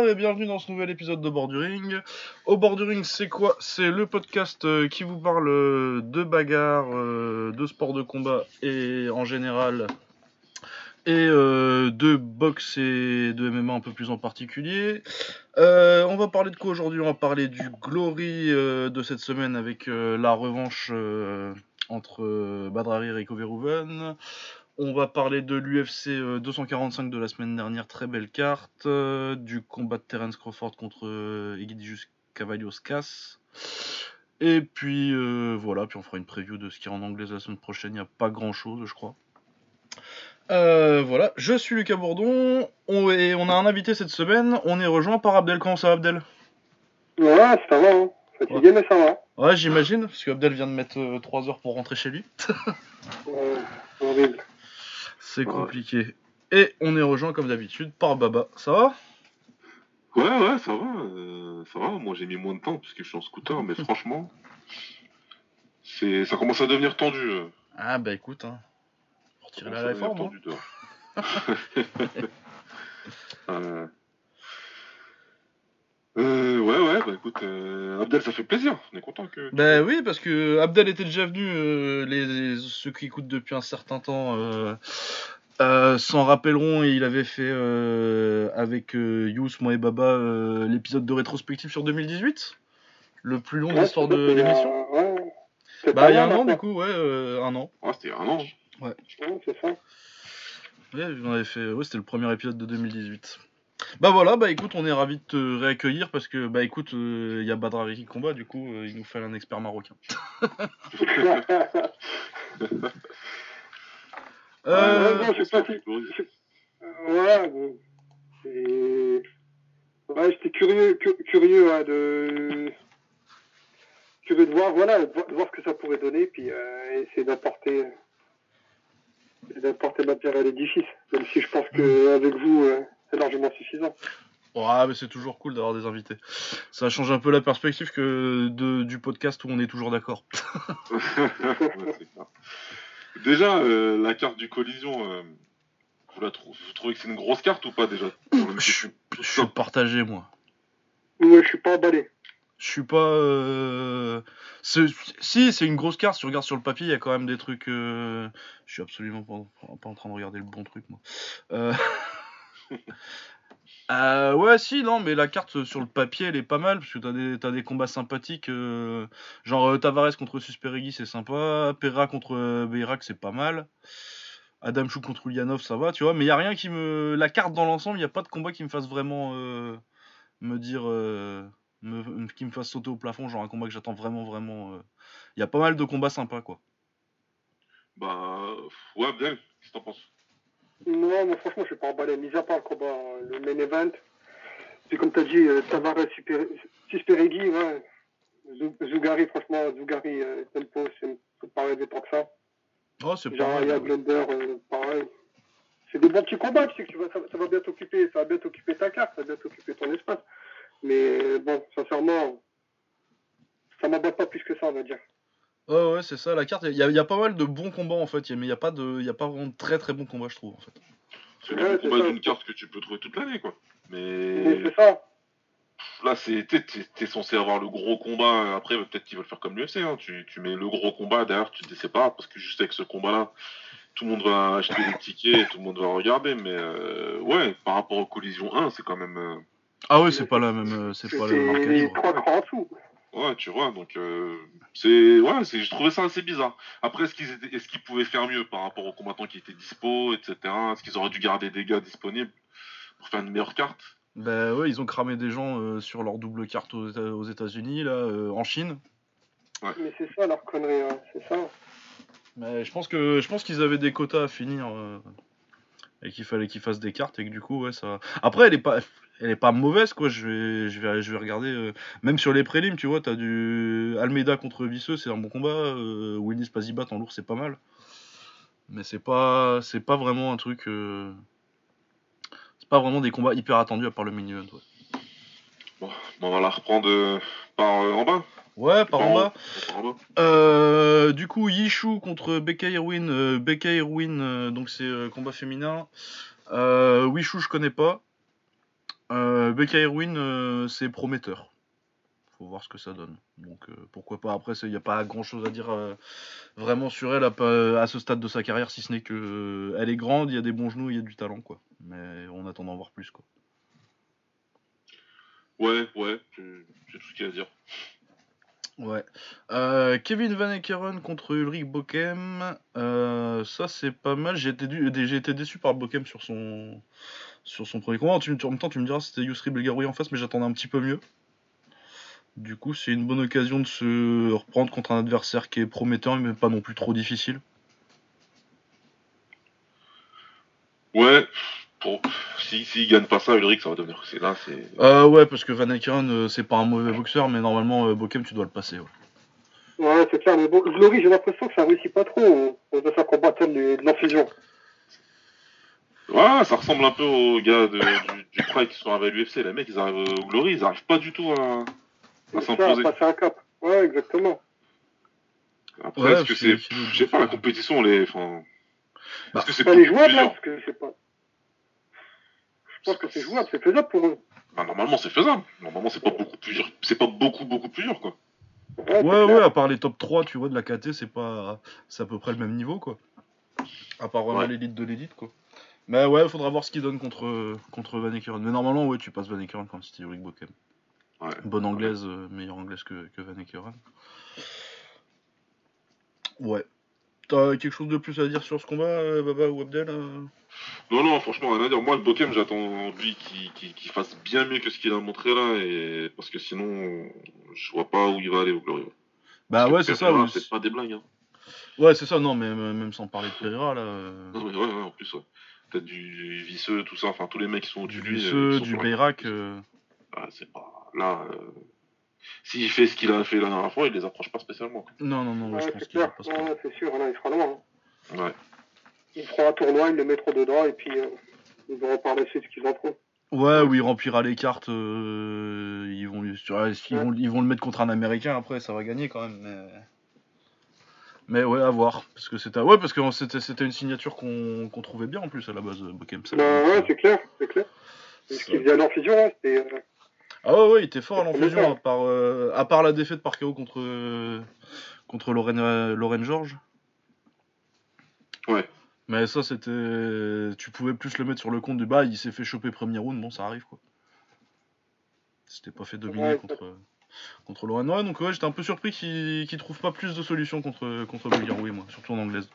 Et bienvenue dans ce nouvel épisode de Borduring. Au Borduring, c'est quoi? C'est le podcast euh, qui vous parle euh, de bagarre, euh, de sport de combat et en général et de boxe et de MMA un peu plus en particulier. on va parler de quoi aujourd'hui? On va parler du Glory de cette semaine avec la revanche entre Badrari et Rico Verhoeven. On va parler de l'UFC 245 de la semaine dernière, très belle carte. Euh, du combat de Terence Crawford contre euh, Egidijus Cavalios Cass. Et puis euh, voilà, puis on fera une preview de ce qui est en anglais la semaine prochaine. Il n'y a pas grand chose, je crois. voilà, je suis Lucas Bourdon on, et on a un invité cette semaine. On est rejoint par Abdel. Comment ça va, Abdel? Ouais, ça va. Hein. Fatigué, mais ça va. Ouais, j'imagine, parce que Abdel vient de mettre 3 heures pour rentrer chez lui. ouais, horrible. C'est compliqué. Et on est rejoint comme d'habitude par Baba. Ça va? Ouais, ouais, ça va. Euh, ça va. Moi, j'ai mis moins de temps puisque je suis en scooter, mais franchement, c'est, ça commence à devenir tendu. Euh. Ah bah écoute, hein. Pour tirer la réforme. Hein. euh... Euh, ouais, ouais, bah écoute, euh, Abdel, ça fait plaisir. On est content que. Bah oui, parce que Abdel était déjà venu, euh, les, ceux qui écoutent depuis un certain temps s'en rappelleront, et il avait fait avec Yous, moi et Baba, l'épisode de rétrospective sur 2018, le plus long de l'histoire de l'émission. Ouais. Bah, il y a un an, du coup, ouais, un an. Ouais, c'était un an. Ouais. c'est ça. Ouais, on avait fait, ouais, c'était le premier épisode de 2018. Bah voilà, bah écoute, on est ravis de te réaccueillir parce que bah écoute, il euh, y a Badrari qui combat, du coup, euh, il nous fallait un expert marocain. euh... Ouais, je sais pas Ouais, bon. Ouais, j'étais curieux, curieux hein, de curieux de voir, voilà, de voir ce que ça pourrait donner, puis euh, essayer d'apporter d'apporter matière à l'édifice. Même si je pense qu'avec vous, c'est largement suffisant. Ouais, mais c'est toujours cool d'avoir des invités. Ça change un peu la perspective que de, du podcast où on est toujours d'accord. déjà, euh, la carte du collision, euh, vous, la vous trouvez que c'est une grosse carte ou pas déjà? Je suis partagé, moi. Ouais, je suis pas emballé. Je suis pas. Euh... Si, c'est une grosse carte. Si tu regardes sur le papier, il y a quand même des trucs. Je suis absolument pas, pas, en train de regarder le bon truc, moi. Euh, ouais, si, non, mais la carte sur le papier, elle est pas mal, parce que t'as des, combats sympathiques, euh, genre euh, Tavares contre Susperigui, c'est sympa, Perra contre Beirak, c'est pas mal, Adam Chou contre Ulyanov, ça va, tu vois, mais y a rien qui me... La carte dans l'ensemble, n'y a pas de combat qui me fasse vraiment me dire... Qui me fasse sauter au plafond, genre un combat que j'attends vraiment, vraiment... Il y a pas mal de combats sympas, quoi. Bah, ouais, bien, qu'est-ce que t'en penses? Non, mais franchement, je suis pas emballé. Mis à part le combat, le main event. C'est comme tu as dit, euh, Tavares, Susperegui, ouais. Zougari, franchement, Zougari, euh, Tempo, c'est pas rêver tant que ça. Oh, c'est pas mal. Blender, euh, pareil. C'est des bons petits combats, tu sais que tu vas, ça, va bien t'occuper, ça va bien t'occuper ta carte, ça va bien t'occuper ton espace. Mais bon, sincèrement, ça m'embête pas plus que ça, on va dire. Ouais, ouais, c'est ça, la carte. Il y, a pas mal de bons combats en fait, mais il n'y a, pas de, y a pas vraiment de très très bons combats, je trouve. En fait. C'est le combat d'une carte que tu peux trouver toute l'année, quoi. Mais. c'est ça. Là, c'est, t'es, censé avoir le gros combat. Après, peut-être qu'ils veulent faire comme l'UFC. Hein. Tu, tu mets le gros combat, derrière, tu te sépares. Parce que juste avec ce combat-là, tout le monde va acheter des tickets et tout le monde va regarder. Mais euh, ouais, par rapport aux collisions 1, c'est quand même. Euh, ah ouais, c'est pas la même. Euh, c'est pas la même Ouais, tu vois, donc euh, c'est ouais, c'est je trouvais ça assez bizarre. Après, est-ce qu'ils est-ce qu'ils pouvaient faire mieux par rapport aux combattants qui étaient dispo, etc. Est-ce qu'ils auraient dû garder des gars disponibles pour faire une meilleure carte? Ben ouais, ils ont cramé des gens euh, sur leur double carte aux, États-Unis là, euh, en Chine. Ouais. Mais c'est ça leur connerie, hein, c'est ça. Mais je pense que je pense qu'ils avaient des quotas à finir et qu'il fallait qu'ils fassent des cartes et que du coup ouais ça. Après, elle est pas elle est pas mauvaise quoi. Je vais, je vais, je vais regarder. Euh, même sur les prélims, tu vois, t'as du Almeida contre Visseux, c'est un bon combat. Euh, Willis Pazibat en lourd, c'est pas mal. Mais c'est pas, c'est pas vraiment un truc. Euh, c'est pas vraiment des combats hyper attendus à part le mini event. Bon, on va la reprendre par en bas. Ouais, par, en, bas. du coup, Yishu contre Becca Irwin. Becca Irwin, donc c'est combat féminin. Wishu, je connais pas. Euh, Becca euh, c'est prometteur. Faut voir ce que ça donne. Donc euh, pourquoi pas. Après, il n'y a pas grand chose à dire euh, vraiment sur elle à, ce stade de sa carrière, si ce n'est que elle est grande, il y a des bons genoux, il y a du talent, quoi. Mais on attend d'en voir plus, quoi. Ouais, ouais, j'ai tout ce qu'il y a à dire. Ouais. Euh, Kevin Van Ekeren contre Ulrich Bokem. Euh, ça, c'est pas mal. J'ai été, été déçu par Bokem sur son, sur son premier combat. Tu, me- en même temps, tu me diras, c'était Yusri Belgaroui en face, mais j'attendais un petit peu mieux. Du coup, c'est une bonne occasion de se reprendre contre un adversaire qui est prometteur, mais pas non plus trop difficile. Ouais, pour... si s'il gagne pas ça, Ulrich, ça va devenir. C'est là, c'est. Euh, ouais, parce que Van Ekeren, euh, c'est pas un mauvais boxeur, mais normalement, euh, Bokem, tu dois le passer. ouais. Ouais, c'est clair, mais bon, Glory, j'ai l'impression que ça réussit pas trop au- dans sa combattre de, de l'infusion. Ouais, ça ressemble un peu aux gars de, du, du Pride qui sont arrivés à l'UFC. Les mecs, ils arrivent au Glory, ils arrivent pas du tout à, à s'imposer. passer un cap. Ouais, exactement. Après, Ouais, est-ce que c'est- Je sais pas, la compétition, les. Enfin... Bah, Est-ce que c'est beaucoup jouable, là, plusieurs parce que c'est pas. Je pense que c'est jouable, c'est faisable pour eux. Bah, Normalement, c'est faisable. Normalement, c'est pas beaucoup plus dur. C'est pas beaucoup, beaucoup plus dur, quoi. Ouais, ouais, à part les top 3, tu vois, de la KT, c'est pas. C'est à peu près le même niveau, quoi. À part vraiment Ouais. l'élite de l'élite, quoi. Mais ouais, faudra voir ce qu'il donne contre, contre Van Ekeren. Mais normalement, ouais, tu passes Van Ekeren quand c'était Ulrich Bokem. Ouais. Bonne anglaise, euh, meilleure anglaise que, que Van Ekeren. Ouais. T'as quelque chose de plus à dire sur ce combat, euh, Baba ou Abdel euh Non, non, franchement, rien à dire. Moi, le Bokem, j'attends lui qu'il fasse bien mieux que ce qu'il a montré là. Et... Parce que sinon, je vois pas où il va aller au Glory. Bah ouais, c'est ça. Oui. C'est pas des blagues, hein. Ouais, c'est ça, non, mais même sans parler de Pereira, là. Non, mais ouais, ouais, en plus, ouais. Peut-être du Visseux, tout ça. Enfin, tous les mecs qui sont Du au-dessus de lui. euh, Visseux, ils sont du Beyrac. euh, Ah, c'est pas. Là, euh, s'il fait ce qu'il a fait la dernière fois, il les approche pas spécialement. Non, non, non, ouais, Ouais, je pense qu'il Ouais, pas. ouais, c'est sûr, là, il sera loin. hein. Ouais. Ils feront un tournoi, ils le mettront dedans, et puis euh, ils verront par la suite ce qu'ils en feront. Ouais, où il remplira les cartes, euh, ils, vont, est-ce qu'ils vont, ils vont le mettre contre un américain après, ça va gagner quand même. Mais, mais ouais, à voir. Parce que c'était ouais, parce que c'était, c'était une signature qu'on, qu'on trouvait bien en plus à la base, euh, Bokem. Bah ouais, c'est clair, c'est clair. Ce qu'ils faisaient à leur fusion, hein, c'était. euh, Ah ouais, ouais, il était fort à l'enfusion, à part, euh, à part la défaite par KO contre, euh, contre Lorraine, euh, Lorraine George. Ouais. Mais ça, c'était. Tu pouvais plus le mettre sur le compte du bas, il s'est fait choper premier round, bon, ça arrive quoi. C'était pas fait dominer Ouais, contre, contre Lorraine. Ouais, donc ouais, j'étais un peu surpris qu'il qu'il trouve pas plus de solutions contre, contre Belgaroui, moi, surtout en anglaise.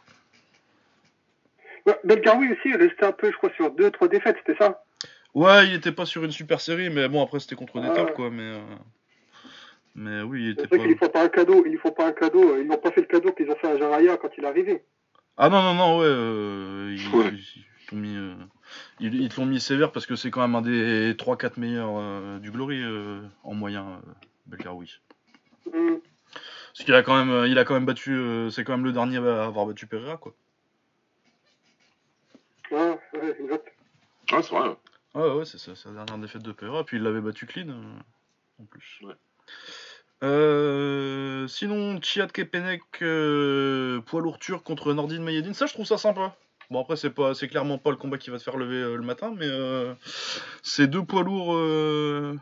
Ouais, Belgaroui aussi, il restait un peu, je crois, sur deux, trois défaites, c'était ça? Ouais, il était pas sur une super série, mais bon, après c'était contre des Ah. tops quoi, mais. euh, Mais oui, il était C'est vrai pas. qu'ils lui font pas un cadeau, ils lui font pas un cadeau, euh, ils n'ont pas fait le cadeau qu'ils ont fait à Jaraya quand il est arrivé. Ah non, non, non, ouais. euh, ils, Ouais. ils- ils t'ont mis, euh, ils, ils te l'ont mis sévère parce que c'est quand même un des 3-4 meilleurs euh, du Glory euh, en moyen, euh, Belgaroui. Hum, Parce qu'il a quand même, euh, il a quand même battu, euh, c'est quand même le dernier à avoir battu Pereira quoi. Ouais, ouais, exact. Ouais, c'est vrai. ouais. Ouais, ouais, c'est ça, c'est la dernière défaite de Pereira, puis il l'avait battu clean euh, en plus. Ouais. Euh, sinon, Chiad Kepenek, euh, poids lourd turc contre Nordin Mayedine, ça je trouve ça sympa. Bon après c'est pas, c'est clairement pas le combat qui va te faire lever euh, le matin, mais euh, c'est deux poids lourds euh,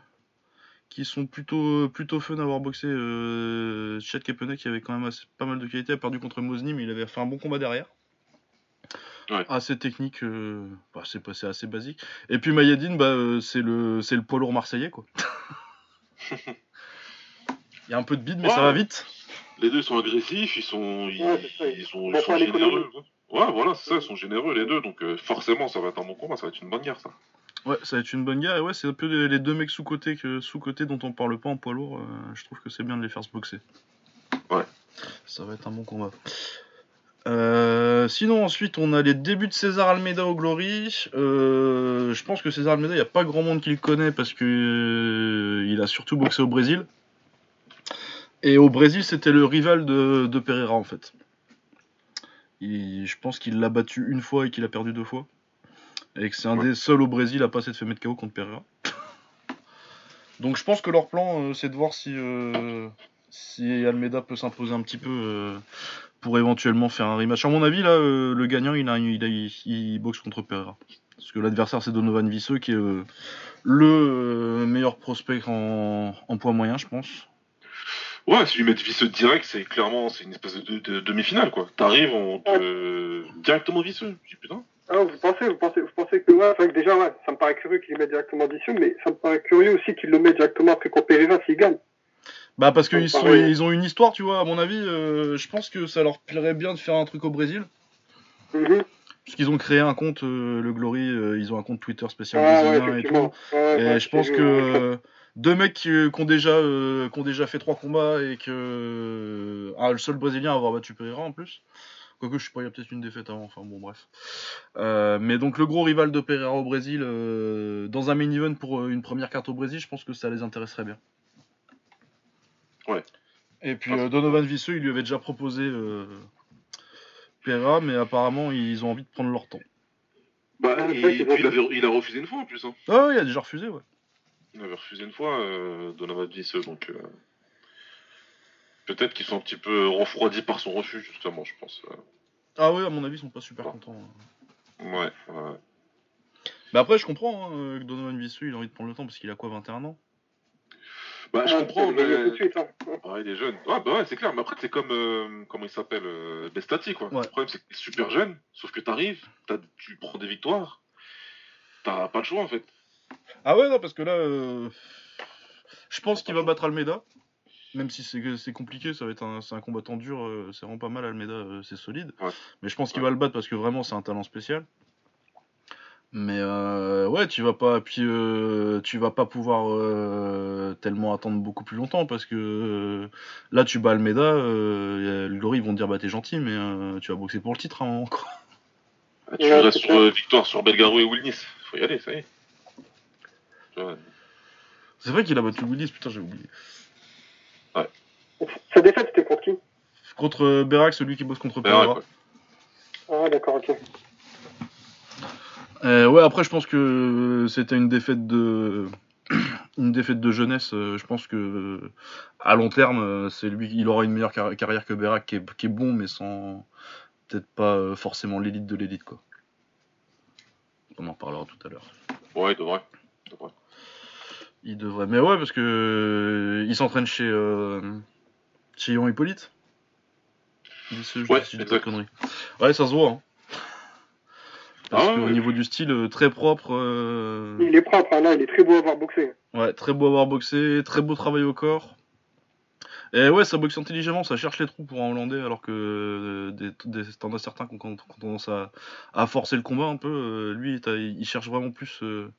qui sont plutôt plutôt fun à avoir boxé. Euh, Chiad Kepenek qui avait quand même assez- pas mal de qualité, a perdu contre Mozni, mais il avait fait un bon combat derrière. Ouais. Assez technique, euh, bah, c'est pas- c'est assez basique. Et puis Mayedine, bah, euh, c'est le c'est le poids lourd marseillais quoi. Il y a un peu de bide, mais ça va vite. Les deux sont agressifs, ils sont, ils, Ouais, sont, ils généreux. Ouais, voilà, c'est ça, ils sont généreux les deux, donc euh, forcément ça va être un bon combat, ça va être une bonne guerre ça. Ouais, ça va être une bonne guerre. Et ouais, c'est un peu les, deux mecs sous-côté que sous-côté dont on parle pas en poids lourd. euh, je trouve que c'est bien de les faire se boxer. Ouais. Ça va être un bon combat. Euh, sinon, ensuite, on a les débuts de César Almeida au Glory. Euh, je pense que César Almeida, il n'y a pas grand monde qui le connaît parce que il a surtout boxé au Brésil. Et au Brésil, c'était le rival de, de Pereira en fait. Il- je pense qu'il l'a battu une fois et qu'il a perdu deux fois. Et que c'est un Ouais. des seuls au Brésil à pas s'être fait mettre KO contre Pereira. Donc je pense que leur plan, euh, c'est de voir si, euh, si Almeida peut s'imposer un petit peu euh, pour éventuellement faire un rematch. À mon avis, là, euh, le gagnant, il, a, il, a- il boxe contre Pereira. Parce que l'adversaire c'est Donovan Visseux qui est euh, le euh, meilleur prospect en, en poids moyen, je pense. Ouais, si lui mettent visseux direct, c'est clairement c'est une espèce de, de- de demi-finale quoi. T'arrives, on te directement visseux. Je dis putain. Ah, vous pensez, vous pensez, vous pensez que, ouais, que déjà, ouais, ça me paraît curieux qu'il le mette directement d'ici, mais ça me paraît curieux aussi qu'il le mette directement après qu'on Pereira s'il gagne. Bah parce qu'ils paraît- ils ont une histoire, tu vois. À mon avis, euh, je pense que ça leur plairait bien de faire un truc au Brésil. Mhm. Puisqu'ils ont créé un compte, euh, le Glory, euh, ils ont un compte Twitter spécial Ah, ouais, brésilien et tout. Et je pense que deux mecs qui, qui ont déjà, qui ont déjà fait trois combats et que ah, le seul brésilien à avoir battu Pereira en plus. Quoique je sais pas, il y a peut-être une défaite avant. Enfin bon, bref. Euh, mais donc le gros rival de Pereira au Brésil, euh, dans un main event pour euh, une première carte au Brésil, je pense que ça les intéresserait bien. Ouais. Et puis Ah, euh, Donovan Visseux, il lui avait déjà proposé euh, Pereira, mais apparemment ils ont envie de prendre leur temps. Bah, Ouais, et, et puis il, avait, il a refusé une fois en plus. Hein. Ah oui, il a déjà refusé, ouais. Il avait refusé une fois euh, Donovan Visseux, donc euh, peut-être qu'ils sont un petit peu refroidis par son refus justement, je pense. euh. Ah oui, à mon avis, ils sont pas super Ouais. contents. hein. Ouais, ouais. Mais après, je comprends hein, euh, que Donovan Visseux, il a envie de prendre le temps parce qu'il a quoi, 21 ans? Bah, je Ouais, comprends, mais. suite, hein. Ouais, il est jeune. Ouais, bah ouais, c'est clair. Mais après, c'est comme. euh, comment il s'appelle euh, Bestati, quoi. Ouais. Le problème, c'est que t'es super jeune, sauf que t'arrives, tu prends des victoires. T'as pas le choix, en fait. Ah ouais, non, parce que là, euh, je pense qu'il va battre Almeida. Même si c'est compliqué, ça va être un, c'est un combattant dur, euh, c'est vraiment pas mal Almeida, euh, c'est solide. Ouais. Mais je pense qu'il Ouais. va le battre parce que vraiment c'est un talent spécial. Mais euh, ouais, tu vas pas, puis tu vas pas pouvoir tellement attendre beaucoup plus longtemps parce que là tu bats Almeida, le Glory ils vont te dire bah t'es gentil, mais tu vas boxer pour le titre hein, encore. Ah, Tu Ouais, restes sur victoire sur Belgaro et Wilnis. Faut y aller, ça y est. C'est vrai qu'il a battu Willis, putain j'ai oublié. Sa défaite, c'était contre qui Contre euh, Berak, celui qui bosse contre Pereira. Ah, d'accord, ok. Euh, ouais, après, je pense que euh, c'était une défaite de une défaite de jeunesse. Je pense que à long terme, c'est lui, il aura une meilleure car- carrière que Berak, qui est, qui est bon, mais sans peut-être pas forcément l'élite de l'élite, quoi. On en parlera tout à l'heure. Ouais, il devrait. Il devrait. Il devrait, mais ouais, parce que euh, il s'entraîne chez euh, chez Yon Hippolyte. Il se- je Ouais, si je dis pas conneries. Ouais, ça se voit. Hein. Parce Ah qu'au niveau du style, euh, très propre. euh, Il est propre, hein, là, il est très beau à voir boxer. Ouais, très beau à avoir boxé, très beau travail au corps. Et ouais, ça boxe intelligemment, ça cherche les trous pour un Hollandais, alors que euh, des, des, t'en as certains qui ont, tendance à, à forcer le combat un peu. euh, lui, il cherche vraiment plus euh,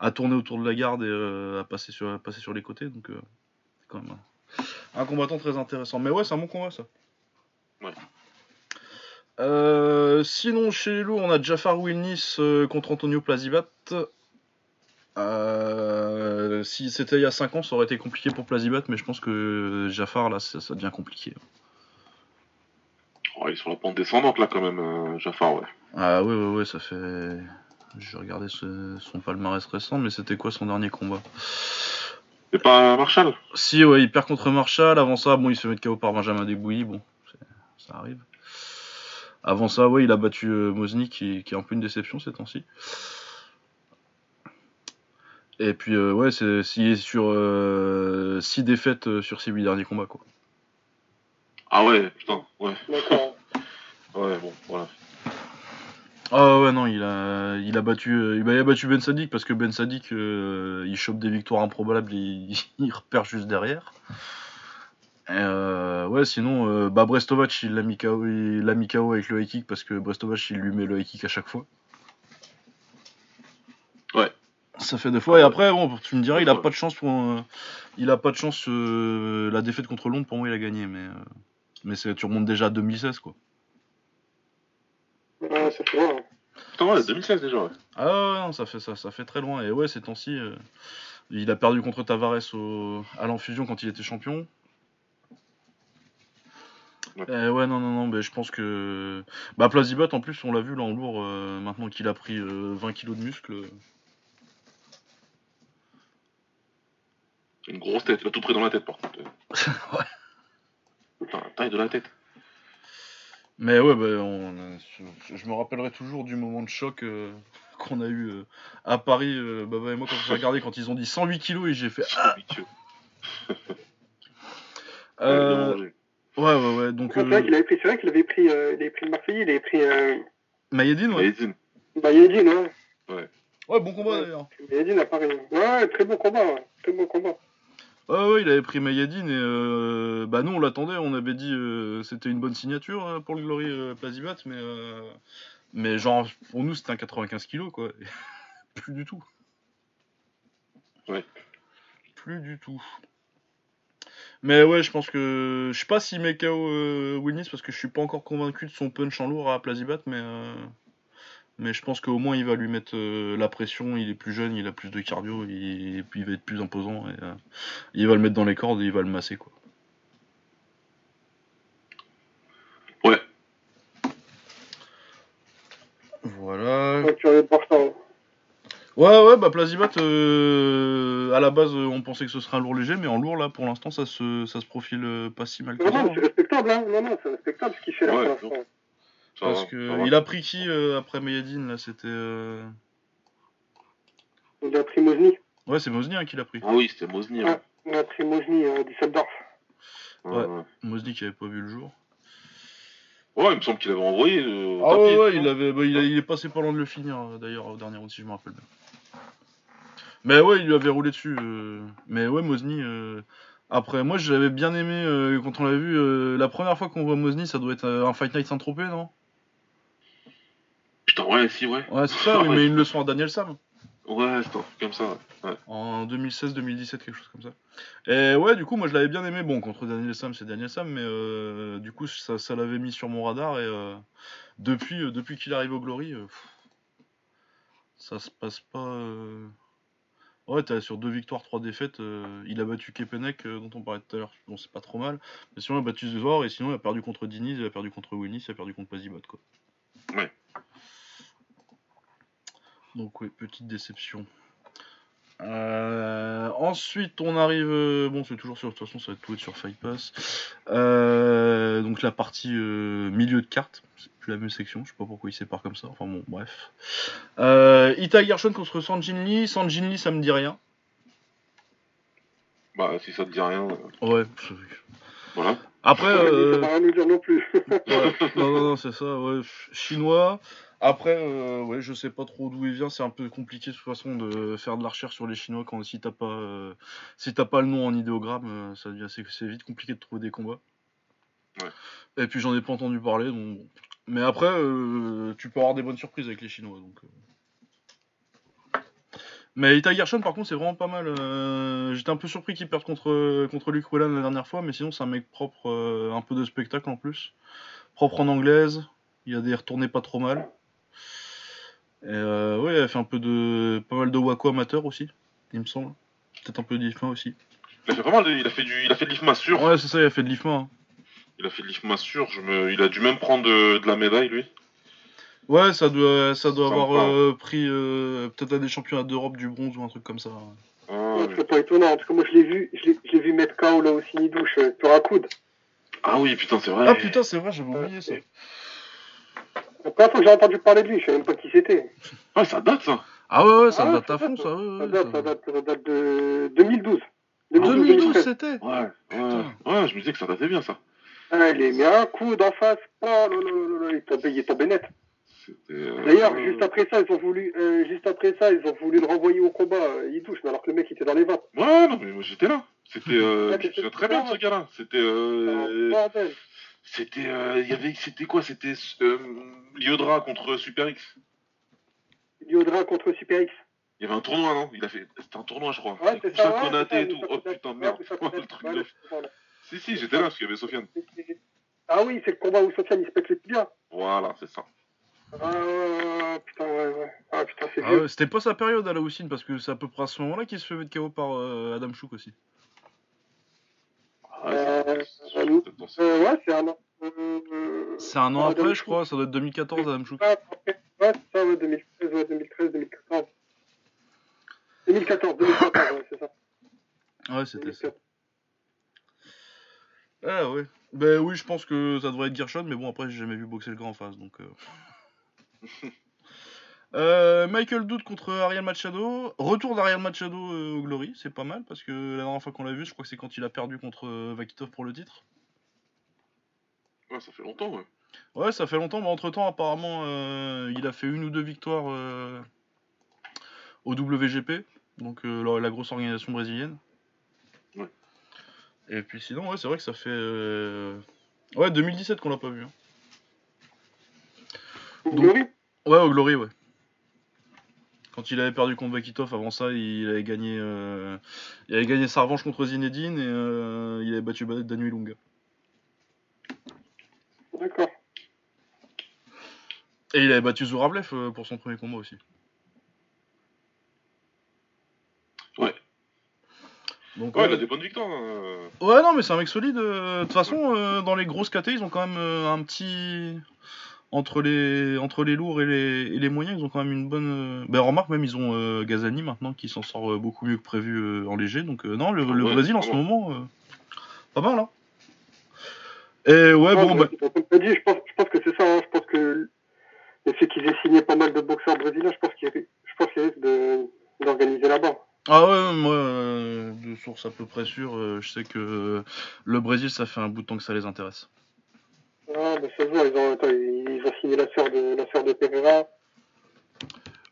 à tourner autour de la garde et euh, à, passer sur, à passer sur les côtés. Donc, euh, c'est quand même un, un combattant très intéressant. Mais ouais, c'est un bon combat, ça. Ouais. Euh, sinon, chez les loups, on a Jafar Wilnis euh, contre Antonio Plazibat. Euh, si c'était il y a 5 ans, ça aurait été compliqué pour Plazibat, mais je pense que Jafar, là, ça, ça devient compliqué. Oh, il est sur la pente descendante, là, quand même, Jafar, ouais. Ah ouais, ouais, ouais, ça fait... Je regardais ce- son palmarès récent, mais c'était quoi son dernier combat C'est pas Marshall Si, ouais, il perd contre Marshall. Avant ça, bon, il se fait mettre KO par Benjamin Debouilly. Bon, ça arrive. Avant ça, ouais, il a battu euh, Mosny, qui, qui est un peu une déception ces temps-ci. Et puis, euh, ouais, c'est est sur 6 défaites euh, sur ses 8 derniers combats, quoi. Ah ouais, putain, ouais. D'accord. Ouais, bon, voilà. Ah ouais, non, il a, il a battu, euh, il a battu Ben Sadik parce que Ben Sadik, euh, il chope des victoires improbables, il, il repère juste derrière. Et euh, ouais, sinon, bah Brestovac, il l'a mis KO, il l'a mis KO avec le high kick parce que Brestovac, il lui met le high kick à chaque fois. Ouais. Ça fait deux fois. Et après, bon, tu me dirais, il a pas de chance pour, euh, il a pas de chance. euh, la défaite contre Londres, pour moi, il a gagné, mais, euh, mais c'est, tu remontes déjà à 2016, quoi. Ouais, ça fait loin. hein. Putain, ouais, 2016 déjà, ouais. Ah ouais, non, ça fait ça, ça fait très loin. Et ouais, ces temps-ci, euh, il a perdu contre Tavares au, à l'enfusion quand il était champion. Ouais. Et ouais, non, non, non, mais je pense que. Bah, Plazibat, en plus, on l'a vu là en lourd, euh, maintenant qu'il a pris euh, 20 kilos de muscle. Une grosse tête, il a tout pris dans la tête, par contre. Ouais. Putain, la taille de la tête. Mais ouais, bah, on, je, je me rappellerai toujours du moment de choc euh, qu'on a eu euh, à Paris, euh, Baba et moi, quand on s'est regardé, quand ils ont dit 108 kilos et j'ai fait. Ah. Euh, ouais, ouais, ouais. Donc, C'est vrai euh, qu'il avait pris, c'est vrai qu'il avait pris, euh, il avait pris le Marseillais, il avait pris euh, Mayedine, ouais. Maïdine. Bayedine, ouais. Ouais, bon combat Ouais. d'ailleurs. Bayedine à Paris. Ouais, ouais, très bon combat, ouais. Très bon combat. Ouais, ouais, il avait pris Mayedine et euh, bah nous on l'attendait, on avait dit euh, c'était une bonne signature euh, pour le Glory euh, Plazibat, mais euh, mais genre pour nous c'était un 95 kilos quoi. Plus du tout. Ouais. Plus du tout. Mais ouais, je pense que je sais pas s'il met KO parce que je suis pas encore convaincu de son punch en lourd à Plazibat, mais mais je pense qu'au moins il va lui mettre euh, la pression. Il est plus jeune, il a plus de cardio, il- et puis il va être plus imposant. Et, euh, il va le mettre dans les cordes et il va le masser quoi. Ouais. Voilà. Voir ça. ouais. Ouais, ouais, bah Plazibat, euh, à la base, euh, on pensait que ce serait un lourd léger, mais en lourd, là, pour l'instant, ça se, ça se profile pas si mal que Non, ça. non, mais hein. c'est respectable, hein. Non, non, c'est respectable ce qu'il fait là Ouais, pour l'instant. Ça Parce que il a pris qui euh, après Mayadine, là C'était. euh, Il a pris Mosny. Ouais, c'est Mosny hein, qui l'a pris. Ah oui, c'était Mosny. Ouais. Ouais. Il a pris Mosny euh, Düsseldorf. Ouais. Ouais. Mosny qui avait pas vu le jour. Ouais, il me semble qu'il avait envoyé. euh, Ah ouais, ouais, il, avait, bah, il, a- il est passé pas loin de le finir, euh, d'ailleurs, au dernier round, si je me rappelle bien. Mais ouais, il lui avait roulé dessus. euh, Mais ouais, Mosny. euh, Après, moi, j'avais bien aimé euh, quand on l'a vu. euh, La première fois qu'on voit Mosny, ça doit être euh, un Fight Night Saint-Tropez, non? Putain, ouais, si, ouais. Ouais, c'est ça, oui, mais une leçon à Daniel Sam. Ouais, c'est un truc comme ça. ouais. En 2016-2017, quelque chose comme ça. Et ouais, du coup, moi je l'avais bien aimé. Bon, contre Daniel Sam, c'est Daniel Sam, mais euh, du coup, ça, ça l'avait mis sur mon radar. Et euh, depuis, euh, depuis qu'il arrive au Glory, pff, ça se passe pas. Ouais, t'as sur deux victoires, trois défaites. il a battu Kepenek, dont on parlait tout à l'heure. Bon, c'est pas trop mal. Mais sinon, il a battu Zezor, et sinon, il a perdu contre Diniz, il a perdu contre Winnis, il a perdu contre Pazibot, quoi. Ouais. Donc, ouais, petite déception. Euh, ensuite, on arrive. euh, bon, c'est toujours sur. De toute façon, ça va tout être sur Fight Pass. Euh, donc, la partie euh, milieu de carte. C'est plus la même section. Je sais pas pourquoi il sépare comme ça. Enfin, bon, bref. Euh, Ita Gershon contre Sanjin Lee. Sanjin Lee, ça me dit rien. Bah, si ça te dit rien, euh, Ouais. c'est- voilà. Après. Ça euh, va rien nous dire non plus. Ouais, non, non, non, c'est ça, ouais. Chinois. Après, euh, ouais, je sais pas trop d'où il vient. C'est un peu compliqué de toute façon de faire de la recherche sur les Chinois quand si t'as pas, euh, si t'as pas le nom en idéogramme, euh, ça devient c'est, c'est vite compliqué de trouver des combats. Ouais. Et puis j'en ai pas entendu parler, donc. bon. Mais après, euh, tu peux avoir des bonnes surprises avec les Chinois, donc. Mais Ita Gershon, par contre, c'est vraiment pas mal. euh, J'étais un peu surpris qu'il perde contre, contre Luke Whelan la dernière fois, mais sinon, c'est un mec propre, euh, un peu de spectacle en plus. Propre en anglaise, il a des retournées pas trop mal. Et euh, ouais, elle fait un peu de. pas mal de Waco amateur aussi, il me semble. Peut-être un peu de l'IFMA aussi. Il a fait pas mal, de- il a fait du, il a fait de l'IFMA sûr. Ouais, c'est ça, il a fait de l'IFMA. hein. Il a fait de l'IFMA sûr. Je me, il a dû même prendre de, de la médaille lui. Ouais, ça doit, ça doit Sympa. avoir euh, pris euh, peut-être à des championnats d'Europe du bronze ou un truc comme ça. Ah, Ouais, ouais. c'est pas étonnant, parce que moi je l'ai vu, je l'ai je l'ai vu mettre KO là au Sinidouche euh, sur un coude. Ah oui, putain, c'est vrai. Ah putain, c'est vrai, j'avais oublié ça. La première fois que j'ai entendu parler de lui, je savais même pas qui c'était. Ah, ça date ça. Ah ouais, ouais, ça Ah date à fond, date, ça. Ouais, Ça ouais, date, ça- ça date, ça date de 2012. 2012, 2013. c'était Ouais, ouais. Je me disais que ça datait bien ça. Ah, il est mis un coude en face. Oh là là là là, il est tombé, il est tombé net. Euh, D'ailleurs, euh, juste après ça, ils ont voulu, euh, juste après ça, ils ont voulu le renvoyer au combat. euh, Il touche, mais alors que le mec était dans les ventes. Ouais, non, mais moi j'étais là. C'était. Euh, souviens très bien ce gars-là. C'était. C'était. euh, Il y avait. C'était quoi? C'était euh, Liodra contre Super X. Liodra contre Super X. Il y avait un tournoi, non? Il a fait. C'était un tournoi, je crois. Ouais, c'est ça. ouais, Konaté et tout. Oh putain, ouais, merde. ça, c'est le truc de. ouais. Si, si, j'étais là parce qu'il y avait Sofiane. Ah oui, c'est le combat où Sofiane il se pète les bien. Voilà, c'est ça. Ah ouais, putain, ouais, ouais. Ah putain, c'est Ah ouais, c'était pas sa période à la Houssine, parce que c'est à peu près à ce moment-là qu'il se fait mettre KO par euh, Adam Chouk aussi. Euh, c'est- euh, ouais, c'est un an. Euh, C'est un an après, je crois, ça doit être 2014, Adam Chouk. Ouais, c'est ça, ouais, 2013, ouais, 2013, 2014. 2014, 2014, ouais, c'est ça. Ouais, c'était ça. 2014. Ah ouais. Ben oui, je pense que ça devrait être Gershon, mais bon, après, j'ai jamais vu boxer le gars en face, donc. euh. Euh, Michael Doud contre Ariel Machado. Retour d'Ariel Machado euh, au Glory, c'est pas mal, parce que la dernière fois qu'on l'a vu, je crois que c'est quand il a perdu contre euh, Vakitov pour le titre. Ouais, ça fait longtemps, ouais. Ouais, ça fait longtemps, mais entre temps, apparemment, il a fait une ou deux victoires au WGP, donc la, la grosse organisation brésilienne. Ouais. Et puis sinon, ouais, c'est vrai que ça fait. Ouais, 2017 qu'on l'a pas vu. hein. Au Donc- Glory? Ouais, au Glory, ouais. Quand il avait perdu contre Vakitov, avant ça, il avait gagné, euh, il avait gagné sa revanche contre Zinedine et euh, il avait battu Ba- Daniel Lunga. D'accord. Et il avait battu Zurablev euh, pour son premier combat aussi. Ouais. Donc, Ouais, il a des bonnes victoires. hein. ouais, non, mais c'est un mec solide. De toute façon, euh, dans les grosses KT, ils ont quand même un petit. Entre les, entre les lourds et les, et les moyens, ils ont quand même une bonne. euh, Ben, remarque, même, ils ont euh, Gazani maintenant qui s'en sort euh, beaucoup mieux que prévu euh, en léger. Donc, euh, non, le, le Ouais, Brésil en ce moment, pas mal, hein. Et ouais, Non, bon, bah. Dit, je pense, je pense que c'est ça. hein. Je pense que le fait qu'ils aient signé pas mal de boxeurs brésiliens, je pense qu'ils qu'ils risquent de- d'organiser là-bas. Ah ouais, moi, de source à peu près sûre, je sais que le Brésil, ça fait un bout de temps que ça les intéresse. Ah, mais ça se voit, ils ont, attends, ils ont signé la sœur de, la sœur de Pereira.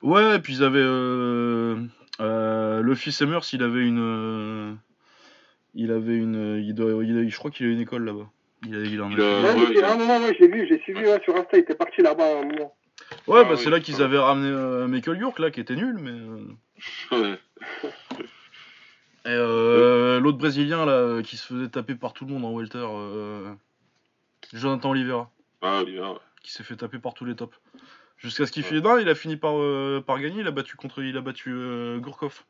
Ouais, et puis ils avaient. Euh, euh, le fils Emmers, il avait une. euh, il avait une. Il doit, il a- je crois qu'il a une école là-bas. Il a, il en a Il a- Ouais, ouais, mais- il a- ah non, non, ouais, j'ai vu, j'ai suivi ouais, sur Insta, il était parti là-bas à un moment. Ouais, Ah bah oui, c'est là qu'ils avaient ramené euh, Michael York, là, qui était nul, mais. euh, Ouais. Et euh, l'autre Brésilien, là, qui se faisait taper par tout le monde en welter. Jonathan Oliveira, Ah, Oliver. ouais. qui s'est fait taper par tous les tops. Jusqu'à ce qu'il finisse. Non, il a fini par, euh, par gagner, il a battu contre. Il a battu euh, Gourkov.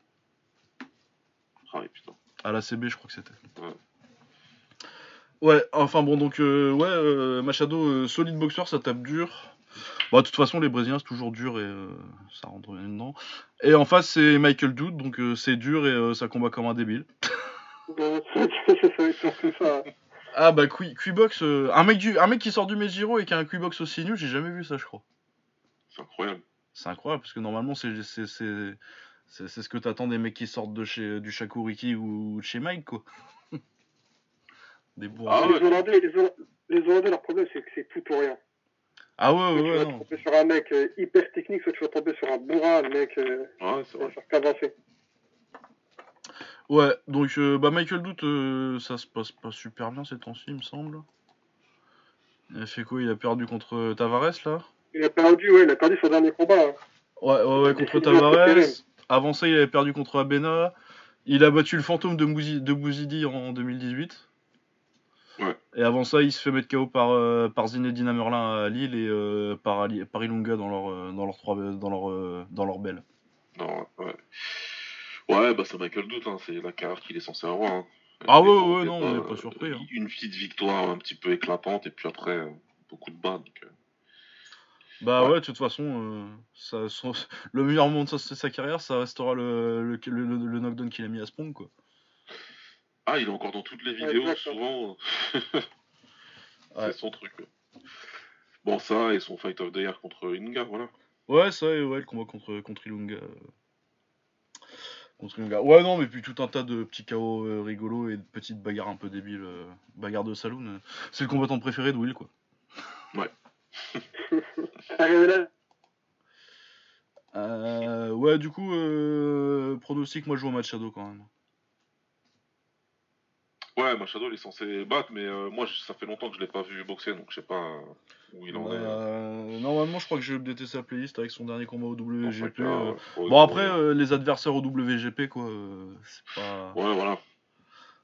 Ah, oui, putain. À la CB, je crois que c'était. Ouais. Ouais, enfin bon, donc, euh, ouais, euh, Machado, solide boxeur, ça tape dur. Bon, de toute façon, les Brésiliens, c'est toujours dur et euh, ça rentre bien dedans. Et en face, c'est Michael Doud, donc euh, c'est dur et euh, ça combat comme un débile. Ouais, c'est surtout ça. Ah bah, Qui- Quibox, euh, un, mec du, un mec qui sort du Mejiro et qui a un Quibox aussi nul, j'ai jamais vu ça, je crois. C'est incroyable. C'est incroyable, parce que normalement, c'est c'est- c'est- c'est- c'est ce que t'attends des mecs qui sortent de chez, du Shakuriki ou de chez Mike, quoi. Des bons. Ah les, ouais. Hollandais, les, Holl- les Hollandais, leur problème, c'est que c'est tout ou rien. Ah ouais, Soit ouais, tu ouais, vas non. tomber sur un mec euh, hyper technique, soit tu vas tomber sur un bourrin, un mec euh, Ouais, va vrai. faire qu'avancer. Ouais, donc euh, bah Michael Dout, euh, ça se passe pas super bien ces temps-ci, il me semble. Il a fait quoi? Il a perdu contre euh, Tavares là? Il a perdu, ouais, il a perdu son dernier combat. hein. Ouais, ouais, ouais, contre Tavares. Avant ça, il avait perdu contre Abena. Il a battu le fantôme de, Mouzi- de Bouzidi en 2018. Ouais. Et avant ça, il se fait mettre KO par, euh, par Zinedine Amerlin à Lille et euh, par, Ali- par Ilunga dans leur, dans leur, dans leur, euh, dans leur belle. Non, ouais. Ouais, bah c'est Michael Doute, hein. c'est la carrière qu'il est censé avoir. hein. Ah ouais, ouais, non, on est pas surpris, hein. Une petite victoire un petit peu éclatante, et puis après, euh, beaucoup de bas. Donc, euh, Bah Ouais. ouais, de toute façon, euh, ça, son- le meilleur moment de sa, sa carrière, ça restera le, le, le, le- le knockdown qu'il a mis à Spong, quoi. Ah, il est encore dans toutes les vidéos, souvent. Ouais. C'est son truc. quoi. Bon, ça et son fight of the year contre Inga, voilà. Ouais, ça, et ouais, le combat contre, contre Ilunga. Ouais, non, mais puis tout un tas de petits KO euh, rigolos et de petites bagarres un peu débiles. euh, bagarres de saloon. euh. C'est le combattant préféré de Will, quoi. Là, Euh, ouais, du coup, euh, pronostic, moi je joue au match Shadow quand même. Ouais, Machado, il est censé battre, mais euh, moi, ça fait longtemps que je l'ai pas vu boxer, donc je sais pas où il en Bah, est. euh, normalement, je crois que je vais updater sa playlist avec son dernier combat au WGP. Euh. euh, Bon, après, les adversaires au WGP, quoi, c'est pas. Ouais, voilà.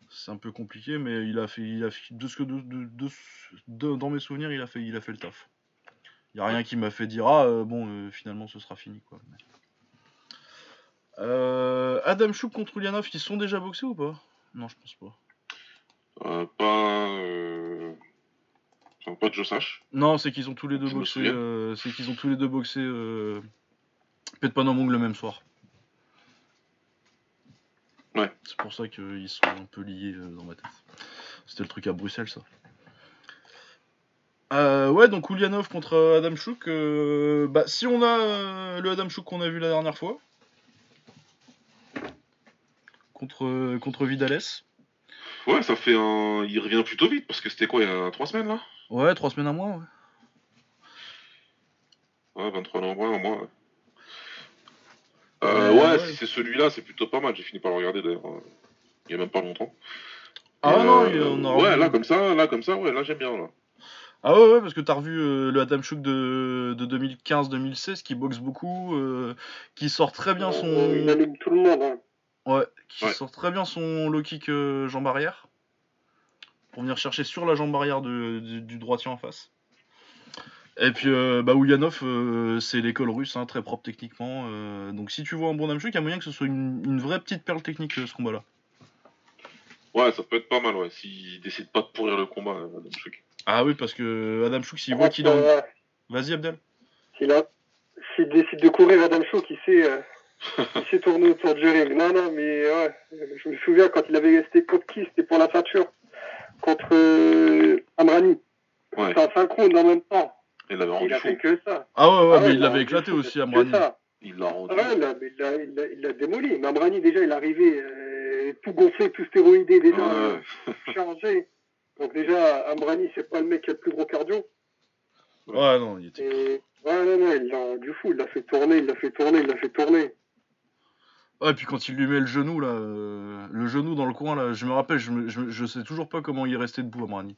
C'est un peu compliqué, mais il a fait, il a fait de ce que de, de- de- de- dans mes souvenirs, il a fait, il a fait le taf. Il y a rien qui m'a fait dire ah bon finalement ce sera fini quoi. Adam Chouk contre Ulyanov, ils sont déjà boxés ou pas? Non, je pense pas. Euh, pas. Euh... Enfin, pas que je sache. Non, c'est qu'ils ont tous les deux Je boxé. euh, c'est qu'ils ont tous les deux boxé. Euh, Petpanomong le même soir. Ouais. C'est pour ça qu'ils sont un peu liés euh, dans ma tête. C'était le truc à Bruxelles ça. Euh, ouais, donc Ulyanov contre Adam Chouk. euh, bah, si on a euh, le Adam Chouk qu'on a vu la dernière fois, contre, contre Vidales. Ouais, ça fait un. Il revient plutôt vite parce que c'était quoi, il y a 3 semaines là? Ouais, trois semaines à mois. Ouais. Ouais, 23 novembre, un mois. Ouais, euh, Ouais, ouais, ouais. si c'est celui-là, c'est plutôt pas mal. J'ai fini par le regarder d'ailleurs. euh, Il y a même pas longtemps. Ah non, euh, il- on aura Ouais, là comme ça, là comme ça, ouais, là j'aime bien là. Ah ouais, ouais, parce que t'as revu euh, le Adam Chouk de, de 2015-2016 qui boxe beaucoup, euh, qui sort très bien son. Il tout le monde. Hein. Ouais, qui Ouais. sort très bien son low kick euh, jambe arrière. Pour venir chercher sur la jambe arrière de- du, du droitier en face. Et puis, euh, bah, Ulyanov, euh, c'est l'école russe, hein, très propre techniquement. euh, donc, si tu vois un bon Adam Chouk, il y a moyen que ce soit une, une vraie petite perle technique euh, ce combat-là. Ouais, ça peut être pas mal, ouais, s'il décide pas de pourrir le combat, euh, Adam Chouk. Ah oui, parce que Adam Chouk, s'il voit qu'il a. Vas-y, Abdel. S'il a- s'il décide de courir Adam Chouk, il sait, euh, il sait tourner autour du ring. Non, non, mais ouais, je me souviens quand il avait c'était contre qui? C'était pour la ceinture. Contre euh, Amrani. Ouais. C'était un synchrone en même temps. Il l'avait Il rendu a fou. fait que ça. Ah ouais, ouais, Ah mais il l'avait éclaté fou, aussi, Amrani. Il l'a rendu. Ouais, là, mais il l'a il l'a- il l'a démoli. Mais Amrani, déjà, il arrivait euh, tout gonflé, tout stéroïdé, déjà, Ouais. euh, chargé. Donc, déjà, Amrani, c'est pas le mec qui a le plus gros cardio. Ouais, non, il était. Et ouais, non, non, il l'a rendu fou. Il l'a fait tourner, il l'a fait tourner, il l'a fait tourner. Ouais, et puis quand il lui met le genou, là, euh, le genou dans le coin, là, je me rappelle, je, me- je, je sais toujours pas comment il est resté debout, Amrani.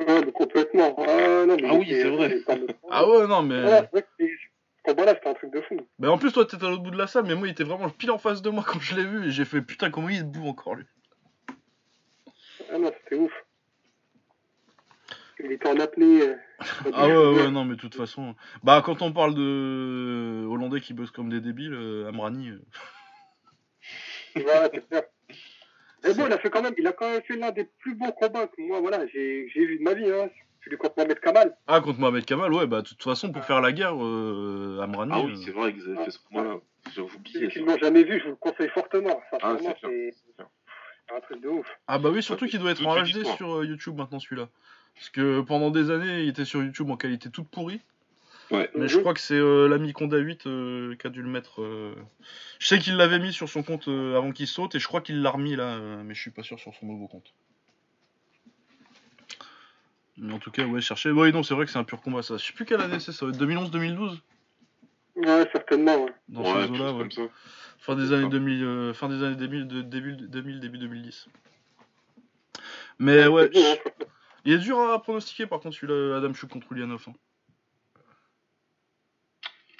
Ouais, mais complètement. Ah, non, mais Ah oui, c'est vrai. Ah ouais, non, mais. Ouais, c'est vrai que combat-là, c'était un truc de fou. Mais en plus, toi, t'étais à l'autre bout de la salle, mais moi, il était vraiment pile en face de moi quand je l'ai vu, et j'ai fait putain, comment il est debout encore, lui. Ah non, c'était ouf. Il était en apnée. euh, Ah ouais, ouais, non, mais de toute façon. Bah, quand on parle de Hollandais qui bossent comme des débiles, euh, Amrani. euh, Ouais, c'est clair. Mais bon, il a fait quand même, il a quand même fait l'un des plus beaux combats que moi, voilà, j'ai j'ai vu de ma vie, hein. Celui contre Mohamed Kamal. Ah, contre Mohamed Kamal, ouais, bah, de toute façon, pour faire la guerre, euh, Amrani. Ah oui, euh, c'est vrai qu'ils avaient fait ce combat-là. Oublié qui ça. ne l'ont jamais vu, je vous le conseille fortement. Ah, c'est un truc de ouf. Ah bah oui, surtout qu'il doit être en HD sur euh, YouTube maintenant celui-là. Parce que pendant des années, il était sur YouTube en qualité toute pourrie. Ouais. Mais je crois que c'est euh, l'ami Conda 8 euh, qui a dû le mettre. euh. Je sais qu'il l'avait mis sur son compte euh, avant qu'il saute et je crois qu'il l'a remis là, euh, mais je suis pas sûr sur son nouveau compte. Mais en tout cas, ouais, chercher. Oui, non, c'est vrai que c'est un pur combat ça. Je sais plus quelle année c'est, ça va être 2011-2012 Ouais, certainement, ouais. Dans ouais, eaux-là, chose ouais. comme ça. Fin des années ça. 2000, euh, fin des années 2000, de- début 2000, début 2010. Mais ouais, hein. il est dur à pronostiquer par contre celui-là, Adam Chouk contre Ulyanov. hein.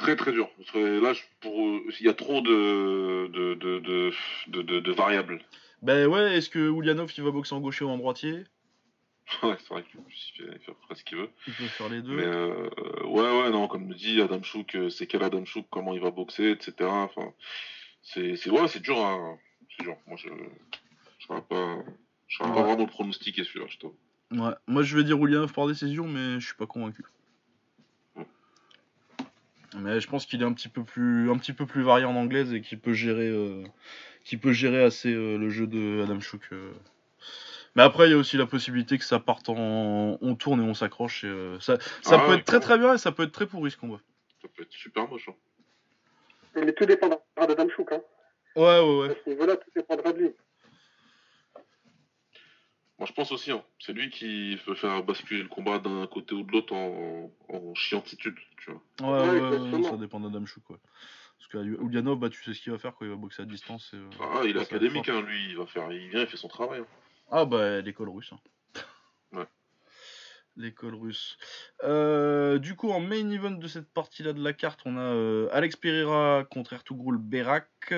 Très très dur. Parce que là, pour, il y a trop de, de, de, de, de, de- de variables. Ben ouais, est-ce que Ulyanov il va boxer en gaucher ou en droitier? Ouais, c'est vrai qu'il fait, il fait à peu près ce qu'il veut. Il peut faire les deux. Mais euh, ouais, ouais, non, comme me dit Adam Chouk, euh, c'est quel Adam Chouk, comment il va boxer, etc. Enfin, c'est, c'est, ouais, c'est dur, hein. C'est dur. Moi, je, je saurais pas, je saurais Ouais. pas vraiment le pronostiquer celui-là, je t'avoue. Ouais, moi je vais dire Ulyanov par décision, mais je suis pas convaincu. Mais je pense qu'il est un petit peu plus, un petit peu plus varié en anglaise et qu'il peut gérer, euh, qu'il peut gérer assez euh, le jeu de Adam Chouk. euh. Mais après, il y a aussi la possibilité que ça parte en, on tourne et on s'accroche. et, euh, ça, ça Ah peut ouais, être très très bien et ça peut être très pourri ce combat. Ça peut être super moche. Hein. Mais tout dépendra d'Adam Chouk, hein. Ouais, ouais, ouais. À ce niveau-là, tout dépendra de lui. Moi, je pense aussi, hein. C'est lui qui peut faire basculer le combat d'un côté ou de l'autre en, en chiantitude, tu vois. Ouais, Ouais, ouais, ça dépend d'Adam Chouk, quoi. Parce que Ulyanov, bah, tu sais ce qu'il va faire quand il va boxer à distance. et, euh, Ah, il est académique, hein, lui. Il va faire, il vient, il fait son travail. hein. Ah bah l'école russe. hein. Ouais. L'école russe. Euh, du coup en main event de cette partie-là de la carte, on a euh, Alex Pereira contre Ertugrul Berak.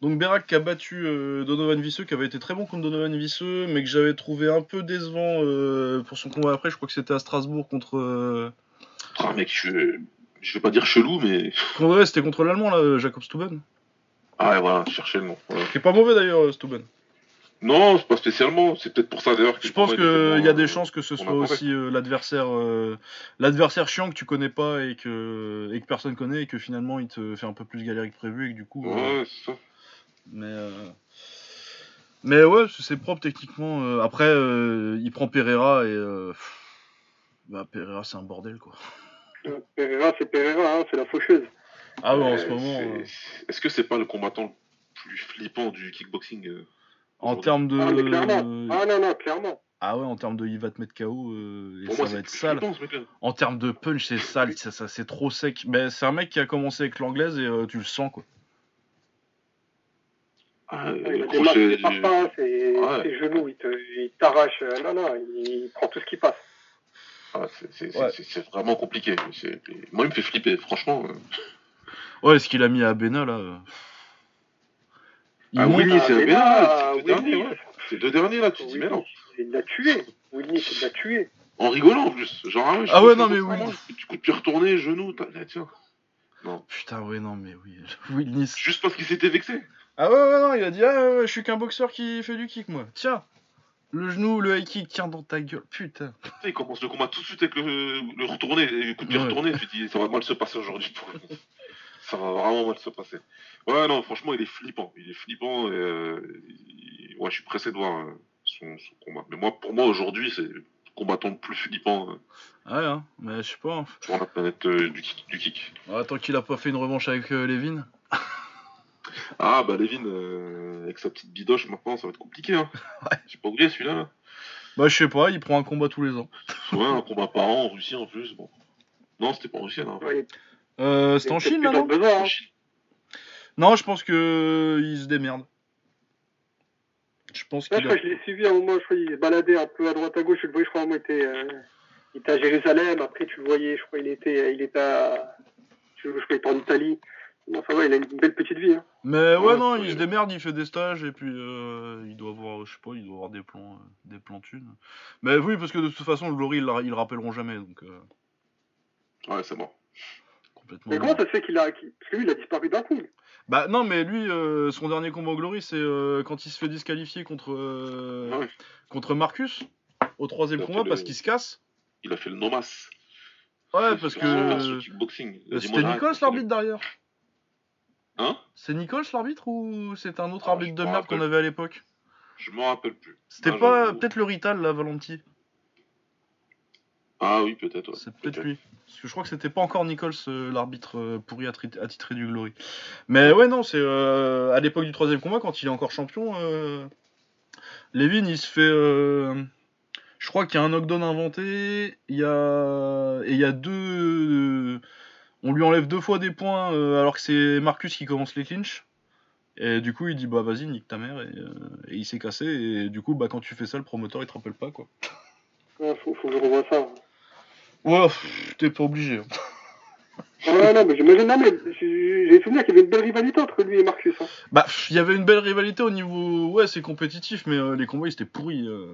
Donc Berak qui a battu euh, Donovan Visseux, qui avait été très bon contre Donovan Visseux, mais que j'avais trouvé un peu décevant pour son combat après. Je crois que c'était à Strasbourg contre. Ah, mec, je, je vais pas dire chelou, mais. ouais, c'était contre l'allemand là, Jacob Stuben. Ah, ouais, voilà, chercher le nom. Qui est pas mauvais d'ailleurs, Stuben. Non, c'est pas spécialement. C'est peut-être pour ça d'ailleurs. que Je pense qu'il y a des euh, chances que ce on soit aussi euh, l'adversaire euh, l'adversaire chiant que tu connais pas et que, et que personne connaît et que finalement il te fait un peu plus galérer que prévu et que du coup. euh, Ouais, c'est ça. mais, euh, mais ouais, c'est propre techniquement. euh, après, euh, il prend Pereira et. euh, Bah, Pereira, c'est un bordel, quoi. Euh, Pereira, c'est Pereira, hein, c'est la faucheuse. Ah ouais, en Euh, ce moment, euh, Est-ce que c'est pas le combattant le plus flippant du kickboxing euh, en aujourd'hui termes de. Ah, mais clairement. Ah non, non, clairement. Ah ouais, en termes de il va te mettre KO euh, et Pour ça moi, va être sale. En termes de punch, c'est sale, ça, ça, c'est trop sec. Mais c'est un mec qui a commencé avec l'anglaise et euh, tu le sens quoi. Ah, Il le a des marques, du- pas, hein, ses, Ouais. ses genoux, il t'arrache. euh, Non, non, il prend tout ce qui passe. Ah, c'est- Ouais. vraiment compliqué. Moi, il me fait flipper, franchement. euh. Ouais, ce qu'il a mis à Bena là. Ah oui, c'est bien, là, c'est le dernier, Willy, ouais. Ces deux derniers là, tu te dis, mais non. Il l'a tué. Willy, il l'a tué. En rigolant en plus. Genre, ah ouais, Ah ouais, non, mais oui. Du coup de pied retourné, genou, tiens. Putain, ouais, non, mais oui. Will Nice. Juste parce qu'il s'était vexé. Ah ouais, ouais, non, il a dit Ah ouais, ouais, je suis qu'un boxeur qui fait du kick, moi. Tiens, le genou, le high kick, tiens dans ta gueule. Putain. Tu Il commence le combat tout de suite avec le, le retourné, le coup de pied Ouais. retourné. Tu te dis, ça va mal se passer aujourd'hui. pour lui. ça va vraiment mal se passer. Ouais, non, franchement, il est flippant. Il est flippant. Et, euh, il- Ouais, je suis pressé de voir euh, son, son combat. Mais moi, pour moi, aujourd'hui, c'est le combattant le plus flippant euh, Ouais, hein, mais je sais pas. hein. sur la planète euh, du, kick, du kick. Ouais, tant qu'il a pas fait une revanche avec euh, Levin. Ah, bah, Levin, euh, avec sa petite bidoche maintenant, ça va être compliqué. Hein. Ouais. J'ai pas oublié celui-là. Là. Bah, je sais pas, il prend un combat tous les ans. Ouais, un combat par an en Russie en plus. Bon. Non, c'était pas en Russie, là. Ouais, Euh, il c'est en Chine là, non besoin, hein. Non, je pense que euh, il se démerde. Je pense qu'il je a... crois que je l'ai suivi à un moment, je crois qu'il se baladait un peu à droite à gauche, je le voyais, je crois, à un moment, il était, euh, il était à Jérusalem, après tu le voyais, je crois il était, il était à, je, crois qu'il était en Italie. Non, ça va, il a une belle petite vie. Hein. Mais ouais, Ouais, non, il se démerde, il fait des stages et puis euh, il doit avoir, je sais pas, il doit avoir des plans, euh, des plans thunes. Mais oui, parce que de toute façon, le Glory, ils, le- ils le rappelleront jamais, donc euh, Ouais, c'est mort. Complètement. Mais comment ça se fait qu'il a, qu'il- parce que lui, il a disparu d'un coup. Bah non, mais lui, euh, son dernier combat au Glory, c'est euh, quand il se fait disqualifier contre, euh, Ouais. contre Marcus au troisième combat le- parce qu'il se casse. Il a fait le nomas. Ouais, parce que c'était j'arrête, l'arbitre derrière. Hein? C'est Nichols l'arbitre ou c'est un autre Ah, arbitre de me merde qu'on avait à l'époque? Je m'en rappelle plus. C'était Ah, pas peut-être le Rital là, Valenti. Ah oui, peut-être. ouais. C'est peut-être lui. Parce que je crois que c'était pas encore Nichols euh, l'arbitre euh, pourri attitré du Glory. Mais ouais, non, c'est euh, à l'époque du troisième combat, quand il est encore champion, euh, Levin il se fait. euh, je crois qu'il y a un knockdown inventé, il y a. Et il y a deux. on lui enlève deux fois des points euh, alors que c'est Marcus qui commence les clinches. Et du coup, il dit bah vas-y, nique ta mère. Et, euh, et il s'est cassé. Et du coup, bah quand tu fais ça, le promoteur il te rappelle pas quoi. Ouais, faut, faut que je revoie ça. Ouais, t'es pas obligé. hein. Ouais, non, mais j'imagine, non, mais j'ai souvenir qu'il y avait une belle rivalité entre lui et Marcus. Hein. Bah, il y avait une belle rivalité au niveau. Ouais, c'est compétitif, mais euh, les combats ils étaient pourris. euh.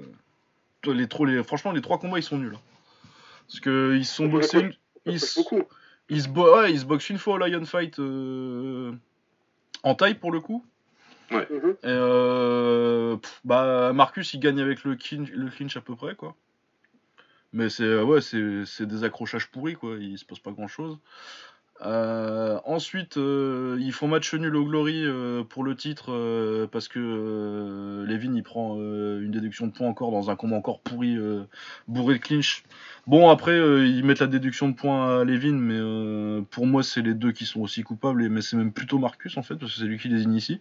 Les, trop, les... Franchement, les trois combats ils sont nuls. hein. Parce que ils se sont boxés. Une... Ils, se bo- ouais, ils se boxent une fois au Lion Fight euh, en taille pour le coup. Mhm. Et euh, pff, bah, Marcus il gagne avec le clinch, le clinch à peu près quoi. Mais c'est euh, ouais, c'est des accrochages pourris quoi, il se passe pas grand chose. ensuite, euh, ils font match nul au Glory euh, pour le titre euh, parce que euh, Levin il prend euh, une déduction de points encore dans un combat encore pourri, euh, bourré de clinch. Bon, après, euh, ils mettent la déduction de points à Levin, mais euh, pour moi, c'est les deux qui sont aussi coupables, et, mais c'est même plutôt Marcus en fait, parce que c'est lui qui les initie.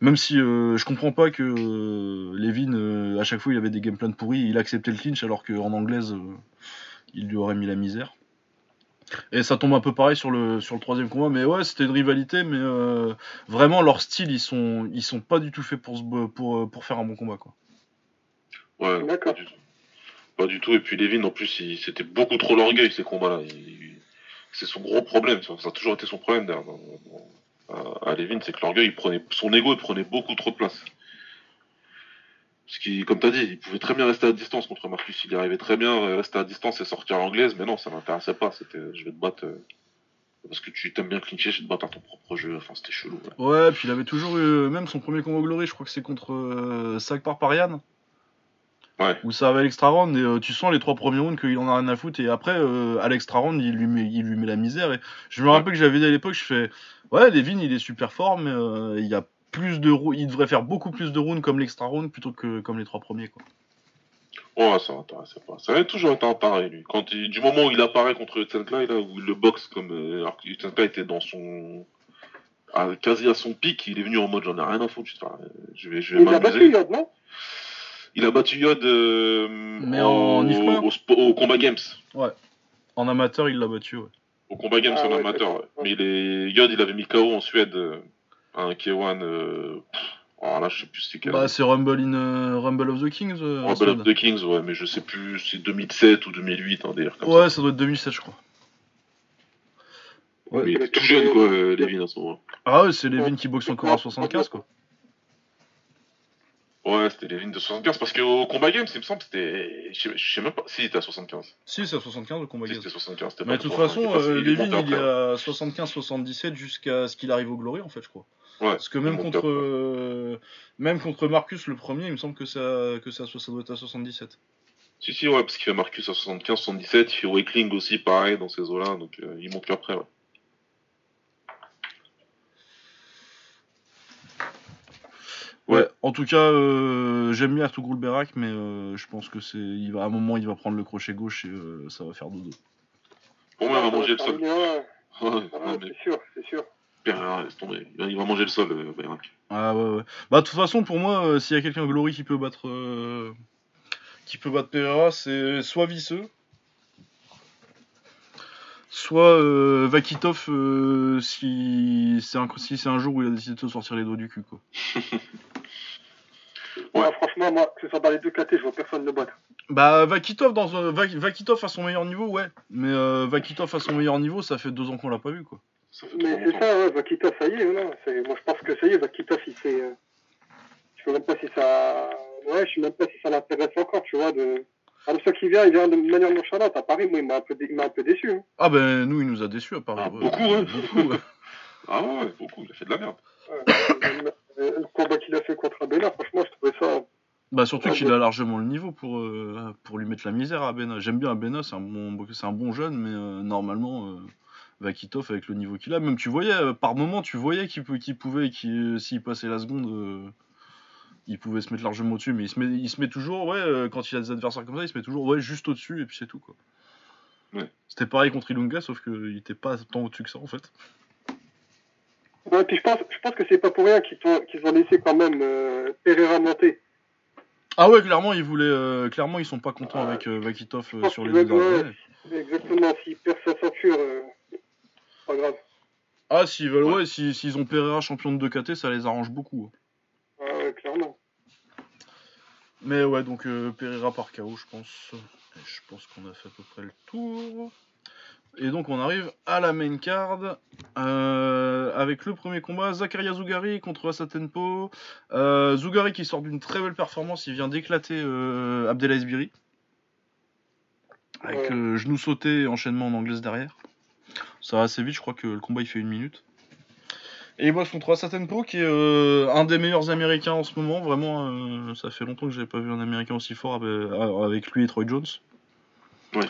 Même si euh, je comprends pas que euh, Levin, euh, à chaque fois, il avait des game plans pourris, il acceptait le clinch alors qu'en anglaise, euh, il lui aurait mis la misère. Et ça tombe un peu pareil sur le, sur le troisième combat, mais ouais, c'était une rivalité, mais euh, vraiment, leur style, ils sont, ils sont pas du tout faits pour, se, pour, euh, pour faire un bon combat, quoi. Ouais, pas D'accord. du tout. Pas du tout. Et puis Levin, en plus, il- c'était beaucoup trop l'orgueil, ces combats-là. Il- C'est son gros problème. Ça ça a toujours été son problème d'ailleurs. dans- dans- À, à Levin, c'est que l'orgueil, il prenait, son ego, il prenait beaucoup trop de place. Parce qu'il, comme tu as dit, il pouvait très bien rester à distance contre Marcus. Il y arrivait très bien, euh, rester à distance et sortir anglaise, mais non, ça m'intéressait pas. C'était, je vais te battre. euh, parce que tu t'aimes bien clincher, je vais te battre à ton propre jeu. Enfin, c'était chelou. ouais. Ouais, puis il avait toujours eu, même son premier combat au Glory, je crois que c'est contre euh, Sakpar Parian. Ouais. Où ça va à l'extra round et euh, tu sens les trois premiers rounds qu'il en a rien à foutre et après euh, à l'extra round il lui met il lui met la misère et je me rappelle que j'avais dit à l'époque je fais ouais Levin il est super fort mais euh, il y a plus de il devrait faire beaucoup plus de rounds comme l'extra round plutôt que comme les trois premiers quoi. Ouais, ça m'intéressait pas. Ça avait toujours été un pareil, lui. Quand il- du moment où il apparaît contre Tsenkai, là, où il le boxe comme. Euh, alors que était dans son. à- quasi à son pic, il est venu en mode j'en ai rien à foutre. je- enfin, euh, je vais, je vais Il a battu. Yod, non? Il a battu Yod euh, Mais au, en au, Combat Games. En amateur, il l'a battu, ouais. Au Combat Games Ah en ouais, amateur. ouais. Mais il est... Yod, il avait mis KO en Suède euh, un K1. Euh... pff, Alors là, je sais plus c'est quel. Bah, c'est Rumble in euh, Rumble of the Kings. euh, en Rumble of the Kings, ouais, mais je sais plus, c'est 2007 ou 2008, hein, d'ailleurs. Comme Ouais, ça doit être 2007, je crois. ouais. Mais il était tout jeune, quoi, euh, Levin, à ce moment Ah ouais, c'est Levin qui boxe encore à 75, quoi. Ouais, c'était Levin de 75, parce qu'au Combat Games, il me semble, c'était. Je sais- je sais même pas. Si, il était à 75. Si, c'est à 75 le combat Si, Games. c'était 75. c'était Mais de toute hein, façon, est euh, est Levin, il est à 75-77 jusqu'à ce qu'il arrive au Glory, en fait, je crois. Ouais, Parce que même contre, euh, même contre Marcus, le premier, il me semble que ça, que ça, ça doit être à 77. Si, si, ouais, parce qu'il fait Marcus à 75, 77, il fait Wakeling aussi, pareil, dans ces eaux-là, donc euh, il monte qu'après, ouais. Ouais. Ouais. En tout cas, euh, j'aime bien Artugul Berak, mais euh, je pense que c'est, il va à un moment, il va prendre le crochet gauche et euh, ça va faire dodo. Pour moi, il va manger le sol. Ouais, ouais, Ouais, ouais, mais c'est sûr, c'est sûr. Tomber. Il va- Il va manger le sol, euh, Bayrak. Ah ouais, ouais. Bah de toute façon, pour moi, euh, s'il y a quelqu'un Glory qui peut battre, euh, qui peut battre Pereira, c'est soit Visseux, soit euh, Vakitov euh, si c'est un, si c'est un jour où il a décidé de se sortir les doigts du cul, quoi. Ouais. Ouais, franchement, moi, que ce soit dans les deux KT, je vois personne le battre. Bah Vakitov dans un- Va- Vakitov à son meilleur niveau, ouais. Mais euh, Vakitov à son meilleur niveau, ça fait deux ans qu'on l'a pas vu, quoi. Ça fait Mais c'est ça, ouais, ça y est, non c'est- Moi, je pense que ça y est, Vakitov, il s'est. euh, Je sais même pas si ça. Ouais, je sais même pas si ça l'intéresse encore, tu vois. De... Ah, le seul qui vient, il vient de manière nonchalante. À Paris, moi, il m'a un peu, dé- il m'a un peu déçu. hein. Ah ben nous, il nous a déçus à Paris. Ah, ouais. beaucoup, ouais. Beaucoup, ouais. Ah ouais, beaucoup, il a fait de la merde. Ouais, euh, le combat qu'il a fait contre Abela, franchement, je trouvais ça. Bah surtout Ah, qu'il a largement le niveau pour, euh, pour lui mettre la misère à Abena. J'aime bien Abena, c'est un bon, c'est un bon jeune, mais euh, normalement, euh, Vakitov avec le niveau qu'il a, même tu voyais, euh, par moment, tu voyais qu'il pouvait, qu'il- s'il passait la seconde, euh, il pouvait se mettre largement au-dessus, mais il se met, il se met toujours, ouais, euh, quand il a des adversaires comme ça, il se met toujours, ouais, juste au-dessus, et puis c'est tout, quoi. Ouais. C'était pareil contre Ilunga, sauf qu'il était pas tant au-dessus que ça, en fait. Ouais, puis je pense, je pense que c'est pas pour rien qu'ils ont laissé quand même euh, Pereira monter. Ah ouais, clairement, ils voulaient, euh, clairement, ils sont pas contents avec euh, Vakitov euh, sur les deux ouais. Exactement, s'il perd sa ceinture, euh, pas grave. Ah, s'ils veulent, Ouais. ouais, si- s'ils ont Pereira champion de 2KT, ça les arrange beaucoup. hein. Ouais, clairement. Mais ouais, donc euh, Pereira par KO, je pense. Et je pense qu'on a fait à peu près le tour. Et donc on arrive à la main card euh, avec le premier combat Zakaria Zougari contre Asatenpo. Euh, Zougari qui sort d'une très belle performance, il vient d'éclater euh, Abdelaziz Biri. Avec euh, genou sauté et enchaînement en anglaise derrière. Ça va assez vite, je crois que le combat il fait une minute. Et il bosse contre Asatenpo qui est euh, un des meilleurs américains en ce moment. Vraiment, euh, ça fait longtemps que j'avais pas vu un américain aussi fort avec, avec lui et Troy Jones. Ouais.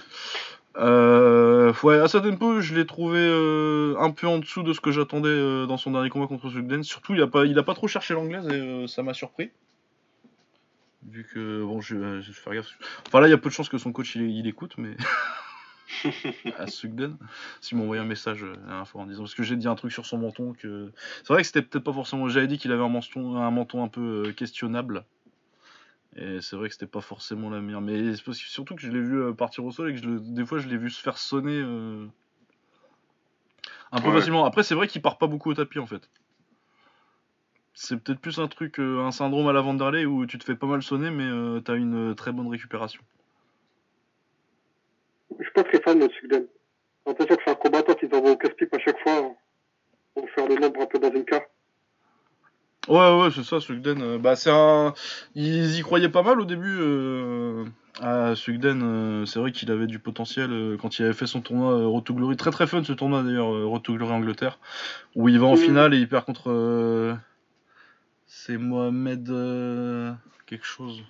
Euh, ouais, Asatenpo, je l'ai trouvé euh, un peu en dessous de ce que j'attendais euh, dans son dernier combat contre Sugden. Surtout, il a pas, il a pas trop cherché l'anglaise et euh, ça m'a surpris. Vu que, bon, je, vais- je vais faire gaffe. Enfin là, il y a peu de chances que son coach il, il écoute, mais. à Sugden, s'il m'a envoyé un message euh, la dernière fois en disant parce que j'ai dit un truc sur son menton que c'est vrai que c'était peut-être pas forcément j'avais dit qu'il avait un menton un menton un peu euh, questionnable. Et c'est vrai que c'était pas forcément la meilleure mais c'est parce que- surtout que je l'ai vu euh, partir au sol et que je le- des fois je l'ai vu se faire sonner euh, un peu Ouais. facilement. Après c'est vrai qu'il part pas beaucoup au tapis en fait. C'est peut-être plus un truc un syndrome à la Vanderlei où tu te fais pas mal sonner mais euh, t'as une très bonne récupération Très fan de Sugden. Que c'est un combattant qui t'envoie au casse-pipe à chaque fois hein, pour faire le nombre un peu dans une carte. Ouais, ouais, c'est ça, Sugden. euh, bah, c'est un. Ils y croyaient pas mal au début. Euh... À Sugden, euh, c'est vrai qu'il avait du potentiel euh, quand il avait fait son tournoi euh, Road to Glory. Très très fun ce tournoi d'ailleurs, euh, Road to Glory Angleterre. Où il va en Mhm. finale et il perd contre. euh, C'est Mohamed. euh, Quelque chose.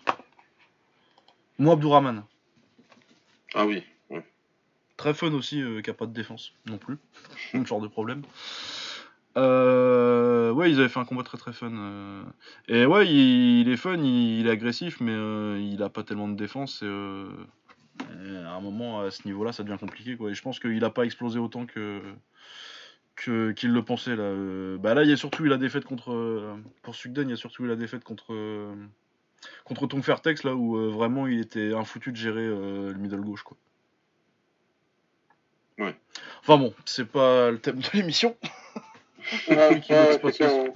Mo Abdourahman. Ah oui. Très fun aussi, euh, qui a pas de défense non plus. Même genre de problème. Euh, ouais, ils avaient fait un combat très très fun. euh. Et ouais, il, il est fun, il, il est agressif, mais euh, il a pas tellement de défense. Et, euh, et à un moment, à ce niveau-là, ça devient compliqué. Quoi. Et je pense qu'il a pas explosé autant que que- qu'il le pensait. Là. Euh, Bah là, il y a surtout eu la défaite contre. euh, pour Sugden, il y a surtout eu la défaite contre. euh, contre Tong Fairtex, là où euh, vraiment il était infoutu de gérer euh, le middle gauche. Quoi. Ouais. Enfin bon, c'est pas le thème de l'émission. Ouais, ouais, ouais.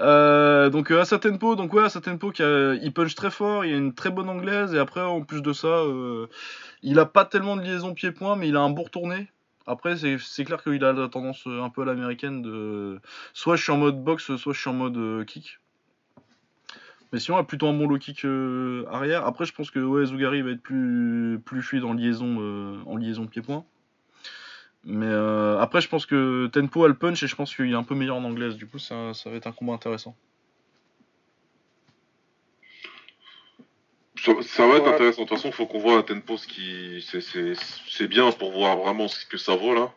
Euh, donc euh, Asa Tempo, donc ouais, Asa Tempo qui a- il punch très fort, il a une très bonne anglaise et après en plus de ça, euh, il a pas tellement de liaison pied-point, mais il a un bon retourné. Après c'est c'est clair qu'il a la tendance euh, un peu à l'américaine de soit je suis en mode boxe, soit je suis en mode euh, kick. Mais sinon, il a plutôt un bon low kick euh, arrière. Après, je pense que ouais, Zougari va être plus, plus fluide en liaison, euh, en liaison pied-point. Mais euh, après, je pense que Tempo a le punch et je pense qu'il est un peu meilleur en anglaise. Du coup, ça, ça va être un combat intéressant. Ça, ça va être intéressant. De toute façon, faut qu'on voit à Tempo ce qui. c'est- C'est c'est bien pour voir vraiment ce que ça vaut là.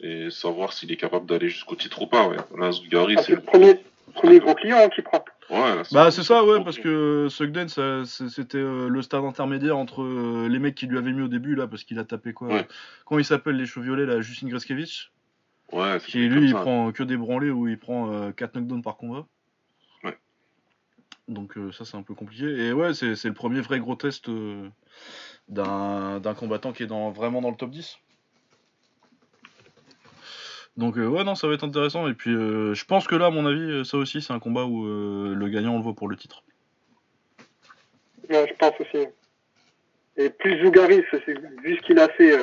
Et savoir s'il est capable d'aller jusqu'au titre ou pas. Ouais. Là, Zougari, Ah, c'est c'est. le premier, premier gros client hein, qui prend. Ouais, Bah c'est ça ouais parce que Sugden ça- c'est- c'était euh, le stade intermédiaire entre euh, les mecs qui lui avaient mis au début là parce qu'il a tapé quoi Ouais. Comment il s'appelle les cheveux violets là Justin Greskevich Ouais, c'est qui lui il prend que des branlés où il prend 4 knockdowns par combat. Ouais. Donc euh, ça c'est un peu compliqué et ouais c'est le premier vrai gros test euh, d'un d'un combattant qui est dans, vraiment dans le top 10. Donc euh, ouais non ça va être intéressant et puis euh, je pense que là à mon avis euh, ça aussi c'est un combat où euh, le gagnant on le voit pour le titre. Ouais, je pense aussi. Et plus Zougaris, vu ce qu'il a fait,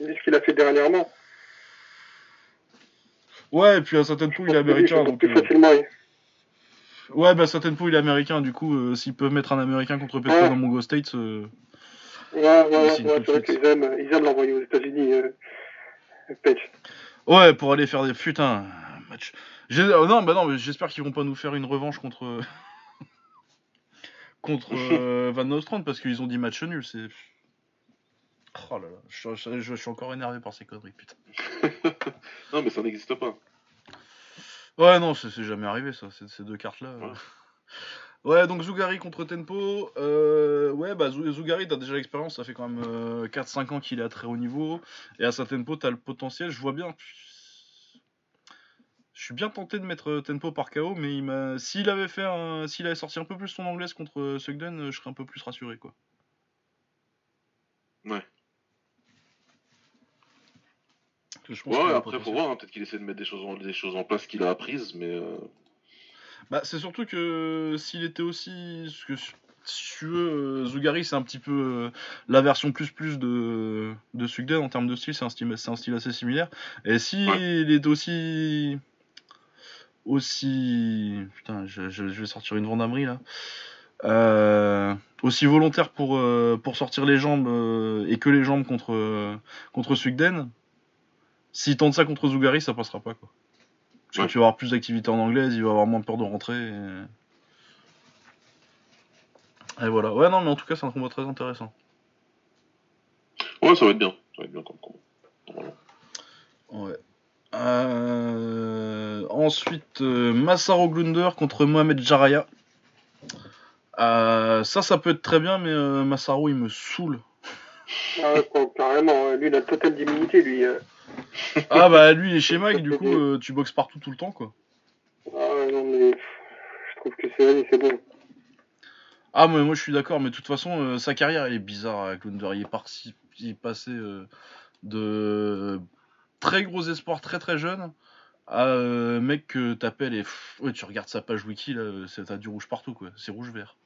vu ce qu'il a fait dernièrement. Ouais, et puis à certaines poules, il est américain. Donc, plus facilement. oui. Ouais, bah certaines poules, il est américain. Du coup, s'ils peuvent mettre un américain contre Petro Ouais. dans Mongo State, euh, Ouais, ouais, ouais, c'est vrai qu'ils aiment, ils aiment l'envoyer aux États-Unis, Page. Ouais, pour aller faire des putain match. J'ai- oh, non, bah non, mais j'espère qu'ils vont pas nous faire une revanche contre contre euh, Van Nostrand parce qu'ils ont dit match nul. C'est oh là là, je, je- je- je suis encore énervé par ces conneries, putain. Non, mais ça n'existe pas. Ouais, non, c'est jamais arrivé ça, ces, ces deux cartes-là. Ouais. Ouais, donc Zougari contre Tempo. Euh, ouais, bah Zou- Zougari, t'as déjà l'expérience, ça fait quand même euh, 4-5 ans qu'il est à très haut niveau. Et à sa Tempo, t'as le potentiel, je vois bien. Je suis bien tenté de mettre euh, Tempo par KO, mais il m'a- s'il avait fait un... s'il avait sorti un peu plus son anglaise contre euh, Sugden, euh, je serais un peu plus rassuré quoi. Ouais. Je pense Ouais, après, faut voir. hein, Peut-être qu'il essaie de mettre des choses en, des choses en place qu'il a apprises, mais. euh, Bah, c'est surtout que s'il était aussi. parce que si si tu veux, euh, Zougari, c'est un petit peu euh, la version plus plus de, de Sugden en termes de style, c'est un style, c'est un style assez similaire. Et si Ouais. il est aussi. aussi. Putain, je, je- je vais sortir une vendamerie là. Euh, aussi volontaire pour, euh, pour sortir les jambes euh, et que les jambes contre, euh, contre Sugden, s'il tente ça contre Zougari, ça passera pas quoi. Parce Ouais. que tu vas avoir plus d'activité en anglaise, il va avoir moins peur de rentrer. Et... et voilà. Ouais, non, mais en tout cas, c'est un combat très intéressant. Ouais, ça va être bien. Ça va être bien comme combat. Ouais. Euh, Ensuite, euh, Massaro Glunder contre Mohamed Jaraya. Euh, ça, ça peut être très bien, mais euh, Massaro, il me saoule. Ah ouais, carrément, lui, il a total d'immunité, lui. Ah bah, lui, il est chez Mike, du coup, euh, tu boxes partout tout le temps, quoi. Ah non, mais je trouve que c'est c'est bon. Ah, mais moi, je suis d'accord, mais de toute façon, euh, sa carrière, elle est bizarre avec Glunder. Il est, parti, il est passé euh, de très gros espoirs très très jeune à mec que t'appelles et pff, ouais, tu regardes sa page wiki, là, c'est- t'as du rouge partout, quoi. C'est rouge-vert.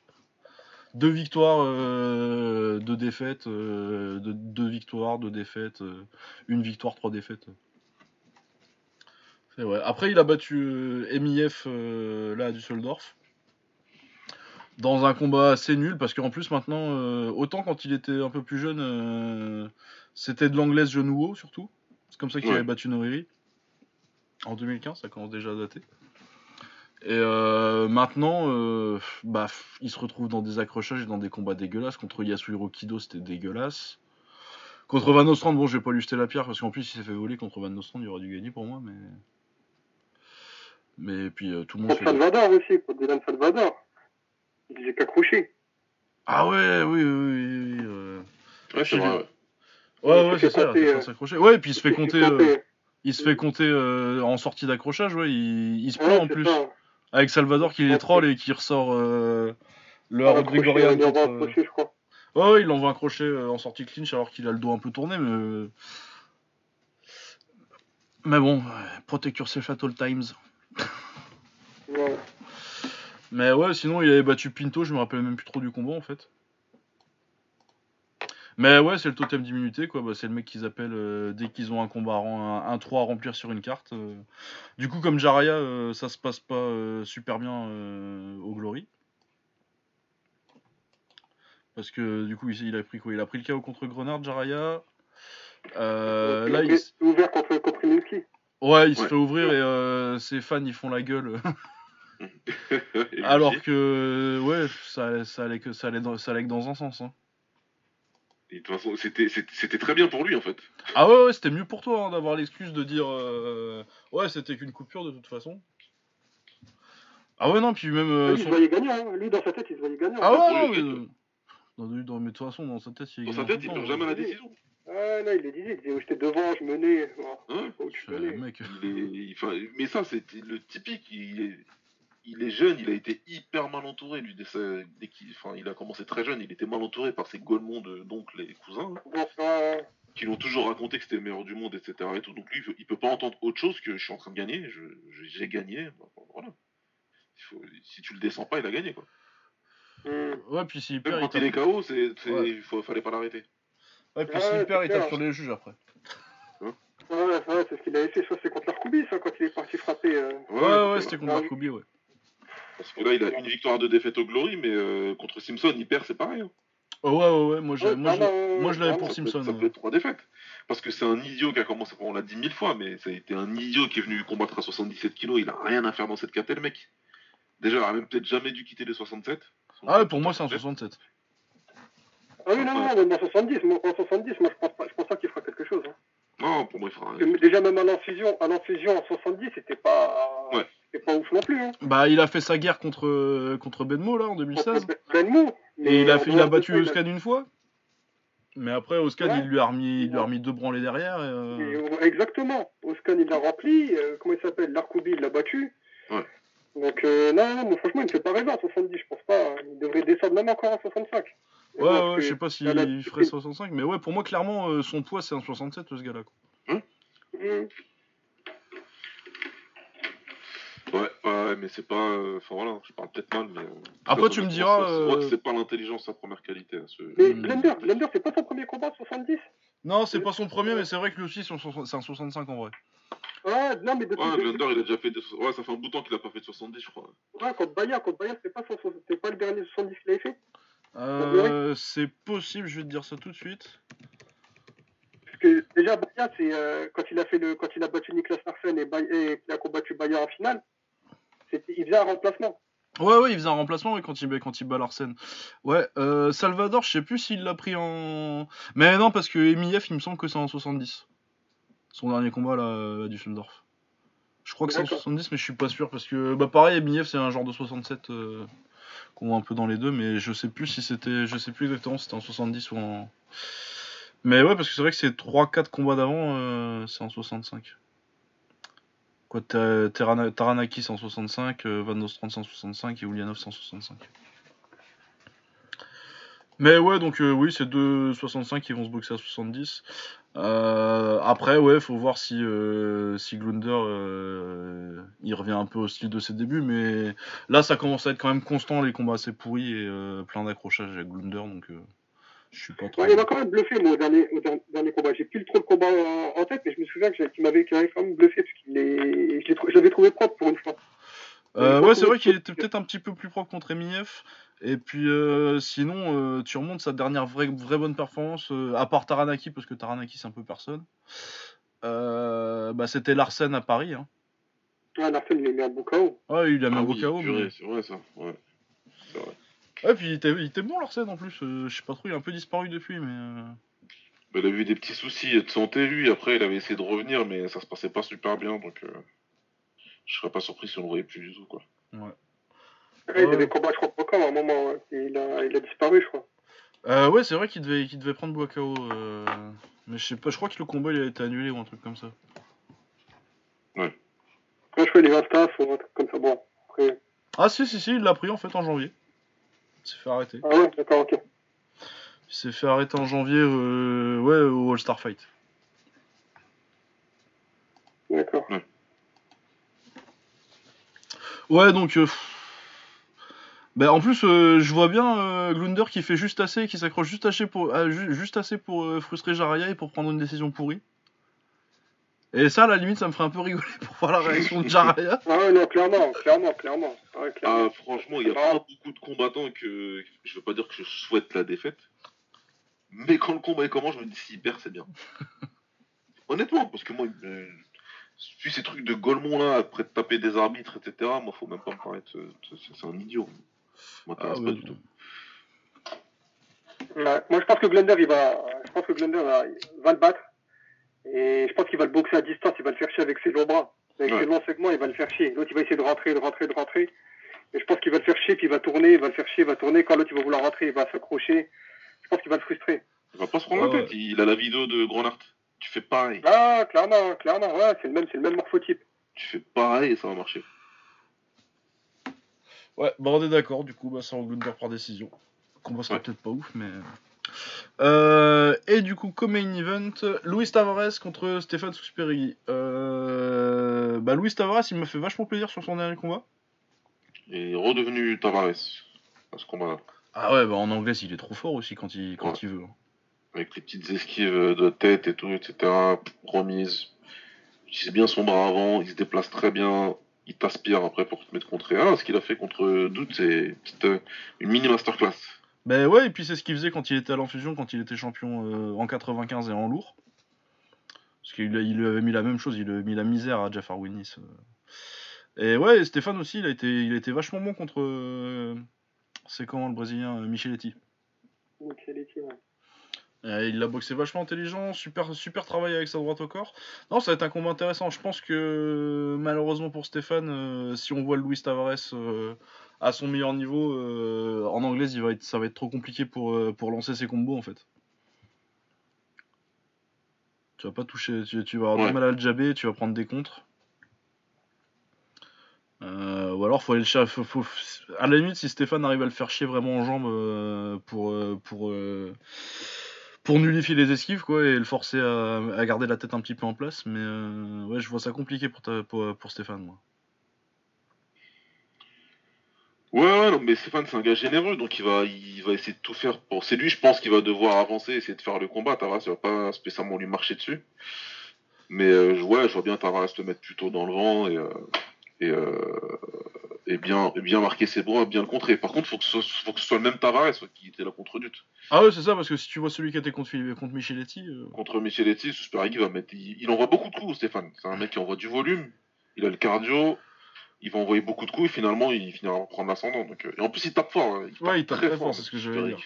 Deux victoires, euh, deux défaites, euh, deux, deux victoires, deux défaites, euh, une victoire, trois défaites. C'est vrai. Après, il a battu euh, MIF euh, là à Düsseldorf dans un combat assez nul parce qu'en plus maintenant, euh, autant quand il était un peu plus jeune, euh, c'était de l'anglaise genou haut surtout. C'est comme ça qu'il Ouais. avait battu Noriri en 2015, ça commence déjà à dater. Et euh, maintenant, euh, bah, il se retrouve dans des accrochages et dans des combats dégueulasses. Contre Yasuhiro Kido, c'était dégueulasse. Contre Van Ostrand, bon, je vais pas lui jeter la pierre parce qu'en plus, il s'est fait voler contre Van Ostrand, il aurait dû gagner pour moi, mais. Mais puis euh, tout le monde Contre fait. Salvador aussi, contre Dylan Salvador. Il disait qu'accrocher. Ah ouais, oui, oui, oui. oui, euh. Ouais, c'est vrai. ouais. Ouais, c'est ça, il euh, s'accrocher. Ouais, et puis il se fait compter, euh, il se fait compter euh, en sortie d'accrochage, ouais, il, il se Ouais, plaint en plus. ça. Avec Salvador qui les troll et qui ressort euh, le Harold Grigorian contre. euh. Ouais, il envoie un crochet euh, en sortie clinch alors qu'il a le dos un peu tourné, mais. Mais bon, protect yourself at all times. Ouais. Mais ouais, sinon il avait battu Pinto, je me rappelle même plus trop du combat en fait. Mais ouais, c'est le totem d'immunité quoi, bah, c'est le mec qu'ils appellent euh, dès qu'ils ont un combat, un, un 3 à remplir sur une carte. euh. Du coup, comme Jaraya, euh, ça se passe pas super bien au Glory. Parce que du coup, il, il a pris quoi? Il a pris le KO contre Grenard, Jaraya. Là, il, est ouvert contre, contre ouais, il se fait ouvrir et ses fans ils font la gueule. Alors que, ouais, ça, ça, allait, que, ça, allait dans, ça allait que dans un sens. hein. Et de toute façon, c'était très bien pour lui en fait. Ah ouais, ouais c'était mieux pour toi hein, d'avoir l'excuse de dire euh, ouais, c'était qu'une coupure de toute façon. Ah ouais, non, puis même. euh, Lui, il se voyait gagnant. Hein. Lui, dans sa tête, il se voyait gagnant. Ah ouais, non, oui, mais, oui. euh, dans, dans- mais de toute façon, dans sa tête, il Dans sa tête, il temps, jamais la hein. décision. Ah non, il le disait. Il disait, oh, j'étais devant, je menais. Oh, Hein oh, tu menais. mec, Il est, il- enfin, mais ça, c'était le typique. Il est, il est jeune, il a été hyper mal entouré. Lui, dès, dès qu'il, enfin, il a commencé très jeune, il était mal entouré par ses golemons de d'oncles et cousins, hein, qui l'ont toujours raconté que c'était le meilleur du monde, etc. Et tout. Donc lui, il peut- pas entendre autre chose que je suis en train de gagner, je, je- j'ai gagné. Bon, voilà. Il faut, si tu le descends pas, il a gagné quoi. Ouais, puis perd, il quand il est tape. KO, c'est, c'est- Ouais. il faut, fallait pas l'arrêter. Ouais, puis s'il perd, il tape sur les juges après. Ouais, ouais, c'est ce qu'il avait fait. Ça, c'est contre l'Arcoubi, ça, quand il est parti frapper. euh. Ouais, ouais, c'était contre Marcobi, ouais. Parce que là, il a une victoire, deux défaites au Glory, mais euh, contre Simpson, il perd, c'est pareil. hein. Oh, ouais, ouais, ouais, moi, j'ai- Ouais, moi, ah, je- moi, je l'avais ah, pour ça peut- Simpson. Ça ouais. peut être trois défaites. Parce que c'est un idiot qui a commencé, on l'a dit mille fois, mais ça a été un idiot qui est venu combattre à 77 kilos. Il a rien à faire dans cette caté, le mec. Déjà, il aurait même peut-être jamais dû quitter les 67. Ah ouais, pour moi, c'est un 67. Ah oui, non, non, même en 70. Moi, en 70, moi, je pense pas, je pense pas qu'il fera quelque chose. Hein. Non, pour moi, il fera Parce que rien. déjà, même à l'infusion, à l'infusion en 70, c'était pas. Ouais. C'était pas ouf non plus. Hein. Bah, il a fait sa guerre contre, contre Benmo, là, en 2016. Contre Benmo. Et il a, fait, il a battu Oscan une fois. Mais après, Oscan, Ouais. il lui a remis, il lui a remis deux branlés derrière. Et, euh, il a- et- Exactement. Oscan, il l'a rempli. euh, comment il s'appelle L'Arcoubi, il l'a battu. Ouais. Donc, euh, non, non, mais franchement, il ne fait pas rêver en 70, je pense pas. Il devrait descendre même encore en 65. Ouais, ouais, je sais pas s'il la ferait discipline. 65, mais ouais, pour moi, clairement, euh, son poids, c'est un 67, ce gars-là. quoi. Hum. Ouais, ouais, mais c'est pas. euh, Enfin voilà, je parle peut-être mal, mais. euh, Après, tu me diras, que c'est pas l'intelligence sa première qualité. hein, ce- Mais Hmm. Blender, Blender, c'est pas son premier combat en 70 Non, c'est pas son premier, mais c'est vrai que lui aussi, c'est un soixante- c'est un 65 en vrai. Ah, non, mais depuis. Ouais, Blender, il a déjà fait. Des... Ouais, ça fait un bout de temps qu'il a pas fait de 70, je crois. Ouais, contre Bayard, contre Bayard, c'est pas, son- c'est pas le dernier 70 qu'il avait fait Euh, c'est possible, je vais te dire ça tout de suite. Parce que déjà, Bayard, c'est euh, quand, il a fait le, quand il a battu Niklas Larsen et, qu'il a combattu Bayard en finale, il faisait un remplacement. Ouais, ouais, il faisait un remplacement ouais, quand, il, quand il bat Larsen. Ouais, euh, Salvador, je sais plus s'il l'a pris en. Mais non, parce que Emiev, il me semble que c'est en 70. Son dernier combat là, à Düsseldorf. Je crois que c'est en D'accord. 70, mais je suis pas sûr parce que, bah pareil, Emiev, c'est un genre de 67 euh, qu'on voit un peu dans les deux, mais je sais plus si c'était. Je sais plus exactement si c'était en 70 ou en. Mais ouais, parce que c'est vrai que c'est 3-4 combats d'avant, euh, c'est en 65. Quoi, Taranaki c'est en 65, euh, Van Nostrand c'est en 65 et Ulyanov c'est en 65. Mais ouais, donc euh, oui, c'est deux 65 qui vont se boxer à 70. Euh, après, ouais, faut voir si, euh, si Glunder euh, il revient un peu au style de ses débuts, mais là ça commence à être quand même constant les combats assez pourris et euh, plein d'accrochages avec Glunder, donc je suis pas trop. Il m'a quand même bluffé, moi, au dernier, au dernier combat. J'ai plus trop le combat en, en tête, mais je me souviens qu'il m'avait quand même bluffé, parce qu'il est... je l'avais trouvé propre pour une fois. Ouais, c'est vrai qu'il était peut-être un petit peu plus propre contre Emiev. Et puis euh, sinon, euh, tu remontes sa dernière vraie, vraie bonne performance, euh, à part Taranaki, parce que Taranaki c'est un peu personne. Euh, bah, c'était Larsen à Paris. Hein. Ah, Larsen, il a mis un beau KO. Ouais, il a mis Ah un beau oui, KO. mais- C'est vrai, ça. Ouais. C'est vrai. Ouais, puis il était, il était bon Larsen en plus. euh, je sais pas trop, il a un peu disparu depuis, mais. Bah, il a eu des petits soucis de santé, lui. Après, il avait essayé de revenir, mais ça se passait pas super bien. Donc, euh, je serais pas surpris si on le voyait plus du tout, quoi. Ouais, il Ouais. devait combattre Robocop à un moment, ouais. Et il, a, il a disparu, je crois. Euh, ouais, c'est vrai qu'il devait, qu'il devait prendre Boakao. Euh... Mais je sais pas, je crois que le combat il a été annulé ou un truc comme ça. Après, je fais les instas ou un truc comme ça. Bon, après. Ah, si, si, si, il l'a pris en fait en janvier. Il s'est fait arrêter. Ah ouais, d'accord, ok. Il s'est fait arrêter en janvier, euh, ouais, au All-Star Fight. D'accord. Ouais, donc. euh. Bah, en plus, euh, je vois bien euh, Glunder qui fait juste assez, qui s'accroche juste assez pour, ah, ju- juste assez pour euh, frustrer Jaraya et pour prendre une décision pourrie. Et ça, à la limite, ça me ferait un peu rigoler pour voir la réaction de Jaraya. Ah ouais, non, clairement, clairement, clairement. Ouais, clairement. Ah, franchement, il y a Ah. pas beaucoup de combattants que. Je veux pas dire que je souhaite la défaite. Mais quand le combat commence, je me dis s'il perd, c'est bien. Honnêtement, parce que moi, euh, puis ces trucs de Golemont là, après de taper des arbitres, etc., moi, faut même pas me paraître. euh, c'est- C'est un idiot. M'intéresse Ah pas ouais. du tout. Ouais, Moi, je pense que Glunder, il va, je pense que Glunder va, va le battre. Et je pense qu'il va le boxer à distance, il va le faire chier avec ses longs bras. Avec Ouais. ses longs segments, il va le faire chier. L'autre, il va essayer de rentrer, de rentrer, de rentrer. Et je pense qu'il va le faire chier, puis il va tourner, il va le faire chier, il va tourner. Quand l'autre, il va vouloir rentrer, il va s'accrocher. Je pense qu'il va le frustrer. Il va pas se prendre Ouais, la tête. Il a la vidéo de Grenard. Tu fais pareil. Ah, clairement, clairement, ouais, c'est le même, c'est le même morphotype. Tu fais pareil et ça va marcher. Ouais, bah on est d'accord, du coup, bah c'est en Glunder par décision. Le combat sera Ouais. peut-être pas ouf, mais. Euh, et du coup, comme main event, Luis Tavares contre Stéphane Sousperigui. Euh, bah, Luis Tavares, il m'a fait vachement plaisir sur son dernier combat. Il est redevenu Tavares à ce combat-là. Ah ouais, bah en anglais, il est trop fort aussi quand il, quand Ouais. il veut. Avec les petites esquives de tête et tout, etc. Remise. Il utilise bien son bras avant, il se déplace très bien. Il t'aspire après pour te mettre contre. Ah, ce qu'il a fait contre Doute, c'est une petite, euh, une mini masterclass. Bah ouais, et puis c'est ce qu'il faisait quand il était à l'enfusion, quand il était champion euh, en 95 et en lourd. Parce qu'il il lui avait mis la même chose, il lui avait mis la misère à Jafar Winnis. euh. Et ouais, et Stéphane aussi, il a été, il a été vachement bon contre. euh, c'est comment le brésilien euh, Micheletti. Est- ouais. Euh, il l'a boxé vachement intelligent, super, super travail avec sa droite au corps. Non, ça va être un combat intéressant. Je pense que malheureusement pour Stéphane, euh, si on voit Luis Tavares euh, à son meilleur niveau, euh, en anglais, il va être, ça va être trop compliqué pour, pour lancer ses combos en fait. Tu vas pas toucher, tu, tu vas avoir Ouais. du mal à le jabber, tu vas prendre des contres. Euh, ou alors faut aller le cher- faut- faut- à la limite si Stéphane arrive à le faire chier vraiment en jambes euh, pour euh, pour pour nullifier les esquives quoi et le forcer à, garder la tête un petit peu en place mais euh, ouais je vois ça compliqué pour ta- pour, pour Stéphane moi. Ouais, ouais, non, mais Stéphane, c'est un gars généreux, donc il va, il va essayer de tout faire pour. C'est lui, je pense, qui va devoir avancer, essayer de faire le combat. Tavares, il va pas spécialement lui marcher dessus. Mais euh, ouais, je vois bien Tavares le mettre plutôt dans le vent et, euh, et, et bien, et bien marquer ses bras, bien le contrer. Par contre, faut que ce, faut que ce soit le même Tavares qui était là contre Dut. Ah ouais c'est ça parce que si tu vois celui qui était contre, contre Micheletti euh, Contre Micheletti, Susperigui va mettre. Il, il envoie beaucoup de coups, Stéphane. C'est un mec qui envoie du volume. Il a le cardio. Il va envoyer beaucoup de coups et finalement il finira par prendre l'ascendant. Donc, euh, et en plus, il tape fort. hein. Ouais, il tape très fort, c'est ce que je veux dire.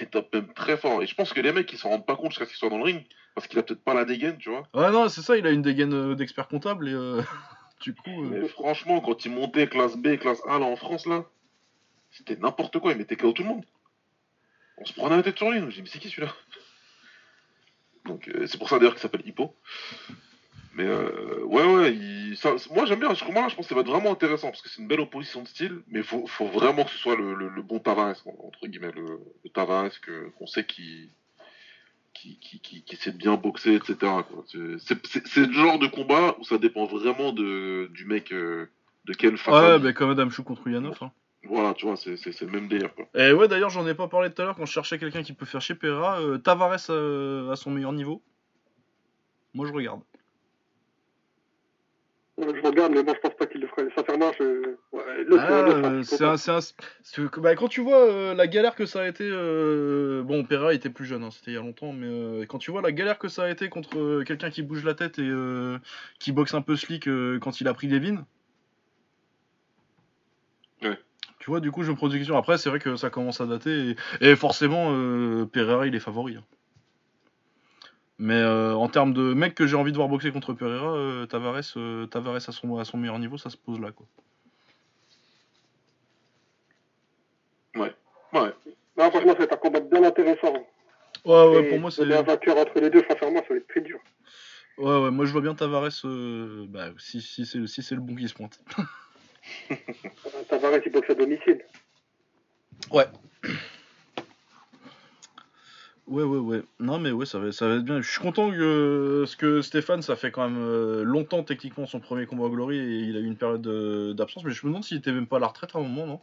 Il tape même très fort. Et je pense que les mecs ils s'en rendent pas compte jusqu'à ce qu'ils soient dans le ring. Parce qu'il a peut-être pas la dégaine, tu vois. Ouais non c'est ça il a une dégaine euh, d'expert comptable et euh, euh, franchement, quand il montait classe B, classe A là en France là, c'était n'importe quoi. Il mettait KO tout le monde. On se prenait la tête sur lui. Me dis, mais c'est qui celui-là? Donc euh, c'est pour ça d'ailleurs qu'il s'appelle Hippo. Mais euh, ouais, ouais, il- moi j'aime bien ce combat-là, je pense que ça va être vraiment intéressant parce que c'est une belle opposition de style, mais faut, faut vraiment que ce soit le, bon Tavares, entre guillemets, le, Tavares qu'on sait qui, qui, qui, qui, qui sait bien boxer, etc. C'est- le genre de combat où ça dépend vraiment de, du mec, euh, de quelle ouais façon. bah comme Adam Chou contre Yanov hein. Voilà, tu vois, c'est le même délire. Quoi. Et ouais, d'ailleurs, j'en ai pas parlé tout à l'heure quand je cherchais quelqu'un qui peut faire chez Pereira. euh, Tavares euh, à son meilleur niveau. Moi, je regarde. Je regarde, mais bon, je pense pas qu'il le ferait. Sincèrement, je. Ouais, Ah, euh, c'est un, un- bah, quand tu vois euh, la galère que ça a été. euh, Bon, Pereira était plus jeune, hein, c'était il y a longtemps, mais euh, quand tu vois la galère que ça a été contre euh, quelqu'un qui bouge la tête et euh, qui boxe un peu slick euh, quand il a pris Levin. Ouais. Tu vois, du coup, je me pose des questions. Après, c'est vrai que ça commence à dater et, et forcément, euh, Pereira il est favori. hein. Mais euh, en termes de mec que j'ai envie de voir boxer contre Pereira, euh, Tavares, euh, Tavares à, son, à son meilleur niveau, ça se pose là. Quoi. Ouais. Non, franchement, ça va être un combat bien intéressant. Ouais, ouais, Et pour moi, c'est. un vainqueur entre les deux, sincèrement, ça va être très dur. Ouais, ouais, moi je vois bien Tavares, bah, si, si c'est si c'est le bon qui se pointe. Tavares, il boxe à domicile. Ouais. Ouais, ouais, ouais. Non, mais ouais, ça va, ça va être bien. Je suis content que, parce que Stéphane, ça fait quand même euh, longtemps techniquement son premier combat au Glory et il a eu une période de- d'absence, mais je me demande s'il était même pas à la retraite à un moment, non?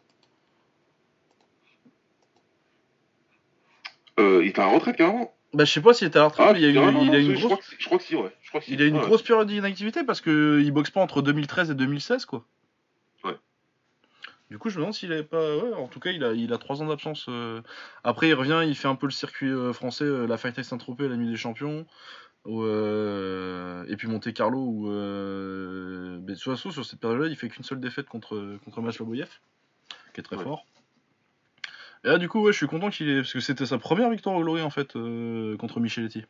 Euh, il était à la retraite carrément. Bah, je sais pas s'il était à la retraite, mais il y a eu, il a une je crois grosse, que Je crois que si, ouais. Je crois que si. il a une Ouais. grosse période d'inactivité parce que il boxe pas entre 2013 et 2016, quoi. Du coup, je me demande s'il avait pas. Ouais, en tout cas, il a, il a 3 ans d'absence. euh. Après, il revient, il fait un peu le circuit euh, français, euh, la Fight Saint-Tropez, la Nuit des Champions. Et puis Monte Carlo, où. Euh... Mais façon, sur cette période-là, il fait qu'une seule défaite contre, contre Mash Loboyev, qui est très Ouais. fort. Et là, du coup, ouais, je suis content qu'il ait. Parce que c'était sa première victoire au Glory, en fait, contre Micheletti.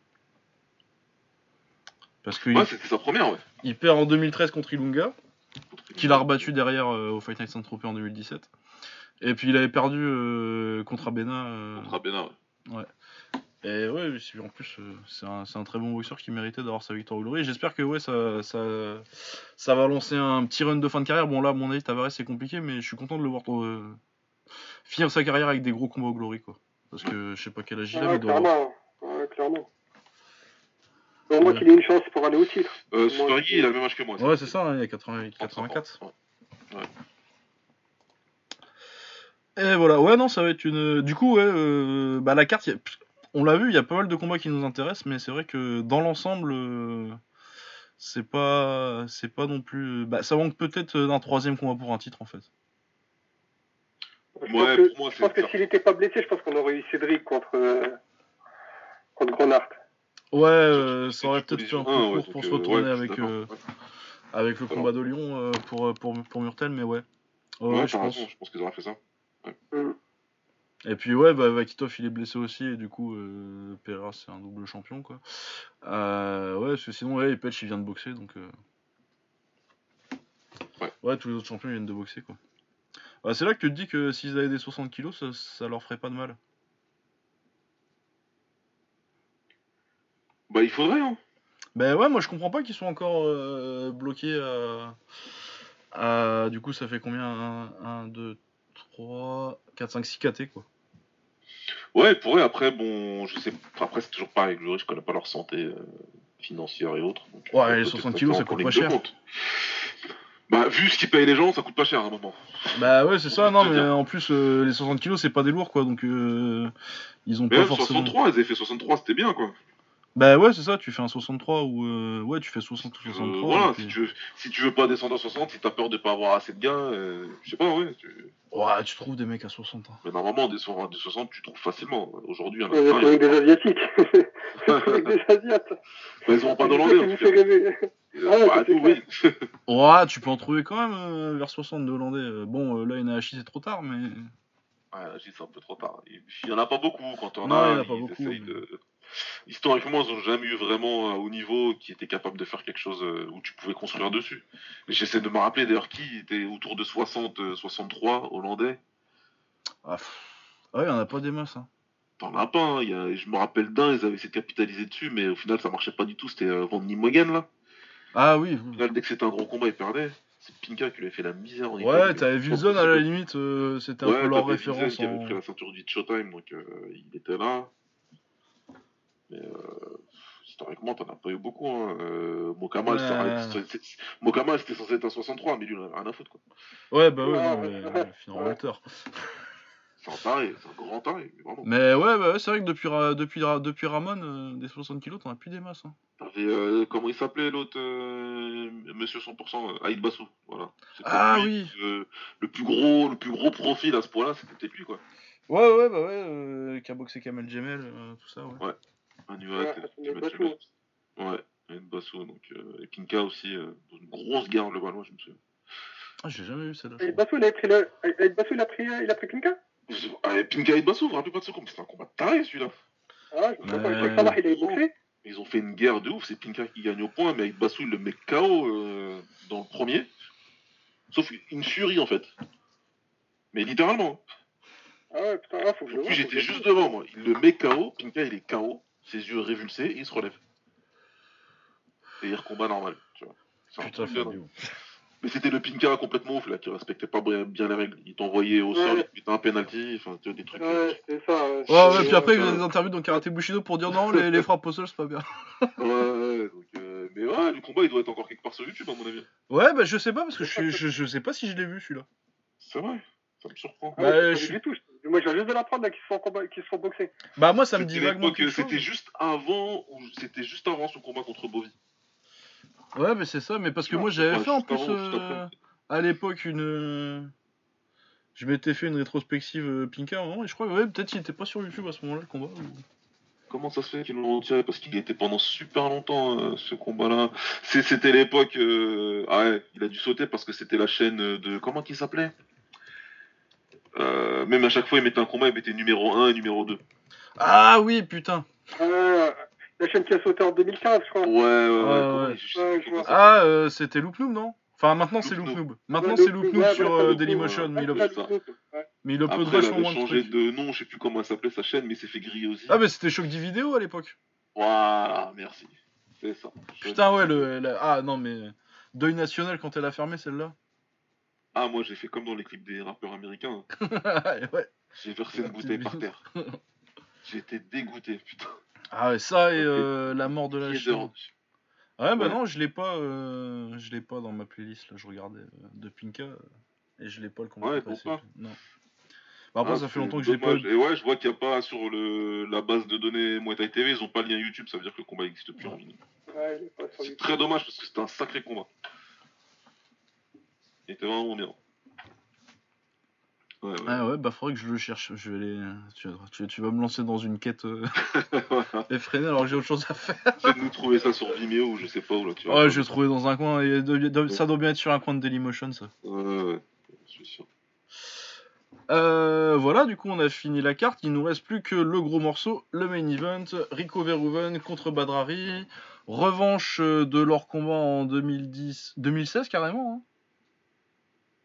Parce qu'il Ouais, c'était sa première, ouais. il perd en 2013 contre Ilunga qu'il a rebattu derrière euh, au Fight Night Saint-Tropez en 2017. Et puis il avait perdu euh, contre Abena. euh, Contre Abena, ouais. et ouais, en plus, c'est un, très bon boxeur qui méritait d'avoir sa victoire au Glory. J'espère que ouais, ça, ça, ça va lancer un petit run de fin de carrière. Bon, là, à mon avis, Tavares, c'est compliqué, mais je suis content de le voir euh, finir sa carrière avec des gros combats au Glory. Quoi. Parce que je sais pas quel âge il a, mais Ouais, doit avoir- clairement. Ouais, clairement. Au moins Ouais. qu'il ait une chance pour aller au titre. Euh, Moi, Guy, il a le même âge que moi. Ouais, c'est ça, hein, il y a 80 35 ans. 84. Ouais. Et voilà, ouais, non, ça va être une. Du coup, ouais, euh, bah, la carte, il y a- on l'a vu, il y a pas mal de combats qui nous intéressent, mais c'est vrai que dans l'ensemble, euh, c'est pas, c'est pas non plus. Bah, ça manque peut-être d'un troisième combat pour un titre en fait. Je Ouais, pense que, pour moi, je pense que s'il n'était pas blessé, je pense qu'on aurait eu Cédric contre, euh, contre Grenard. Ouais, euh, ça aurait peut-être fait un peu ouais, court pour se euh, retourner ouais, avec, euh, Ouais. avec le combat de Lyon pour, pour, pour Murtel, mais ouais. Ouais, Ouais, ouais, je pense. je pense qu'ils auraient fait ça. Et puis ouais, bah, Vakitov il est blessé aussi, et du coup, euh, Pereira c'est un double champion quoi. Euh, ouais, parce que sinon, ouais, Petch il vient de boxer donc. euh, Ouais. tous les autres champions ils viennent de boxer quoi. Bah, c'est là que tu te dis que s'ils avaient des 60 kilos, ça, ça leur ferait pas de mal. Bah, il faudrait, hein. Bah ouais, moi je comprends pas qu'ils soient encore euh, bloqués à... à- Du coup, ça fait combien? 1, 2, 3, 4, 5, 6 KT quoi. Ouais, il pourrait. Après, bon, je sais. Après, c'est toujours pareil je connais pas leur santé euh, financière et autres. donc, Ouais, euh, les peut-être 60 que kilos, ça coûte pas cher. Bah, vu ce qu'ils payent les gens, ça coûte pas cher à un moment. Bah ouais, c'est ça, non, mais dire. en plus, euh, les 60 kilos, c'est pas des lourds, quoi, donc euh, ils ont Mais pas même forcément... 63, ils avaient fait 63, c'était bien, quoi. Bah ouais, c'est ça, tu fais un 63 ou... euh, Ouais, tu fais 60 ou Euh, 63. voilà, et puis- si tu, veux, si tu veux pas descendre à 60, si t'as peur de pas avoir assez de gains, euh, je sais pas, ouais. tu- Ouais, tu trouves des mecs à 60. hein. Mais normalement, des, so- des 60, tu trouves facilement. Aujourd'hui, il y en a avec des Asiatiques. avec des Asiates. Bah, ils ont pas en tout. Euh, Ah ouais, bah, ça, c'est tout, oui. Ouais, tu peux en trouver quand même euh, vers 60 de Hollandais. Euh, Bon, euh, là, Inahashi, c'est trop tard, mais... Ouais, c'est un peu trop tard. Il y en a pas beaucoup. Quand on Non, a, il y en a pas beaucoup, essayent mais- de... Historiquement, ils ont jamais eu vraiment un haut niveau qui était capable de faire quelque chose euh, où tu pouvais construire dessus. J'essaie de me rappeler d'ailleurs qui était autour de 60, euh, 63 hollandais. Ah, ouais, il y en a pas des masses, hein. T'en as pas, hein. il y a- je me rappelle d'un, ils avaient essayé de capitaliser dessus, mais au final ça marchait pas du tout. C'était euh, Van Nimogen là. Ah oui, Au final, dès que c'était un gros combat, ils perdaient. C'est Pinka qui lui avait fait la misère en ouais, t'avais Wilson à la limite, euh, c'était un Ouais, peu leur t'avais Wilson référence. qui avait en- pris la ceinture du Showtime, donc euh, il était là. Mais euh, historiquement, t'en as pas eu beaucoup. Hein. Euh, Ouais. c'est- Mokamal, c'était censé être un 63, mais lui, il en a rien à foutre. Quoi. Ouais, bah ouais, non, mais ouais. euh, Ouais. hauteur. C'est un taré, c'est un grand taré, mais vraiment. Mais ouais, bah ouais, c'est vrai que depuis, depuis, depuis Ramon, euh, des 60 kilos, t'en as plus des masses. Hein. T'avais, euh, comment il s'appelait l'autre euh, Monsieur 100%, euh, Aïd Bassou, voilà. Ah lui, oui. le plus gros, le plus gros profil à ce point-là, c'était peut-être lui, quoi. Ouais, ouais, bah ouais, euh, qui a boxé Kamel Gemel, euh, tout ça, Ouais, mets- tu mets- Ouais, Aïd Bassou, donc euh, et Pinka aussi, euh, une grosse guerre le ballon, je me souviens. Ah, j'ai jamais vu celle-là. Et Bassou, il a pris le. Et Bassou, il a pris, il a pris Pinka Ah, et Pinka Aïd Bassou, vous vous rappelez pas de ce combat, c'était un combat taré celui-là. Ah, je sais pas, il avait boxé. Ils ont fait une guerre de ouf. C'est Pinka qui gagne au point, mais avec Bassou, il le met KO euh, dans le premier. Sauf une furie, en fait. Mais littéralement. Ah ouais, putain, là, faut que je En le plus, j'étais juste devant, moi. Il le met KO. Pinka, il est KO. Ses yeux révulsés, et il se relève. Et il recombat normal. Tu vois. Putain, de. Mais c'était le Pinka complètement ouf, là, qui respectait pas bien les règles. Il t'envoyait au sol, Ouais. il te mettait un penalty, enfin, tu vois, des trucs. Ouais, ça. Ouais, puis après, il y a des interviews dans Karate Bushido pour dire non, les, les frappes au sol, c'est pas bien. Ouais, ouais, donc, euh, mais ouais, le combat, il doit être encore quelque part sur YouTube, à mon avis. Ouais, bah je sais pas, parce que je, suis- je, je sais pas si je l'ai vu celui-là. C'est vrai, ça me surprend. Ah Bah, ouais, je tout. je- Moi, je viens juste de l'apprendre là, qui se font combat, qui se font boxer. Bah, moi, ça me dit vaguement quelque chose. C'était juste avant, ou c'était juste avant son combat contre Bovy. Ouais, mais c'est ça, mais parce que Ouais, moi, j'avais ouais, fait en plus avant, euh, à l'époque une. euh, Je m'étais fait une rétrospective euh, Pinka à un moment, et je crois que ouais, peut-être qu'il était pas sur YouTube à ce moment-là, le combat. ou- Comment ça se fait qu'ils l'ont retiré? Parce qu'il était pendant super longtemps, euh, ce combat-là. C'est- C'était l'époque. euh, Ah ouais, il a dû sauter parce que c'était la chaîne de. Comment qu'il s'appelait? Euh, Même à chaque fois, il mettait un combat, il mettait numéro 1 et numéro 2. Ah oui, putain Euh, la chaîne qui a sauté en 2015, je crois. Ouais, ouais, ouais. Ouais, ouais. je Ouais, je. Ah, euh, c'était Loop Noob, non? Enfin, maintenant c'est Loop Noob. Maintenant c'est Loop Noob, sur euh, Dailymotion, mais il, ouais. mais il upload Après, il vachement avait moins de changé de nom, je sais plus comment elle s'appelait sa chaîne, mais il s'est fait griller aussi. Ah, bah c'était Shock 10 vidéo à l'époque. Voilà, merci. C'est ça. Putain, ouais, le. la- Ah, non, mais. Deuil national quand elle a fermé celle-là. Ah, moi j'ai fait comme dans les clips des rappeurs américains. ouais. J'ai versé une bouteille par terre. J'étais dégoûté, putain. Ah, et ça et euh, la mort de la dehors. Ouais, bah Ouais. non, je l'ai pas, euh, je l'ai pas dans ma playlist là. Je regardais euh, de Pinka euh, et je l'ai pas le combat. Ouais, passé. Non. Bah, après, Ah, ça fait longtemps que j'ai pas. Et ouais, je vois qu'il n'y a pas sur le, la base de données Muay Thai TV, ils ont pas le lien YouTube, ça veut dire que le combat existe plus en ligne. Pas sur C'est très dommage parce que c'était un sacré combat. Il était vraiment bien. Ouais, ouais. Ah ouais, bah faudrait que je le cherche. Je vais aller. Tu, tu, tu vas me lancer dans une quête euh, effrénée alors que j'ai autre chose à faire. De nous trouver ça sur Vimeo ou je sais pas où là. Tu vois. Ouais, je vais trouver dans un coin. Et de- de- ça doit bien être sur un coin de Dailymotion ça. Ouais, ouais, je suis sûr. Euh, voilà, du coup on a fini la carte. Il nous reste plus que le gros morceau, le main event. Rico Verhoeven contre Badrari. Revanche euh, de leur combat en 2010, 2016 carrément. hein.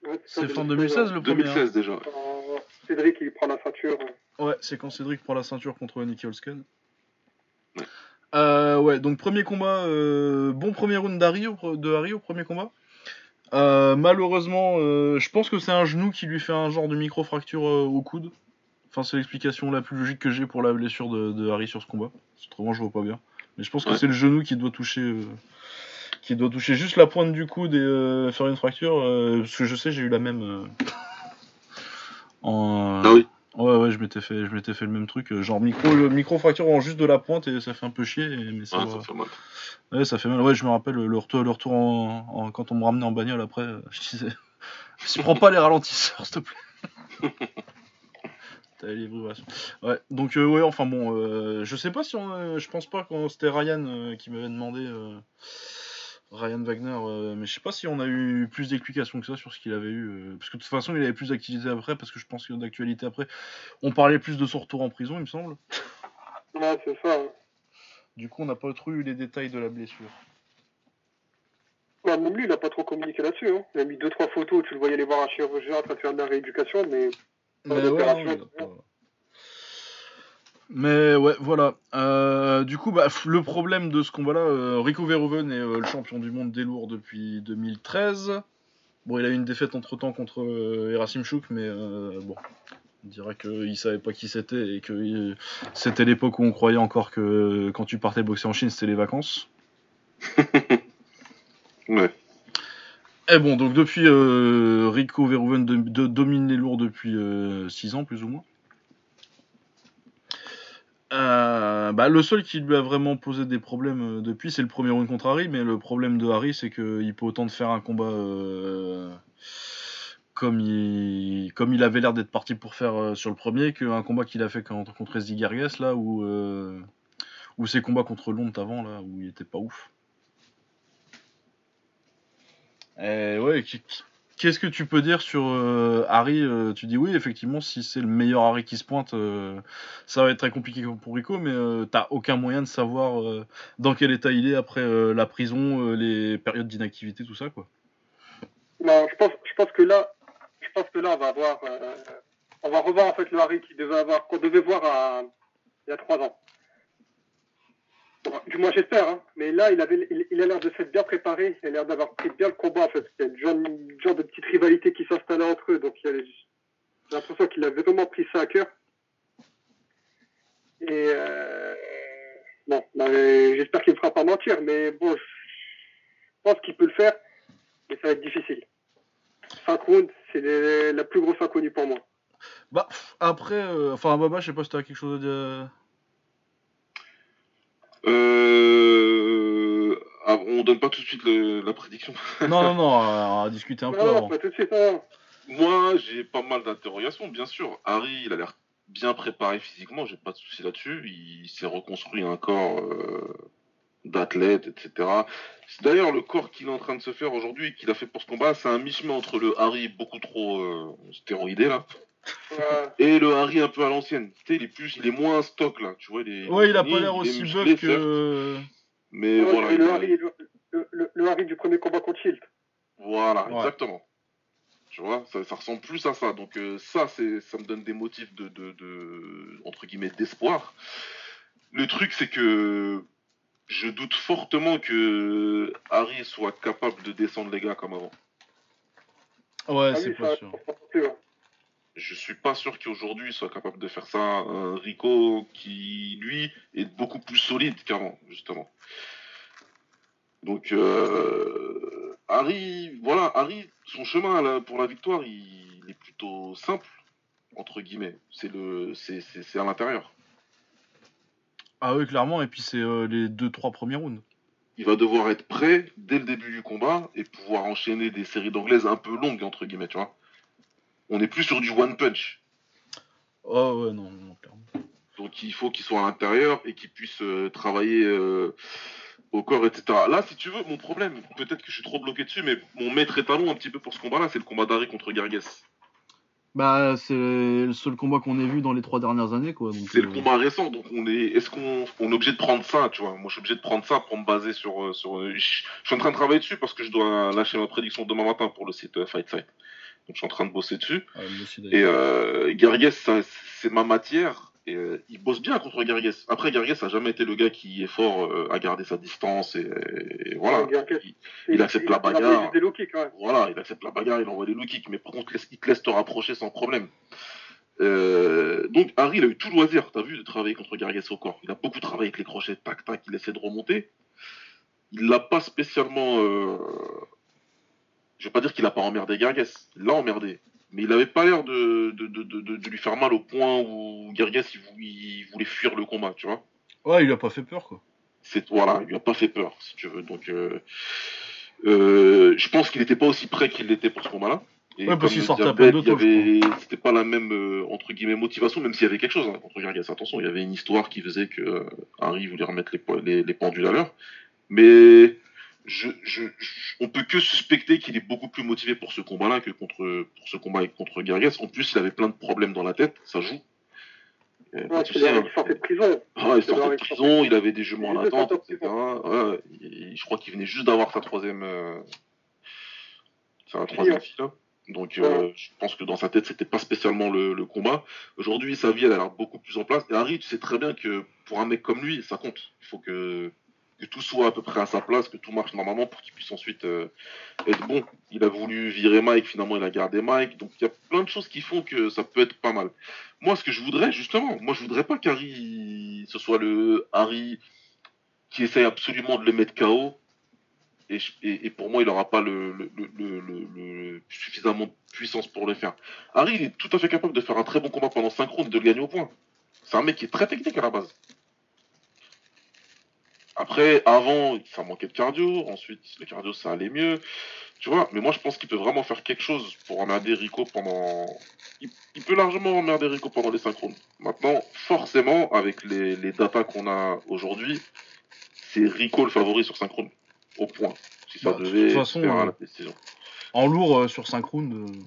Ouais, C'est fin 2016, 2016 le premier. hein. 2016 déjà. Euh, Cédric, il prend la ceinture. Ouais, c'est quand Cédric prend la ceinture contre Nicky Holsken. Ouais. Euh, ouais, donc premier combat, euh, bon premier round d'Harry de Harry au premier combat. Euh, malheureusement, euh, je pense que c'est un genou qui lui fait un genre de micro-fracture euh, au coude. Enfin, c'est l'explication la plus logique que j'ai pour la blessure de, de Harry sur ce combat. Autrement, je vois pas bien. Mais je pense que Ouais. c'est le genou qui doit toucher, euh, qui doit toucher juste la pointe du coude et euh, faire une fracture. euh, parce que je sais, j'ai eu la même. euh, en, Ah oui. Ouais, ouais, je m'étais fait, je m'étais fait le même truc, euh, genre micro, le micro fracture en juste de la pointe et ça fait un peu chier, et- mais ça, Ah, va. ça fait mal. Ouais, ça fait mal. Ouais, je me rappelle le retour, le retour en, en- quand on me ramenait en bagnole après, euh, je disais, si prends pas les ralentisseurs, s'il te plaît. T'as les vibrations. Ouais, donc euh, ouais, enfin bon, euh, je sais pas si on, euh, je pense pas quand c'était Ryan euh, qui m'avait demandé. euh, Ryan Wagner, euh, mais je sais pas si on a eu plus d'explications que ça sur ce qu'il avait eu, euh, parce que de toute façon il avait plus d'actualité après, parce que je pense que d'actualité après, on parlait plus de son retour en prison, il me semble. Ouais, c'est ça. hein. Du coup, on n'a pas trop eu les détails de la blessure. Ouais, même lui, il a pas trop communiqué là-dessus. Hein. Il a mis deux trois photos où tu le voyais aller voir un chirurgien en train de faire de la rééducation, mais Mais Pas ouais, d'opération, non, il a pas- Mais ouais, voilà. Euh, du coup, bah, le problème de ce combat-là, euh, Rico Verhoeven est euh, le champion du monde des lourds depuis 2013. Bon, il a eu une défaite entre temps contre Erasim Chouk, mais bon, on dirait qu'il savait pas qui c'était et que c'était l'époque où on croyait encore que quand tu partais boxer en Chine, c'était les vacances. Ouais. Et bon, donc depuis, Rico Verhoeven de- de- domine les lourds depuis 6 ans, plus ou moins. Euh, bah, le seul qui lui a vraiment posé des problèmes euh, depuis, c'est le premier round contre Harry, mais le problème de Harry, c'est qu'il peut autant de faire un combat euh, comme, il, avait l'air d'être parti pour faire sur le premier, qu'un combat qu'il a fait contre, contre Gargas, là, où, ou ses combats contre Londres avant, là, où il était pas ouf. Et ouais, qui- qui- Qu'est-ce que tu peux dire sur euh, Harry euh, Tu dis oui, effectivement, si c'est le meilleur Harry qui se pointe, euh, ça va être très compliqué pour Rico, mais euh, t'as aucun moyen de savoir euh, dans quel état il est après euh, la prison, les périodes d'inactivité, tout ça, quoi. Non, je pense, je pense que là, je pense que là, on va avoir, on va revoir en fait le Harry qui devait avoir, qu'on devait voir à- il y a trois ans. Bon, Du moins, j'espère, hein. Mais là, il avait, il, il a l'air de s'être bien préparé. Il a l'air d'avoir pris bien le combat, en fait. Il y a une genre, de petite rivalité qui s'installait entre eux. Donc, j'ai l'impression qu'il avait vraiment pris ça à cœur. Et, euh, bon, bah, j'espère qu'il ne fera pas mentir. Mais bon, je pense qu'il peut le faire. Mais ça va être difficile. 5 rounds, c'est la plus grosse inconnue pour moi. Bah, après, euh, enfin, Baba, je sais pas si t'as quelque chose dire. Euh... ah, on donne pas tout de suite le- la prédiction. Non, non, non, on va discuter un peu Non, avant. pas tout de suite. non. Moi, j'ai pas mal d'interrogations, bien sûr. Harry, il a l'air bien préparé physiquement, j'ai pas de souci là-dessus. Il s'est reconstruit un corps euh, d'athlète, etc. D'ailleurs, le corps qu'il est en train de se faire aujourd'hui, qu'il a fait pour ce combat, c'est un mi-chemin entre le Harry beaucoup trop euh, stéroïdé là, Ouais. et le Harry un peu à l'ancienne. Tu sais, il est plus, il est moins stock là, tu vois. Il est, Ouais, il a pas l'air aussi buff certes, que. Mais Ouais, voilà. le, Harry, le, le- le- le Harry du premier combat contre Shield. Voilà, Ouais. exactement. Tu vois, ça, ça ressemble plus à ça. Donc euh, ça, c'est, ça me donne des motifs de, de, de- entre guillemets, d'espoir. Le truc, c'est que je doute fortement que Harry soit capable de descendre les gars comme avant. Ouais, Ah c'est oui, pas sûr. Je suis pas sûr qu'aujourd'hui il soit capable de faire ça. Un Rico qui, lui, est beaucoup plus solide qu'avant, justement. Donc, euh, Harry, voilà, Harry, son chemin là, pour la victoire, il, il est plutôt simple, entre guillemets. C'est le, c'est, à l'intérieur. Ah oui, clairement, et puis c'est euh, les 2-3 premiers rounds. Il va devoir être prêt dès le début du combat et pouvoir enchaîner des séries d'anglaises un peu longues, entre guillemets, tu vois. On n'est plus sur du one punch. Oh ouais, non, non, clairement. Donc il faut qu'il soit à l'intérieur et qu'il puisse euh, travailler euh, au corps, etc. Là, si tu veux, mon problème, peut-être que je suis trop bloqué dessus, mais mon maître étalon un petit peu pour ce combat-là, c'est le combat d'Harry contre Gargues. Bah, c'est le seul combat qu'on ait vu dans les trois dernières années, quoi. C'est le euh, combat récent, donc on est, est-ce qu'on on est obligé de prendre ça, tu vois? Moi, je suis obligé de prendre ça pour me baser sur, sur. Je suis en train de travailler dessus parce que je dois lâcher ma prédiction demain matin pour le site Fight Site. Donc, je suis en train de bosser dessus. Et euh, c'est ma matière. Et euh, il bosse bien contre Gargues. Après, Gargues a jamais été le gars qui est fort euh, à garder sa distance et, et voilà. Gargues, Il- il accepte la il envoie bagarre. juste des low kicks, ouais. Voilà, il accepte la bagarre, il envoie des low kicks, mais par contre, il te laisse te rapprocher sans problème. Euh, donc Harry, il a eu tout loisir, t'as vu, de travailler contre Gargues au corps. Il a beaucoup travaillé avec les crochets, tac, tac, il essaie de remonter. Il l'a pas spécialement... Euh... Je vais pas dire qu'il a pas emmerdé Gargues, il l'a emmerdé. Mais il avait pas l'air de, de, de, de, de- de lui faire mal au point où Gargues, il, vou- il voulait fuir le combat, tu vois Ouais, il a pas fait peur, quoi. c'est voilà, il lui a pas fait peur, si tu veux. Donc, euh, euh, je pense qu'il n'était pas aussi prêt qu'il l'était pour ce combat-là. Et Ouais, parce qu'il sortait à avait, c'était pas la même euh, entre guillemets motivation, même s'il y avait quelque chose hein, contre Gargas. Attention, il y avait une histoire qui faisait que Harry voulait remettre les, les, les pendules à l'heure. Mais je, je, je- on peut que suspecter qu'il est beaucoup plus motivé pour ce combat-là que contre pour ce combat contre Gargas. En plus, il avait plein de problèmes dans la tête, ça joue. Euh, Ouais, hein. Qui sortait de prison. Ah, il sortait de prison, il avait des jumeaux en Il attente, etc. Ouais, il- je crois qu'il venait juste d'avoir sa troisième. Euh... Troisième fille, là. Donc, euh, je pense que dans sa tête, c'était pas spécialement le, le combat. Aujourd'hui, sa vie, elle a l'air beaucoup plus en place. Et Harry, tu sais très bien que pour un mec comme lui, ça compte. Il faut que, que tout soit à peu près à sa place, que tout marche normalement pour qu'il puisse ensuite euh, être bon. Il a voulu virer Mike, finalement, il a gardé Mike. Donc, il y a plein de choses qui font que ça peut être pas mal. Moi, ce que je voudrais, justement, moi, je voudrais pas qu'Harry, ce soit le Harry qui essaye absolument de le mettre KO. Et, pour moi, il n'aura pas le- suffisamment de puissance pour le faire. Harry, il est tout à fait capable de faire un très bon combat pendant 5 rounds et de le gagner au point. C'est un mec qui est très technique à la base. Après, avant, ça manquait de cardio. Ensuite, le cardio, ça allait mieux. Tu vois, mais moi, je pense qu'il peut vraiment faire quelque chose pour emmerder Rico pendant. Il, il peut largement emmerder Rico pendant les 5 rounds. Maintenant, forcément, avec les, les datas qu'on a aujourd'hui, c'est Rico le favori sur 5 rounds. Au point. Si ça Bah, de devait toute façon, faire euh, la. En lourd, euh, sur 5 rounds, euh,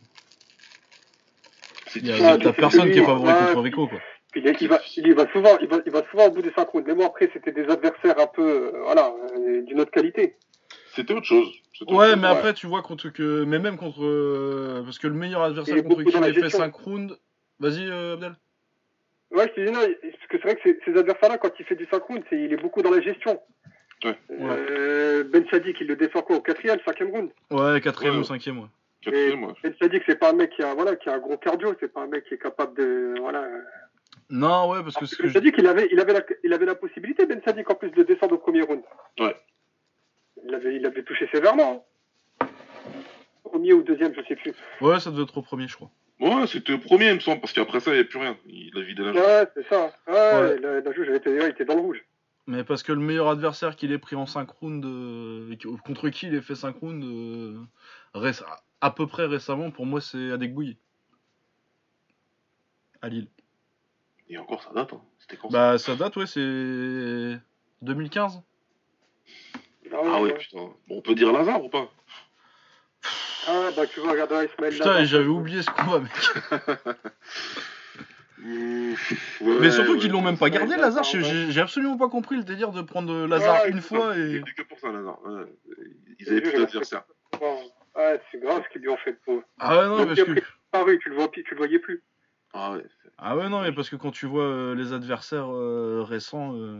C'est y a- t'as personne qui est lui, favori contre Rico, quoi. Puis il, il va, il, va souvent, il, va, il va souvent au bout des 5 rounds. Mais bon, après, c'était des adversaires un peu, euh, voilà, euh, d'une autre qualité. C'était autre chose. C'était autre Ouais, chose. mais ouais. après, tu vois, contre que. Mais même contre. euh, Parce que le meilleur Il adversaire contre qui il fait. 5 rounds. Vas-y, euh, Abdel. Ouais, je te dis non, parce que c'est vrai que ces, ces adversaires-là, quand il fait du 5 rounds, c'est- il est beaucoup dans la gestion. Ouais. Euh, Ben Sadik, il le défend quoi Au quatrième, cinquième round? Ouais, 4ème Ouais. ou 5ème, ouais. Quatrième, ouais. Ben Sadik, c'est pas un mec qui a, voilà, qui a un gros cardio, c'est pas un mec qui est capable de. Voilà. Non, ouais, parce que Parce ce que que Ben je- Sadik, il avait, il, avait la, il avait la possibilité, Ben Sadik, en plus de descendre au premier round. Ouais. Il avait, il avait touché sévèrement. hein. Premier ou deuxième, je sais plus. Ouais, ça devait être au premier, je crois. Ouais, c'était le premier, il me semble, parce qu'après ça, il n'y avait plus rien. Il a vidé la Ouais, c'est ça. Ouais, Ouais. La, la juge, elle était, ouais, était dans le rouge. Mais parce que le meilleur adversaire qu'il ait pris en 5 rounds, euh, contre qui il ait fait 5 rounds, euh, à peu près récemment, pour moi, c'est Adekbouyi. À Lille. Et encore, ça date. Hein. C'était quand ça Bah, ça date, ouais, c'est 2015. Ah ouais, putain. Bon, on peut dire Lazare ou pas? Ah, bah tu vois, regarde, ouais, Ismaël Putain, j'avais oublié ce combat, mec. Mmh, Mais surtout ouais. qu'ils l'ont même pas gardé, Lazare. J'ai j'ai absolument pas compris le délire de prendre Lazare Ouais, une fois Il et. que pour ça, Lazare. Ouais. Ils avaient plus d'adversaire. Ouais, c'est grave ce qu'ils lui ont fait, le pauvre. Ah ouais, non, Donc, parce que. pris disparu, tu le vois, tu le voyais plus. Ah ouais. Ah ouais, non, mais parce que quand tu vois euh, les adversaires euh, récents, euh,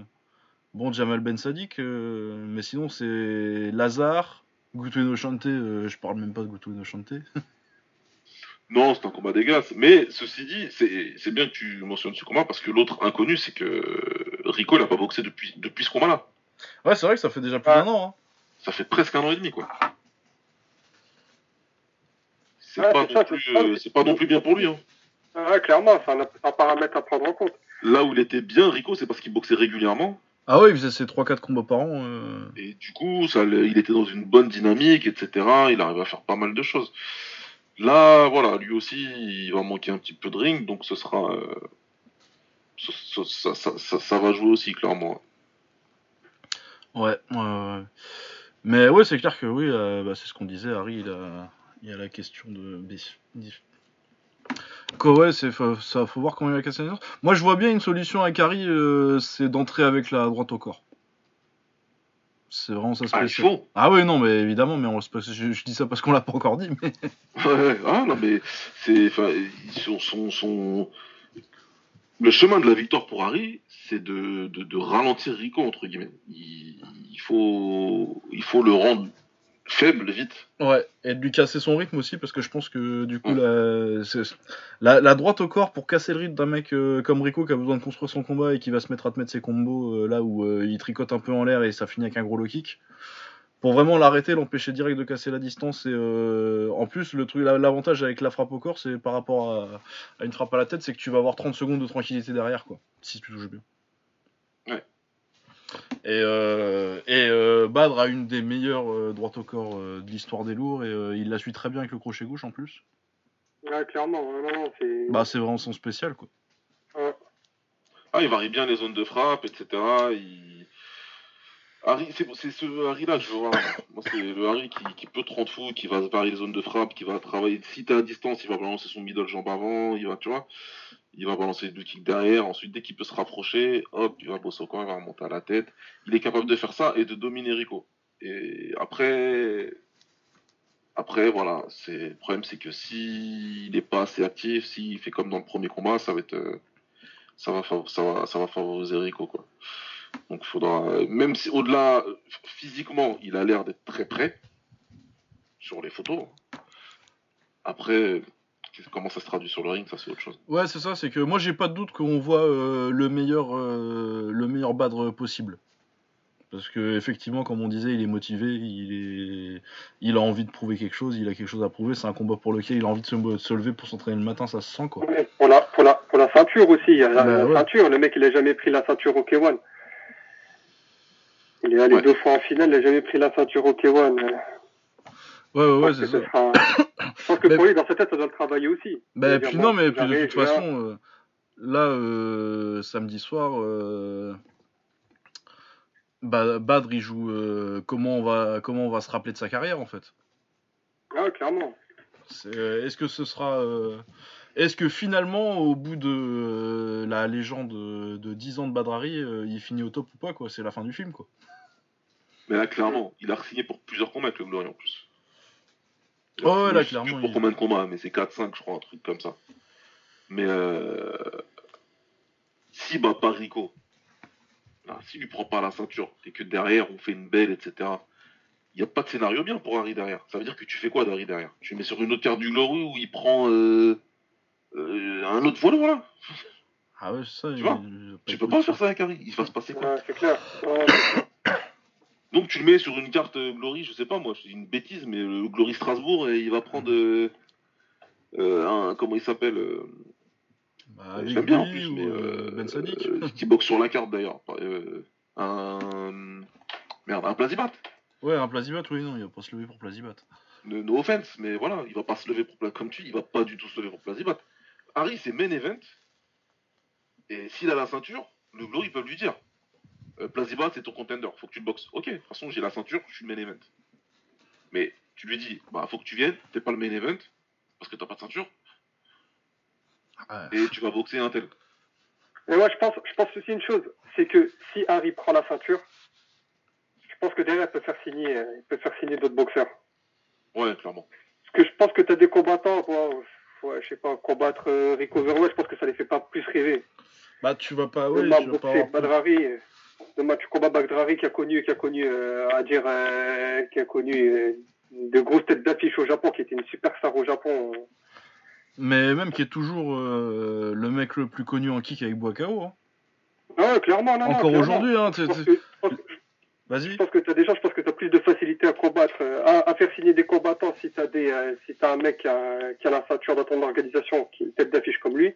bon, Jamal Ben Sadik, euh, mais sinon c'est Lazare, Gutueno Chante, euh, je parle même pas de Gutueno Chante. Non, c'est un combat dégueulasse. Mais ceci dit, c'est c'est bien que tu mentionnes ce combat parce que l'autre inconnu, c'est que Rico n'a pas boxé depuis, depuis ce combat-là. Ouais, c'est vrai que ça fait déjà plus d'un an. Hein. Ça fait presque un an et demi, quoi. C'est pas, non plus, euh, pas non plus bien pour lui. Hein. Ouais, clairement, c'est un, un paramètre à prendre en compte. Là où il était bien, Rico, c'est parce qu'il boxait régulièrement. Ah ouais, il faisait ses 3-4 combats par an. euh. Et du coup, ça, il était dans une bonne dynamique, etc. Il arrivait à faire pas mal de choses. Là, voilà, lui aussi, il va manquer un petit peu de ring, donc ce sera. euh, ça, ça- ça- ça va jouer aussi, clairement. Ouais, ouais, ouais. Mais ouais, c'est clair que oui, euh, bah, c'est ce qu'on disait, Harry, il a, il y a la question de. Quoi, ouais, c'est, faut, ça, faut voir comment il va casser licence. Moi, je vois bien une solution avec Harry, euh, c'est d'entrer avec la droite au corps. C'est vraiment ça Ah, spécial. faut Ah oui, non, mais évidemment, mais on, je, je dis ça parce qu'on l'a pas encore dit, mais. Ouais, ouais, ah, non, mais c'est. son, son, son- Le chemin de la victoire pour Harry, c'est de, de, de ralentir Rico, entre guillemets. Il, il faut, il faut le rendre faible vite. Ouais, et de lui casser son rythme aussi, parce que je pense que du coup, Ouais. la, la, la droite au corps pour casser le rythme d'un mec euh, comme Rico qui a besoin de construire son combat et qui va se mettre à te mettre ses combos euh, là où euh, il tricote un peu en l'air et ça finit avec un gros low kick. Pour vraiment l'arrêter, l'empêcher direct de casser la distance. Et en plus, le truc, la- l'avantage avec la frappe au corps, c'est par rapport à, à une frappe à la tête, c'est que tu vas avoir 30 secondes de tranquillité derrière, quoi, si tu touches bien. Ouais. Et, euh, et euh, Badr a une des meilleures euh, droites au corps euh, de l'histoire des lourds et euh, il la suit très bien avec le crochet gauche en plus. Ouais, clairement, non, non, c'est. Bah c'est vraiment son spécial quoi. Ah, il varie bien les zones de frappe, etc. Il... Harry, c'est c'est ce Harry-là que je veux voir. Moi, c'est le Harry qui, qui peut te rendre fou, qui va varier les zones de frappe, qui va travailler. Si t'es à distance, il va balancer son middle jambe avant, il va, tu vois, il va balancer deux kicks derrière. Ensuite, dès qu'il peut se rapprocher, hop, il va bosser au corps, il va remonter à la tête. Il est capable de faire ça et de dominer Rico. Et après, après, voilà, le problème, c'est que s'il n'est pas assez actif, s'il fait comme dans le premier combat, ça va être, euh, ça va, ça va, ça va favoriser Rico, quoi. Donc, faudra, même si au-delà, physiquement, il a l'air d'être très prêt sur les photos. Après, comment ça se traduit sur le ring, ça c'est autre chose. Ouais c'est ça, c'est que moi j'ai pas de doute qu'on voit euh, le meilleur euh, le meilleur Badr possible. Parce que effectivement, comme on disait, il est motivé, il est, il a envie de prouver quelque chose, il a quelque chose à prouver. C'est un combat pour lequel il a envie de se, de se lever pour s'entraîner le matin, ça se sent quoi. Ouais, Pour la, pour, la, pour la ceinture aussi, il y a la, Bah la ouais. ceinture. Le mec, il a jamais pris la ceinture au K1. Il est allé Ouais. deux fois en finale, il a jamais pris la ceinture au K1. Ouais ouais Je ouais, pense c'est que ça. sera- Je pense que Mais- pour lui, dans sa tête, ça doit le travailler aussi. Bah, puis non, mais puis de toute façon, euh, là, euh, samedi soir, euh, Ba- Badr, il joue euh, comment, on va, comment on va se rappeler de sa carrière, en fait? Ah, clairement. Euh, Est-ce que ce sera. euh, Est-ce que finalement, au bout de euh, la légende de, de 10 ans de Badrari, euh, il finit au top ou pas quoi? C'est la fin du film quoi. Mais là, clairement, il a signé pour plusieurs combats avec le Glory en plus. Signé, là, je sais plus clairement, Pour il- combien de combats Mais c'est 4-5, je crois, un truc comme ça. Mais euh... si bat pas Rico, là, s'il lui prend pas la ceinture et que derrière on fait une belle, etc. Il n'y a pas de scénario bien pour Harry derrière. Ça veut dire que tu fais quoi d'Harry derrière? Tu le mets sur une autre carte du Glory où il prend euh, euh, un autre volant, voilà? Ah ouais, c'est ça. Tu il- vois, pas Tu peux pas faire ça. ça avec Harry. Il va se passer quoi? Ouais, c'est clair. Ouais, Donc tu le mets sur une carte euh, Glory, je sais pas moi, c'est une bêtise, mais le Glory Strasbourg, et il va prendre euh, euh, un, comment il s'appelle euh, Bah, Je l'aime bien en plus, mais euh, euh, Ben euh, qui boxe sur la carte d'ailleurs. Euh, un merde, un Plazibat. Ouais, un Plazibat, oui, non, il va pas se lever pour Plazibat. No, no offense, mais voilà, il va pas se lever pour comme tu, dis, il va pas du tout se lever pour Plazibat. Harry, c'est main event, et s'il a la ceinture, le Glory ils peuvent lui dire. Euh, Plazibat, c'est ton contender, faut que tu le boxes. Ok, de toute façon, j'ai la ceinture, je suis le main event. Mais tu lui dis, bah, faut que tu viennes, t'es pas le main event, parce que t'as pas de ceinture, Ouais. et tu vas boxer un tel. Mais moi, je pense, je pense aussi une chose, c'est que si Harry prend la ceinture, je pense que derrière, il peut faire signer, il peut faire signer d'autres boxeurs. Ouais, clairement. Parce que je pense que tu as des combattants, quoi, ouais, je sais pas, combattre euh, Rico Verwell, je pense que ça les fait pas plus rêver. Bah, tu vas pas. Ouais, tu vas pas boxer avoir. Badrari, euh, de match combat Badrari qui a connu, qui a connu, euh, à dire, euh, qui a connu euh, de grosses têtes d'affiche au Japon, qui était une superstar au Japon. Mais même qui est toujours euh, le mec le plus connu en kick avec Boakao. Hein. Ah ouais, clairement, non, Encore aujourd'hui, hein. Vas-y. Je pense que tu as déjà, je pense que tu as plus de facilité à combattre, euh, à, à faire signer des combattants si tu as des, euh, si t'as un mec qui a, qui a la ceinture dans ton organisation, qui est une tête d'affiche comme lui,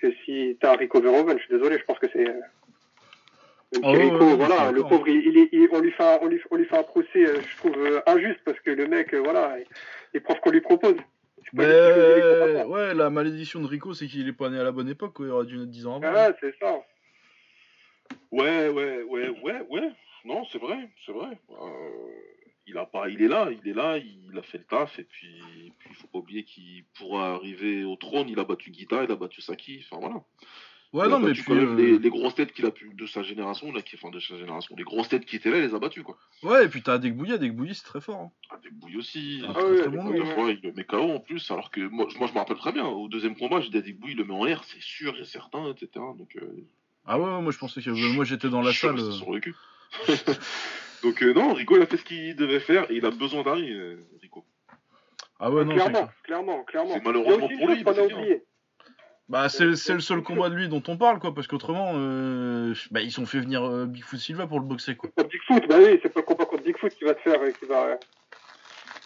que si tu as Rico Verhoeven. Je suis désolé, je pense que c'est. Ah Rico, ouais, voilà, le pauvre, il, il on, lui fait un, on, lui, on lui fait un procès, euh, je trouve, euh, injuste parce que le mec, euh, voilà, il, il prend ce qu'on lui propose. Mais les euh, ouais, la malédiction de Rico, c'est qu'il est pas né à la bonne époque, quoi. Il aurait dû naître 10 ans avant. Ah ouais, c'est ça. Ouais, ouais, ouais, ouais, ouais. Non, c'est vrai, c'est vrai. Euh, il a pas, il est là, il est là, il a fait le taf et puis, puis il faut pas oublier qu'il pourra arriver au trône. Il a battu Guita, il a battu Saki. Enfin voilà. Ouais, il non, mais puis. euh, les, les grosses têtes qu'il a pu de sa génération, là, qui, enfin de sa génération, les grosses têtes qui étaient là, il les a battues quoi. Ouais, et puis t'as Degbouilly, Degbouilly, c'est très fort. Hein. Ah, des bouilles aussi. Ah, Ah ouais, très bon fois, il le met KO en plus, alors que moi, moi je me rappelle très bien, au deuxième combat, j'ai dit bouilles, il le met en l'air, c'est sûr et certain, etc. Donc, euh, Ah ouais, ouais, moi je pensais que. Moi j'étais dans la je suis salle. euh, sur le cul. Donc, euh, non, Rico, il a fait ce qu'il devait faire et il a besoin d'Harry, Rico. Ah ouais, non, c'est clairement, clair. clairement, clairement. C'est malheureusement pour chose lui, qu'on mais a oublié. Bah, c'est Euh, c'est le seul c'est combat de lui dont on parle, quoi, parce qu'autrement, euh, bah, ils ont fait venir euh, Bigfoot Silva pour le boxer, quoi. Bigfoot, bah oui, c'est pas le combat contre Bigfoot qui va te faire, euh, qui va.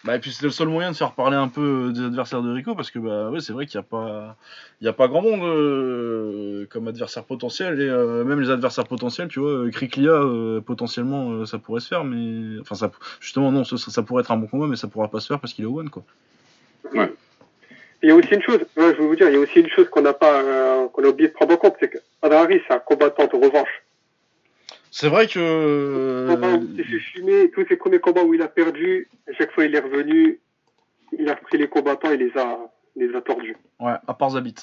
Bah, et puis c'était le seul moyen de faire parler un peu euh, des adversaires de Rico, parce que, bah, ouais, c'est vrai qu'il n'y a pas, il y a pas grand monde euh, comme adversaire potentiel, et euh, même les adversaires potentiels, tu vois, euh, Kriklia, euh, potentiellement, euh, ça pourrait se faire, mais, enfin, ça, justement, non, ça, ça pourrait être un bon combat, mais ça pourra pas se faire parce qu'il est au one, quoi. Ouais. Il y a aussi une chose, ouais, je vais vous dire, il y a aussi une chose qu'on n'a pas, euh, qu'on a oublié de prendre en compte, c'est que Adrari, c'est un combattant de revanche. C'est vrai que, euh, il s'est fumer, tous ses premiers combats où il a perdu, à chaque fois il est revenu, il a pris les combattants et les a, les a tordus. ouais, à part Zabit.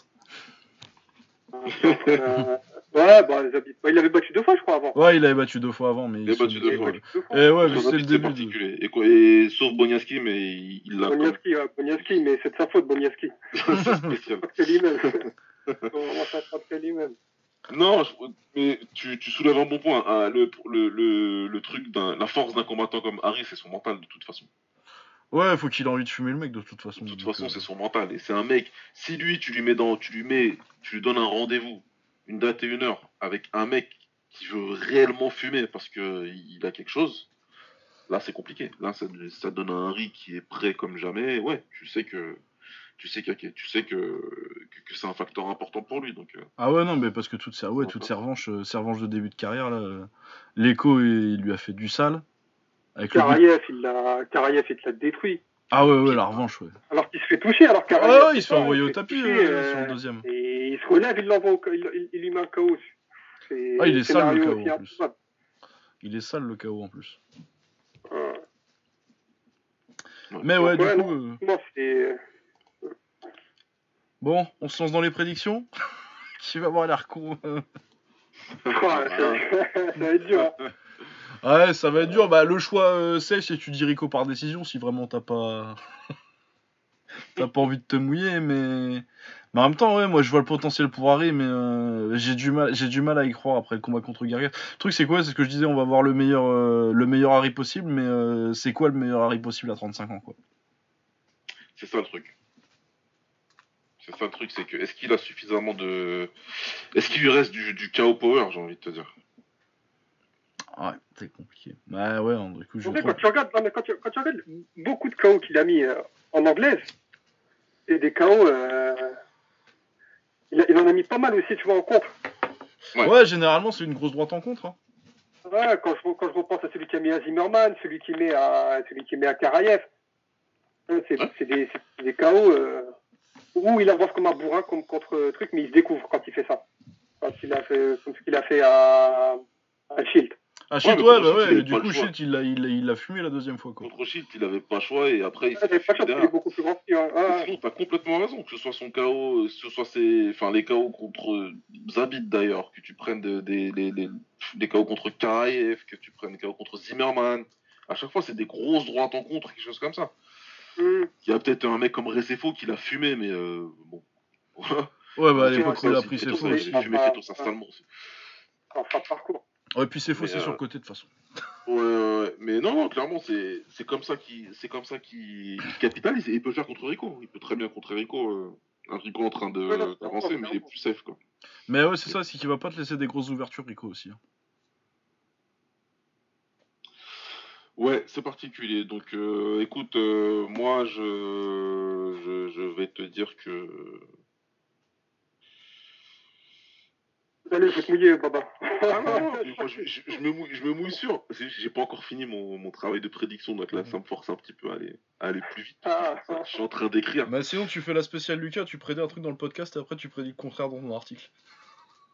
Euh, ouais, bah, les habits- il avait battu deux fois, je crois, avant. Ouais, il avait battu deux fois avant, mais Il a battu se- deux Il avait battu deux fois. Et ouais, mais Son c'était le c'est début. de- particulier. Et, quoi, et sauf Boniaski, mais il l'a. Boniaski, ouais, Boniaski, mais c'est de sa faute, Boniaski. C'est spécial. C'est lui-même. Ça frappe que lui-même. Non, mais tu, tu soulèves un bon point. hein. Le, le, le, le truc, d'un- la force d'un combattant comme Harry, c'est son mental de toute façon. Ouais, faut qu'il ait envie de fumer le mec de toute façon. De toute façon, euh, c'est son mental. Et c'est un mec, si lui, tu lui mets dans, tu lui mets, tu lui donnes un rendez-vous, une date et une heure, avec un mec qui veut réellement fumer parce que il a quelque chose, là, c'est compliqué. Là, ça, ça donne un Harry qui est prêt comme jamais. Ouais, tu sais que, tu sais que, tu sais que, que, que c'est un facteur important pour lui. Donc, euh, Ah ouais, non, mais parce que toutes ces, ouais, revanches, euh, revanches de début de carrière, là, euh, l'écho, il lui a fait du sale. Avec le Karayev, il l'a, Karayev, il te l'a détruit. Ah ouais, ouais, la revanche, ouais. Alors qu'il se fait toucher, alors Ah Karayev. ouais, il se fait envoyer au tapis euh, euh, sur le deuxième. Et il se relève, il l'envoie au, il, il- il lui met un KO. Ah, il est sale, le KO, en plus. Il est sale le KO en plus. Euh, Mais ouais, Ouais, du non. coup. euh, Moi, c'est. Bon, on se lance dans les prédictions? Qui va avoir l'air con euh? Ouais, ça va être dur. hein. Ouais, ça va être dur. Bah, le choix euh, c'est tu dis Rico par décision si vraiment t'as pas. t'as pas envie de te mouiller, mais. Mais en même temps, ouais, moi je vois le potentiel pour Harry, mais euh, j'ai du mal, j'ai du mal à y croire après le combat contre Gargano. Le truc c'est quoi? C'est ce que je disais, on va voir le meilleur, euh, le meilleur Harry possible, mais euh, c'est quoi le meilleur Harry possible à 35 ans, quoi? C'est ça le truc. C'est ça le truc, c'est que est-ce qu'il a suffisamment de. Est-ce qu'il lui reste du, du KO power, j'ai envie de te dire? Ouais, c'est compliqué. Ouais, ouais, du coup, je En fait, trouve. quand tu regardes, non, mais quand tu, quand tu regardes beaucoup de KO qu'il a mis euh, en anglaise, et des KO, euh, il, a- il en a mis pas mal aussi, tu vois, en contre. Ouais. Ouais, généralement c'est une grosse droite en contre. hein. Ouais, quand je, quand je repense à celui qui a mis à Zimmerman, celui qui met à, celui qui met à Karayev, hein, c'est Ouais. des, des KO euh, où il avance comme un bourrin, comme contre euh, truc, mais il se découvre quand il fait ça. Quand il a fait, comme ce qu'il a fait à, à Shield. Ah, Shield, mais ouais, contre bah il ouais, du coup. Shield, il l'a il, l'a- il fumé la deuxième fois, quoi. Contre Shield, il avait pas le choix et après il Ouais, s'est fait il est beaucoup plus grand. que. Ouais, t'as complètement raison, que ce soit son KO, que ce soit ses, enfin les KO contre euh, Zabit d'ailleurs, que tu prennes de- des, des KO contre Karayev, que tu prennes des KO contre Zimmerman. À chaque fois, c'est des grosses droites en contre, quelque chose comme ça. Hum. Il y a peut-être un mec comme Recefo qui l'a fumé, mais euh, bon. Ouais, bah à l'époque où il a pris ses faux ça, aussi. J'ai fumé Ah, Feto salement aussi. En fin de parcours. Ouais, puis c'est faux, c'est euh, sur le côté de toute façon. Ouais, ouais, ouais. mais non, non, clairement, c'est c'est comme ça qu'il c'est comme ça qu'il qu'il capitalise. Et il peut faire contre Rico. Il peut très bien contre Rico. euh, un Rico en train de- Ouais, non, d'avancer, mais il est plus safe, quoi. Mais ouais, c'est ça, c'est qu'il va pas te laisser des grosses ouvertures, Rico aussi. hein. Ouais, c'est particulier. Donc, euh, écoute, euh, moi, je, je, je vais te dire que. Allez, je vais te mouiller. Ah non, non, moi, je, je- je me mouille, je me mouille sûr. J'ai pas encore fini mon, mon travail de prédiction, donc là, ça me force un petit peu à aller, à aller plus vite. Ah, Je suis en train d'écrire. Bah sinon, tu fais la spéciale Lucas, tu prédis un truc dans le podcast et après tu prédis le contraire dans ton article.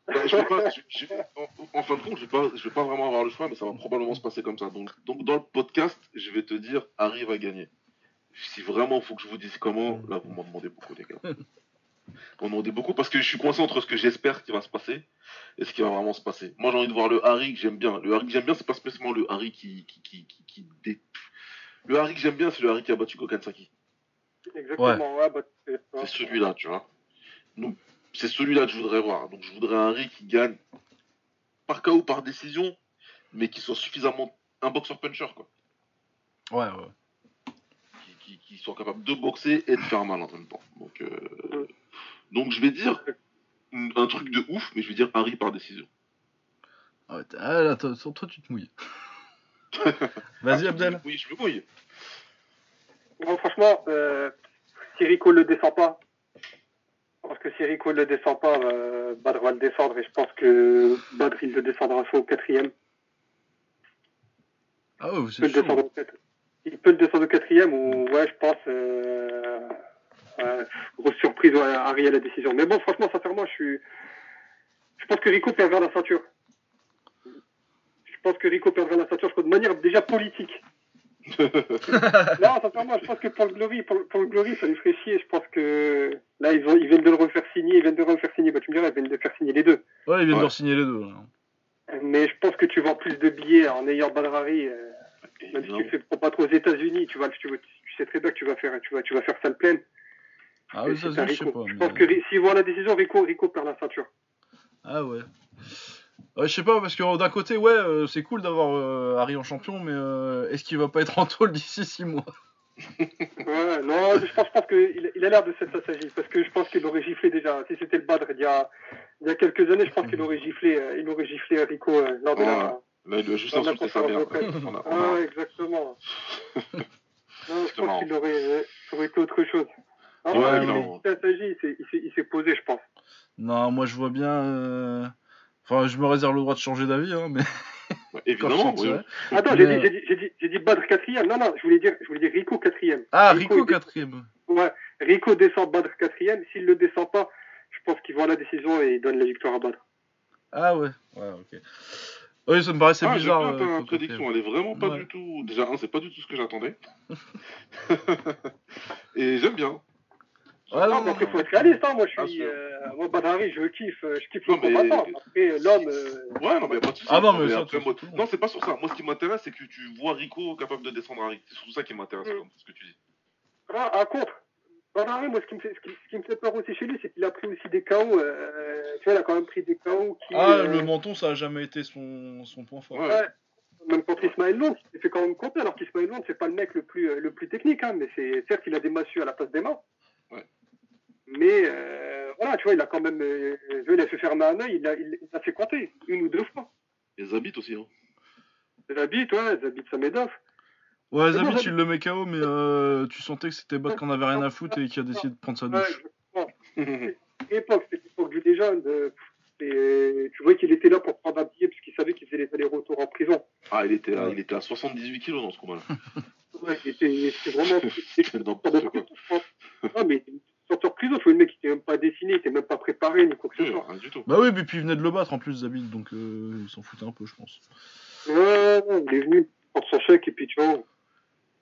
Bah, je vais pas, je- je- en, en fin de compte, je vais pas, je vais pas vraiment avoir le choix, mais ça va probablement se passer comme ça. Donc, donc dans le podcast, je vais te dire, arrive à gagner. Si vraiment il faut que je vous dise comment, là vous m'en demandez beaucoup les gars. Vous m'en demandez beaucoup parce que je suis coincé entre ce que j'espère qui va se passer et ce qui va vraiment se passer. Moi j'ai envie de voir le Harry que j'aime bien. Le Harry que j'aime bien, c'est pas spécialement le Harry qui, qui, qui, qui, qui dé- Le Harry que j'aime bien, c'est le Harry qui a battu Kokansaki. Exactement, ouais, bah, c'est C'est celui-là, tu vois. Donc, c'est celui-là que je voudrais voir. Donc, je voudrais un Harry qui gagne par KO ou par décision, mais qui soit suffisamment un boxeur-puncher, quoi. Ouais, ouais. Qui, qui- qui soit capable de boxer et de faire mal en même temps. Donc, euh, donc je vais dire un truc de ouf, mais je vais dire Harry par décision. t'as- ah, là, toi, toi, tu te mouilles. Vas-y, Ah, Abdel. Oui, je me mouille. Bon, franchement, euh, si Rico le descend pas, parce que si Rico le descend pas, euh, Badr va le descendre et je pense que Badr il le descendra soit au quatrième. Ah ouais, Il peut c'est le descendre au quatrième. Il peut le descendre au quatrième ou ouais, je pense. Euh, euh, grosse surprise, ouais, Harry à la décision. Mais bon, franchement, sincèrement, je suis. Je pense que Rico perdra la ceinture. Je pense que Rico perdra la ceinture, je pense, de manière déjà politique. Non, sincèrement, je pense que pour le Glory, pour, pour le Glory, ça lui ferait chier. Je pense que là, ils, ont, ils viennent de le refaire signer, ils viennent de le refaire signer. Bah, tu me diras, ils viennent de faire signer les deux. Ouais, ils viennent Ouais. de re-signer les deux. Mais je pense que tu vends plus de billets en ayant Badrari, euh, même si tu fais pas trop aux États-Unis, tu vas, tu, vas- tu sais très bien que tu vas faire, tu vas, tu vas faire salle pleine. Ah oui, ça, je sais pas. Je pense que s'ils vont à la décision, Rico, Rico perd la ceinture. Ah ouais. Ouais, je sais pas, parce que euh, d'un côté, ouais, euh, c'est cool d'avoir euh, Harry en champion, mais euh, est-ce qu'il va pas être en tôle d'ici 6 mois? Ouais, non, je pense, qu'il il a l'air de cette s'agit parce que je pense qu'il aurait giflé déjà. Si c'était le Badr il y a, il y a quelques années, je pense qu'il aurait giflé, euh, il aurait giflé Rico euh, lors de la. Là, il doit juste insulter sa mère. Ah, exactement. non, je pense qu'il aurait, euh, aurait été autre chose. Ah, Ouais, ouais, non. il s'est- il posé, je pense. Non, moi je vois bien. euh, Enfin, je me réserve le droit de changer d'avis, hein, mais. Évidemment, oui. Attends, Mais, j'ai euh, dit, j'ai dit, j'ai dit, j'ai dit Badr quatrième. Non, non, je voulais dire, je voulais dire Rico quatrième. Ah, Rico, quatrième. Ouais, Rico descend Badr quatrième. S'il le descend pas, je pense qu'il voit la décision et il donne la victoire à Badr. Ah ouais, ouais, ok. Oui, ça me paraissait Ah, bizarre. euh, ta prédiction, elle est vraiment pas Ouais. du tout. Déjà, un, c'est pas du tout ce que j'attendais. Et j'aime bien. Ouais, Non, non, mais non, après, non. faut être réaliste, hein. Moi, je Bien suis. Euh, moi, Badari, je kiffe. euh, Je kiffe Non, le mais- combattant. Après, l'homme. euh, Ouais, non, mais pas de souci. Ah non, mais après, moi-. Non, c'est pas sur ça. Moi, ce qui m'intéresse, c'est que tu vois Rico capable de descendre Harry. C'est surtout ça qui m'intéresse, Mm. comme ce que tu dis. Ah, à contre. Badari, moi, ce qui, me fait, ce, qui, ce qui me fait peur aussi chez lui, c'est qu'il a pris aussi des KO. Euh, tu vois, il a quand même pris des KO qui. Ah, euh, le menton, ça a jamais été son, son point fort. Ouais. Ouais. Même contre Ismaël Lond, il s'est fait quand même compter, alors qu'Ismaël Lond, c'est pas le mec le plus, euh, le plus technique, hein, mais c'est certes, il a des massues à la place des mains. Ouais. Mais euh, voilà, tu vois, il a quand même. Euh, il a fait fermer un œil, il a, il, il a fait compter une ou deux fois. Les habits aussi, hein. Zabit, ouais, Zabit Samedov. Ouais, C'est bon, Zabit, Zabit. il le met KO, mais euh, tu sentais que c'était Bot qu'on avait rien à foutre et qui a décidé de prendre sa Ouais, douche. exactement. l'époque, c'était l'époque du légende. euh, et tu vois qu'il était là pour prendre un billet parce qu'il savait qu'il faisait les allers-renturs en prison. ah, il était, à, il était à 78 kilos dans ce combat-là. Ouais, il était, il était vraiment. Non, mais il sortait en prison, le mec, il était même pas dessiné, il était même pas préparé, ni quoi que ce soit. rien du tout. Bah oui, mais puis il venait de le battre en plus, Zabit, donc euh, il s'en foutait un peu, je pense. Ouais, ouais, il est venu prendre son chèque, et puis tu vois,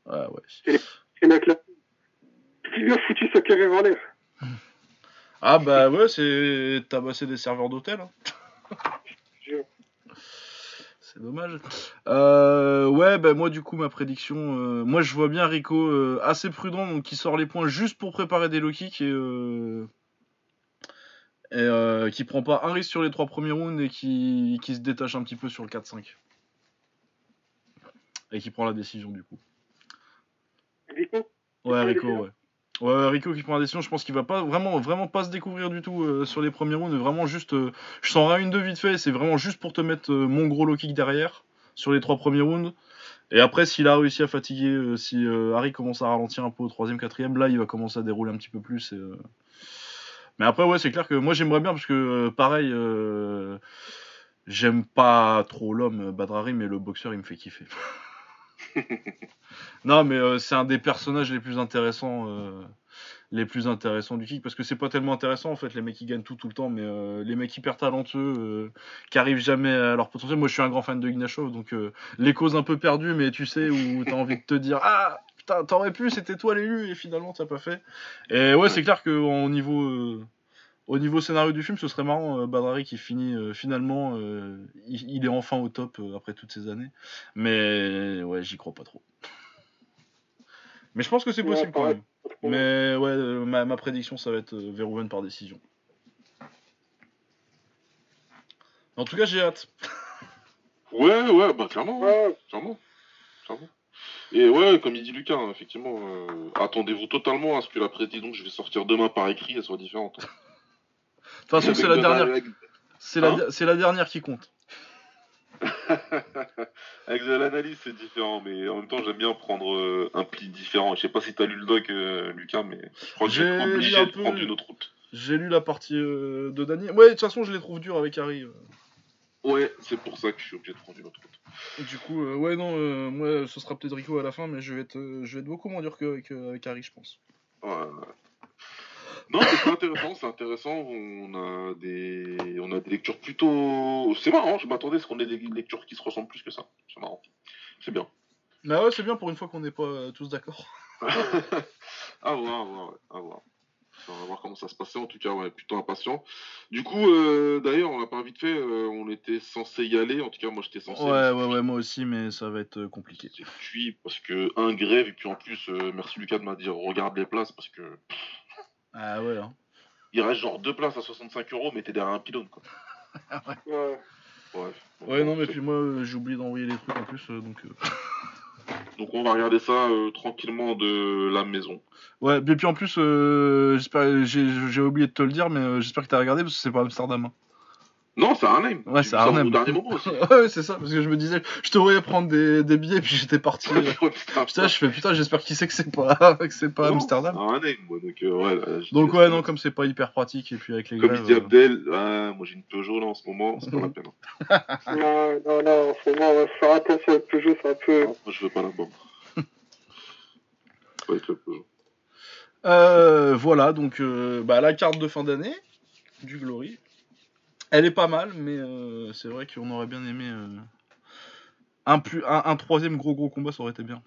Ah ouais. c'est mec là. Il lui a foutu sa carrière en l'air. Ah bah ouais, c'est tabasser des serveurs d'hôtel. hein. C'est dommage. Euh, ouais, bah moi du coup ma prédiction, euh, moi je vois bien Rico euh, assez prudent, donc qui sort les points juste pour préparer des low kicks et, et qui prend pas un risque sur les trois premiers rounds et qui, qui se détache un petit peu sur le 4-5. Et qui prend la décision du coup. Rico? Ouais, Rico, ouais. Ouais, Rico qui prend la décision, je pense qu'il va pas vraiment, vraiment pas se découvrir du tout euh, sur les premiers rounds. Vraiment juste, euh, je sens rien une de vite fait. C'est vraiment juste pour te mettre euh, mon gros low kick derrière sur les trois premiers rounds. Et après, s'il a réussi à fatiguer, si Harry commence à ralentir un peu au troisième, quatrième, là, il va commencer à dérouler un petit peu plus. Mais après, ouais, c'est clair que moi j'aimerais bien parce que pareil, j'aime pas trop l'homme Badrari, mais le boxeur il me fait kiffer. non, mais euh, c'est un des personnages les plus intéressants, euh, les plus intéressants du kick parce que c'est pas tellement intéressant en fait les mecs qui gagnent tout tout le temps, mais euh, les mecs hyper talentueux qui arrivent jamais à leur potentiel. Moi, je suis un grand fan de Ignashov, donc les causes un peu perdues, mais tu sais où t'as envie de te dire ah putain t'aurais pu, c'était toi l'élu et finalement t'as pas fait. Et ouais, c'est clair que au niveau au niveau scénario du film, ce serait marrant, euh, Badrari qui finit euh, finalement, euh, il, il est enfin au top euh, après toutes ces années. Mais ouais, j'y crois pas trop. Mais je pense que c'est Ouais, possible quand même. Mais ouais, euh, ma, ma prédiction, ça va être euh, Verhoeven par décision. En tout cas, j'ai hâte. Ouais, ouais, bah clairement. ouais. Ouais, Clairement. Clairement. Et ouais, comme il dit Lucas, hein, effectivement, euh, attendez-vous totalement à ce que la prédiction que je vais sortir demain par écrit, elle soit différente. Toute façon, c'est la dernière, c'est la, Hein c'est la dernière qui compte. Avec de l'analyse, c'est différent, mais en même temps, j'aime bien prendre euh, un pli différent. Je sais pas si t'as lu le doc, euh, Lucas, mais je crois que J'ai obligé un de peu. prendre une autre route. J'ai lu la partie euh, de Dany. Ouais, de toute façon, je les trouve durs avec Harry. Ouais, c'est pour ça que je suis obligé de prendre une autre route. Du coup, euh, ouais, non, moi, ce sera peut-être Rico à la fin, mais je vais être, je vais être beaucoup moins dur qu'avec avec Harry, je pense. Ouais. Non, c'est intéressant, c'est intéressant. On a des, on a des lectures plutôt. C'est marrant. Je m'attendais à ce qu'on ait des lectures qui se ressemblent plus que ça. C'est marrant. C'est bien. Bah ouais, c'est bien pour une fois qu'on n'est pas euh, tous d'accord. à voir, à voir, ouais, à voir. On va voir comment ça se passait. En tout cas, ouais, plutôt impatient. Du coup, euh, d'ailleurs, on l'a pas vite fait. euh, on était censé y aller. En tout cas, moi, j'étais censé. Ouais, ouais, ouais, moi aussi, mais ça va être compliqué. C'est cuit parce que un grève et puis en plus, euh, merci Lucas de m'a dit regarde les places parce que Ah ouais, hein. il reste genre deux places à 65 euros, mais t'es derrière un pylône quoi. ouais. Ouais, non, mais puis moi, euh, j'ai oublié d'envoyer les trucs en plus, euh, donc. euh, Donc on va regarder ça euh, tranquillement de la maison. Ouais, et puis en plus, euh, j'espère, j'ai j'ai oublié de te le dire, mais euh, j'espère que t'as regardé parce que c'est pas Amsterdam. hein. Non, c'est Arnhem. Ouais, c'est Arnhem. Au dernier moment aussi. ouais, c'est ça, parce que je me disais, je te voyais prendre des, des billets, puis j'étais parti. euh, Putain, Putain, je fais putain, j'espère qu'il sait que c'est pas, que c'est pas Non, Amsterdam. c'est Arnhem, moi, donc euh, ouais. là, Donc dis- ouais, non, comme c'est pas hyper pratique, et puis avec les Comme grèves. il dit euh, Abdel, moi j'ai une Peugeot là en ce moment, c'est pas la peine. hein. Non, non, non, en ce moment, on va faire attention avec Peugeot, c'est un peu. Moi je veux pas la bombe. pas avec le Peugeot. Euh, voilà, donc euh, bah, la carte de fin d'année du Glory. Elle est pas mal, mais euh, c'est vrai qu'on aurait bien aimé euh, un, plus, un, un troisième gros gros combat, ça aurait été bien.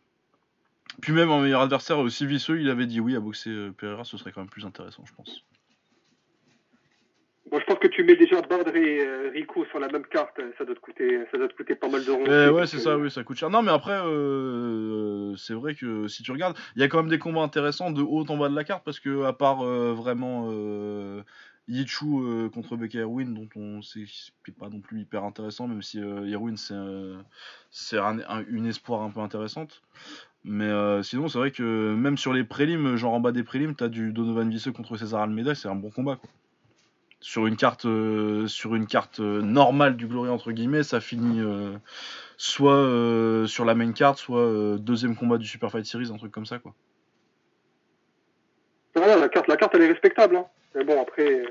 Puis même un meilleur adversaire aussi vicieux, il avait dit oui à boxer euh, Pereira, ce serait quand même plus intéressant, je pense. Bon, je pense que tu mets déjà Bardre et euh, Rico sur la même carte, ça doit te coûter, ça doit te coûter pas mal d'euros. Eh aussi, ouais, c'est euh, ça, oui, ça coûte cher. Non, mais après, euh, c'est vrai que si tu regardes, il y a quand même des combats intéressants de haut en bas de la carte parce que, à part euh, vraiment euh, Yichu euh, contre Becca Erwin, dont on sait qui pas non plus hyper intéressant, même si euh, euh, c'est un- un- une espoir un peu intéressante. Mais euh, sinon, c'est vrai que même sur les prélims, genre en bas des prélims, t'as du Donovan Visseux contre César Almeida, c'est un bon combat quoi. Sur une carte, sur une carte normale du Glory entre guillemets, ça finit soit sur la main card, soit deuxième combat du Super Fight Series, un truc comme ça quoi. la carte, la carte, elle est respectable. Hein. Mais bon, après,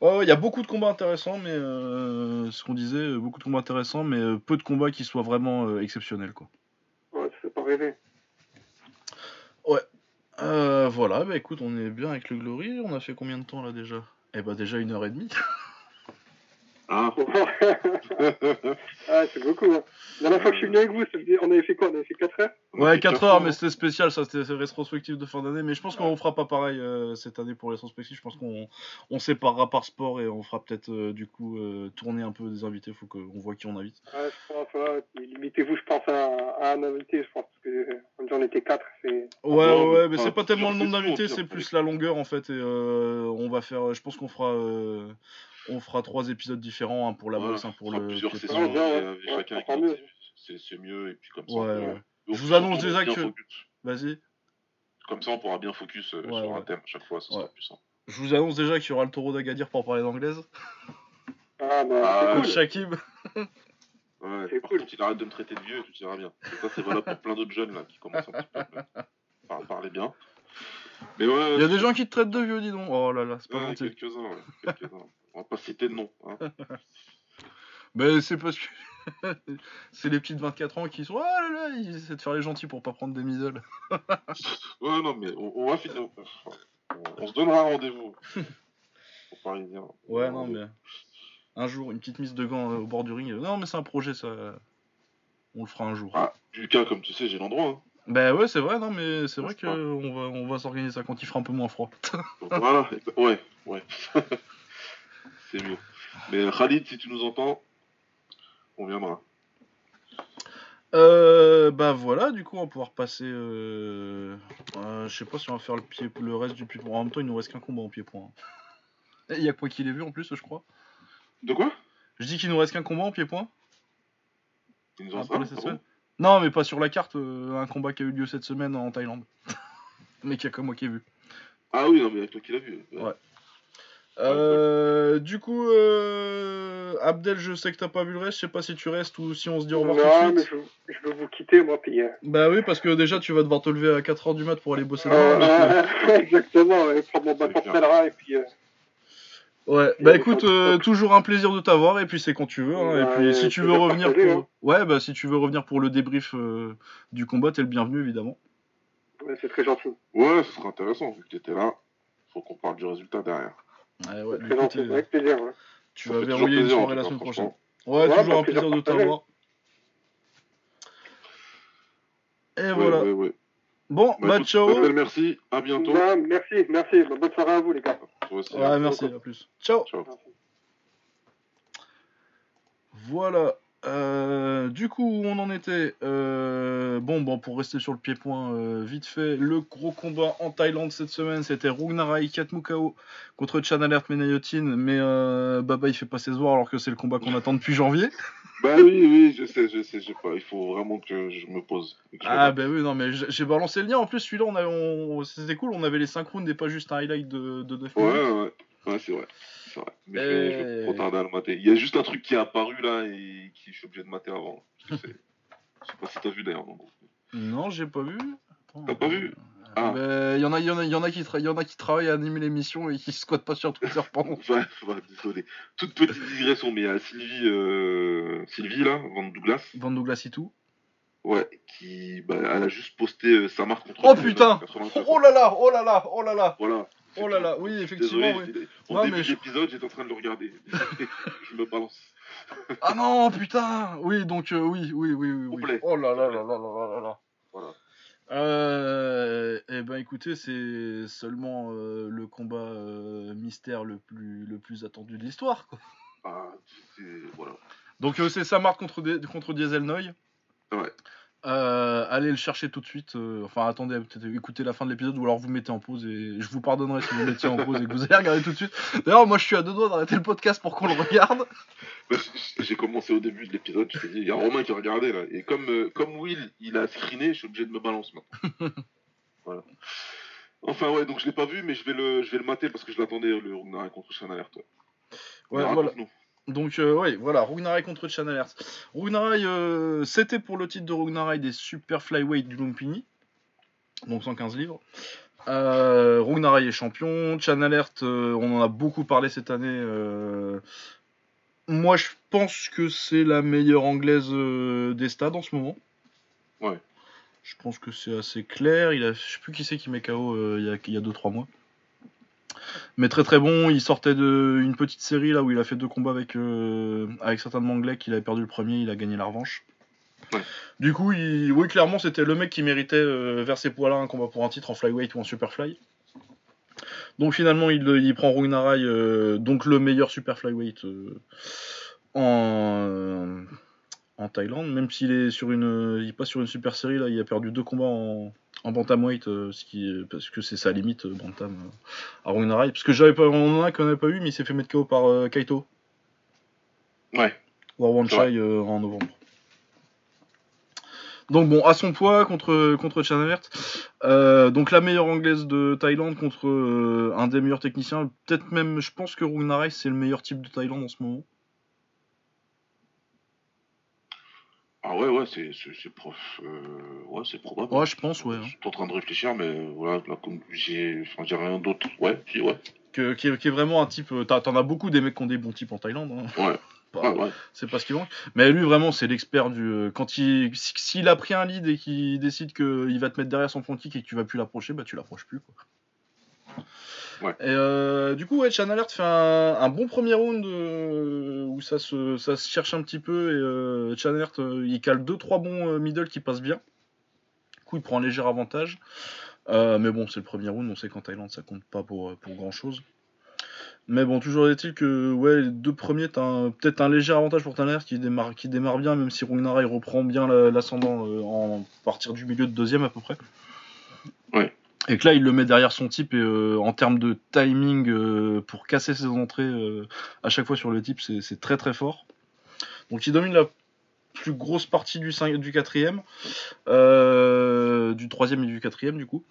Ouais, ouais, il y a beaucoup de combats intéressants, mais euh, ce qu'on disait, beaucoup de combats intéressants, mais euh, peu de combats qui soient vraiment euh, exceptionnels quoi. ouais, ça fait pas rêver. Euh, voilà, bah écoute, on est bien avec le Glory. On a fait combien de temps là déjà? Eh bah déjà une heure et demie. Ah. ah, c'est beaucoup. Hein. La dernière fois que je suis venu avec vous, on avait fait quoi? On avait fait 4 heures? Ouais, 4 heures, mais c'était spécial, ça c'était rétrospectif de fin d'année. Mais je pense qu'on fera pas pareil euh, cette année pour les rétrospectives. Je pense qu'on on séparera par sport et on fera peut-être euh, du coup euh, tourner un peu des invités. Faut qu'on voit qui on invite. Ouais, je pense, ouais. Limitez-vous, je pense, à, à un invité, je pense, parce que comme j'en étais 4, c'est. Ouais, bon, ouais, ouais, mais enfin, c'est pas tellement le nombre d'invités, c'est plus la longueur en fait. Et euh, on va faire, je pense qu'on fera, euh, on fera trois épisodes différents, un pour la Voilà, boxe, un pour on fera le. plusieurs sessions Ouais, ouais. Ouais, chacun c'est c'est mieux et puis comme ça. Ouais, ouais. on Je vous annonce déjà que-. Vas-y. Comme ça, on pourra bien focus euh, Ouais, sur ouais. un thème à chaque fois, ce Ouais. sera plus simple. Je vous annonce déjà qu'il y aura le taureau d'Agadir pour parler d'anglaise. Ah, bah, Ah, c'est Coach cool. Shakib. Ouais, par cool. contre, il arrête de me traiter de vieux, tout ira bien. Et ça, c'est valable pour plein d'autres jeunes là qui commencent un petit peu à par- parler bien. Mais ouais, Il y a des gens qui te traitent de vieux, dis donc. Oh là là, c'est pas ouais, gentil. quelques-uns, ouais, quelques-uns. On va pas citer de nom. Hein. Mais c'est parce que c'est les petits de 24 ans qui sont ah là là, ils essaient de faire les gentils pour pas prendre des middle. Ouais, non, mais on, on va finir. On, on se donnera un rendez-vous. Pour Parisien. Ouais, non, mais un jour, une petite mise de gants euh, au bord du ring. Non, mais c'est un projet, ça. On le fera un jour. Ah, Lucas, comme tu sais, j'ai l'endroit. Hein. Bah ouais, c'est vrai, non, mais c'est vrai N'est-ce que pas on va, on va s'organiser ça quand il fera un peu moins froid. Voilà, ouais, ouais. C'est mieux. Mais Khalid, si tu nous entends, on viendra. Euh, bah voilà, du coup, on va pouvoir passer. Euh... euh, je sais pas si on va faire le, pied, le reste du pied-point. En même temps, il nous reste qu'un combat en pied-point. Il y a quoi qu'il ait vu en plus, je crois. De quoi? Je dis qu'il nous reste qu'un combat en pied-point. Ils nous Ah, en ah bon Non, mais pas sur la carte. euh, un combat qui a eu lieu cette semaine en Thaïlande. mais qu'il y a que moi qui ai vu. Ah oui, non, mais avec toi qui l'as vu. Ouais. Euh, du coup, euh, Abdel, je sais que t'as pas vu le reste. Je sais pas si tu restes ou si on se dit au revoir Non, tout de mais suite. je, je veux vous quitter, moi, puis. euh, Bah oui, parce que déjà, tu vas devoir te lever à 4h du mat pour aller bosser demain. donc, euh, euh, exactement, ouais, prendre mon bâton de et puis. euh, Ouais, bah écoute, euh, toujours un plaisir de t'avoir et puis c'est quand tu veux. hein, et puis si tu veux revenir pour, hein. ouais, bah si tu veux revenir pour le débrief euh, du combat, t'es le bienvenu évidemment. ouais, c'est très gentil. Ouais, ce sera intéressant, vu que t'étais là. Faut qu'on parle du résultat derrière. Ouais, ouais, avec plaisir. Ouais. tu vas verrouiller une soirée la semaine prochaine. Ouais, toujours bah, un plaisir de t'avoir. Et Ouais, voilà. ouais, ouais. Bon, Bah, bah ciao. Merci, à bientôt. Ouais, merci, merci. Bonne soirée à vous, les gars. Aussi. Ouais, merci, à plus. Ciao. Ciao. Voilà. Euh, du coup, où on en était Euh, Bon, bon, pour rester sur le pied-point, euh, vite fait, le gros combat en Thaïlande cette semaine, c'était Rungnarai Katmukao contre Chan Alert Menayotin, mais Baba il fait pas ses voir alors que c'est le combat qu'on attend depuis janvier. Bah oui, oui, je sais, je sais, je sais pas. Il faut vraiment que je me pose. je Ah bah oui, non mais j'ai balancé le lien, en plus celui-là, on c'était cool, on avait les synchrons et pas juste un highlight de, de 9 Ouais, ouais, ouais, c'est vrai. C'est vrai. Mais je, vais, je vais Euh. trop tarder à le mater. Il y a juste un truc qui est apparu là et qui je suis obligé de mater avant. Je sais, je sais pas si t'as vu d'ailleurs. non. Non, j'ai pas vu. T'as pas vu? Euh, Ah. bah, y en a, y en a, y en a qui, y en a qui travaillent à animer l'émission et qui squattent pas sur Twitter pendant. Ouais, ouais, désolé. Toute petite digression, mais il y a Sylvie, euh, Sylvie là, Van Douglas, Van Douglas et tout. ouais, qui, bah, elle a juste posté euh, sa marque contre. Oh putain 94. Oh là là, oh là là, oh là là Voilà. Oh là là, oui, effectivement, Désolé, oui. j'étais- au Non, début mais je- l'épisode, j'étais en train de le regarder. je me balance. Ah non, putain Oui, donc euh, oui, oui, oui, oui. Complet. Oh là là là là là là là. Voilà. Euh, eh ben écoutez, c'est seulement euh, le combat euh, mystère le plus, le plus attendu de l'histoire. quoi. Ah, voilà. Donc c'est Samart contre, contre Dieselnoy. Ouais. Euh, allez le chercher tout de suite. euh, enfin, attendez, peut-être écoutez la fin de l'épisode ou alors vous mettez en pause et je vous pardonnerai si vous mettiez en pause et que vous allez regarder tout de suite. D'ailleurs, moi je suis à deux doigts d'arrêter le podcast pour qu'on le regarde. J'ai commencé au début de l'épisode, je te dis, il y a Romain qui a regardé là. Et comme, euh, comme Will, il a screené, je suis obligé de me balancer maintenant. voilà. Enfin, ouais, donc je l'ai pas vu, mais je vais le, je vais le mater parce que je l'attendais, le Ragnar contre Shan Alert. Ouais, Ouais, voilà. Donc, euh, ouais, voilà, Rugnarai contre Chan Alert. Rugnarai, euh, c'était pour le titre de Rugnarai des super flyweight du Lumpini, donc 115 livres. Euh, Rugnarai est champion. Chan Alert, euh, on en a beaucoup parlé cette année. euh, Moi, je pense que c'est la meilleure anglaise des stades en ce moment. Ouais. Je pense que c'est assez clair. Il a, je sais plus qui c'est qui met KO il y a- il y a 2-3 mois. Mais très très bon, il sortait d'une petite série là où il a fait deux combats avec, euh, avec certains de Manglais, qu'il avait perdu le premier, il a gagné la revanche. Ouais. Du coup, il, oui, clairement, c'était le mec qui méritait euh, vers ses poids là un combat pour un titre en flyweight ou en superfly. Donc finalement, il, il prend Rugnarai, euh, donc le meilleur super flyweight euh, en, en Thaïlande, même s'il est sur une, il passe sur une super série là, il a perdu deux combats en, en bantamweight, euh, ce qui, est- parce que c'est sa limite euh, bantam euh, à Rugnarai. Parce que j'avais pas, on en a qu'on n'avait pas eu, mais il s'est fait mettre KO par Kaito, Ouais. War vrai. Chai en novembre. Donc bon, à son poids contre contre Chan Alert. Euh, donc la meilleure anglaise de Thaïlande contre euh, un des meilleurs techniciens. Peut-être même, je pense que Rugnarai c'est le meilleur type de Thaïlande en ce moment. Ah ouais, ouais, c'est, prof. euh, ouais, c'est probable. Ouais, je pense, ouais. hein. Je suis en train de réfléchir, mais voilà, là, comme j'ai, rien d'autre. Ouais, si, ouais. Que- qui, est, qui est vraiment un type. euh, T'en as beaucoup des mecs qui ont des bons types en Thaïlande. hein. Ouais. Pas- Ouais, c'est pas ce qui manque. Mais lui, vraiment, c'est l'expert du. euh, Quand il. si- S'il a pris un lead et qu'il décide qu'il va te mettre derrière son front kick et que tu vas plus l'approcher, bah tu l'approches plus, quoi. Ouais. Et euh, du coup, ouais, Chan Alert fait un, un bon premier round euh, où ça se, ça se cherche un petit peu. Et euh, Chan Alert, il cale 2-3 bons middle qui passent bien. Du coup, il prend un léger avantage. Mais bon, c'est le premier round, on sait qu'en Thaïlande, ça compte pas pour, pour grand chose. Mais bon, toujours est-il que ouais, les deux premiers, t'as peut-être un léger avantage pour Tanner qui démarre, qui démarre bien, même si Rungnarai il reprend bien la- l'ascendant euh, en partir du milieu de deuxième à peu près. Ouais. Et que là, il le met derrière son type et euh, en termes de timing euh, pour casser ses entrées euh, à chaque fois sur le type, c'est très très fort. Donc il domine la plus grosse partie du, cinq- du quatrième, du troisième et du quatrième du coup.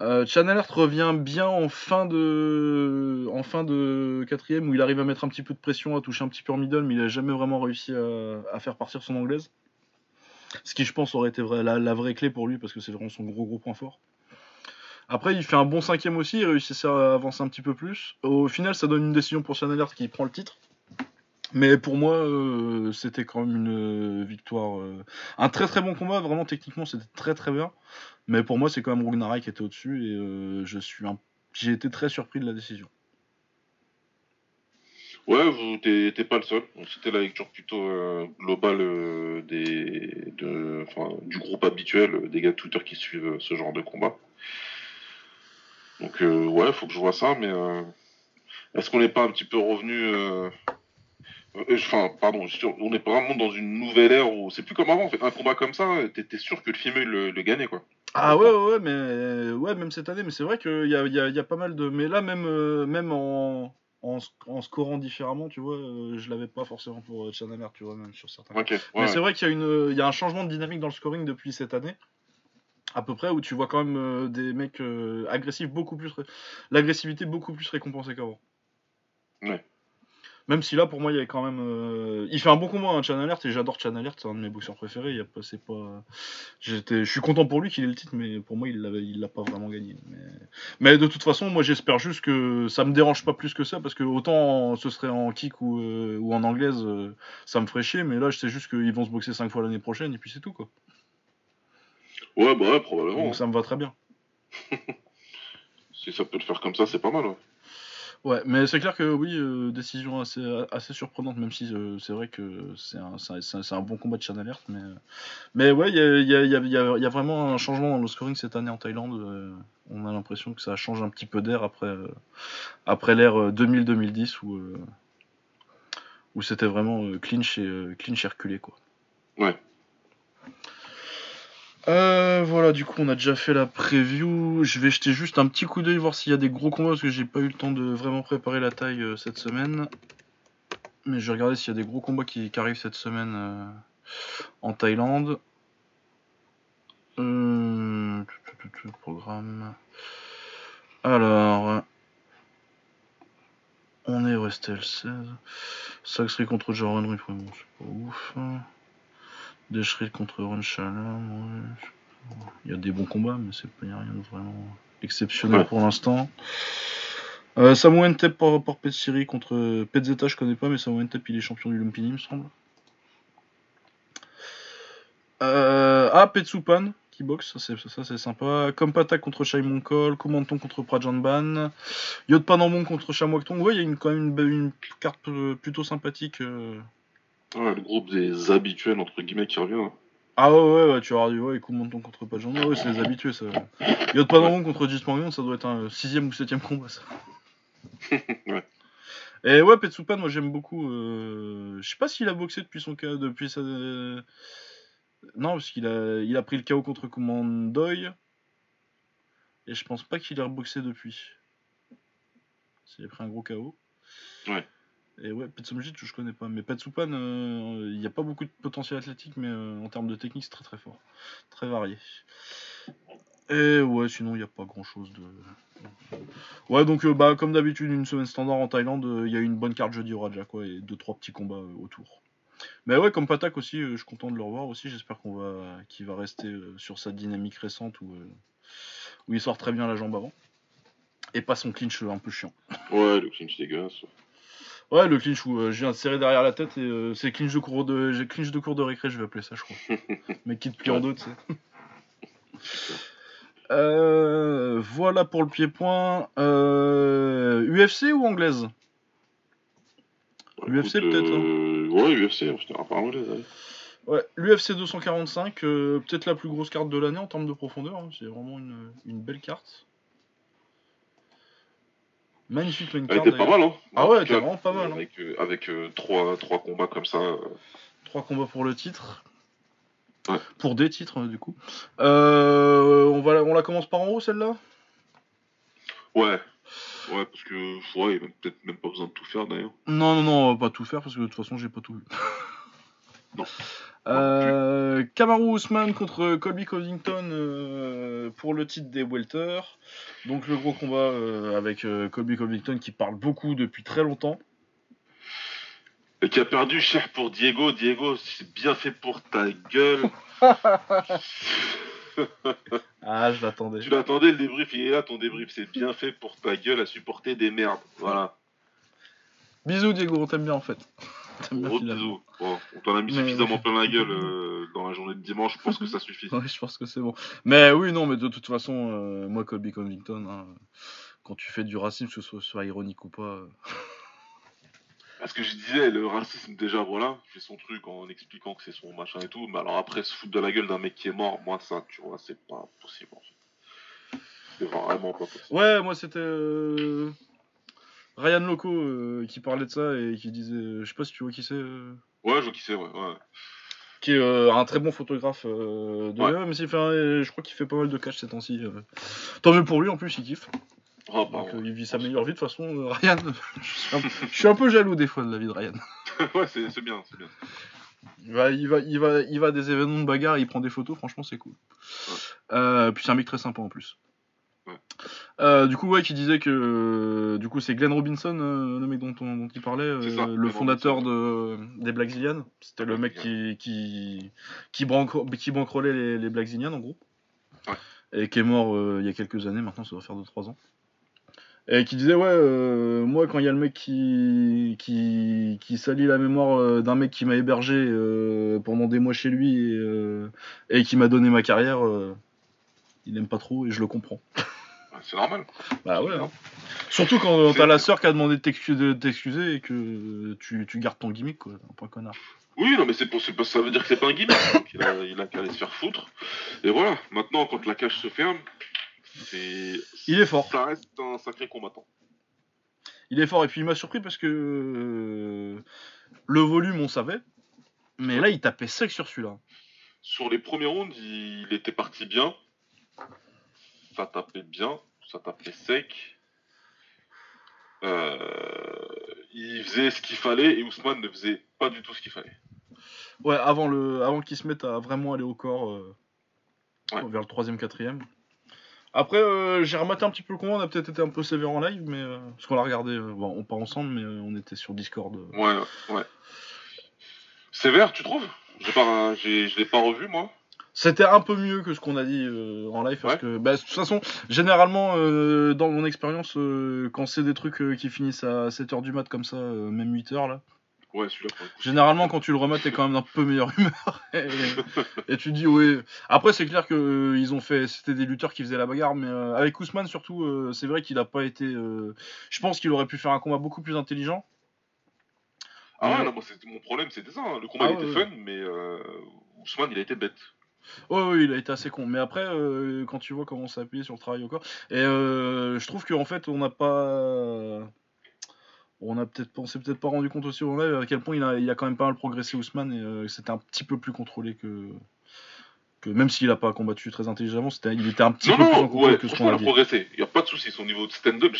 Chan Alert revient bien en fin de en fin de quatrième où il arrive à mettre un petit peu de pression, à toucher un petit peu en middle, mais il a jamais vraiment réussi à, faire partir son anglaise. Ce qui je pense aurait été la vraie clé pour lui parce que c'est vraiment son gros gros point fort. Après il fait un bon cinquième aussi, il réussit à avancer un petit peu plus. Au final ça donne une décision pour Alert qui prend le titre. Mais pour moi, euh, c'était quand même une euh, victoire. euh, un très très bon combat, vraiment techniquement c'était très très bien. Mais pour moi, c'est quand même Rugnarai qui était au-dessus et je suis j'ai été très surpris de la décision. Ouais, vous t'es pas le seul. C'était la lecture plutôt globale du groupe habituel des gars de Twitter qui suivent ce genre de combat. Donc euh, ouais, faut que je vois ça, mais euh, est-ce qu'on n'est pas un petit peu revenu euh, euh, Enfin, pardon, on est vraiment dans une nouvelle ère où c'est plus comme avant. En fait, un combat comme ça, t'étais sûr que le film le, le gagnait quoi. Ah ouais, ouais, ouais, mais ouais, même cette année, mais c'est vrai qu'il y a, il y, a, il y a pas mal de. Mais là, même, même en, en, en scorant différemment, tu vois, je l'avais pas forcément pour Chan Alert, tu vois, même sur certains. Ok. Ouais, Mais c'est vrai qu'il y, a une- il y a un changement de dynamique dans le scoring depuis cette année. À peu près, où tu vois quand même euh, des mecs euh, agressifs beaucoup plus. L'agressivité beaucoup plus récompensée qu'avant. Ouais. Même si là, pour moi, il y a quand même. euh, Il fait un bon combat, hein, Chan Alert, et j'adore Chan Alert, c'est un de mes boxeurs préférés. Il y a pas, c'est pas... J'étais... Je suis content pour lui qu'il ait le titre, mais pour moi, il l'a, il l'a pas vraiment gagné. Mais... mais de toute façon, moi, j'espère juste que ça me dérange pas plus que ça, parce que autant ce serait en kick ou, euh, ou en anglaise, euh, ça me ferait chier, mais là, je sais juste qu'ils vont se boxer 5 fois l'année prochaine, et puis c'est tout, quoi. Ouais, bah ouais, probablement. Donc ça me va très bien. Si ça peut le faire comme ça, c'est pas mal. Ouais. Ouais, mais c'est clair que oui, euh, décision assez, assez surprenante, même si euh, c'est vrai que c'est un, un- un bon combat de Chan Alert. Mais, mais ouais, il y a, y, a, y, a, y a- vraiment un changement dans le scoring cette année en Thaïlande. euh, on a l'impression que ça change un petit peu d'air après, après l'ère euh, 2000-2010 où, où c'était vraiment clinch, et, clinch et reculé. Quoi. Ouais. Euh, voilà, du coup, on a déjà fait la preview. Je vais jeter juste un petit coup d'œil voir s'il y a des gros combats parce que j'ai pas eu le temps de vraiment préparer la taille euh, cette semaine. Mais je vais regarder s'il y a des gros combats qui, arrivent cette semaine euh, en Thaïlande. Euh, programme. Alors, on est resté le 16. Saxry contre Rui, bon, c'est pas ouf. Contre Ron Chala, ouais, je sais pas. il y a des bons combats, mais c'est pas y a rien de vraiment exceptionnel Ouais. pour l'instant. Euh, par rapport Petsiri contre Petzeta, je connais pas, mais Samoa Ntep il est champion du Lumpini, il me semble. Euh, ah, Petsupan qui boxe, ça c'est, sympa. Kompata contre Shai Monkol, Kumanton contre Prajanban, Yotpanambon contre Shamwaktong. Ouais, il y a une, quand même une, carte euh, plutôt sympathique. euh. Le groupe des habituels, entre guillemets, qui revient. hein. Ah ouais, ouais, ouais, tu auras dit, ouais, Kumanton contre Prajanban, ouais, c'est les habitués ça. Yotpanambon contre Jismorion, ça doit être un 6 ou 7 combat ça. Ouais. Et ouais, Petsupan, moi j'aime beaucoup. euh, Je sais pas s'il a boxé depuis son cas, depuis sa. Non, parce qu'il a, il a pris le KO contre Kumandoy. Et je pense pas qu'il a reboxé depuis. S'il a pris un gros KO. Ouais. Et ouais, Petsumjit, je connais pas. Mais Petsupan, euh, il n'y a pas beaucoup de potentiel athlétique, mais euh, en termes de technique, c'est très très fort. Très varié. Et ouais, sinon, il n'y a pas grand chose de. Ouais, donc, euh, bah, comme d'habitude, une semaine standard en Thaïlande, il y a une bonne carte jeudi au Raja, quoi, et deux trois petits combats autour. Mais ouais, comme Patak aussi, je suis content de le revoir aussi. J'espère qu'on va, qu'il va rester sur sa dynamique récente où, où il sort très bien la jambe avant. Et pas son clinch un peu chiant. Ouais, le clinch dégueulasse. Ouais. Le clinch où euh, je viens de serrer derrière la tête et euh, c'est clinch de cours de, j'ai clinch de cours de récré, je vais appeler ça, je crois. Mais qui te plie en deux, tu sais. Euh, voilà pour le pied-point. Euh, UFC ou anglaise? Bah, UFC, peut-être, hein. euh, Ouais, UFC, apparemment, les allez. Ouais, l'UFC 245, euh, peut-être la plus grosse carte de l'année en termes de profondeur. hein, C'est vraiment une, une belle carte. Magnifique main Elle était pas mal, hein. Ah ouais, elle était cas, vraiment pas mal, hein. Avec, euh, avec euh, trois, trois combats comme ça. euh, Trois combats pour le titre. Ouais. Pour des titres, euh, du coup. Euh, on, va, la- on la commence par en haut, celle-là? Ouais. Ouais, parce que, ouais, il a peut-être même pas besoin de tout faire d'ailleurs. Non, non, non, on va pas tout faire parce que de toute façon, j'ai pas tout vu. Non. Euh, Kamaru Usman contre Colby Covington euh, pour le titre des welter. Donc le gros combat euh, avec euh, Colby Covington qui parle beaucoup depuis très longtemps. Et qui a perdu cher pour Diego. Diego, c'est bien fait pour ta gueule. Ah, je l'attendais. tu l'attendais, le débrief, il est là, ton débrief. C'est bien fait pour ta gueule à supporter des merdes. Voilà. Bisous Diego, on t'aime bien en fait. Gros finalement. bisous. Bon, on t'en a mis Mais- suffisamment plein la gueule euh, dans la journée de dimanche. Je pense que ça suffit. Ouais, je pense que c'est bon. Mais oui, non, mais de toute façon, euh, moi, Colby Covington, hein, quand tu fais du racisme, que ce soit, soit ironique ou pas. euh, Parce que je disais, le racisme, déjà, voilà, il fait son truc en expliquant que c'est son machin et tout. Mais alors après, se foutre de la gueule d'un mec qui est mort, moi, ça, tu vois, c'est pas possible. En fait. C'est vraiment pas possible. Ouais, moi, c'était Ryan Loco euh, qui parlait de ça et qui disait. Je sais pas si tu vois qui c'est. euh, Ouais, je vois qui c'est, ouais. ouais. qui est euh, un très bon photographe euh, de Ouais. MMA, mais s'il fait un- je crois qu'il fait pas mal de cash ces temps-ci. euh. Tant mieux pour lui, en plus, il kiffe. Ah, bah, Donc, euh, il vit sa meilleure vie, de toute façon, euh, Ryan. je, suis un, je suis un peu jaloux des fois de la vie de Ryan. ouais, c'est bien, c'est bien. Il va, il, va, il, va, il va à des événements de bagarre, il prend des photos, franchement, c'est cool. Euh, puis c'est un mec très sympa en plus. Ouais. Euh, du coup, ouais, qui disait que euh, du coup c'est Glenn Robinson, euh, le mec dont, on- dont il parlait, ça, le fondateur de, des Black Zillion. C'était le mec qui qui qui, qui bankrollait les, les Black Zillion en gros, Ouais. et qui est mort il y a quelques années. Maintenant, ça doit faire 2-3 ans. Et qui disait ouais, moi quand il y a le mec qui qui qui salit la mémoire d'un mec qui m'a hébergé pendant des mois chez lui et, et qui m'a donné ma carrière, il aime pas trop et je le comprends. C'est normal. Bah ouais. hein. Surtout quand t'as la sœur qui a demandé de t'excu- de t'excuser et que tu, tu gardes ton gimmick, quoi. Un point connard. Oui, non, mais c'est pour, ça veut dire que c'est pas un gimmick. donc il a, il a qu'à aller se faire foutre. Et voilà, maintenant, quand la cage se ferme, c'est. Il est fort. Ça reste un sacré combattant. Il est fort et puis il m'a surpris parce que euh, le volume on savait, mais là il tapait sec sur celui-là. Sur les premiers rounds, il était parti bien. Ça tapait bien, ça tapait sec. Euh, il faisait ce qu'il fallait et Ousmane ne faisait pas du tout ce qu'il fallait. Ouais, avant le, avant qu'il se mette à vraiment aller au corps euh, Ouais. vers le troisième, quatrième. Après, euh, j'ai rematé un petit peu le combat. On a peut-être été un peu sévère en live, mais euh, parce qu'on l'a regardé, bon, on pas ensemble, mais on était sur Discord. Ouais, ouais. Sévère, tu trouves? J'ai pas, j'ai, je l'ai pas revu moi. C'était un peu mieux que ce qu'on a dit euh, en live parce Ouais. que, bah, de toute façon, généralement, euh, dans mon expérience, euh, quand c'est des trucs qui finissent à 7h du mat comme ça, même 8h là, Ouais, celui-là. généralement quand tu le remates, t'es quand même d'un peu meilleure humeur. et, et tu te dis, oui. Après, c'est clair que ils ont fait, c'était des lutteurs qui faisaient la bagarre, mais avec Ousmane surtout, c'est vrai qu'il a pas été. je pense qu'il aurait pu faire un combat beaucoup plus intelligent. Ah ouais, Ouais. non, moi, mon problème, c'était ça. hein. Le combat Ah il était ouais, fun, mais euh, Ousmane il a été bête. Ouais, ouais, il a été assez con. Mais après, euh, quand tu vois comment ça appuyé sur le travail au corps, et euh, je trouve qu'en fait, on n'a pas. On a peut-être, on s'est peut-être pas rendu compte aussi au live à quel point il a, il a quand même pas mal progressé Ousmane et euh, c'était un petit peu plus contrôlé que. que même s'il a pas combattu très intelligemment, c'était, il était un petit Non, peu plus en non, contrôle ouais, que ce qu'on il a progressé. Il n'y a pas de souci, son niveau de stand-up.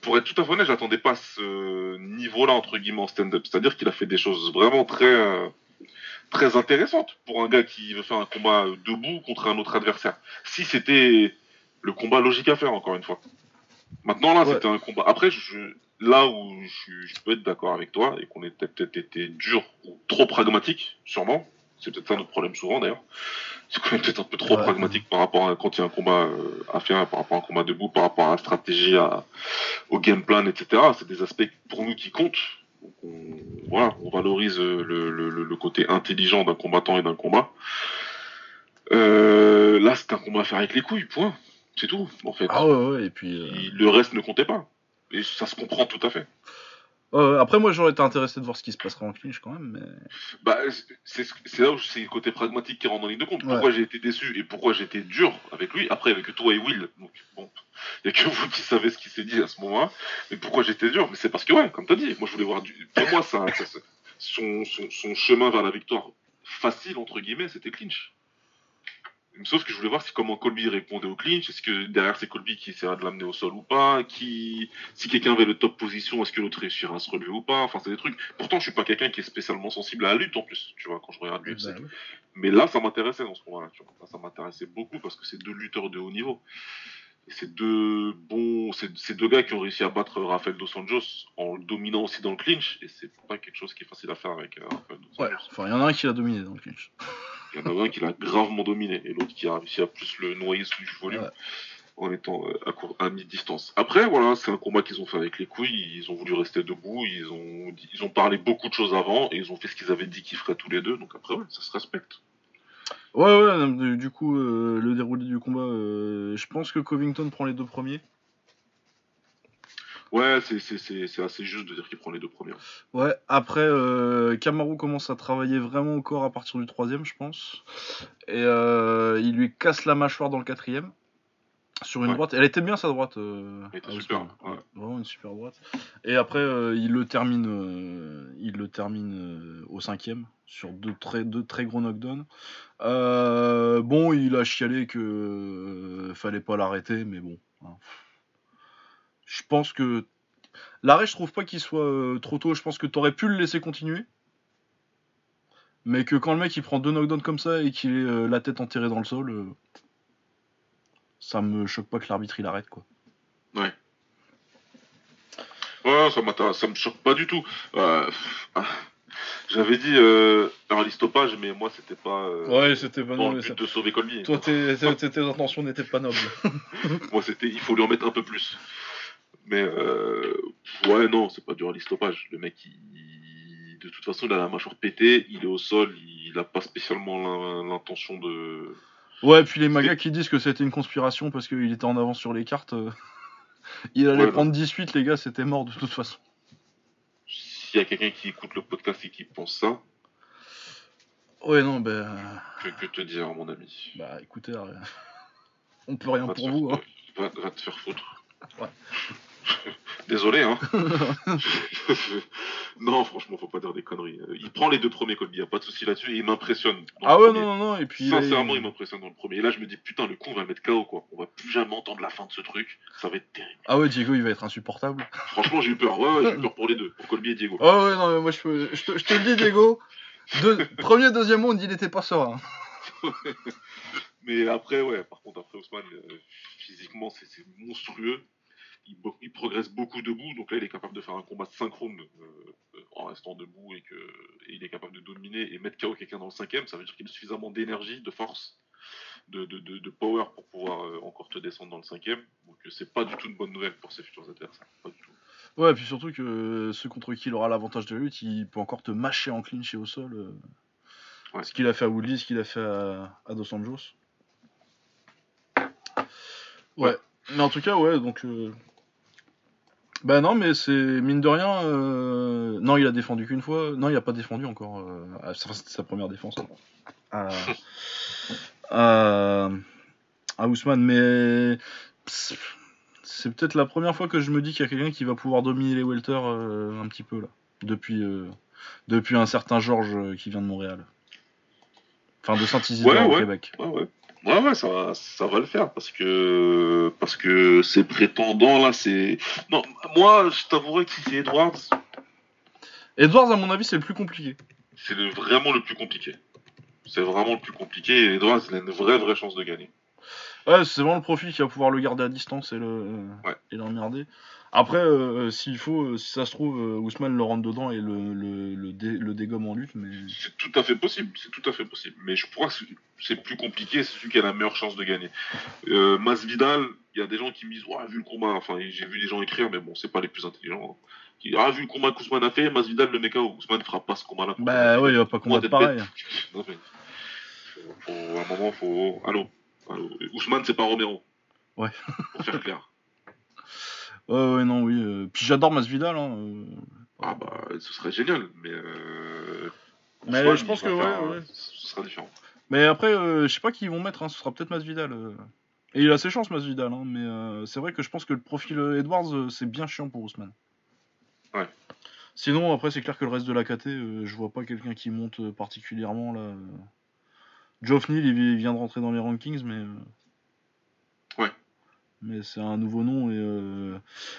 Pour être tout à fait honnête, j'attendais pas ce niveau-là, entre guillemets, en stand-up. C'est-à-dire qu'il a fait des choses vraiment très, très intéressantes pour un gars qui veut faire un combat debout contre un autre adversaire. Si c'était le combat logique à faire, encore une fois. Maintenant, là, Ouais. c'était un combat. Après, je, là où je, je peux être d'accord avec toi et qu'on était peut-être été dur ou trop pragmatique, sûrement. C'est peut-être ça notre problème souvent, d'ailleurs. C'est quand même peut-être un peu trop Ouais. pragmatique par rapport à quand il y a un combat euh, à faire, par rapport à un combat debout, par rapport à la stratégie, à, au game plan, etc. C'est des aspects pour nous qui comptent. Donc on, voilà, on valorise euh, le, le, le- le côté intelligent d'un combattant et d'un combat. Euh, là, c'est un combat à faire avec les couilles, point. C'est tout, en fait. Ah ouais, ouais, et puis. euh, le reste ne comptait pas. Et ça se comprend tout à fait. Euh, après, moi, j'aurais été intéressé de voir ce qui se passerait en clinch quand même, mais. Bah, c'est là où c'est le côté pragmatique qui rentre en ligne de compte. Ouais. Pourquoi j'ai été déçu et pourquoi été dur avec lui? Après, avec toi et Will, donc bon, il n'y a que vous qui savez ce qui s'est dit à ce moment-là. Mais pourquoi j'étais dur? Mais c'est parce que, ouais, comme tu as dit, moi je voulais voir du. Pour moi, ça, ça- ça- son, son, son chemin vers la victoire facile, entre guillemets, c'était clinch. Sauf que je voulais voir si comment Colby répondait au clinch. Est-ce que derrière c'est Colby qui essaiera de l'amener au sol ou pas qui... Si quelqu'un avait le top position, est-ce que l'autre réussira à se relever ou pas Enfin, c'est des trucs. Pourtant, je suis pas quelqu'un qui est spécialement sensible à la lutte en plus, tu vois, quand je regarde l'UFC. Ouais. Mais là, ça m'intéressait dans ce combat-là, tu vois. Là, ça m'intéressait beaucoup parce que c'est deux lutteurs de haut niveau. Et c'est deux bons, c'est deux gars qui ont réussi à battre Rafael Dos Anjos en le dominant aussi dans le clinch. Et c'est pas quelque chose qui est facile à faire avec euh, Rafael Dos Ouais, Anjos. enfin, il y en a un qui l'a dominé dans le clinch. Il y en a un qui l'a gravement dominé et l'autre qui a réussi à plus le noyer sous du volume Ouais. en étant euh, à, court, à mi-distance. Après, voilà, c'est un combat qu'ils ont fait avec les couilles. Ils ont voulu rester debout. Ils ont, ils ont parlé beaucoup de choses avant et ils ont fait ce qu'ils avaient dit qu'ils feraient tous les deux. Donc après, ouais, ça se respecte. Ouais, ouais, du coup, euh, le déroulé du combat, euh, je pense que Covington prend les deux premiers. Ouais, c'est- assez juste de dire qu'il prend les deux premières. Ouais, après, euh, Kamaru commence à travailler vraiment au corps à partir du troisième, je pense. Et euh, il lui casse la mâchoire dans le quatrième. Sur une Ouais. droite. Elle était bien sa droite. euh, Elle était super, ouais. Vraiment une super droite. Et après, euh, il le termine, euh, il le termine au cinquième sur deux très, deux très gros knockdowns. Bon, il a chialé que fallait pas l'arrêter, mais bon. hein. Je pense que l'arrêt, je trouve pas qu'il soit euh, trop tôt. Je pense que t'aurais pu le laisser continuer. Mais que quand le mec il prend deux knockdowns comme ça et qu'il ait euh, la tête enterrée dans le sol, euh, ça me choque pas que l'arbitre il arrête quoi. Ouais, ça m'intéresse, ça me choque pas du tout. Ah, J'avais dit euh, early stoppage, mais moi c'était pas euh, Ouais, c'était pas dans non, le mais but de sauver Colby. Toi, tes intentions n'étaient pas nobles. Moi c'était, il faut lui en mettre un peu plus. Mais euh, ouais, non, c'est pas du early stoppage. Le mec, il, de toute façon, il a la mâchoire pétée, il est au sol, il a pas spécialement l'in- l'intention de Ouais, puis les magas qui disent que c'était une conspiration parce qu'il était en avance sur les cartes. euh, Il allait Ouais, prendre 18, les gars, c'était mort de toute façon. S'il y a quelqu'un qui écoute le podcast et qui pense ça, Ouais, non, bah. que, que te dire, mon ami? Bah écoutez, euh, on peut rien va pour vous. Hein. va, va te faire foutre. Ouais. Désolé, hein. non, franchement, faut pas dire des conneries. Euh, Il prend les deux premiers Colby, y a pas de souci là-dessus, et il m'impressionne. Ah ouais, non, non, non, et puis. Sincèrement, il- il m'impressionne dans le premier. Et là, je me dis, putain, le con va mettre KO, quoi. On va plus jamais entendre la fin de ce truc. Ça va être terrible. Ah ouais, Diego, il va être insupportable. Franchement, j'ai eu peur. Ouais, ouais, j'ai eu peur pour les deux, pour Colby et Diego. Ah ouais, non, mais moi je, peux, je, te, je te le dis, Diego. Deux- premier, deuxième monde, il était pas serein. Mais après, ouais, par contre, après Ousmane, euh, physiquement, c'est monstrueux. Il, progresse beaucoup debout, donc là, il est capable de faire un combat synchrone euh, en restant debout et que et il est capable de dominer et mettre KO quelqu'un dans le cinquième. Ça veut dire qu'il a suffisamment d'énergie, de force, de, de, de, de power pour pouvoir euh, encore te descendre dans le cinquième. Donc, euh, c'est pas du tout une bonne nouvelle pour ses futurs adversaires. Pas du tout. Ouais, et puis surtout que ceux contre qui il aura l'avantage de la lutte, il peut encore te mâcher en clinch et au sol. euh, Ouais. Ce qu'il a fait à Woodley, ce qu'il a fait à, à Dos Anjos. Ouais. Mais en tout cas, ouais, donc. euh, Bah non, mais c'est mine de rien. euh, Non, il a défendu qu'une fois. Non, il a pas défendu encore. euh, ah, Enfin, c'était sa première défense. À... à... à Ousmane, mais. pss, C'est peut-être la première fois que je me dis qu'il y a quelqu'un qui va pouvoir dominer les welters euh, un petit peu là. Depuis, euh, depuis un certain Georges euh, qui vient de Montréal. Enfin, de Saint-Isidore Ouais, au ouais. Québec. Ouais, ouais. Ouais, ouais, ça va, ça va le faire parce que parce que ces prétendants là, c'est. Non, moi, je t'avouerai que si c'est Edwards, Edwards, à mon avis, c'est le plus compliqué. c'est le- vraiment le plus compliqué. C'est vraiment le plus compliqué et Edwards, il a une vraie, vraie chance de gagner. Ouais, c'est vraiment le profil qui va pouvoir le garder à distance et le Ouais. et l'emmerder. Après, euh, s'il faut, euh, si ça se trouve, euh, Ousmane le rentre dedans et le, le, le, dé- le dégomme en lutte, mais. C'est tout à fait possible, c'est tout à fait possible. Mais je crois que c'est- plus compliqué, c'est celui qui a la meilleure chance de gagner. Euh, Masvidal, il y a des gens qui me disent, ouais, vu le combat, enfin, j'ai vu des gens écrire, mais bon, c'est pas les plus intelligents. hein. Qui, ah, vu le combat qu'Ousmane a fait, Masvidal le méca, Ousmane fera pas ce combat-là. Bah ouais, il va pas combattre pareil. bête. Non, mais, faut, faut- à un moment, faut. Allô, allô. Ousmane, c'est pas Romero. Ouais. Pour faire clair. Ouais, ouais, non, oui. euh, Puis j'adore Masvidal. Hein, euh. Ah bah, ce serait génial, mais. Euh... Mais je pense va que ouais, faire, ouais. euh, Ce sera différent. Mais après, euh, je sais pas qui ils vont mettre, hein, ce sera peut-être Masvidal. euh. Et il a ses chances, Masvidal, hein, mais euh, c'est vrai que je pense que le profil euh, Edwards, euh, c'est bien chiant pour Ousmane. Ouais. Sinon, après, c'est clair que le reste de la KT, euh, je vois pas quelqu'un qui monte euh, particulièrement là. euh. Geoff Neal, il, vi- il vient de rentrer dans les rankings, mais. euh. Mais c'est un nouveau nom et euh,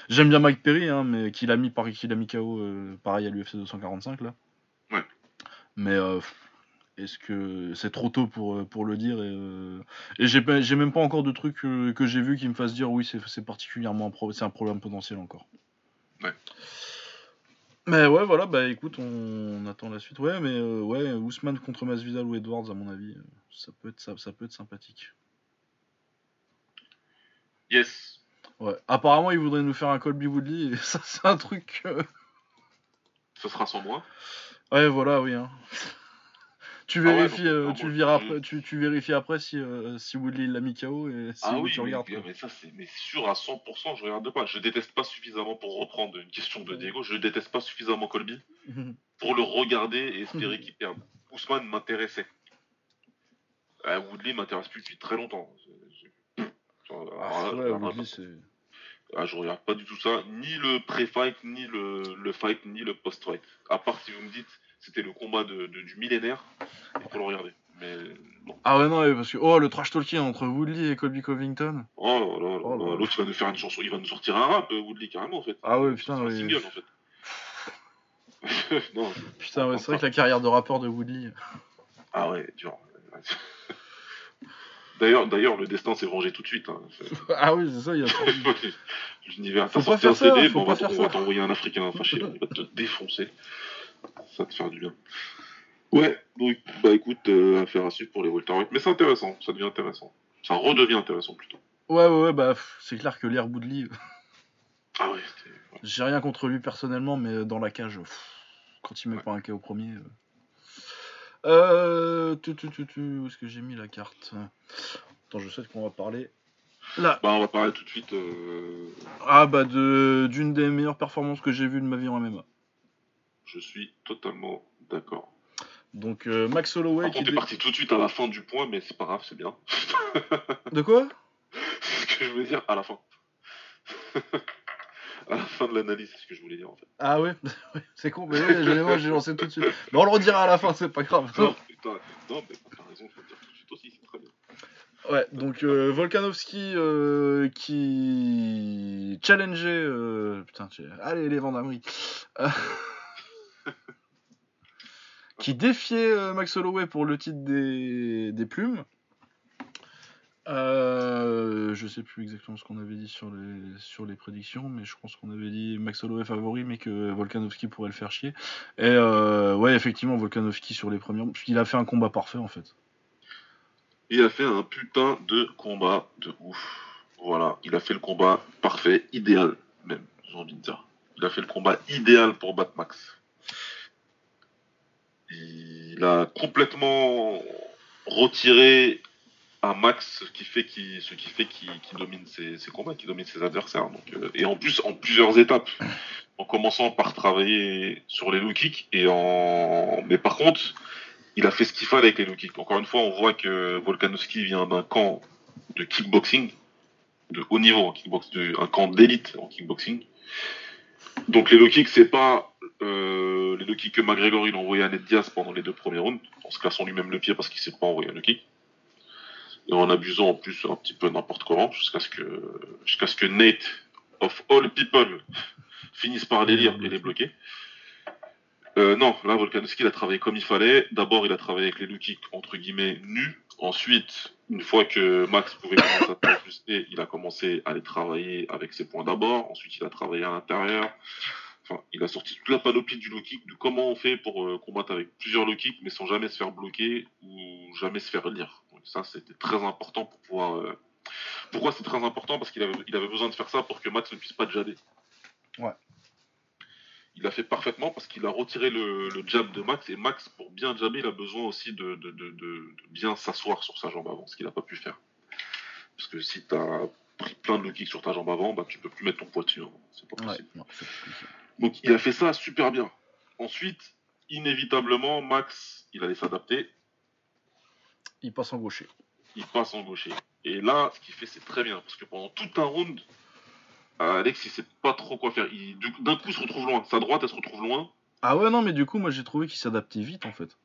j'aime bien Mike Perry, hein, mais qu'il a mis par qu'il a mis KO, euh, pareil à l'UFC 245 là. Ouais. Mais euh, est-ce que c'est trop tôt pour, pour le dire Et, et j'ai, même pas encore de trucs euh, que j'ai vu qui me fassent dire oui, c'est, c'est particulièrement un, pro- c'est un problème potentiel encore. Ouais. Mais ouais, voilà, bah écoute, on, on attend la suite. Ouais, mais ouais, Ousmane contre Masvidal ou Edwards, à mon avis, ça peut être, ça, ça peut être sympathique. Yes. Ouais. Apparemment, il voudrait nous faire un Colby Woodley, et ça, c'est un truc. euh, Ce sera sans moi. Ouais, voilà, oui. hein. tu Ah ouais, vérifies, euh, tu, le verras après, tu, tu vérifies après si, euh, si Woodley l'a mis KO et si ah oui, tu mais, regardes. mais ça c'est mais sûr à 100%, je regarde pas. Je déteste pas suffisamment pour reprendre une question de Diego, je déteste pas suffisamment Colby quoi. pour le regarder et espérer Mhm. qu'il perde. Ousmane m'intéressait. Euh, Woodley m'intéresse plus depuis très longtemps. Je- je- Ah, là, ouais, c'est. ah, je regarde pas du tout ça, ni le pré-fight, ni le, le fight, ni le post-fight. À part si vous me dites c'était le combat de, de- du millénaire, il faut le regarder. Mais. Ah ouais, non, parce que. Oh, le trash talking entre Woodley et Colby Covington. Oh là là, là Oh là là, l'autre il va nous faire une chanson, il va nous sortir un rap, euh, Woodley carrément en fait. Ah ouais, putain, ouais. single en fait. non, Putain, ouais, c'est vrai que la carrière de rappeur de Woodley. ah ouais, dur. D'ailleurs, d'ailleurs, le destin s'est vengé tout de suite. Hein. Ah oui, c'est ça, il y a. L'univers Faut t'a pas sorti un ça, CD, bon, on va, faire on va ça. t'envoyer un Africain fâché, il va te défoncer. Ça va te faire du bien. Ouais, donc, bah écoute, euh, affaire à suivre pour les welterweight. Mais c'est intéressant, ça devient intéressant. Ça redevient intéressant plutôt. Ouais, ouais, ouais, bah, c'est clair que l'air Woodley. euh, Ah ouais. J'ai rien contre lui personnellement, mais dans la cage, pff, quand il met Ouais. pas un KO premier. euh. Euh, tu, tu, tu, tu, où est-ce que j'ai mis la carte Attends, je sais de quoi on va parler. Là. Bah, on va parler tout de suite. euh, Ah bah de d'une des meilleures performances que j'ai vues de ma vie en MMA. Je suis totalement d'accord. Donc euh, Max Holloway Par qui contre, t'es dé- parti tout de suite à la fin du point, mais c'est pas grave, c'est bien. De quoi c'est ce que je voulais dire à la fin. à la fin de l'analyse, c'est ce que je voulais dire en fait. Ah ouais, c'est con, mais ouais, j'ai lancé tout de suite. Mais on le redira à la fin, c'est pas grave. Non, t'as non, mais t'as raison, faut le dire tout de suite aussi, c'est très bien. Ouais, donc euh, Volkanovski euh, qui challengeait. euh, Putain, allez les Vandamerie. Euh, qui défiait Max Holloway pour le titre des, des plumes. Euh, je sais plus exactement ce qu'on avait dit sur les, sur les prédictions, mais je pense qu'on avait dit Max Holloway favori, mais que Volkanovski pourrait le faire chier. Et euh, ouais, effectivement, Volkanovski sur les premiers. Il a fait un combat parfait en fait. Il a fait un putain de combat de ouf. Voilà, il a fait le combat parfait, idéal même, j'ai envie de dire. Il a fait le combat idéal pour battre Max. Il a complètement retiré à Max ce qui fait qu'il qui domine ses, combats, qu'il domine ses adversaires. Euh, et en plus en plusieurs étapes, en commençant par travailler sur les low kicks et en mais par contre il a fait ce qu'il fallait avec les low kicks. Encore une fois, on voit que Volkanovski vient d'un camp de kickboxing de haut niveau en kickbox, un camp d'élite en kickboxing. Donc les low kicks, c'est pas euh, les low kicks que McGregor il a à Ned Diaz pendant les deux premiers rounds, en se cassant lui-même le pied parce qu'il s'est pas envoyé un low kick. Et en abusant en plus un petit peu n'importe comment, jusqu'à ce que jusqu'à ce que Nate of all people finisse par les lire et les bloquer. Euh, non, là, Volkanovski, il a travaillé comme il fallait. D'abord, il a travaillé avec les low kicks, entre guillemets, nus. Ensuite, une fois que Max pouvait commencer à s'ajuster, il a commencé à les travailler avec ses points d'abord. Ensuite, il a travaillé à l'intérieur. Enfin, il a sorti toute la panoplie du low kick, de comment on fait pour euh, combattre avec plusieurs low kicks, mais sans jamais se faire bloquer ou jamais se faire lire. Ça, c'était très important pour pouvoir... euh, Pourquoi c'est très important? Parce qu'il avait, il avait besoin de faire ça pour que Max ne puisse pas jabber. Ouais. Il l'a fait parfaitement parce qu'il a retiré le, le jab de Max et Max, pour bien jabber, il a besoin aussi de, de, de, de- de bien s'asseoir sur sa jambe avant, ce qu'il n'a pas pu faire. Parce que si tu as pris plein de low kicks sur ta jambe avant, bah, tu peux plus mettre ton poids dessus. hein. C'est pas Ouais, possible. non. Donc il a fait ça super bien. Ensuite, inévitablement, Max, il allait s'adapter, Il passe en gaucher. il passe en gaucher. Et là, ce qu'il fait, c'est très bien. Parce que pendant tout un round, euh, Alex, il sait pas trop quoi faire. D'un coup, il se retrouve loin. Sa droite, elle se retrouve loin. Ah ouais, non, mais du coup, moi j'ai trouvé qu'il s'adaptait vite en fait.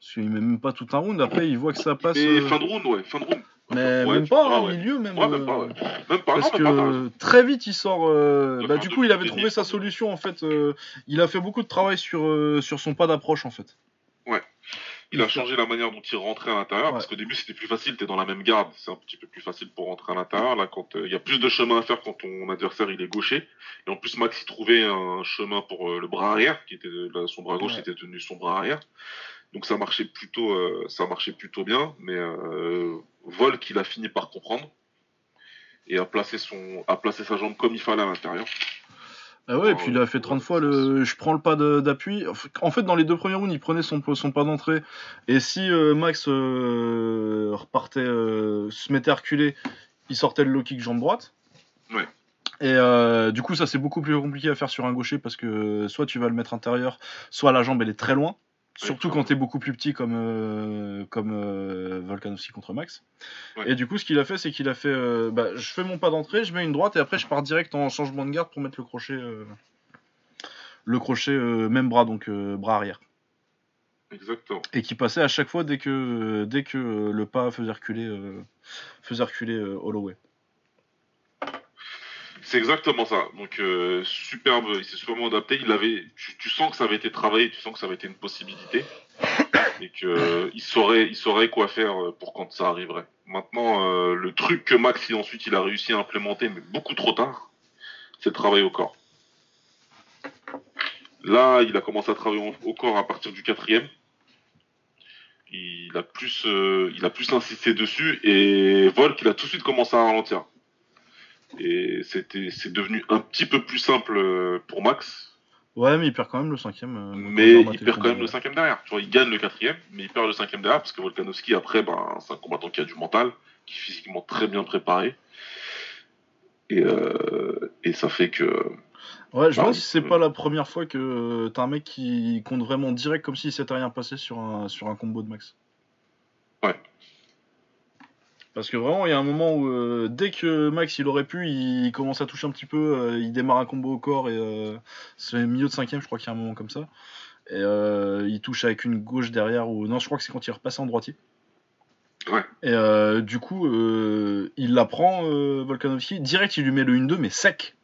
Parce qu'il met même pas tout un round, après il voit que ça passe. Et euh, fin de round, ouais, fin de round. Mais Ouais, même pas, ah au ouais. milieu même. Ouais, même pas, euh, ouais. Même pas, Parce non, même pas, raison. que très vite il sort. euh, Bah, du coup, il avait trouvé sa solution en fait. euh, Il a fait beaucoup de travail sur, euh, sur son pas d'approche en fait. Il a changé la manière dont il rentrait à l'intérieur, Ouais. parce qu'au début c'était plus facile, t'es dans la même garde, c'est un petit peu plus facile pour rentrer à l'intérieur. Là, quand euh, il y a plus de chemin à faire quand ton adversaire il est gaucher, et en plus Max il trouvait un chemin pour euh, le bras arrière, qui était là, son bras gauche Ouais. était tenu son bras arrière, donc ça marchait plutôt, euh, ça marchait plutôt bien. Mais euh, Volk il a fini par comprendre et a placé son, a placé sa jambe comme il fallait à l'intérieur. Ah ouais, et Oh, puis il a fait ouais, 30 fois le je prends le pas d'appui. En fait, dans les deux premiers rounds, il prenait son, son pas d'entrée. Et si euh, Max euh, repartait, euh, se mettait à reculer, il sortait le low kick jambe droite. Ouais. Et du coup, ça c'est beaucoup plus compliqué à faire sur un gaucher parce que soit tu vas le mettre intérieur, soit la jambe elle est très loin. Surtout quand t'es beaucoup plus petit comme, euh, comme euh, Volkanovski contre Max. Ouais. Et du coup, ce qu'il a fait, c'est qu'il a fait euh, bah, je fais mon pas d'entrée, je mets une droite et après je pars direct en changement de garde pour mettre le crochet. le crochet même bras, donc bras arrière. Exactement. Et qui passait à chaque fois dès que, dès que le pas faisait reculer, faisait reculer Holloway. C'est exactement ça. Donc euh, superbe, il s'est superbement adapté. Il avait, tu, tu sens que ça avait été travaillé, tu sens que ça avait été une possibilité et que euh, il saurait, il saurait quoi faire euh, pour quand ça arriverait. Maintenant, euh, le truc que Max ensuite il a réussi à implémenter, mais beaucoup trop tard, c'est le travail au corps. Là, il a commencé à travailler au- corps à partir du quatrième. Il a plus, il a plus insisté dessus et Volk il a tout de suite commencé à ralentir. Et c'était, c'est devenu un petit peu plus simple euh, pour Max. Ouais, mais il perd quand même le cinquième. euh, Mais il perd quand même le cinquième derrière. Tu vois, il gagne le quatrième, mais il perd le cinquième derrière parce que Volkanovski, après, ben, c'est un combattant qui a du mental, qui est physiquement très bien préparé. Et, euh, et ça fait que. Ouais, je me Ah, demande si c'est pas la première fois que euh, t'as un mec qui compte vraiment direct comme s'il s'était rien passé sur un, sur un combo de max. Ouais. Parce que vraiment, il y a un moment où euh, dès que Max il aurait pu, il commence à toucher un petit peu, euh, il démarre un combo au corps et euh, c'est milieu de cinquième, je crois qu'il y a un moment comme ça. Et euh, il touche avec une gauche derrière, ou non, je crois que c'est quand il est repassé en droitier. Ouais. Et euh, du coup, il la prend, Volkanovski, direct il lui met le 1-2, mais sec.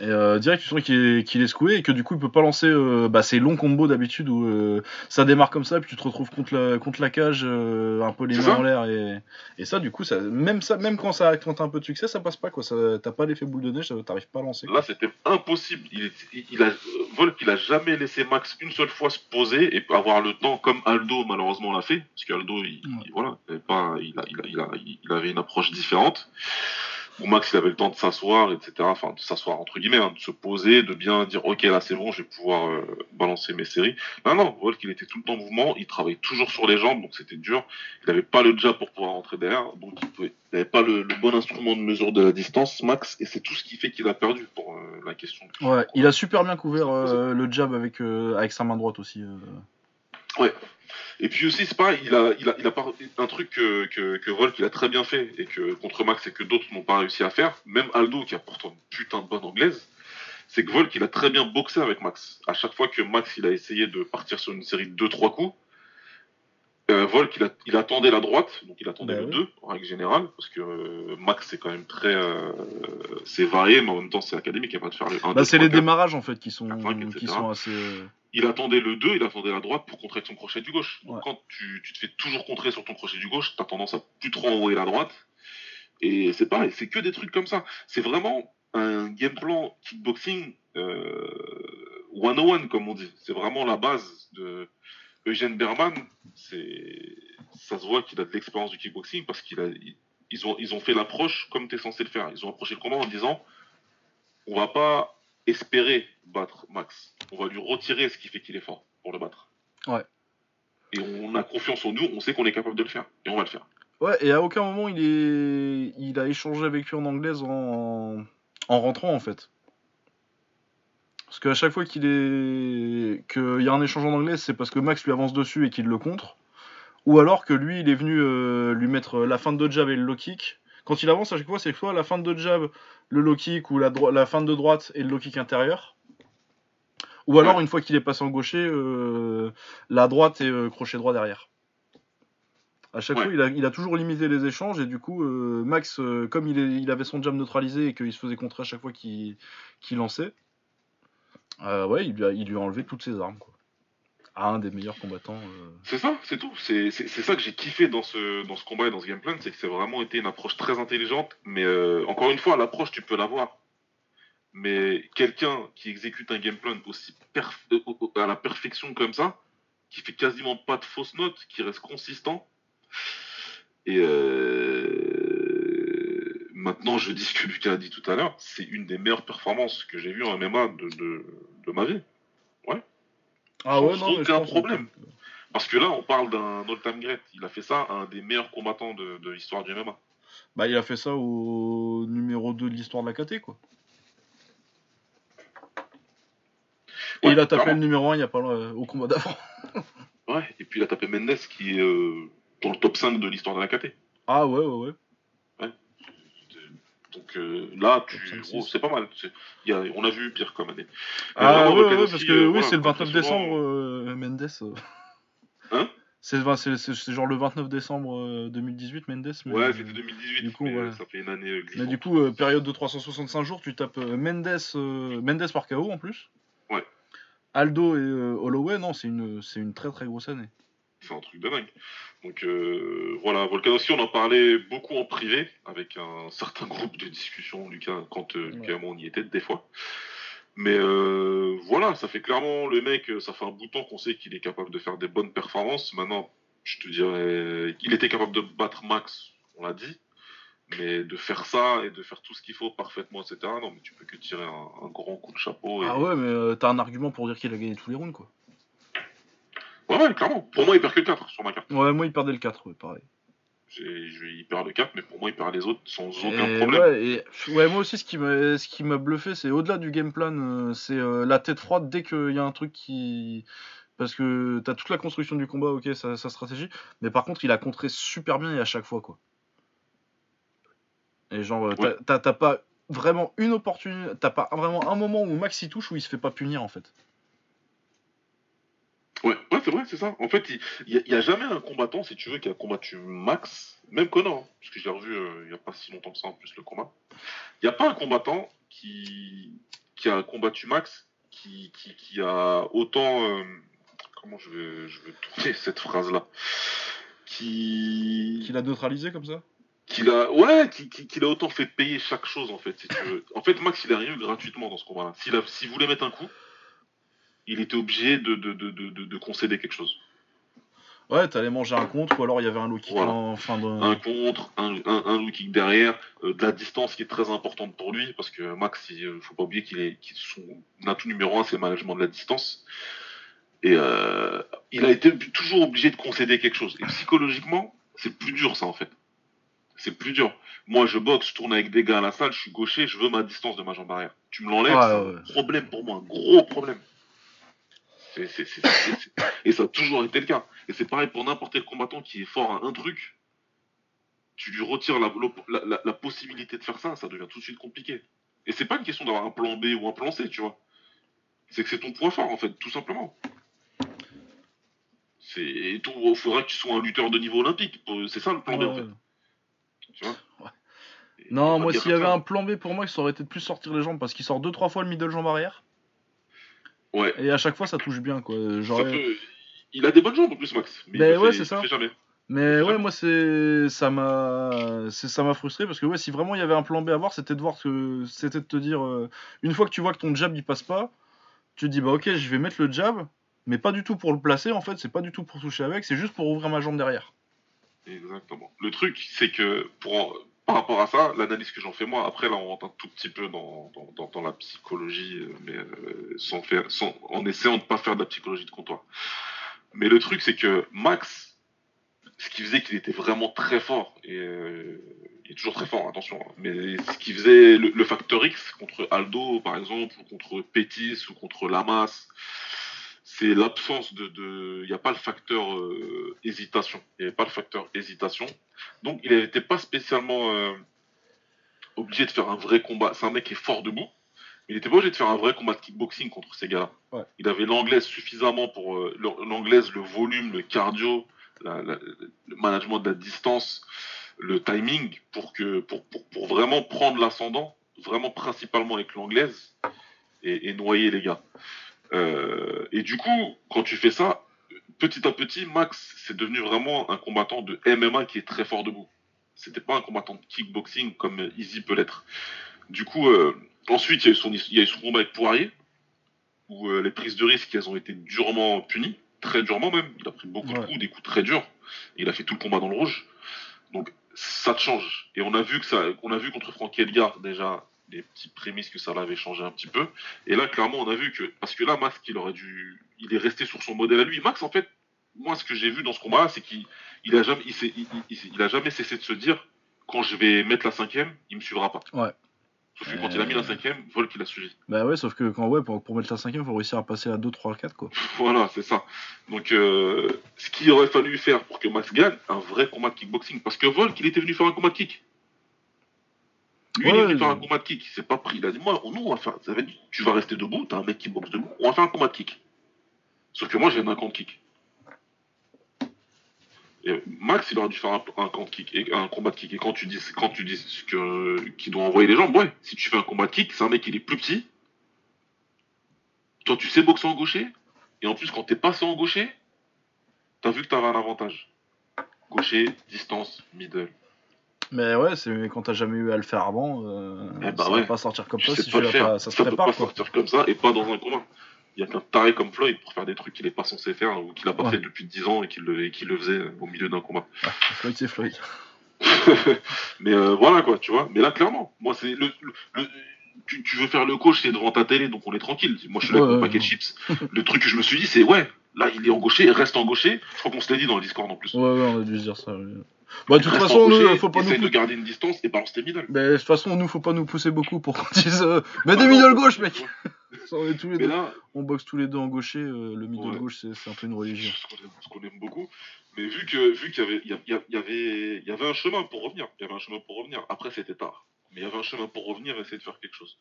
Et euh, direct, tu sens qu'il est, qu'il est secoué et que du coup, il peut pas lancer euh, bah, ces longs combos d'habitude où euh, ça démarre comme ça, puis tu te retrouves contre la, contre la cage, euh, un peu les mains en l'air. Et, et ça, du coup, ça, même, ça, même quand ça quand un peu de succès, ça passe pas. quoi. T'as pas l'effet boule de neige, t'arrives pas à lancer. quoi. Là, c'était impossible. Il, il- il a, Volk, il a jamais laissé Max une seule fois se poser et avoir le temps, comme Aldo malheureusement l'a fait, parce qu'Aldo, il, Ouais. il- voilà, pas, il, a- il, a- il, a- il avait une approche différente. Où Max, il avait le temps de s'asseoir, etc. Enfin, de s'asseoir entre guillemets, hein, de se poser, de bien dire, ok, là c'est bon, je vais pouvoir euh, balancer mes séries. Non, non, Volk, il était tout le temps en mouvement, il travaillait toujours sur les jambes, donc c'était dur. Il n'avait pas le jab pour pouvoir rentrer derrière, donc il n'avait pas le, bon instrument de mesure de la distance, Max, et c'est tout ce qui fait qu'il a perdu pour euh, la question. Ouais, il a super bien couvert euh, le jab avec, avec sa main droite aussi. Et puis aussi, c'est pareil, il a, il a, il a pas, un truc que, que, que Volk il a très bien fait et que contre Max et que d'autres n'ont pas réussi à faire, même Aldo qui a pourtant une putain de bonne anglaise, c'est que Volk il a très bien boxé avec Max. À chaque fois que Max il a essayé de partir sur une série de 2-3 coups, euh, Volk il, a, il attendait la droite, donc il attendait Bah le oui. 2 en règle générale, parce que euh, Max c'est quand même très. euh, c'est varié, mais en même temps c'est académique, il n'y a pas de faire le 1, Bah, 2, c'est 3, les 4. démarrages en fait qui sont, qui sont assez. il attendait le 2, il attendait la droite pour contrer son crochet du gauche. Donc Ouais. quand tu, tu te fais toujours contrer sur ton crochet du gauche, t'as tendance à plus trop envoyer la droite. Et c'est pareil, c'est que des trucs comme ça. C'est vraiment un game plan kickboxing euh, 101, comme on dit. C'est vraiment la base de Eugène Berman. Ça se voit qu'il a de l'expérience du kickboxing parce qu'il a, ils ont, ils ont fait l'approche comme tu es censé le faire. Ils ont approché le combat en disant, on va pas espérer battre Max. On va lui retirer ce qui fait qu'il est fort pour le battre. Ouais. Et on a confiance en nous, on sait qu'on est capable de le faire. Et on va le faire. Ouais, et à aucun moment il est, il a échangé avec lui en anglaise en, en rentrant en fait. Parce qu'à chaque fois qu'il est, qu'il y a un échange en anglais, c'est parce que Max lui avance dessus et qu'il le contre, ou alors que lui il est venu euh, lui mettre la fin de jab et le low kick. Quand il avance à chaque fois, c'est soit la fin de jab, le low kick ou la, dro- la fin de droite et le low kick intérieur. Ou alors Ouais. une fois qu'il est passé en gaucher, euh, la droite et euh, crochet droit derrière. À chaque Ouais. fois, il a, il a toujours limité les échanges et du coup, euh, Max, euh, comme il, est- il avait son jab neutralisé et qu'il se faisait contrer à chaque fois qu'il qu'il lançait, euh, ouais, il lui, a, a enlevé toutes ses armes. Quoi. Un des meilleurs combattants. euh. C'est ça, c'est tout. C'est ça que j'ai kiffé dans ce, dans ce combat et dans ce game plan, c'est que c'est vraiment été une approche très intelligente. Mais euh, encore une fois, l'approche, tu peux l'avoir. Mais quelqu'un qui exécute un game plan aussi à la perfection comme ça, qui fait quasiment pas de fausses notes, qui reste consistant. Et maintenant, je dis ce que Lucas a dit tout à l'heure, c'est une des meilleures performances que j'ai vues en MMA de, de, de ma vie. Ah Sans ouais, non, mais je aucun que- problème. Parce que là, on parle d'un all-time great. Il a fait ça à un des meilleurs combattants de, de l'histoire du MMA. Bah, il a fait ça au numéro 2 de l'histoire de la KT, quoi. Et Ouais, il a tapé clairement. le numéro 1 il y a pas euh, au combat d'avant. Ouais, et puis il a tapé Mendes qui est euh, dans le top 5 de l'histoire de la KT. Ah ouais, ouais, ouais. Donc euh, là, tu... Oh, c'est pas mal. Y a- On a vu pire comme année. Ah ouais, ouais, Volkanovski, parce que euh, oui, voilà, c'est le 29 impressionnant. décembre, euh, Mendes. euh. Hein c'est, genre le 29 décembre euh, 2018, Mendes. Mais, Ouais, c'était 2018, du coup, mais ouais. euh, ça fait une année euh, mais glissante. du coup, euh, période de 365 jours, tu tapes euh, Mendes, euh, Mendes par KO en plus. Ouais. Aldo et euh, Holloway, non, c'est une, c'est une très très grosse année. C'est un truc de dingue. Donc euh, voilà, Volkanovski, on en parlait beaucoup en privé avec un certain groupe de discussion, Lucas, quand euh, Lucas et moi on y était des fois. Mais euh, voilà, ça fait clairement le mec, ça fait un bout de temps qu'on sait qu'il est capable de faire des bonnes performances. Maintenant, je te dirais, il était capable de battre Max, on l'a dit. Mais de faire ça et de faire tout ce qu'il faut parfaitement, etc. Non, mais tu peux que tirer un, un grand coup de chapeau. Et... Ah ouais, mais euh, t'as un argument pour dire qu'il a gagné tous les rounds, quoi. Ouais, ouais, clairement. Pour moi, il perd que 4 sur ma carte. Ouais, moi, il perdait le 4, ouais, pareil. Il perd le 4, mais pour moi, il perd les autres sans aucun Et problème. Ouais, et, ouais, moi aussi, ce qui m'a, ce qui m'a bluffé, c'est au-delà du game plan, euh, c'est euh, la tête froide dès qu'il y a un truc qui. Parce que t'as toute la construction du combat, ok, sa, sa stratégie, mais par contre, il a contré super bien et à chaque fois, quoi. Et genre, euh, t'as- Ouais. t'as t'as pas vraiment une opportunité, t'as pas vraiment un moment où Max il touche où il se fait pas punir en fait. Ouais, ouais c'est vrai, c'est ça. En fait, il n'y a, jamais un combattant, si tu veux, qui a combattu Max, même Connor, hein, parce que je l'ai revu euh, il n'y a pas si longtemps que ça en plus le combat. Il n'y a pas un combattant qui, qui a combattu Max qui, qui, qui a autant. euh, comment je vais, je vais tourner cette phrase-là? Qui. Qu'il a neutralisé comme ça? Qu'il a ouais qui, qui, qu'il a autant fait payer chaque chose en fait si tu veux en fait Max il a rien eu gratuitement dans ce combat là s'il a s'il voulait mettre un coup il était obligé de, de, de, de, de- de concéder quelque chose Ouais, t'allais manger un contre, ou alors il y avait un low kick Voilà. en fin de. un contre un, un, un low kick derrière euh, de la distance qui est très importante pour lui parce que Max il euh, faut pas oublier qu'il est qu'il son atout numéro un c'est le management de la distance et euh, il a été toujours obligé de concéder quelque chose et psychologiquement c'est plus dur ça en fait c'est plus dur moi je boxe je tourne avec des gars à la salle je suis gaucher je veux ma distance de ma jambe arrière tu me l'enlèves Ouais, c'est ouais. un problème pour moi un gros problème C'est- c'est- c'est- c'est- c'est- et ça a toujours été le cas et c'est pareil pour n'importe quel combattant qui est fort à un truc tu lui retires la, la, la- la possibilité de faire ça, ça devient tout de suite compliqué. Et c'est pas une question d'avoir un plan B ou un plan C, tu vois. C'est que c'est ton point fort, en fait, tout simplement. C'est, il faudrait que tu sois un lutteur de niveau olympique. C'est ça le plan B, en Ouais. fait. Tu vois Ouais. Et Non, moi, s'il y avait ça. un plan B pour moi, ça aurait été de plus sortir les jambes parce qu'il sort deux trois fois le middle jambe arrière Ouais. et à chaque fois ça touche bien quoi. Ça J'aurais- peut- Il a des bonnes jambes en plus, Max. Mais Ben il ouais, fait- c'est ça. le fait jamais. Mais ouais, moi c'est ça m'a ça m'a frustré parce que ouais, si vraiment il y avait un plan B à voir, c'était de voir que c'était de te dire euh, une fois que tu vois que ton jab il passe pas, tu te dis bah OK, je vais mettre le jab, mais pas du tout pour le placer en fait, c'est pas du tout pour toucher avec, c'est juste pour ouvrir ma jambe derrière. Exactement. Le truc, c'est que pour par rapport à ça, l'analyse que j'en fais moi, après là on rentre un tout petit peu dans, dans, la psychologie, euh, mais euh, sans faire, sans, en essayant de pas faire de la psychologie de comptoir. Mais le truc, c'est que Max, ce qui faisait qu'il était vraiment très fort, et euh, il est toujours très fort, attention, hein, mais ce qui faisait le, le facteur X contre Aldo par exemple, ou contre Pétis, ou contre Lamas, c'est l'absence de, il n'y a pas le facteur euh, hésitation. Il n'y avait pas le facteur hésitation. Donc, il n'était pas spécialement euh, obligé de faire un vrai combat. C'est un mec qui est fort debout, il n'était pas obligé de faire un vrai combat de kickboxing contre ces gars-là. Ouais. Il avait l'anglaise suffisamment pour euh, le- l'anglaise, le volume, le cardio, la- la- le management de la distance, le timing pour que pour, pour, pour vraiment prendre l'ascendant, vraiment principalement avec l'anglaise et, et noyer les gars. Euh, et du coup, quand tu fais ça, petit à petit, Max, c'est devenu vraiment un combattant de MMA qui est très fort debout. C'était pas un combattant de kickboxing comme Easy peut l'être. Du coup, euh, ensuite, il y, a eu son, il y a eu son combat avec Poirier, où euh, les prises de risque, elles ont été durement punies, très durement même. Il a pris beaucoup de coups, des coups très durs. Et il a fait tout le combat dans le rouge. Donc, ça te change. Et on a vu que ça, on a vu contre Frankie Edgar déjà des petites prémices que ça l'avait changé un petit peu. Et là, clairement, on a vu que parce que là, Max, il aurait dû, il est resté sur son modèle à lui. Max, en fait, moi, ce que j'ai vu dans ce combat, c'est qu'il, il a jamais, il, il- il- il a jamais cessé de se dire, quand je vais mettre la cinquième, il me suivra pas. Ouais. Sauf que quand il a mis la Euh. cinquième, Volk il a suivi. Bah ouais, sauf que quand ouais, pour, pour mettre la cinquième, faut réussir à passer à 2, 3, 4 quoi. Voilà, c'est ça. Donc, euh, ce qu'il aurait fallu faire pour que Max gagne, un vrai combat de kickboxing. Parce que Volk, il était venu faire un combat de kick. Lui, il est faire un combat de kick. Il s'est pas pris. Il a dit, moi, nous, on va faire. Ça veut dire, tu vas rester debout, t'as un mec qui boxe debout, on va faire un combat de kick. Sauf que moi, j'ai un camp de kick. Et Max, il aurait dû faire un, un camp de kick, et, un combat de kick. Et quand tu dis, quand tu dis que, qu'il doit envoyer les jambes, ouais, si tu fais un combat de kick, c'est un mec, il est plus petit. Toi, tu sais boxer en gaucher. Et en plus, quand t'es passé en gaucher, t'as vu que t'avais un avantage. Gaucher, distance, middle. Mais ouais, c'est quand t'as jamais eu à le faire avant, euh, Eh bah ça ouais. va pas sortir comme ça si pas tu faire. pas, ça se peut prépare pas quoi. sortir comme ça et pas dans un combat. Il y a qu'un taré comme Floyd pour faire des trucs qu'il est pas censé faire ou qu'il a pas Ouais. fait depuis 10 ans et qu'il le, faisait au milieu d'un combat. Ouais, Floyd c'est Floyd. mais euh, voilà quoi, tu vois. Mais là, clairement, moi, c'est le, tu, tu veux faire le coach, c'est devant ta télé, donc on est tranquille. Moi, je suis là avec mon paquet de chips. le truc que je me suis dit, c'est ouais, là, il est en gaucher, reste en gaucher. Je crois qu'on se l'a dit dans le Discord en plus. Ouais, ouais, on a dû se dire ça. ouais. Bah, de toute façon, nous, faut pas nous essaye de pousser. garder une distance et balance tes middle. Mais de toute façon, nous, faut pas nous pousser beaucoup pour qu'on dise. euh, Mais des middle gauche, mec on est tous les Mais deux. là, On boxe tous les deux en gaucher. euh, le middle Ouais. gauche, c'est un peu une religion. ce qu'on aime, beaucoup. Mais vu que vu qu'il y avait, il y avait un chemin pour revenir. Il y avait un chemin pour revenir. Après, c'était tard. Mais il y avait un chemin pour revenir et essayer de faire quelque chose.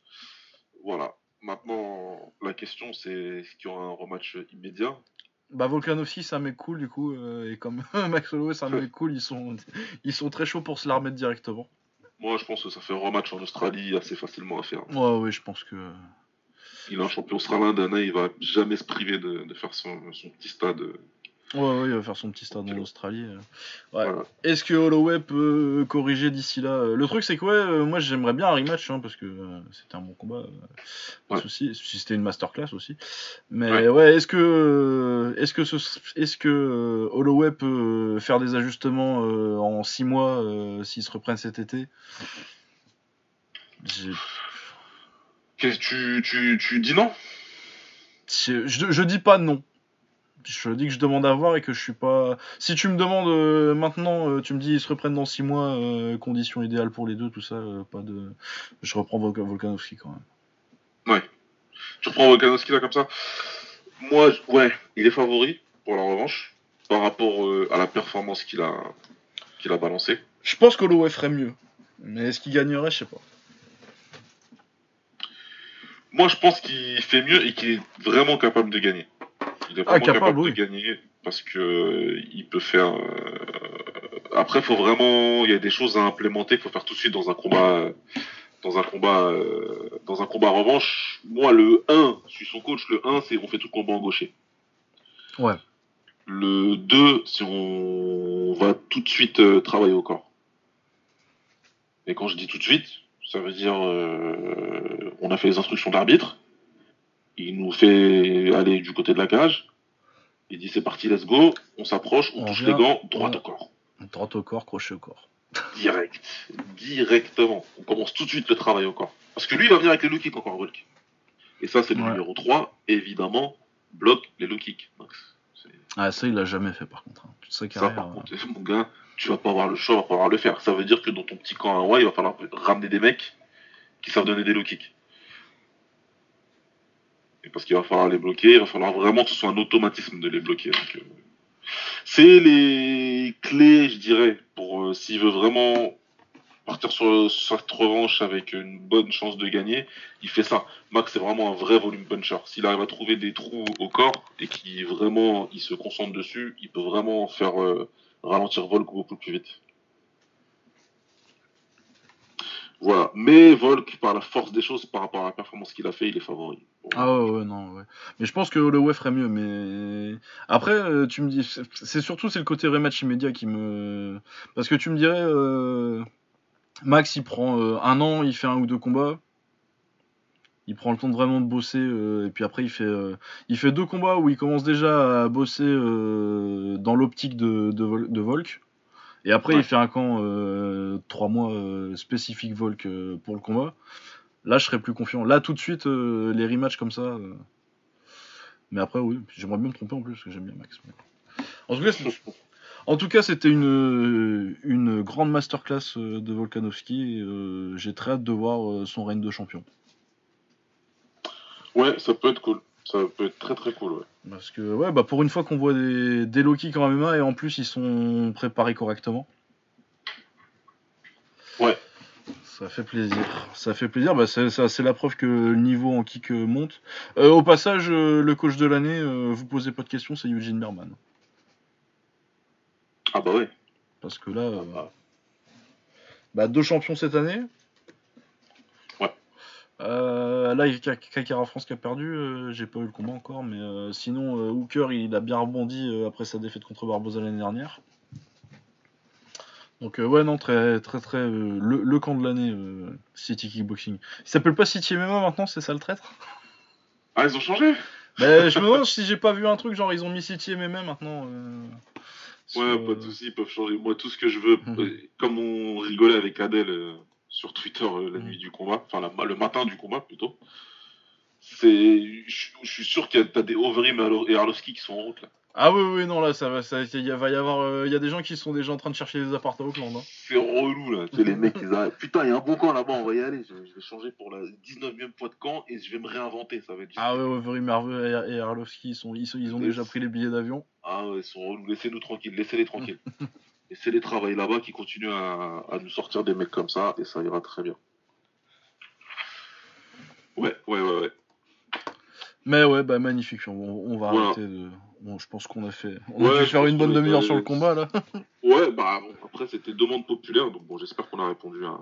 Voilà. Maintenant, la question, c'est est-ce qu'il y aura un rematch immédiat? Bah, Volkanovski, c'est un mec cool, du coup. euh, et comme Max Holloway, c'est un mec cool, ils sont, ils sont très chauds pour se la remettre directement. Moi, je pense que ça fait un rematch en Australie assez facilement à faire. Ouais, ouais, je pense que. Il est un champion australien, Dana, il va jamais se priver de, de faire son, son petit stade. Ouais, ouais, il va faire son petit stade en Australie. euh. Ouais. Voilà. Est-ce que Holloway peut corriger d'ici là euh, Le truc, c'est que ouais, euh, moi j'aimerais bien un rematch hein, parce que euh, c'était un bon combat. euh, pas de Ouais. souci. Si c'était une masterclass aussi. Mais Ouais. ouais, est-ce que, euh, est-ce que, ce, est-ce que euh, Holloway peut euh, faire des ajustements euh, en 6 mois euh, s'ils se reprennent cet été? Tu, tu, tu dis non? Je dis pas non. Je dis que je demande à voir et que je suis pas. Si tu me demandes euh, maintenant, euh, tu me dis ils se reprennent dans 6 mois, euh, conditions idéales pour les deux, tout ça, pas de. Je reprends Volka- Volkanovski quand même. Tu reprends Volkanovski là comme ça Moi, je- ouais, il est favori pour la revanche par rapport à la performance qu'il a, qu'il a balancée. Je pense qu'Holloway ferait mieux. Mais est-ce qu'il gagnerait Je sais pas. Moi, je pense qu'il fait mieux et qu'il est vraiment capable de gagner. Il est Ah, vraiment capable, capable, oui. de gagner parce que euh, il peut faire. euh, Après, faut vraiment, il y a des choses à implémenter. Faut faire tout de suite dans un combat, dans un combat, euh, dans un combat revanche. Moi, le 1, je suis son coach. Le 1, c'est on fait tout le combat en gaucher. Ouais. Le 2, c'est on va tout de suite travailler au corps. Et quand je dis tout de suite, ça veut dire euh, on a fait les instructions d'arbitre. Il nous fait aller du côté de la cage. Il dit c'est parti, let's go. On s'approche, on, On touche vient, les gants, droit on- au corps. Droite au corps, crochet au corps. Direct. Directement. On commence tout de suite le travail au corps. Parce que lui, il va venir avec les low kicks encore, Volk. Et ça, c'est le Ouais. numéro 3. Évidemment, bloque les low kicks. Ah, ça, il l'a jamais fait par contre. hein. Toute sa Ça, carrière. par euh, contre, mon gars, tu vas pas avoir le choix, il va falloir le faire. Ça veut dire que dans ton petit camp à Hawaï, il va falloir ramener des mecs qui savent donner des low kicks. Et parce qu'il va falloir les bloquer, il va falloir vraiment que ce soit un automatisme de les bloquer. Euh, c'est les clés, je dirais, pour euh, s'il veut vraiment partir sur, sur cette revanche avec une bonne chance de gagner, il fait ça. Max, c'est vraiment un vrai volume puncher. S'il arrive à trouver des trous au corps et qu'il vraiment il se concentre dessus, il peut vraiment faire euh, ralentir Volk beaucoup plus vite. Voilà. Mais Volk, par la force des choses, par rapport à la performance qu'il a fait, il est favori. Ah ouais, non, ouais. Mais je pense que Holloway ferait mieux, mais... Après, euh, tu me dis... c'est- surtout, c'est le côté rematch immédiat qui me... Parce que tu me dirais, euh, Max, il prend euh, un an, il fait un ou deux combats. Il prend le temps vraiment de bosser, et puis après, il fait, il fait deux combats où il commence déjà à bosser dans l'optique de Volk. Et après, Ouais. il fait un camp euh, trois mois euh, spécifique Volk euh, pour le combat. Là, je serais plus confiant. Là, tout de suite, euh, les rematchs comme ça. Mais après, oui, j'aimerais bien me tromper en plus, parce que j'aime bien Max. En tout cas, c'est- en tout cas, c'était une, une grande masterclass de Volkanovski. J'ai très hâte de voir son règne de champion. Ouais, ça peut être cool. Ça peut être très très cool, ouais. Parce que, ouais, bah pour une fois qu'on voit des, des kicks en MMA et en plus ils sont préparés correctement. Ouais. Ça fait plaisir. Ça fait plaisir. Bah, c'est la preuve que le niveau en kick euh, monte. Euh, au passage, euh, le coach de l'année, euh, vous posez pas de questions, c'est Eugene Merman. Ah bah ouais. Parce que là, Ah. bah, deux champions cette année. Euh, là, il y a Kakara France qui a perdu. euh, J'ai pas eu le combat encore, mais euh, sinon, Hooker il a bien rebondi après sa défaite contre Barbosa l'année dernière. Donc ouais non très très très le, le camp de l'année City Kickboxing. Il s'appelle pas City MMA maintenant, c'est ça le traître? Ah, ils ont changé bah, Je me demande si j'ai pas vu un truc genre ils ont mis City MMA maintenant. Ouais, sur, pas de soucis, ils peuvent changer. Moi, tout ce que je veux, comme on rigolait avec Adèle sur Twitter euh, la Mhm. nuit du combat, enfin la- le matin du combat plutôt, c'est, je je suis sûr qu'il y a t'as des Overeem et Arlo- et Arlovski qui sont en route là. Ah oui, oui, non, là, ça va, ça, il y a- va y avoir, euh, il y a des gens qui sont déjà en train de chercher des appartements à Auckland. Hein. C'est relou là. Les mecs, ils arrivent. Putain, il y a un bon camp là-bas, on va y aller. Je, je vais changer pour la 19ème fois de camp et je vais me réinventer. Ça va être Ah ouais, Overeem Harvey et Arlovski, ils, sont, ils, sont- ils ont déjà pris les billets d'avion. Ah ouais, ils sont relous. Laissez-nous tranquilles, laissez-les tranquilles. Laissez-les travailler là-bas qui continuent à, à nous sortir des mecs comme ça et ça ira très bien. Ouais, ouais, ouais, ouais. Mais ouais, bah magnifique, on, on va Voilà. arrêter de... Bon, je pense qu'on a fait... On a dû faire une bonne demi-heure sur le combat, là. Ouais, bah bon, après c'était demande populaire, donc bon, j'espère qu'on a répondu à.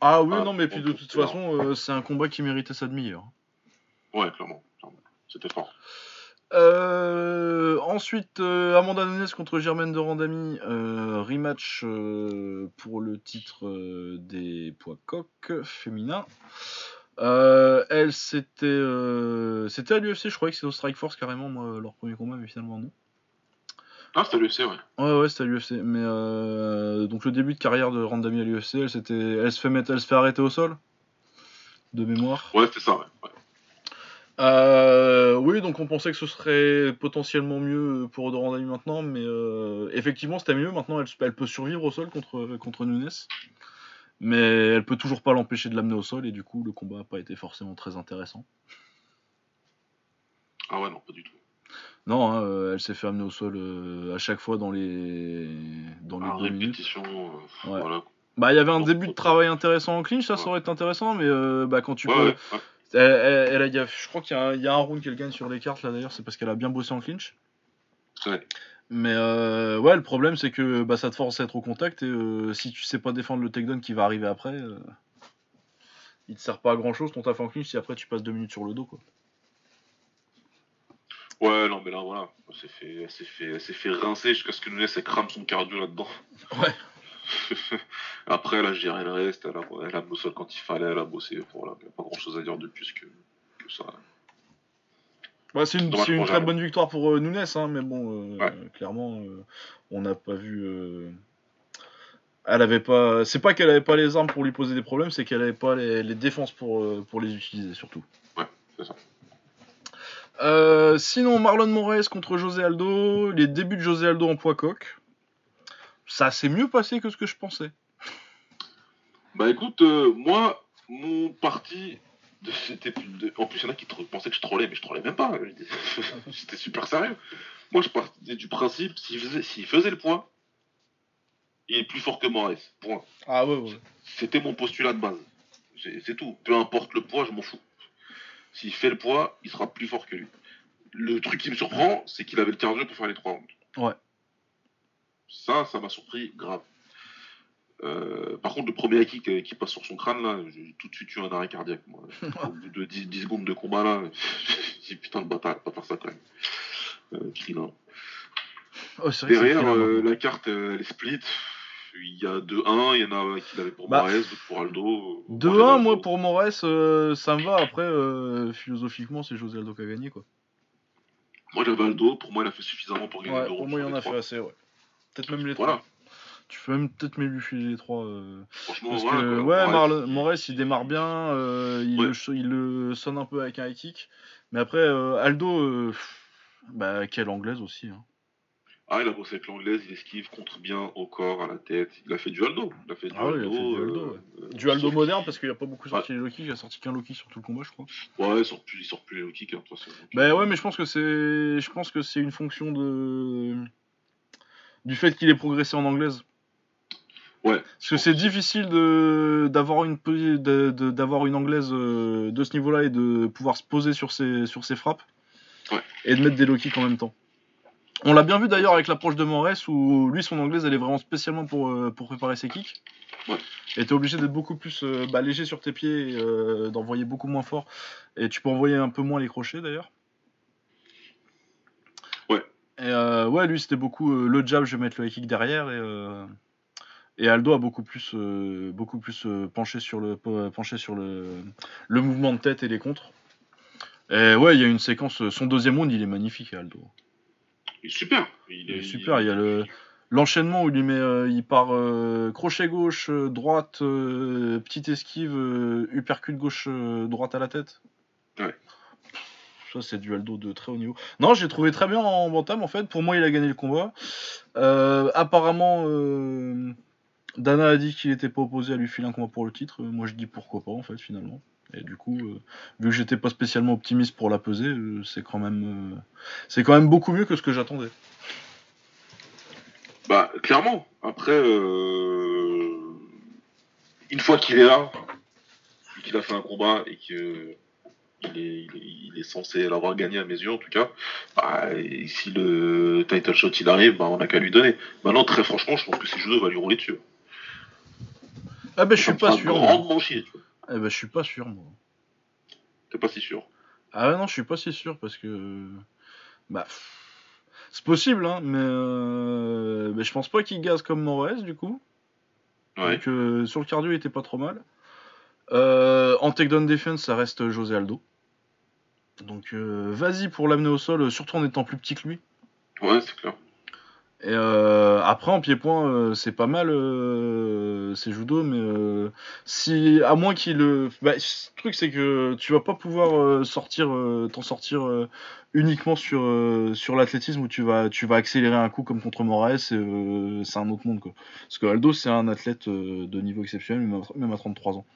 Ah oui, non, mais puis de toute façon, euh, c'est un combat qui méritait sa demi-heure. Ouais, clairement, clairement. C'était fort. Euh, ensuite, euh, Amanda Nunes contre Germaine de Randami, euh, rematch pour le titre des poids coq féminin. Euh, elle, c'était c'était à l'UFC, je croyais que c'était au Strike Force carrément, moi, leur premier combat, mais finalement non. Ah, c'était l'UFC, ouais. Ouais, ouais, c'était à l'UFC. Mais donc le début de carrière de Randami à l'UFC, elle, se fait mettre- elle se fait arrêter au sol, de mémoire. Ouais, c'était ça, ouais. ouais. Euh, oui, donc on pensait que ce serait potentiellement mieux pour Dorandami maintenant, mais euh, effectivement c'était mieux. Maintenant elle, elle peut survivre au sol contre, contre Nunes, mais elle peut toujours pas l'empêcher de l'amener au sol et du coup le combat n'a pas été forcément très intéressant. Ah ouais, non, pas du tout. Non, hein, euh, elle s'est fait amener au sol euh, à chaque fois dans les, dans les Ah, deux minutes. répétition, Ouais. voilà. Bah il y avait un début de travail intéressant en clinch, ça, ça aurait été intéressant, mais bah, quand tu Ouais, peux... Elle, elle- elle a- je crois qu'il y, a un- il y a un round qu'elle gagne sur les cartes là d'ailleurs, c'est parce qu'elle a bien bossé en clinch. Ouais. Mais euh, ouais, le problème c'est que bah, ça te force à être au contact et euh, si tu sais pas défendre le takedown qui va arriver après, euh, il te sert pas à grand chose ton taf en clinch si après tu passes deux minutes sur le dos quoi. Ouais, non, mais là, voilà. Elle s'est fait, fait, fait rincer jusqu'à ce que Nunes elle crame son cardio là-dedans. Ouais. Après, elle a géré le reste. Elle a, elle a bossé quand il fallait. Elle a bossé. Voilà, il n'y a pas grand-chose à dire de plus que, que ça. Bah, c'est une, pour très bonne victoire pour euh, Nunes, hein, mais bon, euh, Ouais. clairement, euh, on n'a pas vu. Elle avait pas. C'est pas qu'elle avait pas les armes pour lui poser des problèmes, c'est qu'elle avait pas les, les défenses pour, pour les utiliser surtout. Ouais, c'est ça. Euh, sinon, Marlon Moraes contre José Aldo, les débuts de José Aldo en poids coq. Ça s'est mieux passé que ce que je pensais. Bah écoute, euh, moi, mon parti, de, c'était de- en plus il y en a qui pensaient que je trollais, mais je trollais même pas. J'étais super sérieux. Moi, je partais du principe, s'il faisait, s'il faisait le point, il est plus fort que Moraes. Point. Ah ouais, ouais. C'était mon postulat de base. C'est c'est tout. Peu importe le poids, je m'en fous. S'il fait le poids, il sera plus fort que lui. Le truc qui me surprend, c'est qu'il avait le cardio pour faire les trois rounds. Ouais. Ça, ça m'a surpris grave. Euh, par contre, le premier kick qui, qui passe sur son crâne, là, j'ai tout de suite eu un arrêt cardiaque. Moi. Au bout de 10, 10 secondes de combat, là, j'ai dit putain, le bâtard, pas faire ça quand même. Euh, Krillin. Oh, Derrière, euh, maintenant. la carte, euh, elle est split. Il y a 2-1, il y en a qui l'avaient pour Bah, Moraes, d'autres pour Aldo. 2-1, moi pour Moraes, ça me va. Après, philosophiquement, c'est José Aldo qui a gagné quoi. Moi j'avais Aldo, pour moi il a fait suffisamment pour gagner Ouais, le pour moi, il en a fait assez, ouais. Peut-être même les trois. Tu peux même peut-être même lui filer les trois. euh, franchement, Parce voilà. que, quoi. ouais, Moraes, Marlon- Moraes, il démarre bien, euh, il, Ouais. le, ch- il le sonne un peu avec un high kick. Mais après, euh, Aldo, bah, quelle anglaise aussi. hein. Ah, il a bossé avec l'anglaise, il esquive, contre bien au corps, à la tête. Il a fait du Aldo. Il a fait du Ah ouais, Aldo. fait du Aldo, euh, ouais. Du Aldo sauf- moderne, parce qu'il a pas beaucoup sorti les low kicks, il a sorti qu'un low kick sur tout le combat, je crois. Ouais, il sort plus, il sort plus les low kicks, hein, de toute façon. Donc, Bah ouais, mais je pense que c'est, je pense que c'est une fonction de du fait qu'il ait progressé en anglaise. Ouais. Parce que c'est difficile de d'avoir une posi- de- de- d'avoir une anglaise euh, de ce niveau-là et de pouvoir se poser sur ses sur ses frappes Ouais. et de mettre des low kicks en même temps. On l'a bien vu d'ailleurs avec l'approche de Moraes où lui son anglaise elle est vraiment spécialement pour euh, pour préparer ses kicks. Ouais. Et t'es obligé d'être beaucoup plus euh, bah, léger sur tes pieds et euh, d'envoyer beaucoup moins fort. Et tu peux envoyer un peu moins les crochets d'ailleurs. Ouais. Et euh, ouais, lui c'était beaucoup euh, le jab, je vais mettre le high kick derrière et euh, et Aldo a beaucoup plus beaucoup plus penché sur le pe- penché sur le le mouvement de tête et les contres. Et ouais, il y a une séquence son deuxième round, il est magnifique Aldo. Il est super. Il est super, il y a le l'enchaînement où il lui met, il part crochet gauche, droite, petite esquive, uppercut gauche, droite à la tête. Ouais. C'est du Aldo de très haut niveau. Non, j'ai trouvé très bien en bantam en fait. Pour moi, il a gagné le combat. Euh, apparemment, euh, Dana a dit qu'il était pas opposé à lui filer un combat pour le titre. Euh, Moi, je dis pourquoi pas en fait finalement. Et du coup, vu que j'étais pas spécialement optimiste pour la peser, c'est quand même, c'est quand même beaucoup mieux que ce que j'attendais. Bah, clairement. Après, une fois qu'il est là, qu'il a fait un combat et que il est, il est, il est censé l'avoir gagné à mes yeux en tout cas, bah, et si le title shot il arrive, bah, on a qu'à lui donner. Maintenant, très franchement, je pense que Judo va lui rouler dessus. Ah ben, je suis pas sûr. Grandement chier. Eh ben, je suis pas sûr moi. T'es pas si sûr. Ah non, je suis pas si sûr parce que. Bah. C'est possible, hein, mais, euh, mais je pense pas qu'il gaze comme Moraes du coup. Ouais. Donc euh, sur le cardio, il était pas trop mal. Euh, en takedown defense, ça reste José Aldo. Donc euh, vas-y pour l'amener au sol, surtout en étant plus petit que lui. Ouais, c'est clair. Et euh, après en pied-point, euh, c'est pas mal, euh, c'est judo, mais euh, si à moins qu'il le, bah, le truc c'est que tu vas pas pouvoir euh, sortir, euh, t'en sortir euh, uniquement sur euh, sur l'athlétisme où tu vas tu vas accélérer un coup comme contre Moraes, euh, c'est un autre monde quoi. Parce que Aldo c'est un athlète euh, de niveau exceptionnel même à, même à 33 ans.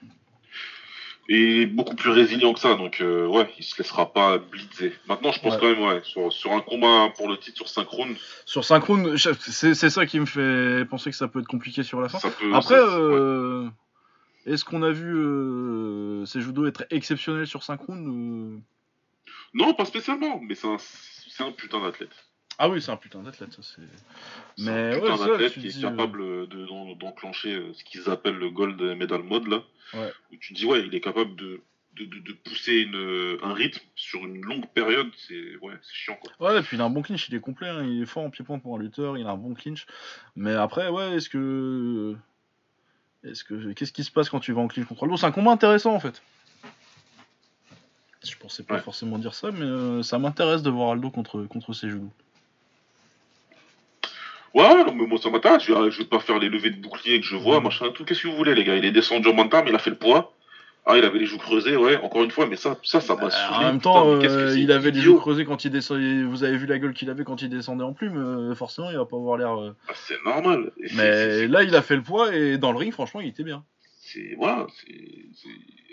Et beaucoup plus résilient que ça, donc euh, ouais, il se laissera pas blitzer. Maintenant, je pense Ouais. quand même, ouais, sur, sur un combat pour le titre sur synchrone, Sur synchrone, je- c'est c'est ça qui me fait penser que ça peut être compliqué sur la fin. ça peut. Après, ça- ouais. euh, est-ce qu'on a vu euh, ces judo être exceptionnels sur synchrone euh Non, pas spécialement, mais c'est un, c'est un putain d'athlète. Ah oui, c'est un putain d'athlète, ça c'est. Un putain ouais, d'athlète qui dis, est capable de- d'en- d'enclencher euh, ce qu'ils appellent le gold medal mode là. Ouais. Où tu te dis ouais, il est capable de, de, de, de pousser une, un rythme sur une longue période. C'est ouais, c'est chiant quoi. Ouais, et puis il a un bon clinch, il est complet, hein, il est fort en pied-point pour un lutteur, il a un bon clinch. Mais après, ouais, est-ce que. Est-ce que. Qu'est-ce qui se passe quand tu vas en clinch contre Aldo C'est un combat intéressant en fait. Je pensais pas Ouais. forcément dire ça, mais euh, ça m'intéresse de voir Aldo contre, contre ces judo. Ouais, non, mais moi ça m'intéresse. Je, je vais pas faire les levées de bouclier que je vois, Mhm. machin, tout. Qu'est-ce que vous voulez, les gars? Il est descendu en bantam, il a fait le poids. Ah, il avait les joues creusées, ouais, encore une fois, mais ça, ça, ça m'a Euh, saoulé. en même temps, mais euh, il avait les idiot. yeux creusés quand il descendait. Vous avez vu la gueule qu'il avait quand il descendait en plume, euh, forcément, il va pas avoir l'air. euh, Ah, c'est normal. Mais là, il a fait le poids et dans le ring, franchement, il était bien. C'est. Voilà, c'est.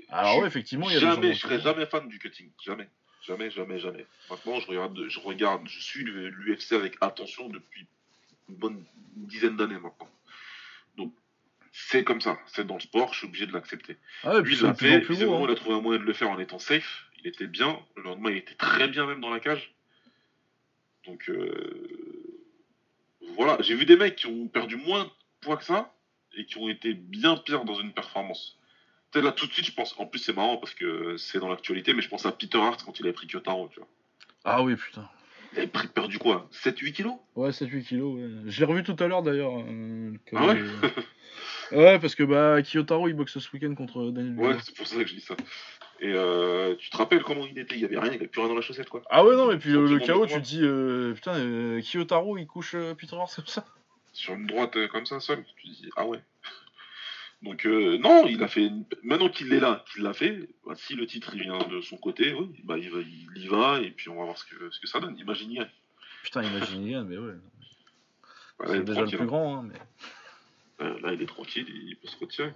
Alors, Je- ouais, effectivement, il y a des Jamais, gens- je serai jamais fan du cutting. Jamais. Jamais, jamais, jamais. Maintenant, je regarde, je regarde, je suis l'UFC avec attention depuis une bonne dizaine d'années maintenant. Donc, c'est comme ça. C'est dans le sport, je suis obligé de l'accepter. Ah, Lui, puis il l'a plus gros. hein. il a trouvé un moyen de le faire en étant safe. Il était bien. Le lendemain, il était très bien même dans la cage. Donc, euh, voilà. J'ai vu des mecs qui ont perdu moins de poids que ça et qui ont été bien pires dans une performance. Tu sais, là, tout de suite, je pense. En plus, c'est marrant parce que c'est dans l'actualité, mais je pense à Peter Hart quand il avait pris Kyotaro. Tu vois. Ah oui, putain. Il avait pris, perdu quoi? 7-8 kilos? Ouais, 7-8 kilos. Ouais. Je l'ai revu tout à l'heure d'ailleurs. euh, Ah ouais? Ouais, parce que bah, Kiyotaro il boxe ce week-end contre Daniel Ouais, c'est pour ça que je dis ça. Et euh, tu te rappelles comment il était? Il y avait rien, il avait plus rien dans la chaussette, quoi. Ah ouais, non, mais puis le, le Sentiment KO, tu te dis, euh, putain, euh, Kiyotaro il couche euh, Peter Hart comme ça? sur une droite euh, comme ça seul. Tu te dis ah ouais. Donc euh, non, il a fait. Maintenant qu'il est là, qu'il l'a fait, bah, si le titre il vient de son côté, oui, bah il, va, il y va et puis on va voir ce que, ce que ça donne. Imaginez. Putain, imagine Yann, mais ouais. Bah, C'est est déjà le plus hein. grand, hein, mais. Euh, là, il est tranquille, il peut se retirer.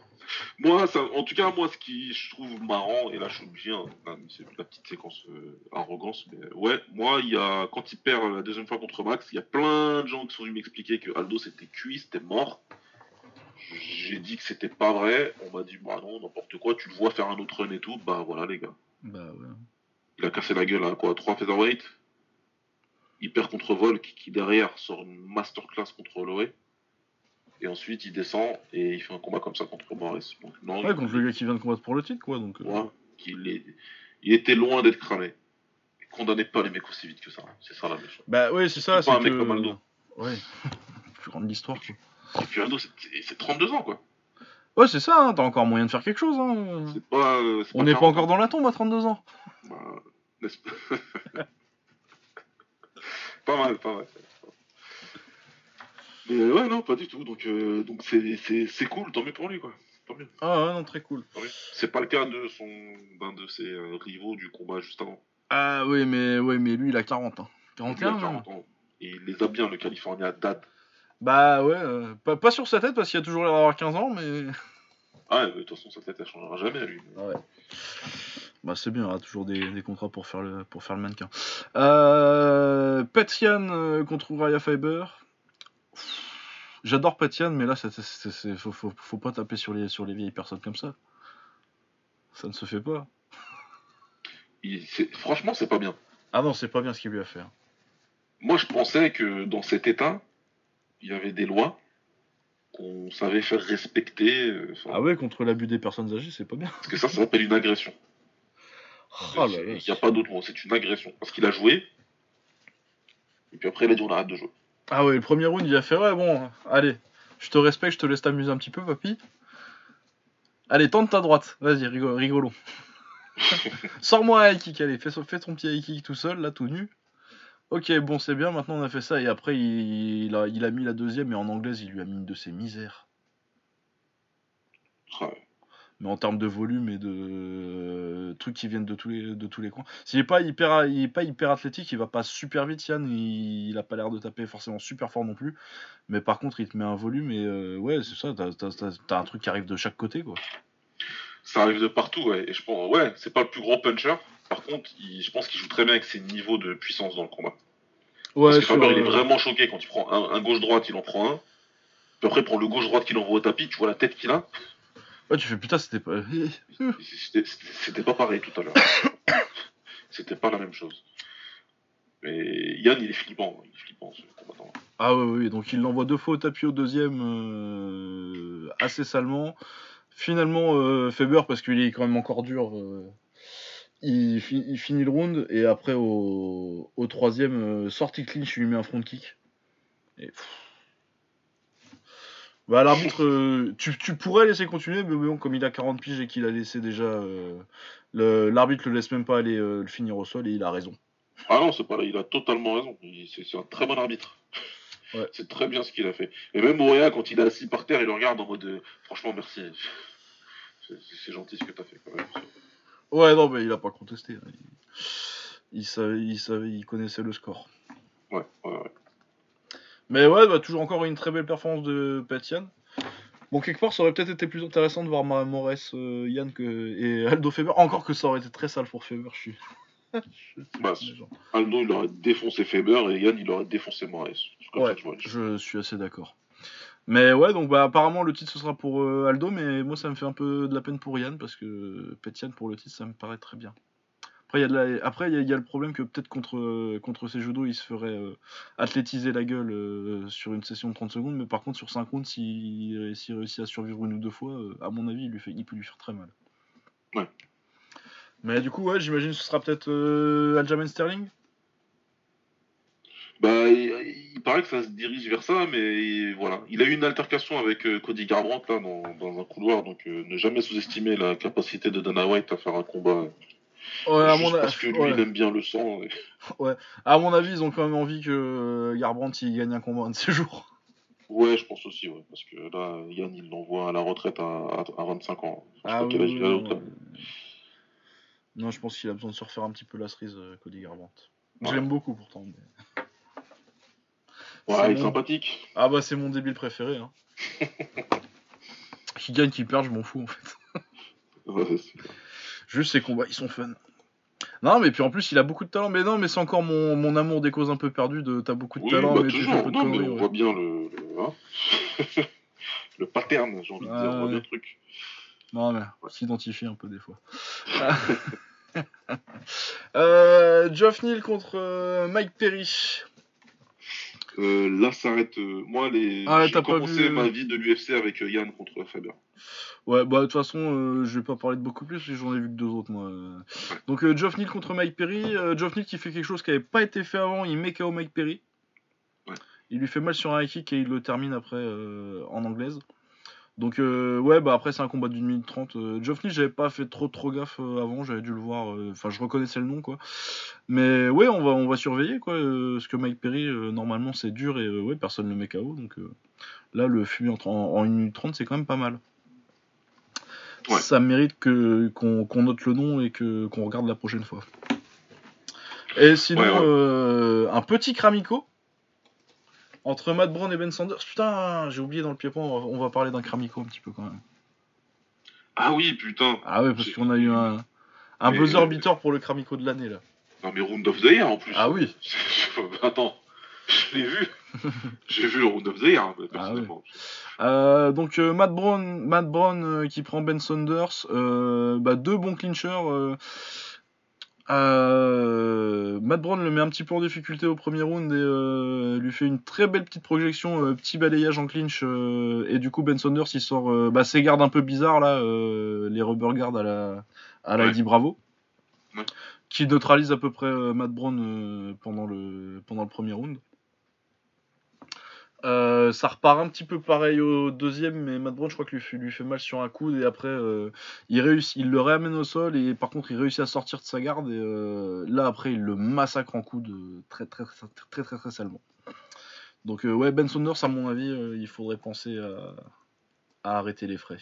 Moi, ça, en tout cas, moi, ce qui je trouve marrant, et là, je suis obligé, hein, c'est la petite séquence euh, arrogance, mais ouais, moi, il y a, quand il perd la deuxième fois contre Max, il y a plein de gens qui sont venus m'expliquer que Aldo c'était cuit, c'était mort. J'ai dit que c'était pas vrai. On m'a dit, bah non, n'importe quoi, tu le vois faire un autre run et tout. Bah voilà, les gars. Bah ouais. Il a cassé la gueule à quoi 3 featherweight. Il perd contre Volk, qui derrière sort une masterclass contre Loé. Et ensuite, il descend et il fait un combat comme ça contre. Donc, non, Ouais, il- contre le gars qui vient de combattre pour le titre, quoi. Donc, euh, Ouais, qu'il est... il était loin d'être cramé. Condamnez pas les mecs aussi vite que ça. C'est ça la méchante. Bah ouais, c'est ça. C'est pas un mec comme Aldo. Ouais. plus grande l'histoire, quoi. Et puis c'est c'est 32 ans, quoi. Ouais, c'est ça, hein, t'as encore moyen de faire quelque chose. Hein. Pas. euh, On n'est pas 40 encore dans la tombe à 32 ans. Bah, n'est-ce pas? Pas mal, pas mal. Mais ouais, non, pas du tout. Donc, euh, donc c'est, cool, tant mieux pour lui, quoi. Tant mieux, Ah ouais, non, très cool. C'est pas le cas de son, d'un de ses euh, rivaux du combat juste avant. Ah oui, mais, ouais, mais lui, il a 40. Hein. Lui, il a 41 non 40 ans. Et il les a bien, le California Dad. Bah ouais, euh, pas, pas sur sa tête parce qu'il a toujours l'air d'avoir 15 ans, mais... Ah, ouais, de toute façon, sa tête, elle changera jamais, lui. Bah c'est bien, il y aura toujours des, des contrats pour faire le, pour faire le mannequin. Euh, Petian euh, contre Raya Fiber. J'adore Petian, mais là, c'est, c'est, c'est- faut, faut, faut pas taper sur les, sur les vieilles personnes comme ça. Ça ne se fait pas. Il- c'est- Franchement, c'est pas bien. Ah non, c'est pas bien ce qu'il lui a fait. hein. Moi, je pensais que dans cet état, il y avait des lois qu'on savait faire respecter. euh, Ah ouais, contre l'abus des personnes âgées, c'est pas bien. Parce que ça, ça s'appelle une agression. Oh Il n'y a pas d'autre mot, c'est une agression. Parce qu'il a joué, et puis après, il a dit on arrête de jouer. Ah ouais, le premier round, il a fait ouais, bon, allez, je te respecte, je te laisse t'amuser un petit peu, papy. Allez, tente ta droite, vas-y, rigo- rigolons. Sors-moi un high kick, allez, fais, fais ton petit high kick tout seul, là, tout nu. Ok, bon, c'est bien, maintenant on a fait ça, et après il, il a, il a mis la deuxième, et en anglaise, il lui a mis une de ses misères. Ah, Mais en termes de volume et de euh, trucs qui viennent de tous les, de tous les coins. S'il est pas hyper, il est pas hyper athlétique, il va pas super vite, Yann. Il, il a pas l'air de taper forcément super fort non plus. Mais par contre, il te met un volume et euh, ouais, c'est ça. T'as un truc qui arrive de chaque côté, quoi. Ça arrive de partout, ouais. Et je pense, ouais, c'est pas le plus gros puncher. Par contre, il- je pense qu'il joue très bien avec ses niveaux de puissance dans le combat. Ouais, Parce que Faber, il est euh, vraiment choqué quand il prend un, un gauche-droite, il en prend un. Puis après, pour le gauche-droite qu'il envoie au tapis, tu vois la tête qu'il a. ouais, tu fais putain, c'était pas. C'était pas pareil tout à l'heure. C'était pas la même chose. Mais Yann, il est flippant. Il est flippant, ce combattant. Ah ouais, oui, donc il l'envoie deux fois au tapis au deuxième, euh, assez salement. Finalement, euh, parce qu'il est quand même encore dur, euh, il, il finit le round, et après au, au troisième, euh, sortie clinch, il lui met un front kick. Bah l'arbitre, euh, tu, pourrais laisser continuer, mais bon, comme il a 40 piges et qu'il a laissé déjà... euh, l'arbitre le laisse même pas aller le finir au sol, et il a raison. Ah non, c'est pas il a totalement raison. C'est un très bon arbitre. Ouais. C'est très bien ce qu'il a fait. Et même Moria, quand il est assis par terre, il le regarde en mode euh, franchement, merci. C'est- gentil ce que t'as fait quand même. Ouais, non, mais il a pas contesté. hein. Il, il savait, il savait, il connaissait le score. Ouais, ouais, ouais. Mais ouais, bah, toujours encore une très belle performance de Patian. Bon, quelque part, ça aurait peut-être été plus intéressant de voir Ma- Morès, euh, Yann que... et Aldo Faber. Encore que ça aurait été très sale pour Faber, je suis. Bah. Aldo, il aurait défoncé Faber et Yann, il aurait défoncé Moraes. Ouais, je suis assez d'accord. Mais ouais, donc bah, apparemment le titre ce sera pour euh, Aldo, mais moi ça me fait un peu de la peine pour Yann parce que Petian pour le titre ça me paraît très bien. Après, il y, a de la- Après, il y a- il y a le problème que peut-être contre, contre ces judo il se ferait euh, athlétiser la gueule euh, sur une session de 30 secondes, mais par contre sur 5 rounds, s'il réussit à survivre une ou deux fois, à mon avis, il, lui fait, il peut lui faire très mal. Ouais. Mais du coup, ouais, j'imagine que ce sera peut-être euh, Aljamain Sterling? Bah, il, il paraît que ça se dirige vers ça, mais voilà. Il a eu une altercation avec euh, Cody Garbrandt là, dans, dans un couloir, donc euh, ne jamais sous-estimer la capacité de Dana White à faire un combat. Ouais, à mon, parce que lui, ouais. il aime bien le sang. et- À mon avis, ils ont quand même envie que euh, Garbrandt il gagne un combat un de ces jours. Ouais, je pense aussi, ouais, parce que là, Yann, il l'envoie à la retraite à, à, à 25 ans. Je Ah oui, oui, il oui. Non, je pense qu'il a besoin de se refaire un petit peu la cerise, euh, Cody Garbrandt. Je Ouais. l'aime beaucoup pourtant. mais- Ouais, il est sympathique. Ah bah c'est mon débile préféré. Hein. qui gagne, qui perd, je m'en fous en fait. Ouais, Juste ses combats, ils sont fun. Non, mais puis en plus, il a beaucoup de talent. Mais non, mais c'est encore mon, mon amour des causes un peu perdues. De t'as beaucoup de Oui, talent, bah, mais tu fais peu de Non, mais on ouais. voit bien le, le, hein le pattern, j'ai envie de dire, on voit Ouais. bien le truc. Non, mais on s'identifie un peu des fois. euh, Geoff Neal contre euh, Mike Perry. Euh, là, ça arrête. euh, moi, les... Ah, j'ai commencé vu- ma vie de l'UFC avec euh, Yann contre Faber. Ouais, bah de toute façon, euh, je vais pas parler de beaucoup plus, j'en ai vu que deux autres, moi. euh. Donc, euh, Geoff Neal contre Mike Perry. Euh, Geoff Neal qui fait quelque chose qui avait pas été fait avant, il met KO Mike Perry. Ouais. Il lui fait mal sur un high kick et il le termine après euh, en anglaise. Donc euh, ouais, bah après c'est un combat d'une minute trente. Euh, Geoff Neal, j'avais pas fait trop trop gaffe euh, avant, j'avais dû le voir. euh, Enfin, je reconnaissais le nom quoi. Mais ouais, on va on va surveiller quoi. euh, parce que Mike Perry, normalement c'est dur et ouais, personne le met KO. Donc euh, là, le fumier en, en, en 1 minute 30, c'est quand même pas mal. Ouais. Ça mérite que qu'on note le nom et que qu'on regarde la prochaine fois. Et sinon, Ouais, ouais. euh, un petit Kramiko entre Matt Brown et Ben Sanders. Putain, j'ai oublié dans le pied-point, on, va- parler d'un Kramiko un petit peu quand même. Ah oui, putain. Ah ouais, parce qu'on a eu un, un Mais- buzzer beater pour le Kramiko de l'année là. Non, mais Round of the Year en plus. Ah oui. Attends, je l'ai vu. J'ai vu le Round of the Year, hein, personnellement. Euh, donc euh, Matt Brown, Matt Brown euh, qui prend Ben Saunders, euh, bah, deux bons clinchers. Euh, Matt Brown le met un petit peu en difficulté au premier round et euh, lui fait une très belle petite projection, euh, petit balayage en clinch euh, et du coup Ben Saunders il sort euh, bah, ses gardes un peu bizarres là, euh, les rubber guards à la à la Ouais. Eddie Bravo, Ouais. qui neutralise à peu près Matt Brown pendant le pendant le premier round. Euh, ça repart un petit peu pareil au deuxième, mais Matt Brown, je crois que lui, fait- mal sur un coude et après euh, il le réamène au sol et par contre il réussit à sortir de sa garde et euh, là après il le massacre en coude très très très très très très, salement. Donc ouais Ben Saunders à mon avis il faudrait penser à arrêter les frais.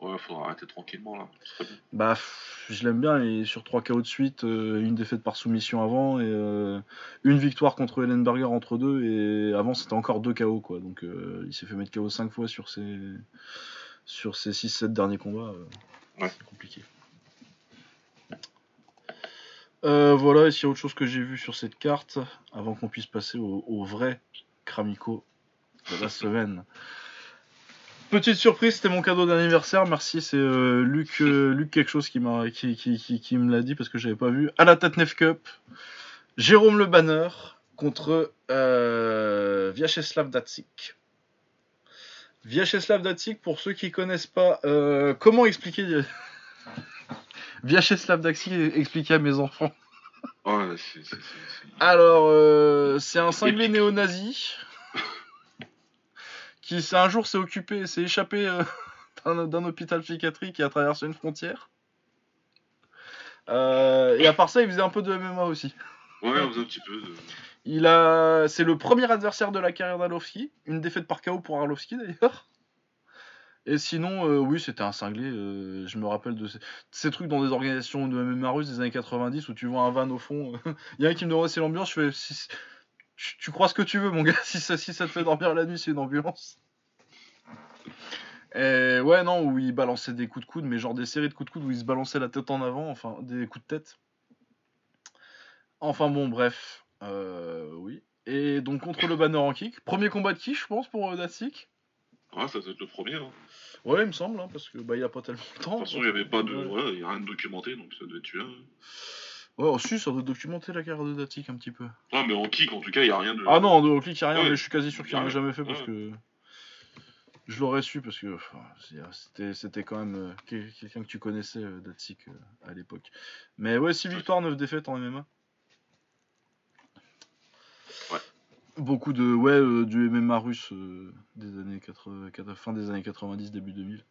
Ouais, faudra arrêter tranquillement là. Bah je l'aime bien et sur 3 KO de suite, euh, une défaite par soumission avant et euh, une victoire contre Ellenberger entre deux et avant c'était encore 2 KO quoi donc euh, il s'est fait mettre KO 5 fois sur ses sur ses 6-7 derniers combats. Ouais. C'est compliqué. Voilà, et s'il y a autre chose que j'ai vu sur cette carte, avant qu'on puisse passer au, au vrai Kramiko de la semaine. Petite surprise, c'était mon cadeau d'anniversaire. Merci, c'est euh, Luc, euh, Luc quelque chose qui, m'a, qui, qui, qui, qui me l'a dit parce que j'avais pas vu. À la Tatnef Cup, Jérôme Le Banner contre euh, Vyacheslav Datsik. Vyacheslav Datsik, pour ceux qui connaissent pas, euh, comment expliquer Vyacheslav Datsik expliquer à mes enfants. Ouais, c'est. c'est- c'est- c'est- Alors, c'est un cinglé néo-nazi qui, un jour, s'est occupé, s'est échappé euh, d'un hôpital psychiatrique et a traversé une frontière. Euh, et à part ça, il faisait un peu de MMA aussi. Ouais, on faisait un petit peu de. Il a, c'est le premier adversaire de la carrière d'Arlovski, une défaite par KO pour Arlovski d'ailleurs. Et sinon, euh, oui, c'était un cinglé. euh, je me rappelle de ces, ces trucs dans des organisations de MMA russe des années 90 où tu vois un van au fond. Il y a un qui me demande c'est l'ambiance. Je fais, si- tu, crois ce que tu veux, mon gars. Si ça, si ça te fait dormir la nuit, c'est une ambulance. Et ouais, non, où il balançait des coups de coude, mais genre des séries de coups de coude où il se balançait la tête en avant, enfin des coups de tête. Enfin bon, bref. Euh, oui. Et donc contre le banner en kick. Premier combat de kick, je pense, pour euh, Datsik. Ouais, ça doit être le premier. Hein. Ouais, il me semble, hein, parce que bah, il a pas tellement de De temps. toute façon, il n'y avait pas de. Ouais. Il n'y a rien de documenté, donc ça doit être celui-là. hein. Ouais, oh, si, ça doit documenter la carrière de Datsik un petit peu. Ah, mais en kick, en tout cas, il n'y a rien de. Ah non, au clic, il a rien, Ouais. mais je suis quasi sûr qu'il en a Ouais. jamais fait parce Ouais. que. Je l'aurais su parce que c'est- c'était c'était quand même euh, quel- quelqu'un que tu connaissais, euh, Datsik, euh, à l'époque. Mais ouais, 6 victoires, 9 défaites en MMA. Ouais. Beaucoup de. Ouais, euh, du MMA russe euh, des années 80, 80 fin des années 90, début 2000.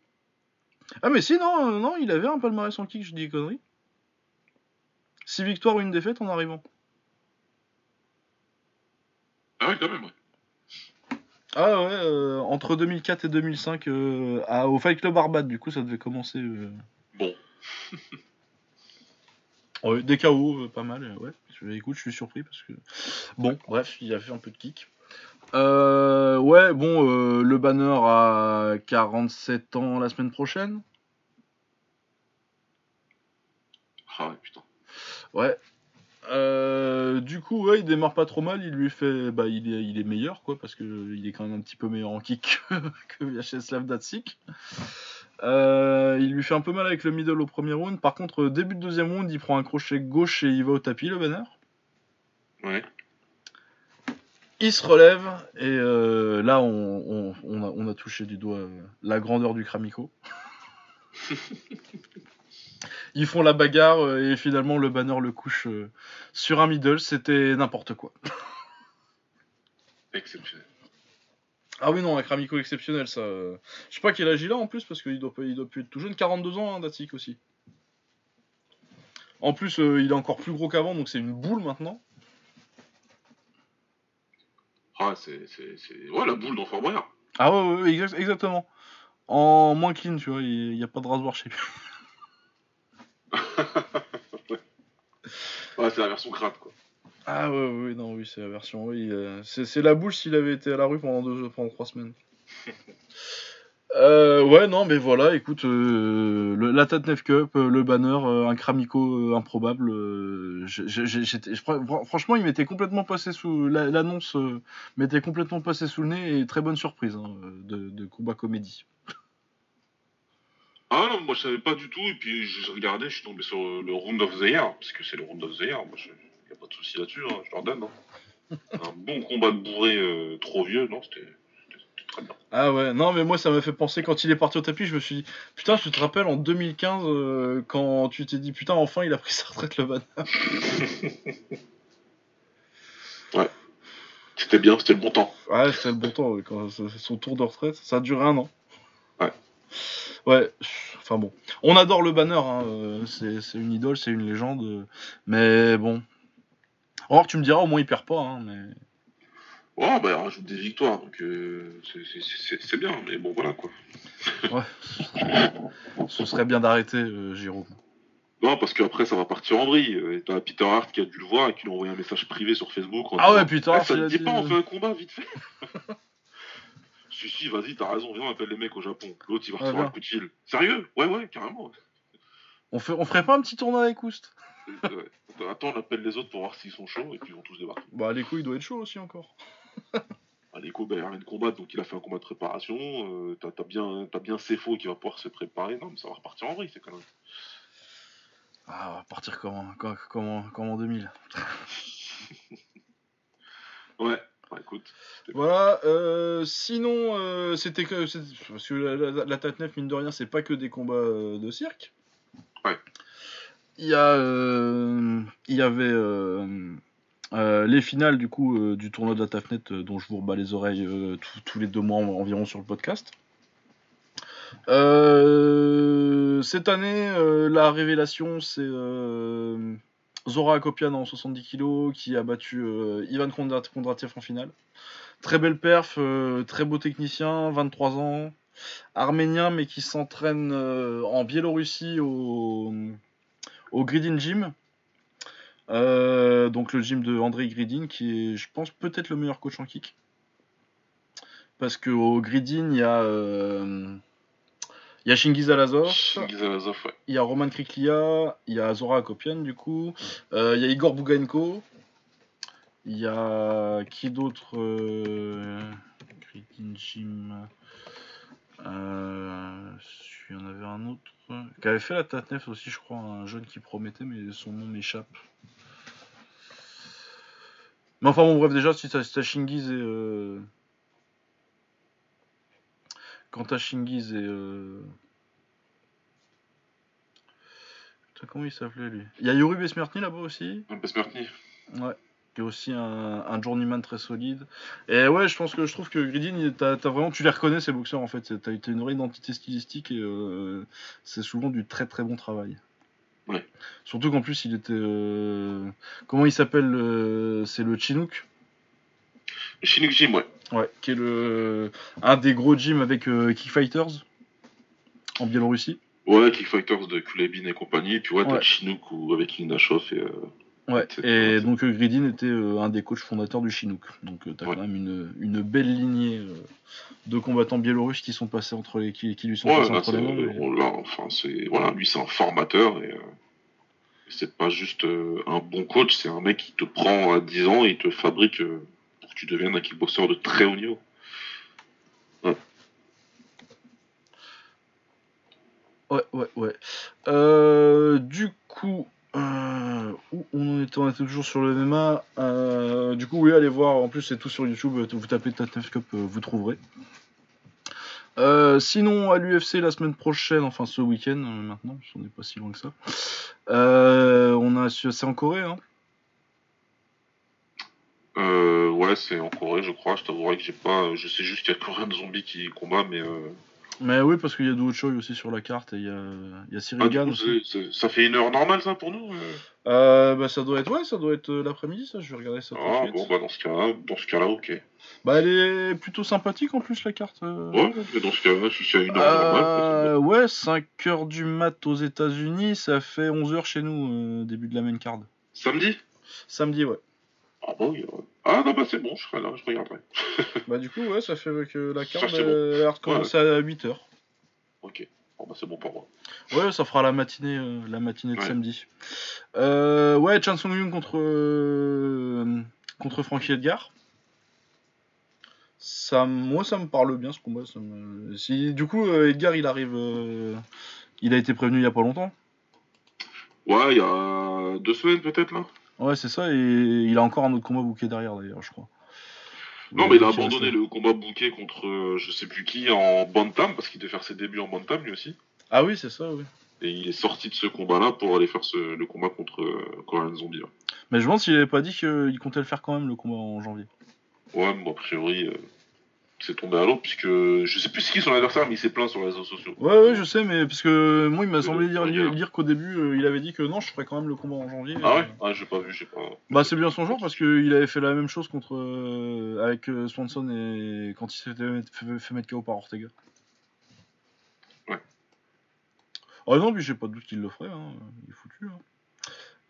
Ah, mais si, non, euh, non, il avait un palmarès en kick, je dis conneries. 6 victoires, une défaite en arrivant. Ah, oui, quand même, ouais. Ah ouais, euh, entre 2004 et 2005 euh, à, au Fight Club Arbat, du coup ça devait commencer. euh, Bon. Ouais, des KO, pas mal, ouais. Je- Écoute, je suis surpris parce que. Bon, bref, il a fait un peu de kick. Ouais, bon, le banner a 47 ans la semaine prochaine. Ah, ouais, putain. Ouais. Euh, du coup, ouais, il démarre pas trop mal. Il lui fait, bah, il est, il est meilleur, quoi, parce que euh, il est quand même un petit peu meilleur en kick que, que Vyacheslav Datsik. Euh, il lui fait un peu mal avec le middle au premier round. Par contre, début de deuxième round, il prend un crochet gauche et il va au tapis, le banner. Ouais. Il se relève et euh, là, on, on- on a, on a touché du doigt la grandeur du Kramiko. Ils font la bagarre euh, et finalement le banner le couche euh, sur un middle. C'était n'importe quoi. Exceptionnel. Ah oui, non, un Kramiko exceptionnel, ça. euh. Je sais pas quel âge il a en plus, parce qu'il doit, il doit plus être tout jeune. 42 ans, hein, Datsik aussi. En plus, euh, il est encore plus gros qu'avant, donc c'est une boule maintenant. Ah, c'est. Ouais, la boule dans Fort Boyard. Ah ouais, ouais, ouais, exact- exactement. En moins clean, tu vois, il n'y a pas de rasoir chez lui. Ouais, c'est la version crade, quoi. Ah ouais, ouais, ouais, non, oui, c'est la version, oui. euh, c'est la boule s'il avait été à la rue pendant, deux, pendant trois semaines. Euh, ouais, non, mais voilà, écoute, euh, le- la Tatnef Cup, euh, le banner, euh, un Kramiko euh, improbable. euh, franchement, il m'était complètement passé sous. la- L'annonce euh, m'était complètement passé sous le nez et très bonne surprise hein, de, de combat comédie. Ah non, moi je savais pas du tout, et puis j'ai regardé, je suis tombé sur le Round of the Year, parce que c'est le Round of the Year, moi je... y a pas de souci là-dessus, hein, je leur donne. hein. Un bon combat de bourré euh, trop vieux, non, c'était très bien. Ah ouais, non, mais moi ça m'a fait penser quand il est parti au tapis, je me suis dit, putain, tu te rappelles en 2015 euh, quand tu t'es dit, putain, enfin il a pris sa retraite le banner. C'était bien, c'était le bon temps. Ouais, c'était le bon temps, ouais, quand c'est son tour de retraite. Ça a duré un an. Ouais. Ouais, enfin bon. On adore le banner, hein, euh, c'est une idole, c'est une légende. euh, Mais bon. Alors tu me diras, au moins il perd pas, hein, mais. Ouais, bah il rajoute des victoires, donc euh, c'est- bien, mais bon voilà quoi. Ce serait bien d'arrêter, euh, Jérôme. Non, parce qu'après ça va partir en vrille. Et T'as Peter Hart qui a dû le voir et qui lui a envoyé un message privé sur Facebook. en Ah ouais, Peter Hart, ça il te a dit dit- pas, on fait un combat vite fait Si, si, vas-y, t'as raison, viens, on appelle les mecs au Japon. L'autre il va recevoir un coup de fil. Sérieux? Ouais, ouais, carrément. On, fait, on ferait pas un petit tournoi avec Oust? Ouais. Attends, on appelle les autres pour voir s'ils sont chauds et puis ils vont tous débarquer. Bah, les couilles, il doit être chaud aussi encore. Aléco, bah, il a rien de combattre, donc il a fait un combat de préparation. Euh, T'as t'as bien, t'as bien qui va pouvoir se préparer. Non, mais ça va repartir en vrille, c'est quand même. Ah, on va partir comme en, comme, comme comme en 2000. Ouais, bah, écoute. Voilà, euh, sinon, euh, c'était que. Parce que la, la, mine de rien, c'est pas que des combats euh, de cirque. Ouais. Il y, a, il y avait les finales du coup du tournoi de la Tafnet dont je vous rebats les oreilles tous- les deux mois en- environ sur le podcast. Cette année, la révélation, c'est Zora Akopian en 70 kg qui a battu euh, Ivan Kondrat- Kondratiev en finale. Très belle perf, euh, très beau technicien, 23 ans, arménien mais qui s'entraîne euh, en Biélorussie au, au Gridin Gym. Donc le gym de André Gridin qui est, je pense, peut-être le meilleur coach en kick. Parce qu'au Gridin, il y a, il y a Shingiz Alazov, Shingiz Alazov, ouais. il y a Roman Kriklia, il y a Zora Akopian du coup, euh, il y a Igor Bugaenko, il y a qui d'autre euh... Gridin Gym. Euh... Il y en avait un autre qui avait fait la Tatnef aussi, je crois, un jeune qui promettait, mais son nom m'échappe. Mais enfin bon, bref, déjà, si t'as Shingiz et. Euh... Quand t'as Shingiz et. Euh... Putain, comment il s'appelait lui? Il y a Yoru Besmertny là-bas aussi? Besmertny. Ouais. Qui est aussi un, un journeyman très solide. Et ouais, je pense que je trouve que Gridin, t'as t'as vraiment, tu les reconnais ces boxeurs en fait. T'as une vraie identité stylistique et euh, c'est souvent du très très bon travail. Ouais. Surtout qu'en plus il était, euh, comment il s'appelle euh, C'est le Chinook? Le Chinook Gym, ouais. Ouais. Qui est le un des gros gyms avec euh, Kickfighters en Biélorussie. Ouais, Kickfighters de Kulebin et compagnie. Et puis ouais, t'as Chinook ou avec Ignashov et. euh, Ouais, et donc euh, Gridin était euh, un des coachs fondateurs du Chinook. Donc t'as Ouais. quand même une, une belle lignée de combattants biélorusses qui sont passés entre les qui, qui lui sont Ouais, passés là, entre c'est- les mains. enfin, c'est voilà, lui c'est un formateur et, c'est pas juste un bon coach, c'est un mec qui te prend à 10 ans et il te fabrique tu deviennes un kickboxer de très haut niveau. Ouais, ouais, ouais. Euh, du coup, euh, on on était toujours sur le MMA. Euh, du coup, oui, allez voir. En plus, c'est tout sur YouTube. Vous tapez euh, vous trouverez. Sinon, à l'UFC la semaine prochaine, enfin ce week-end maintenant, qu'on n'est pas si loin que ça. On a, c'est en Corée, hein. Euh, ouais, c'est en Corée, je crois. Je t'avouerai que j'ai pas. Je sais juste qu'il y a Korean Zombie qui combat, mais. Euh... Mais oui, parce qu'il y a Do Choi aussi sur la carte et il y a, il y a ah, ça fait une heure normale, ça, pour nous euh Euh, bah ça doit être ouais, ça doit être l'après-midi ça. Je vais regarder ça Ah, de bon, suite. bah, dans ce cas-là, dans ce cas-là, ok. Bah elle est plutôt sympathique en plus la carte. Ouais, mais dans ce cas-là, si c'est une heure normale. Ouais, 5h du mat aux États-Unis, ça fait 11h chez nous, début de la main card. Samedi? Samedi, ouais. Ah, bah oui. ouais. Ah, non, bah, c'est bon, je serai là, je regarderai. Bah, du coup, ouais, ça fait que la carte elle bon. a à 8h. Ok. Bon, bah, c'est bon pour moi. Ouais, ça fera la matinée, euh, la matinée de Ouais. samedi. Euh, ouais, Chan Young contre, euh, contre Frankie Edgar. Ça, moi, ça me parle bien ce combat. ça me- Si, du coup, Edgar, il arrive. il a été prévenu il y a pas longtemps. Ouais, il y a deux semaines, peut-être, là. Ouais, c'est ça, et il a encore un autre combat bouqué derrière d'ailleurs, je crois. Non, mais il a abandonné le combat bouquet contre euh, je sais plus qui en Bantam, parce qu'il devait faire ses débuts en Bantam, lui aussi. Ah oui, c'est ça, oui. Et il est sorti de ce combat-là pour aller faire ce- le combat contre euh, Korean Zombie. Mais je me demande s'il avait pas dit qu'il comptait le faire quand même, le combat en janvier. Ouais, mais bon, a priori, euh, c'est tombé à l'eau, puisque je sais plus c'est qui son adversaire, mais il s'est plaint sur les réseaux sociaux. Ouais, ouais, je sais, mais parce que moi, il m'a Euh, semblé dire, qu'au début, euh, il avait dit que non, je ferais quand même le combat en janvier. Ah ouais? Euh, Ah, j'ai pas vu, j'ai pas. Bah, c'est bien son genre parce qu'il avait fait la même chose contre euh, avec euh, Swanson et quand il s'était fait, fait mettre KO par Ortega. Ouais. Oh non, mais j'ai pas de doute qu'il le ferait, hein. il est foutu. hein.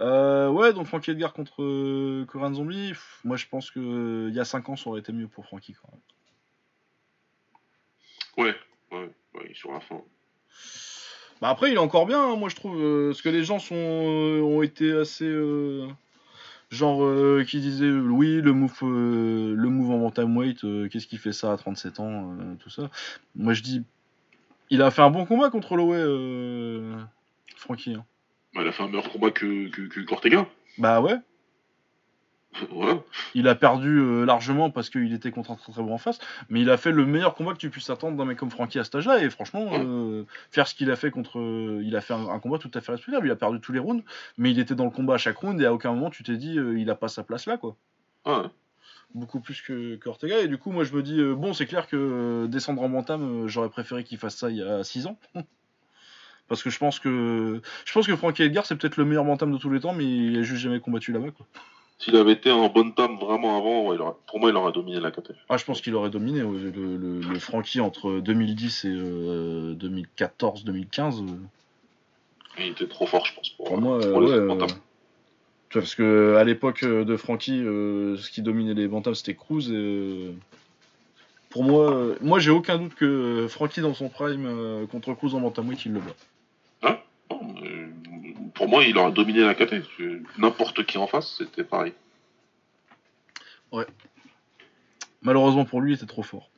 Euh, ouais, donc Frankie Edgar contre euh, Korean Zombie, pff, moi je pense que il y a 5 ans ça aurait été mieux pour Frankie quand même. Ouais, ouais, ouais, sur la fin. Bah après il est encore bien, hein, moi je trouve, euh, parce que les gens sont, euh, ont été assez... euh, genre qui disaient oui le move, le move en bantamweight, euh, qu'est-ce qui fait ça à 37 ans, tout ça. Moi je dis, il a fait un bon combat contre euh, Frankie. hein. Bah, il a fait un meilleur combat que, que, que Cortega. Bah ouais, il a perdu euh, largement parce qu'il était contre un très très bon en face, mais il a fait le meilleur combat que tu puisses attendre d'un mec comme Frankie à cet âge-là, et franchement, euh, faire ce qu'il a fait contre... euh, il a fait un, un combat tout à fait respectable, il a perdu tous les rounds, mais il était dans le combat à chaque round, et à aucun moment tu t'es dit, euh, il a pas sa place là, quoi. Ouais. Beaucoup plus que, que Ortega, et du coup, moi je me dis, bon, c'est clair que descendre en bantam, j'aurais préféré qu'il fasse ça il y a 6 ans. Parce que je pense que je pense que Frankie Edgar c'est peut-être le meilleur bantam de tous les temps, mais il a juste jamais combattu là-bas quoi. S'il avait été en bonne tame vraiment avant, ouais, il aurait- pour moi, il aurait dominé la KT. Ah, je pense qu'il aurait dominé le, le, le Frankie entre 2010 et euh, 2014-2015. euh, Il était trop fort, je pense, pour, Pour moi, pour euh, les ouais, euh, parce que à l'époque euh, de Frankie, euh, ce qui dominait les bantams c'était Cruz. Et, euh, pour moi, euh, moi j'ai aucun doute que euh, Frankie dans son prime euh, contre Cruz en bantamweight il le bat. Pour moi, il aurait dominé la KT. N'importe qui en face, c'était pareil. Malheureusement pour lui, il était trop fort.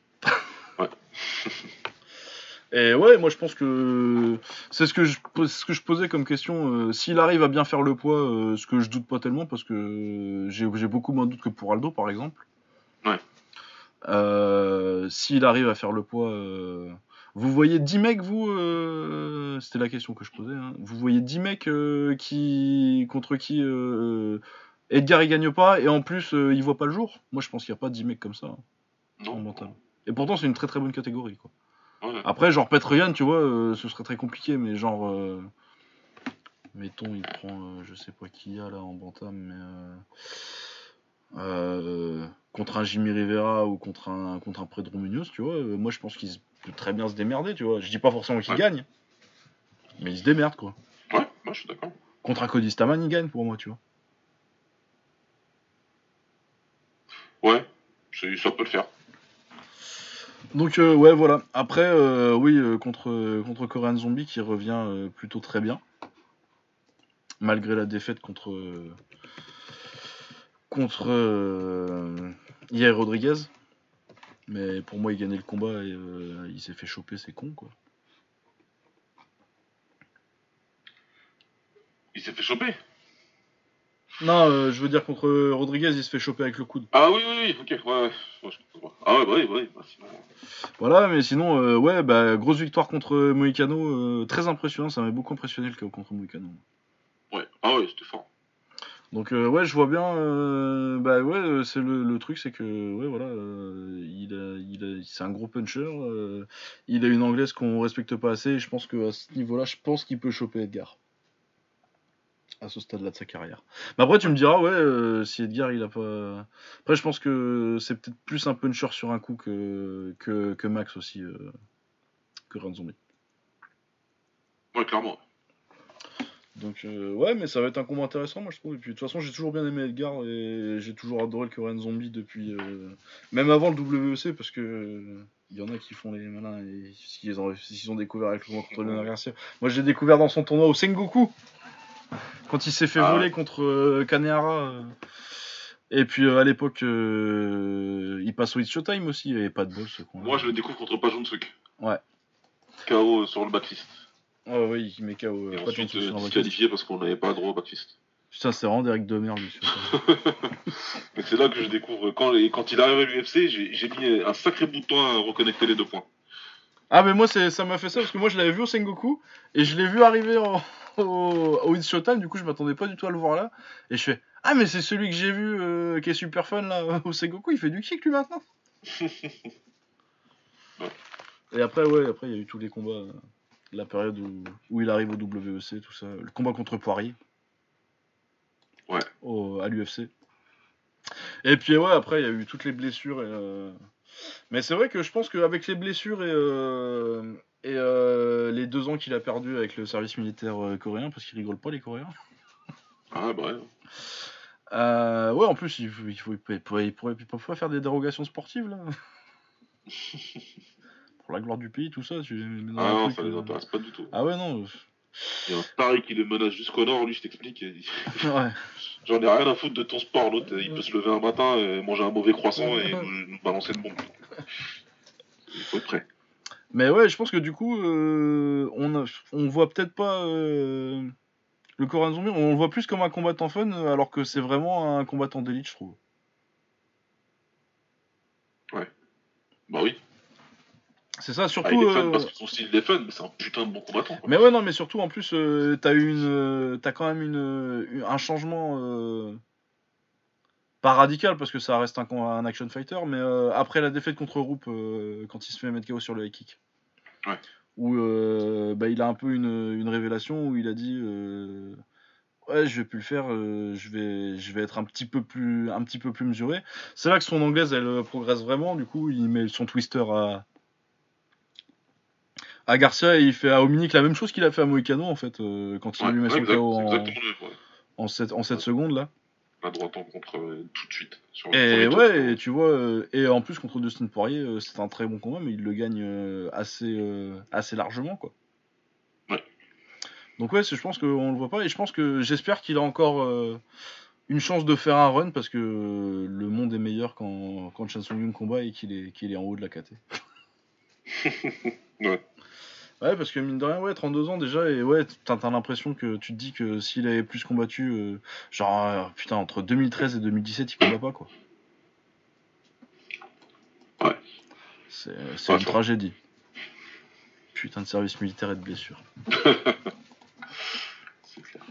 Ouais. Et ouais, moi je pense que c'est ce que je ce que je posais comme question. euh, S'il arrive à bien faire le poids, euh, ce que je doute pas tellement parce que j'ai beaucoup moins de doutes que pour Aldo par exemple. Ouais. Euh, S'il arrive à faire le poids, vous voyez 10 mecs vous euh, C'était la question que je posais. hein. Vous voyez 10 mecs euh, qui contre qui euh, Edgar il gagne pas et en plus il voit pas le jour? Moi je pense qu'il y a pas 10 mecs comme ça hein, en mental. Et pourtant c'est une très très bonne catégorie quoi. Ouais. Après, genre Petroyan, tu vois, ce serait très compliqué, mais genre. mettons, il prend, je sais pas qui il y a là en bantam, mais. contre un Jimmy Rivera ou contre un, contre un Pedro Munoz, tu vois, moi je pense qu'il se- peut très bien se démerder, tu vois. Je dis pas forcément qu'il Ouais. gagne, mais il se démerde, quoi. Ouais, moi, je suis d'accord. Contre un Cody Staman, il gagne pour moi, tu vois. Ouais, ça peut le faire. Donc euh, ouais voilà. Après euh, oui euh, contre contre Korean Zombie qui revient plutôt très bien malgré la défaite contre contre Yair Rodriguez. Mais pour moi il gagnait le combat et euh, il s'est fait choper c'est con quoi. Il s'est fait choper? Non euh, je veux dire contre Rodriguez il se fait choper avec le coude. Ah oui, oui, oui, ok, ouais, ouais. Ah ouais, bah oui, bah oui. Bah, sinon... Voilà mais sinon euh, ouais bah grosse victoire contre Moicano euh, très impressionnant ça m'a beaucoup impressionné le KO contre Moicano. Ouais, ah ouais, c'était fort. Donc euh, ouais, je vois bien. euh, bah ouais, euh, c'est le, truc, c'est que ouais voilà, il a, il a- c'est un gros puncher. il a une anglaise qu'on respecte pas assez. Et je pense que à ce niveau-là, je pense qu'il peut choper Edgar. À ce stade-là de sa carrière. Mais après, tu me diras, ouais, si Edgar il a pas. Après, je pense que c'est peut-être plus un puncher sur un coup que, Max aussi, que Ren Zombie. Ouais, clairement. Donc euh, ouais, mais ça va être un combat intéressant, moi je trouve. Et puis de toute façon, j'ai toujours bien aimé Edgar et j'ai toujours adoré le Korean Zombie depuis, euh, même avant le WEC, parce que euh, il y en a qui font les malins et s'ils ont, ont découvert avec le combat contre Leonard Garcia. Moi, j'ai découvert dans son tournoi au Sengoku quand il s'est fait Ah voler contre euh, Kanehara. euh. Et puis euh, à l'époque, euh, il passe au It's Showtime aussi, avait pas de con. Moi, je le découvre contre Pajunsuk. Ouais. KO sur le backfist. Ah ouais, il met KO. Et ensuite, euh, disqualifié parce qu'on n'avait pas droit au backfist. Putain, c'est vraiment Derek de merde. Mais c'est là que je découvre. Quand, il arrive à l'UFC, j'ai mis un sacré bout de temps à reconnecter les deux points. Ah mais moi ça m'a fait ça parce que moi je l'avais vu au Sengoku et je l'ai vu arriver en- au, au Showtime du coup je m'attendais pas du tout à le voir là et je fais ah mais c'est celui que j'ai vu euh, qui est super fun là au Sengoku il fait du kick lui maintenant et après ouais après il y a eu tous les combats euh, la période où, où il arrive au WEC tout ça le combat contre Poirier Ouais. au, à l'UFC et puis ouais après il y a eu toutes les blessures et euh, mais c'est vrai que je pense qu'avec les blessures et, euh, et euh, les deux ans qu'il a perdu avec le service militaire coréen, parce qu'ils rigolent pas les Coréens. Ah, bah ouais. En plus, il, faut, il, faut, il, pourrait, il, pourrait, il pourrait pas faire des dérogations sportives là. Pour la gloire du pays, tout ça. Tu Ah non, truc, ça les euh, intéresse pas du tout. Ah ouais, non. Il y a un Paris qui le menace jusqu'au nord, lui, je t'explique. ouais. J'en ai rien à foutre de ton sport. L'autre, il peut se lever un matin, et manger un mauvais croissant et nous, nous balancer une bombe. Il faut être prêt. Mais ouais, je pense que du coup, euh, on, a- on voit peut-être pas euh, le Coréen Zombie, on le voit plus comme un combattant fun, alors que c'est vraiment un combattant d'élite, je trouve. Bah oui. C'est ça, Ah, surtout. il est fun euh, parce que son style est fun, mais c'est un putain de bon combattant. quoi. Mais ouais, non, mais surtout en plus, euh, t'as eu une, euh, t'as quand même une, un changement euh, pas radical parce que ça reste un, un action fighter, mais euh, après la défaite contre Roop, euh, quand il se fait mettre KO sur le high kick, Ouais. où bah, il a un peu une, une révélation où il a dit, ouais, je vais plus le faire, euh, je vais, je vais être un petit peu plus, un petit peu plus mesuré. C'est là que son anglaise elle progresse vraiment. Du coup, il met son twister à à Garcia il fait à Ominic la même chose qu'il a fait à Moicano en fait euh, quand il Ouais, lui met son KO en, exactement le même. Ouais. en 7, en 7 secondes là. La droite en contre euh, tout de suite. Sur Et tour, ouais, et tu vois, euh, et en plus contre Dustin Poirier, c'est un très bon combat, mais il le gagne assez, assez largement quoi. Ouais. Donc ouais, je pense qu'on le voit pas et je pense que j'espère qu'il a encore une chance de faire un run parce que le monde est meilleur quand, quand Chan Sung Young combat et qu'il est, qu'il est en haut de la KT. Ouais. Ouais, parce que mine de rien, ouais, 32 ans déjà, et ouais, t'as t'as l'impression que tu te dis que s'il avait plus combattu, euh, genre, euh, putain, entre 2013 et 2017, il combat pas, quoi. Ouais. C'est c'est Ouais, une tragédie. Putain de service militaire et de blessures. C'est clair.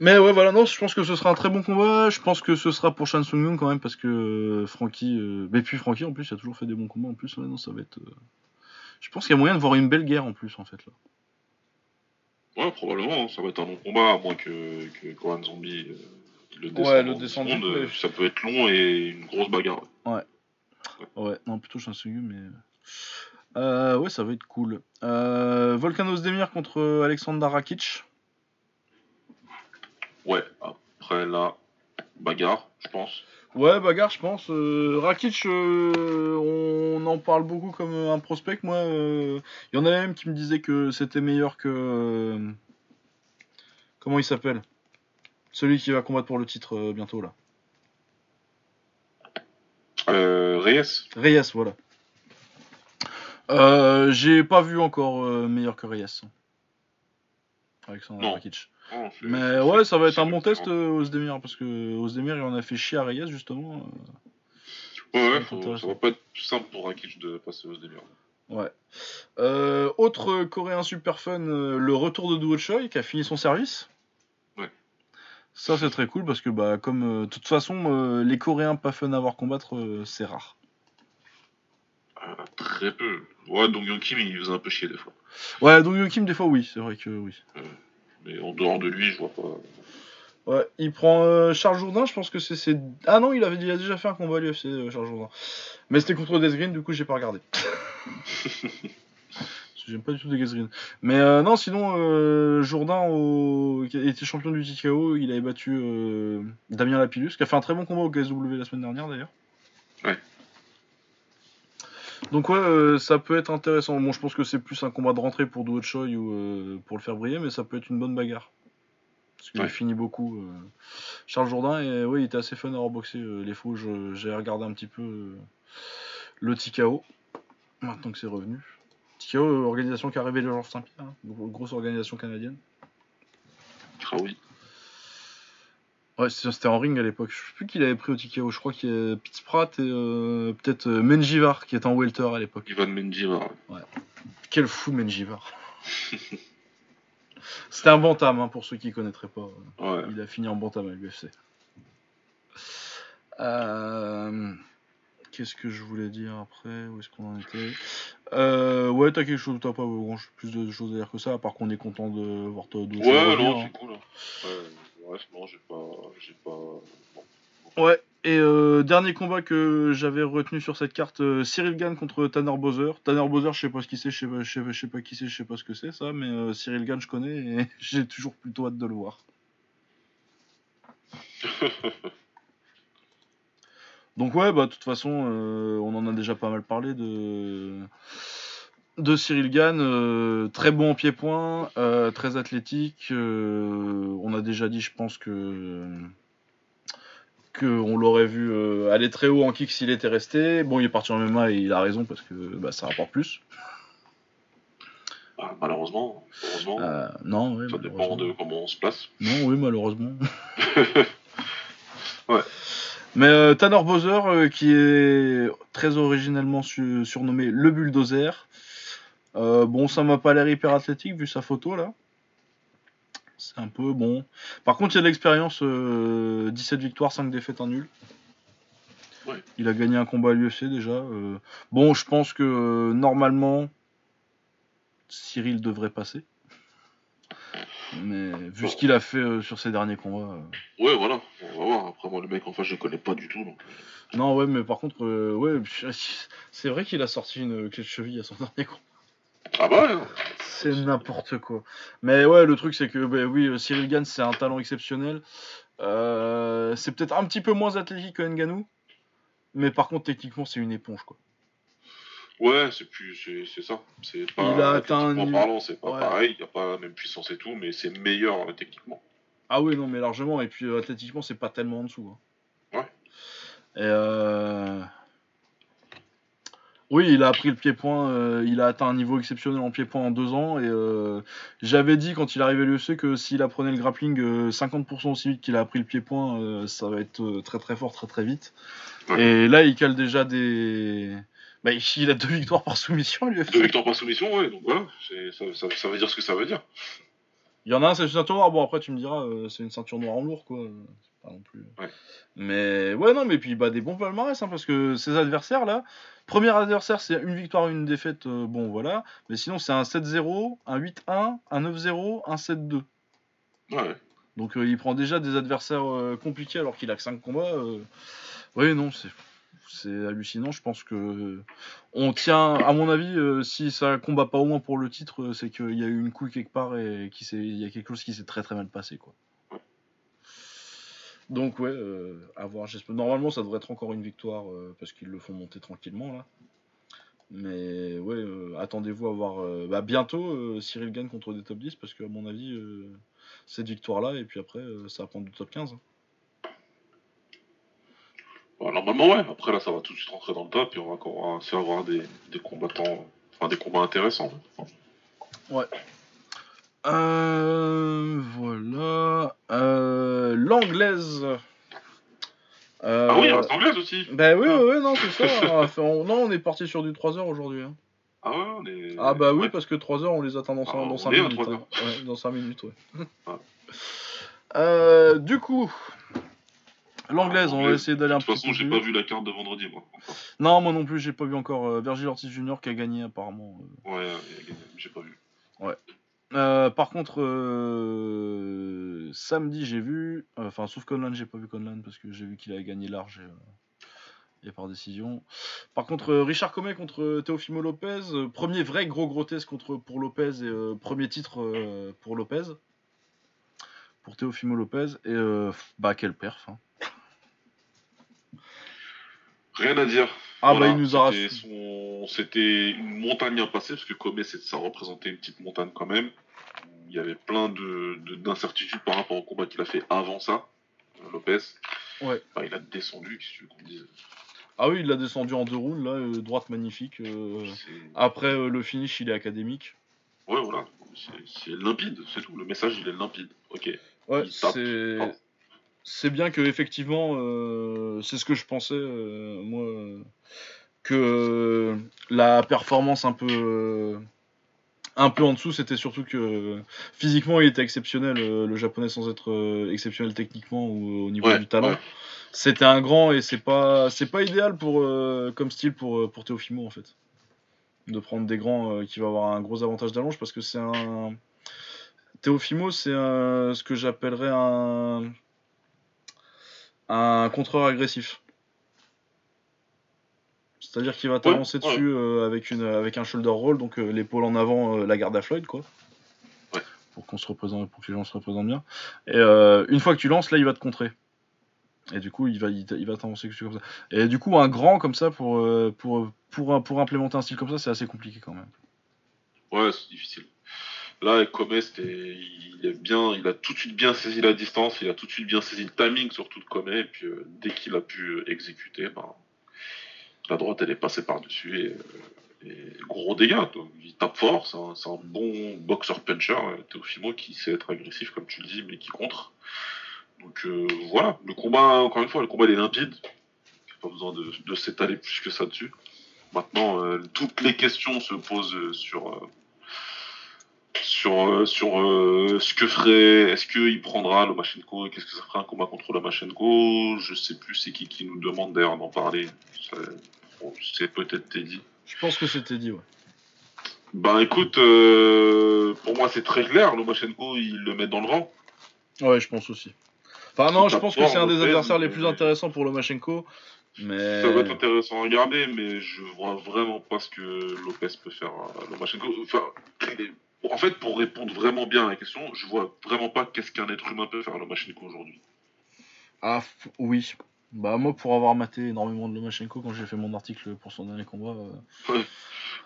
Mais ouais, voilà, non, je pense que ce sera un très bon combat. Je pense que ce sera pour Shan Sung Young quand même, parce que euh, Frankie. euh, Mais puis Frankie, en plus, il a toujours fait des bons combats. En plus, ouais, non, ça va être. Je pense qu'il y a moyen de voir une belle guerre en plus, en fait, là. Ouais, probablement, hein, ça va être un long combat, à moins que, que Koran Zombie euh, le descende. Ouais, le descende secondes, euh, Ça peut être long et une grosse bagarre. Ouais, non, plutôt Young, mais. Euh, ouais, ça va être cool. Euh, Volkanos Demir contre Alexander Rakic. Ouais, après là, bagarre, je pense. Ouais, bagarre, je pense. Euh, Rakic, euh, on en parle beaucoup comme un prospect. Moi, euh, il y en a même qui me disaient que c'était meilleur que. euh, comment il s'appelle? Celui qui va combattre pour le titre euh, bientôt, là. Euh, Reyes Reyes, voilà. Euh, J'ai pas vu encore euh, meilleur que Reyes. Alexander Non. Rakic. Oh, Mais ouais, ça va être un bon test, euh, Ozdemir, parce que Ozdemir, il en a fait chier à Reyes, justement. euh. Ouais, ça va ouais, faut- ça va pas être simple pour Rakic de passer début. Ouais. Euh, autre coréen super fun, le retour de Duo Choi qui a fini son service. Ouais. Ça, c'est très cool parce que, bah, comme euh, de toute façon, euh, les Coréens pas fun à voir combattre, c'est rare. Euh, très peu. Ouais, donc Young Kim, il faisait un peu chier des fois. Ouais, donc Young Kim, des fois, oui, c'est vrai que oui. Mais en dehors de lui, je vois pas. Ouais, il prend euh, Charles Jourdain, je pense que c'est. Ah non, il, avait, il a déjà fait un combat à l'UFC, euh, Charles Jourdain. Mais c'était contre Death Green, du coup, j'ai pas regardé. J'aime pas du tout des Green. Mais euh, non, sinon, Jourdain au... qui était champion du TKO, il avait battu Damien Lapillus, qui a fait un très bon combat au KSW la semaine dernière d'ailleurs. Ouais. Donc ouais, euh, ça peut être intéressant. Bon, je pense que c'est plus un combat de rentrée pour Duo Choi ou euh, pour le faire briller, mais ça peut être une bonne bagarre. Parce qu'il Ouais. a fini beaucoup. euh, Charles Jourdain, et ouais, il était assez fun à reboxer les faux. je- J'ai regardé un petit peu le TKO, maintenant que c'est revenu. TKO, organisation qui a révélé Georges Saint-Pierre, hein, gros- grosse organisation canadienne. Ah oui. Ouais, c'était en ring à l'époque. Je sais plus qui l'avait pris au TKO. Je crois qu'il y a Pete Spratt et euh, peut-être euh, Menjivar qui était en welter à l'époque. Ivan Menjivar. Quel fou Menjivar. C'était un bantam hein, pour ceux qui connaîtraient pas. Ouais. Il a fini en bantam à l'UFC. Euh, Qu'est-ce que je voulais dire après? Où est-ce qu'on en était? Euh, Ouais, t'as quelque chose, t'as pas plus de choses à dire que ça, à part qu'on est content de voir toi Ouais, non, c'est cool. hein. Ouais, bref, non, j'ai pas. J'ai pas. bon. Ouais, et euh, dernier combat que j'avais retenu sur cette carte, euh, Cyril Gann contre Tanner Bowser. Tanner Bowser, je sais pas ce qui c'est, je sais pas, qui c'est, je sais pas ce que c'est ça, mais euh, Cyril Gann, je connais et j'ai toujours plutôt hâte de le voir. Donc ouais, bah de toute façon, on en a déjà pas mal parlé de de Cyril Gann, euh, très bon en pied-point, euh, très athlétique. euh, on a déjà dit, je pense que que on l'aurait vu aller très haut en kick s'il était resté. Bon, il est parti en MMA et il a raison parce que bah, ça rapporte plus. Ah, malheureusement, heureusement, non, oui, ça dépend de comment on se place. Non, oui, malheureusement. Ouais. Mais euh, Tanner Bowser, euh, qui est très originellement su- surnommé le bulldozer. Euh, bon, ça m'a pas l'air hyper athlétique vu sa photo là. C'est un peu bon. Par contre, il y a de l'expérience. euh, 17 victoires, 5 défaites, un nul. Ouais. Il a gagné un combat à l'UFC déjà. euh. Bon, je pense que euh, normalement, Cyril devrait passer. Mais vu ce qu'il a fait euh, sur ses derniers combats. euh, Ouais, voilà, on va voir. Après, moi, le mec en face, je le connais pas du tout. Donc... Non, ouais, mais par contre, euh, ouais, c'est vrai qu'il a sorti une clé de cheville à son dernier combat. Ah bah ouais, hein. C'est n'importe quoi. Mais ouais, le truc, c'est que, bah, oui, euh, Cyril Gann, c'est un talent exceptionnel. Euh, c'est peut-être un petit peu moins athlétique que Nganou. Mais par contre, techniquement, c'est une éponge, quoi. Ouais, c'est plus, c'est, ça. C'est pas, Il a atteint un parlant, c'est pas Ouais. pareil. Il a pas la même puissance et tout, mais c'est meilleur euh, techniquement. Ah oui, non, mais largement. Et puis, athlétiquement, c'est pas tellement en dessous. hein. Ouais. Et euh... Oui, il a appris le pied-point. euh, il a atteint un niveau exceptionnel en pied-point en deux ans. Et euh, j'avais dit quand il arrivait à l'UFC que s'il apprenait le grappling euh, 50% aussi vite qu'il a appris le pied-point, euh, ça va être euh, très très fort, très très vite. Et là, il cale déjà des. Bah, il a deux victoires par soumission à l'UFC. Deux victoires par soumission, ouais, donc voilà. Ça, ça, ça veut dire ce que ça veut dire. Il y en a un, c'est une ceinture noire. Bon, après, tu me diras, euh, c'est une ceinture noire en lourd, quoi. C'est pas non plus. Ouais. Mais ouais, non, mais puis bah, des bons palmarès, hein, parce que ces adversaires là, premier adversaire, c'est une victoire, une défaite, euh, bon voilà. Mais sinon, c'est un 7-0, un 8-1, un 9-0, un 7-2. Ouais. Donc euh, il prend déjà des adversaires euh, compliqués alors qu'il a que 5 combats. Oui, non, c'est. C'est hallucinant, je pense que on tient, à mon avis, si ça combat pas au moins pour le titre, c'est qu'il y a eu une couille quelque part et qu'il y a quelque chose qui s'est très très mal passé quoi. Ouais. Donc ouais, euh, à voir. j'espère- Normalement, ça devrait être encore une victoire euh, parce qu'ils le font monter tranquillement là. Mais ouais, euh, attendez-vous à voir euh, bah, bientôt Cyril gagne contre des top 10 parce qu'à mon avis, cette victoire là et puis après, ça va prendre du top 15. hein. Bah, normalement, ouais. Après, là, ça va tout de suite rentrer dans le top et on va encore aussi avoir des, des combattants, enfin des combats intéressants. Euh, voilà. Euh, L'anglaise. Euh, Ah oui, il reste anglaise aussi. Bah oui, oui, oui, non, c'est ça. Enfin, on- non, on est parti sur du 3 heures aujourd'hui. hein. Ah ouais, on est. Ah bah oui, ouais. parce que 3 heures, on les attend dans 5, Ah, dans on 5 est à minutes. 3 hein. Ouais, dans 5 minutes, ouais. Ah. Euh, du coup, l'anglaise, on va essayer d'aller un De petit toute façon, peu j'ai pas vu la carte de vendredi, moi. Non, moi non plus, j'ai pas vu encore euh, Virgil Ortiz Jr. qui a gagné apparemment. euh. Ouais, euh, j'ai pas vu. Euh, par contre, euh, samedi, j'ai vu. Enfin, sauf Conlan, j'ai pas vu Conlan parce que j'ai vu qu'il avait gagné large et, euh, et par décision. Par contre, Richard Comet contre Teofimo Lopez. premier vrai gros test contre, pour Lopez et premier titre pour Lopez. Pour Teofimo Lopez. Et bah, quel perf. hein. Rien à dire. Ah, Voilà, bah, il nous a c'était son- une montagne à passer, parce que c'est- ça représentait une petite montagne quand même. Il y avait plein de- de- d'incertitudes par rapport au combat qu'il a fait avant ça, euh, Lopez. Ouais. Bah, il a descendu, veux qu'on dise? Ah oui, il l'a descendu en deux rounds, là, euh, droite magnifique. euh. Après, euh, le finish, il est académique. Ouais, voilà. C'est- limpide, c'est tout. Le message, il est limpide. Ok. Ouais, c'est Pardon. C'est bien que effectivement, euh, c'est ce que je pensais euh, moi que la performance un peu euh, un peu en dessous, c'était surtout que physiquement il était exceptionnel, le japonais sans être exceptionnel techniquement ou au niveau Ouais, du talent. ouais. C'était un grand et c'est pas c'est pas idéal pour comme style pour pour Teofimo en fait. De prendre des grands qui va avoir un gros avantage d'allonge parce que c'est un Teofimo, c'est ce que j'appellerais un un contreur agressif. C'est-à-dire qu'il va t'avancer ouais. dessus euh, avec, une, avec un shoulder roll, donc euh, l'épaule en avant, euh, la garde à Floyd, quoi. Ouais. Pour, qu'on se représente, pour que les gens se représentent bien. Et une fois que tu lances, là, il va te contrer. Et du coup, il va, il, va t'avancer dessus comme ça. Et du coup, un grand comme ça, pour, pour, pour, pour implémenter un style comme ça, c'est assez compliqué quand même. Ouais, c'est difficile. Là, c'était, il il a tout de suite bien saisi la distance, il a tout de suite bien saisi le timing surtout de Comé, et puis euh, dès qu'il a pu euh, exécuter, ben, la droite elle est passée par dessus et, euh, gros dégâts. il tape fort, c'est un, bon boxer puncher, euh, Teofimo qui sait être agressif comme tu le dis, mais qui contre. Donc voilà, le combat, encore une fois, le combat il est limpide. Il n'y a pas besoin de, s'étaler plus que ça dessus. Maintenant, toutes les questions se posent sur sur, euh, sur euh, ce que ferait, est-ce qu'il prendra Lomachenko et qu'est-ce que ça ferait un combat contre Lomachenko Je sais plus c'est qui qui nous demande d'ailleurs d'en parler. C'est peut-être Teddy. Je pense que c'était dit, ouais. Ben écoute, euh, pour moi c'est très clair, Lomachenko il le met dans le vent. Ouais, je pense aussi. Enfin, non, je pense que c'est un des adversaires les plus intéressants pour Lomachenko. Mais. Ça va être intéressant à regarder, mais je vois vraiment pas ce que Lopez peut faire à Lomachenko. Enfin, il est- en fait, pour répondre vraiment bien à la question, je vois vraiment pas qu'est-ce qu'un être humain peut faire à Lomachenko aujourd'hui. Ah, oui. Bah, moi, pour avoir maté énormément de Lomachenko quand j'ai fait mon article pour son dernier combat. euh,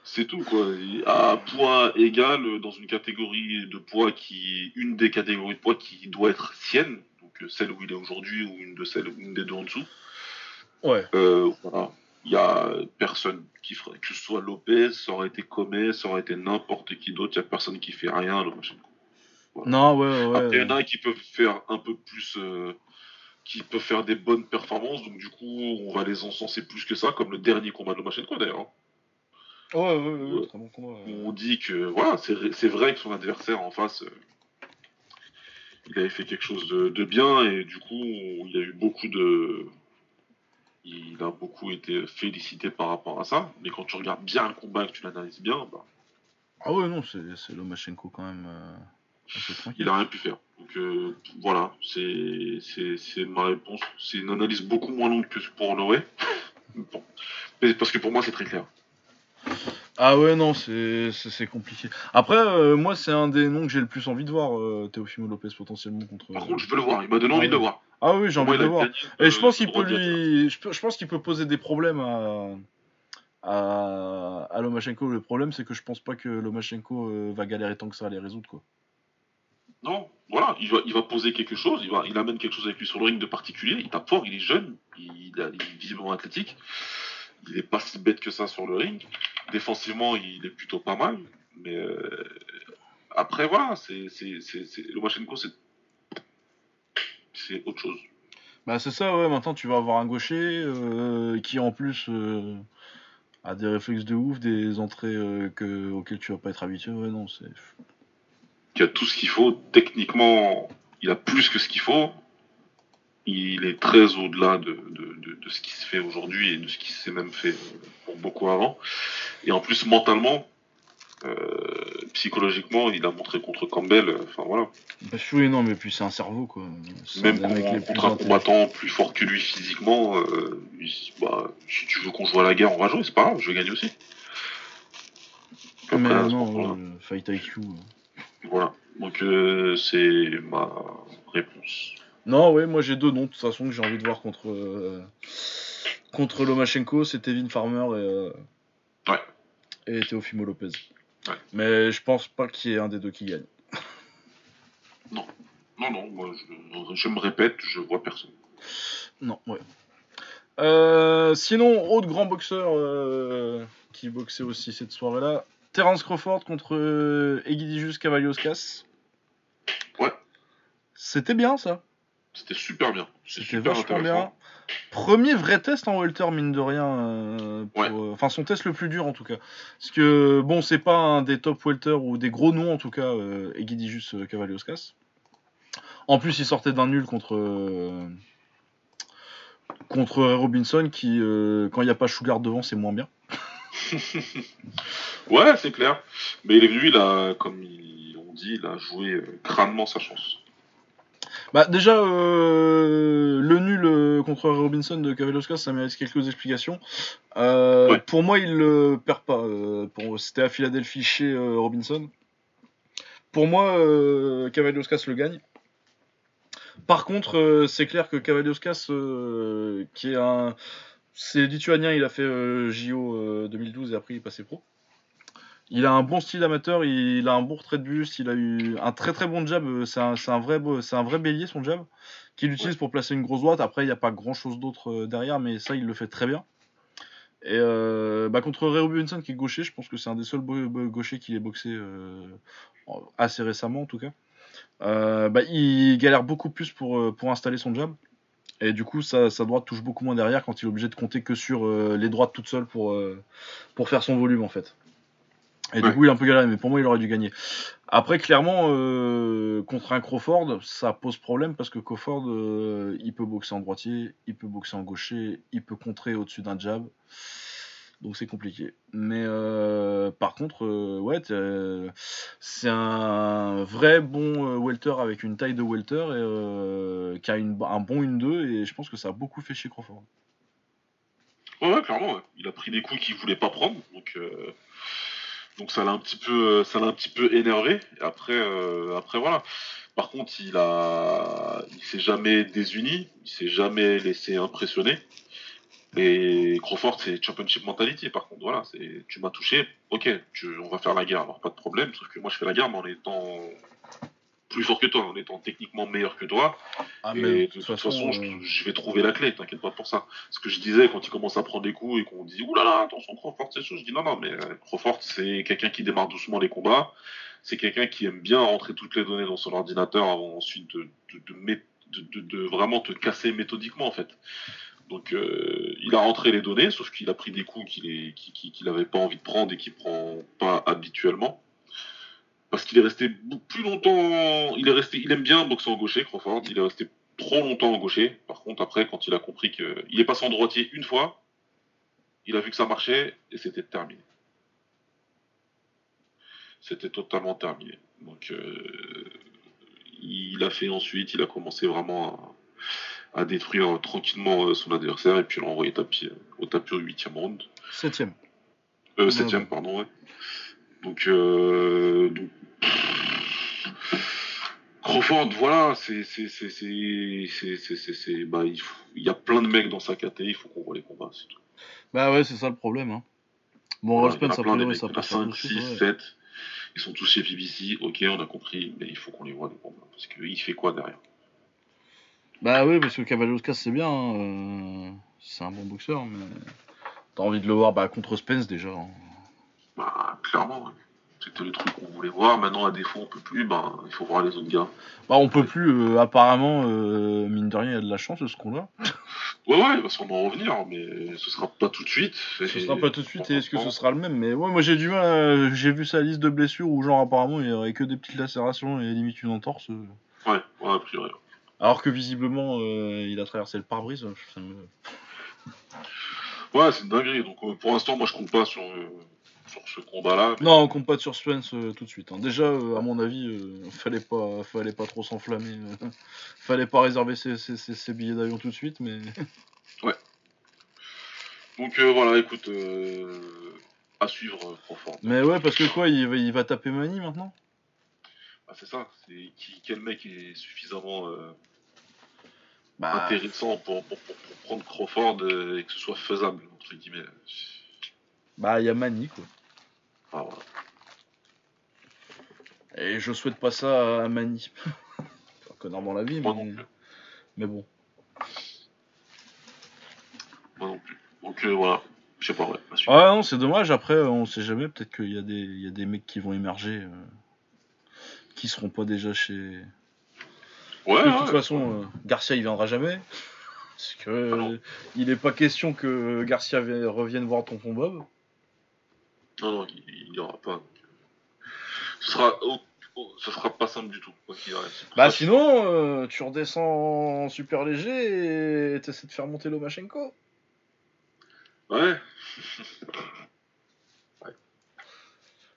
C'est tout quoi. À poids égal, euh, dans une catégorie de poids qui, une des catégories de poids qui doit être sienne, donc euh, celle où il est aujourd'hui ou une de celles, une des deux en dessous. Ouais. Euh, voilà. Il y a personne qui ferait, que ce soit Lopez, ça aurait été Comé, ça aurait été n'importe qui d'autre, il y a personne qui fait rien à Lomachenko. Non, ouais, ouais. Après, il y en a qui peuvent faire un peu plus, euh, qui peuvent faire des bonnes performances, donc du coup, on va les encenser plus que ça, comme le dernier combat de Lomachenko d'ailleurs. hein. Ouais, ouais, ouais, ouais, très bon combat. On dit que, voilà, c'est vrai- c'est vrai que son adversaire en face, euh, il avait fait quelque chose de, de bien, et du coup, il y a eu beaucoup de. Il a beaucoup été félicité par rapport à ça, mais quand tu regardes bien le combat et que tu l'analyses bien, bah, Ah, ouais, non, c'est Lomachenko quand même. euh, assez tranquille. il a rien pu faire. Donc euh, voilà, c'est ma réponse. C'est une analyse beaucoup moins longue que pour Noé. bon. Mais parce que pour moi, c'est très clair. Ah, ouais, non, c'est c'est- c'est compliqué. Après, euh, moi, c'est un des noms que j'ai le plus envie de voir, euh, Teofimo Lopez potentiellement contre. Par contre, je veux le voir. Il m'a donné envie de le voir. Ah, oui, j'ai envie de le voir. Et je de- pense qu'il peut lui, je, pe- je pense qu'il peut poser des problèmes à, à, à Lomachenko. Le problème, c'est que je pense pas que Lomachenko euh, va galérer tant que ça à les résoudre, quoi. Non, voilà, il va, il va poser quelque chose, il, va, il amène quelque chose avec lui sur le ring de particulier, il tape fort, il est jeune, il est visiblement athlétique, il est pas si bête que ça sur le ring, défensivement il est plutôt pas mal, mais euh, après voilà, c'est, c'est, c'est, c'est- Lomachenko c'est, c'est autre chose. Bah, c'est ça, ouais. Maintenant, tu vas avoir un gaucher euh, qui, en plus, euh, a des réflexes de ouf, des entrées que, auxquelles tu vas pas être habitué. Ouais, non, c'est. Qui a tout ce qu'il faut techniquement il a plus que ce qu'il faut. Il est très au-delà de, de, de, de ce qui se fait aujourd'hui et de ce qui s'est même fait pour beaucoup avant. Et en plus, mentalement, euh, psychologiquement, il a montré contre Campbell. euh, Enfin voilà. Bah, oui, non, mais puis c'est un cerveau, quoi. Même contre, un combattant plus fort que lui physiquement, euh, il- bah, si tu veux qu'on joue à la guerre, on va jouer, c'est pas grave, je vais gagner aussi. Mais Après, non, Fight IQ. Voilà. Donc euh, c'est ma réponse. Non, ouais, moi j'ai deux noms, de toute façon, que j'ai envie de voir contre. euh, contre Lomachenko, c'est Evin Farmer et. euh, Ouais. Et Teofimo Lopez. Ouais. Mais je pense pas qu'il y ait un des deux qui gagne. Non, non, moi je, je me répète, je vois personne. Non, ouais. Euh, sinon, autre grand boxeur qui boxait aussi cette soirée-là, Terence Crawford contre Egidijus Cavalioskas. Ouais. C'était bien ça. C'était super bien. C'était super intéressant. bien. Premier vrai test en welter, mine de rien. euh, pour, Ouais. euh, Enfin, son test le plus dur en tout cas. Parce que, bon, c'est pas un des top welter ou des gros noms en tout cas, euh, Egidijus euh, Cavalioskas. En plus, il sortait d'un nul contre. contre Ray Robinson qui, quand il n'y a pas Sugar devant, c'est moins bien. Ouais, c'est clair. Mais il est venu, il a, comme ils ont dit, il a joué crânement sa chance. Bah déjà euh, le nul euh, contre Robinson de Cavalioskas ça mérite quelques explications. Euh, Ouais. Pour moi il le perd pas. pour- C'était à Philadelphie chez Robinson. Pour moi Cavalioskas le gagne. Par contre c'est clair que Cavalioskas euh, qui est un c'est lituanien il a fait JO euh, 2012 et après il est passé pro. Il a un bon style amateur, il a un bon retrait de buste, il a eu un très très bon jab. euh, C'est un, vrai, c'est un vrai bélier son jab qu'il utilise pour placer une grosse droite. Après, il n'y a pas grand chose d'autre euh, derrière, mais ça, il le fait très bien. Et euh, bah, contre Ray Robinson qui est gaucher, je pense que c'est un des seuls gauchers qu'il ait boxé euh, assez récemment en tout cas. Euh, bah, il galère beaucoup plus pour, pour installer son jab. Et du coup, sa, sa droite touche beaucoup moins derrière quand il est obligé de compter que sur les droites toutes seules pour, pour faire son volume en fait. Et du coup, il est un peu galéré, mais pour moi, il aurait dû gagner. Après, clairement, euh, contre un Crawford, ça pose problème parce que Crawford, euh, il peut boxer en droitier, il peut boxer en gaucher, il peut contrer au-dessus d'un jab. Donc c'est compliqué. Mais euh, par contre, ouais, c'est un vrai bon welter avec une taille de welter et qui a une- un bon 1-2 et je pense que ça a beaucoup fait chez Crawford. Ouais, ouais, clairement, ouais. il a pris des coups qu'il voulait pas prendre, donc donc ça l'a un petit peu, ça l'a un petit peu énervé. Après, euh, après voilà. Par contre, il a, il s'est jamais désuni, il s'est jamais laissé impressionner. Et Crawford, c'est championship mentality. Par contre, voilà, c'est, tu m'as touché, ok, tu- on va faire la guerre, alors pas de problème. Sauf que moi, je fais la guerre, mais en étant plus fort que toi, en étant techniquement meilleur que toi. Ah, Et de toute façon, je, je vais trouver la clé, t'inquiète pas pour ça. Ce que je disais quand il commence à prendre des coups et qu'on dit oulala, attention Crawford, c'est chaud, je dis non, non, mais euh, Crawford, c'est quelqu'un qui démarre doucement les combats. C'est quelqu'un qui aime bien rentrer toutes les données dans son ordinateur avant ensuite de, de, vraiment te casser méthodiquement en fait. Donc euh, il a rentré les données, sauf qu'il a pris des coups qu'il est- qu'il qu'il- qu'il avait pas envie de prendre et qu'il prend pas habituellement. Parce qu'il est resté plus longtemps. Il est resté. Il aime bien boxer en gaucher, Crawford. Il est resté trop longtemps en gaucher. Par contre, après, quand il a compris que il est passé en droitier une fois, il a vu que ça marchait et c'était terminé. C'était totalement terminé. Donc, euh, il a fait ensuite, il a commencé vraiment à, à détruire tranquillement euh, son adversaire et puis il l'a envoyé tapis, euh, au tapis au huitième round. Septième. Euh, septième, pardon, ouais. Donc, euh, donc Crawford, voilà, c'est, bah, il, y a plein de mecs dans sa KT, il faut qu'on voit les combats, c'est tout. Bah ouais, c'est ça le problème. Hein. Bon, voilà, Rollspence, ça plein peut, ça peut 5, 6, 7, ils sont tous chez BBC, ok, on a compris, mais il faut qu'on les voit les combats, parce qu'il fait quoi derrière? Bah oui, parce que Cavaloskas, c'est bien, hein, euh, c'est un bon boxeur, mais t'as envie de le voir bah, contre Spence déjà. Hein. Bah, clairement, ouais. C'était le truc qu'on voulait voir, maintenant à défaut on peut plus, bah, il faut voir les autres gars. Bah on peut plus, euh, apparemment, euh, mine de rien, il y a de la chance ce qu'on a. Ouais, ouais, il va sûrement revenir, mais ce sera pas tout de suite. Ce sera pas tout de suite, et est-ce que ce sera le même? Mais ouais, moi j'ai du mal, à- j'ai vu sa liste de blessures où genre apparemment il y aurait que des petites lacérations et limite une entorse. euh. Ouais, ouais, a priori. Alors que visiblement, euh, il a traversé le pare-brise. me- Ouais, c'est une dinguerie. Donc euh, pour l'instant, moi je compte pas sur, euh, sur ce combat-là. Non, on compte pas de suspense euh, tout de suite. hein. Déjà, euh, à mon avis, euh, fallait pas, fallait pas trop s'enflammer. euh. fallait pas réserver ses, ses- ses- ses billets d'avion tout de suite, mais Donc euh, voilà, écoute, à suivre Crawford. mais ouais, parce que quoi, il va, il va taper Mani maintenant? Ah, c'est ça. C'est qui, quel mec est suffisamment Bah, intéressant pour, pour, pour- pour prendre Crawford et que ce soit faisable entre guillemets. bah, il y a Mani quoi. Ah, voilà. Et je souhaite pas ça à Mani. connard dans la vie, Moi mais, non plus. mais bon. Moi non plus. Donc euh, voilà, je sais pas, ouais. Ah non, c'est dommage. Après, on sait jamais. Peut-être qu'il y a des, il y a des mecs qui vont émerger, euh, qui seront pas déjà chez. Ouais, de ouais, toute façon, euh, Garcia il viendra jamais. Parce que Ah il n'est pas question que Garcia vi- revienne voir Tonton Bob. Non, non, il n'y aura pas. euh, Ce sera, oh, oh, ce sera pas simple du tout. quoi qu'il arrive. Bah sinon, euh, tu redescends en super léger et t'essaies de faire monter Lomachenko. Ouais.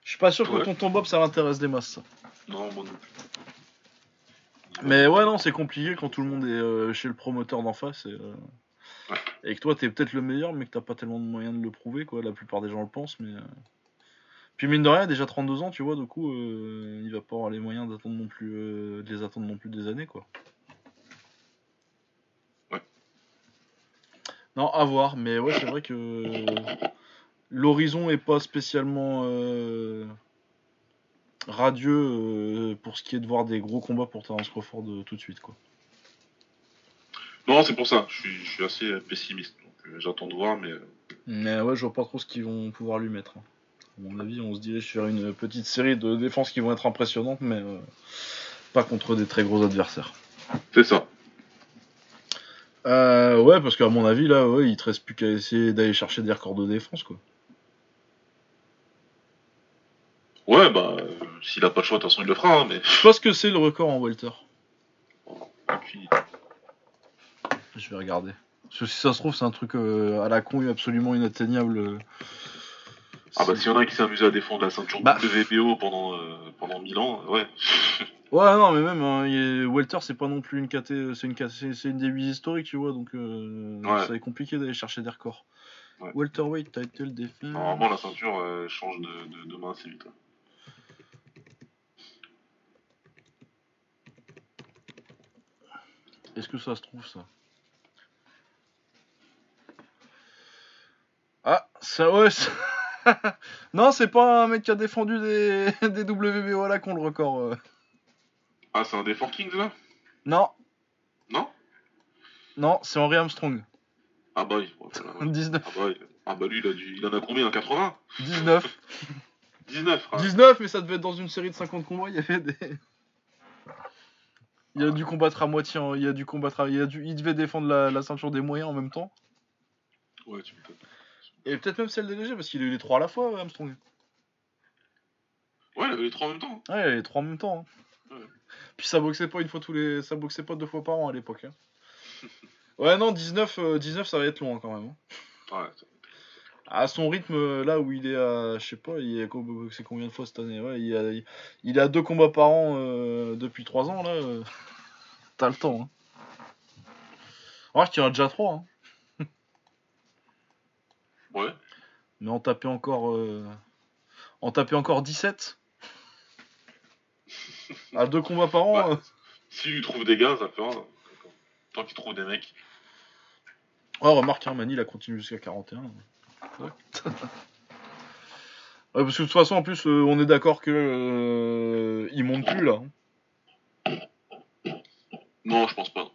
Je suis pas sûr que Ouais. Tonton Bob ça l'intéresse des masses. ça. Non, moi non plus. Mais ouais, non, c'est compliqué quand tout le monde est euh, chez le promoteur d'en face et, euh, Ouais. et que toi t'es peut-être le meilleur, mais que t'as pas tellement de moyens de le prouver, quoi. La plupart des gens le pensent, mais. euh. Puis mine de rien, déjà 32 ans, tu vois, du coup, euh, il va pas avoir les moyens d'attendre non plus, euh, de les attendre non plus des années, quoi. Ouais. Non, à voir, mais ouais, c'est vrai que l'horizon est pas spécialement radieux pour ce qui est de voir des gros combats pour Terence Crawford tout de suite, quoi. Non, c'est pour ça. Je suis, je suis assez euh, pessimiste. Donc euh, j'attends de voir, mais euh, Mais ouais, je vois pas trop ce qu'ils vont pouvoir lui mettre. hein. À mon avis, on se dirige sur une petite série de défenses qui vont être impressionnantes, mais euh, pas contre des très gros adversaires. c'est ça. Euh, ouais, parce qu'à mon avis, là, ouais, il te reste plus qu'à essayer d'aller chercher des records de défense, quoi. Ouais, bah, euh, s'il a pas le choix, de toute façon, il le fera. hein, mais Je sais pas ce que c'est le record en welter. Je vais regarder. Parce que si ça se trouve, c'est un truc euh, à la con absolument inatteignable. euh. ah bah, s'il y en a qui s'amuse à défendre la ceinture Bah. WBO pendant, euh, pendant 1000 ans, ouais. Ouais, non, mais même, hein, est- welter, c'est pas non plus une KT, c'est une, KT c'est une des 8 historiques, tu vois, donc euh, Ouais. ça va être compliqué d'aller chercher des records. Ouais. Welterweight title defense. Normalement, la ceinture euh, change de, de, de main assez vite. hein. Est-ce que ça se trouve, ça? Ah, ça, ouais. ça- non, c'est pas un mec qui a défendu des, des WBO à la con, le record. euh. Ah, c'est un des Four Kings, là? Non, Non? Non, c'est Henry Armstrong. Ah bah voilà, ouais. 19. Ah bah. Ah bah lui, il, a dû... il en a combien? 80 19. 19, frère. 19, mais ça devait être dans une série de 50 combats, il y avait des... Il a dû combattre à moitié, en- il a dû combattre, à- il, a dû... il devait défendre la, la ceinture des moyens en même temps. Ouais, tu m'étonnes. Et peut-être même celle des légers, parce qu'il a eu les trois à la fois, Armstrong. Ouais, il avait les trois en même temps. Ouais, il a eu les trois en même temps. hein. Ouais. Puis ça boxait pas une fois tous les... Ça boxait pas deux fois par an à l'époque. hein. Ouais, non, 19, euh, 19, ça va être long hein, quand même. hein. Ouais, À son rythme, euh, là où il est à, je sais pas, il a co- boxé combien de fois cette année? Ouais, il, a, il a deux combats par an euh, depuis 3 ans, là. euh, T'as le temps. Hein. Ouais, je dirais déjà 3. Hein. Ouais. Mais en taper encore, euh, en taper encore 17. À deux combats par an. Ouais. euh. S'il lui trouve des gars, ça fera. Tant qu'il trouve des mecs. Ouais, remarque, hein, Mani, il a continué jusqu'à 41. Ouais. Ouais, parce que de toute façon, en plus, euh, on est d'accord que euh, il monte plus là. hein. Non, je pense pas.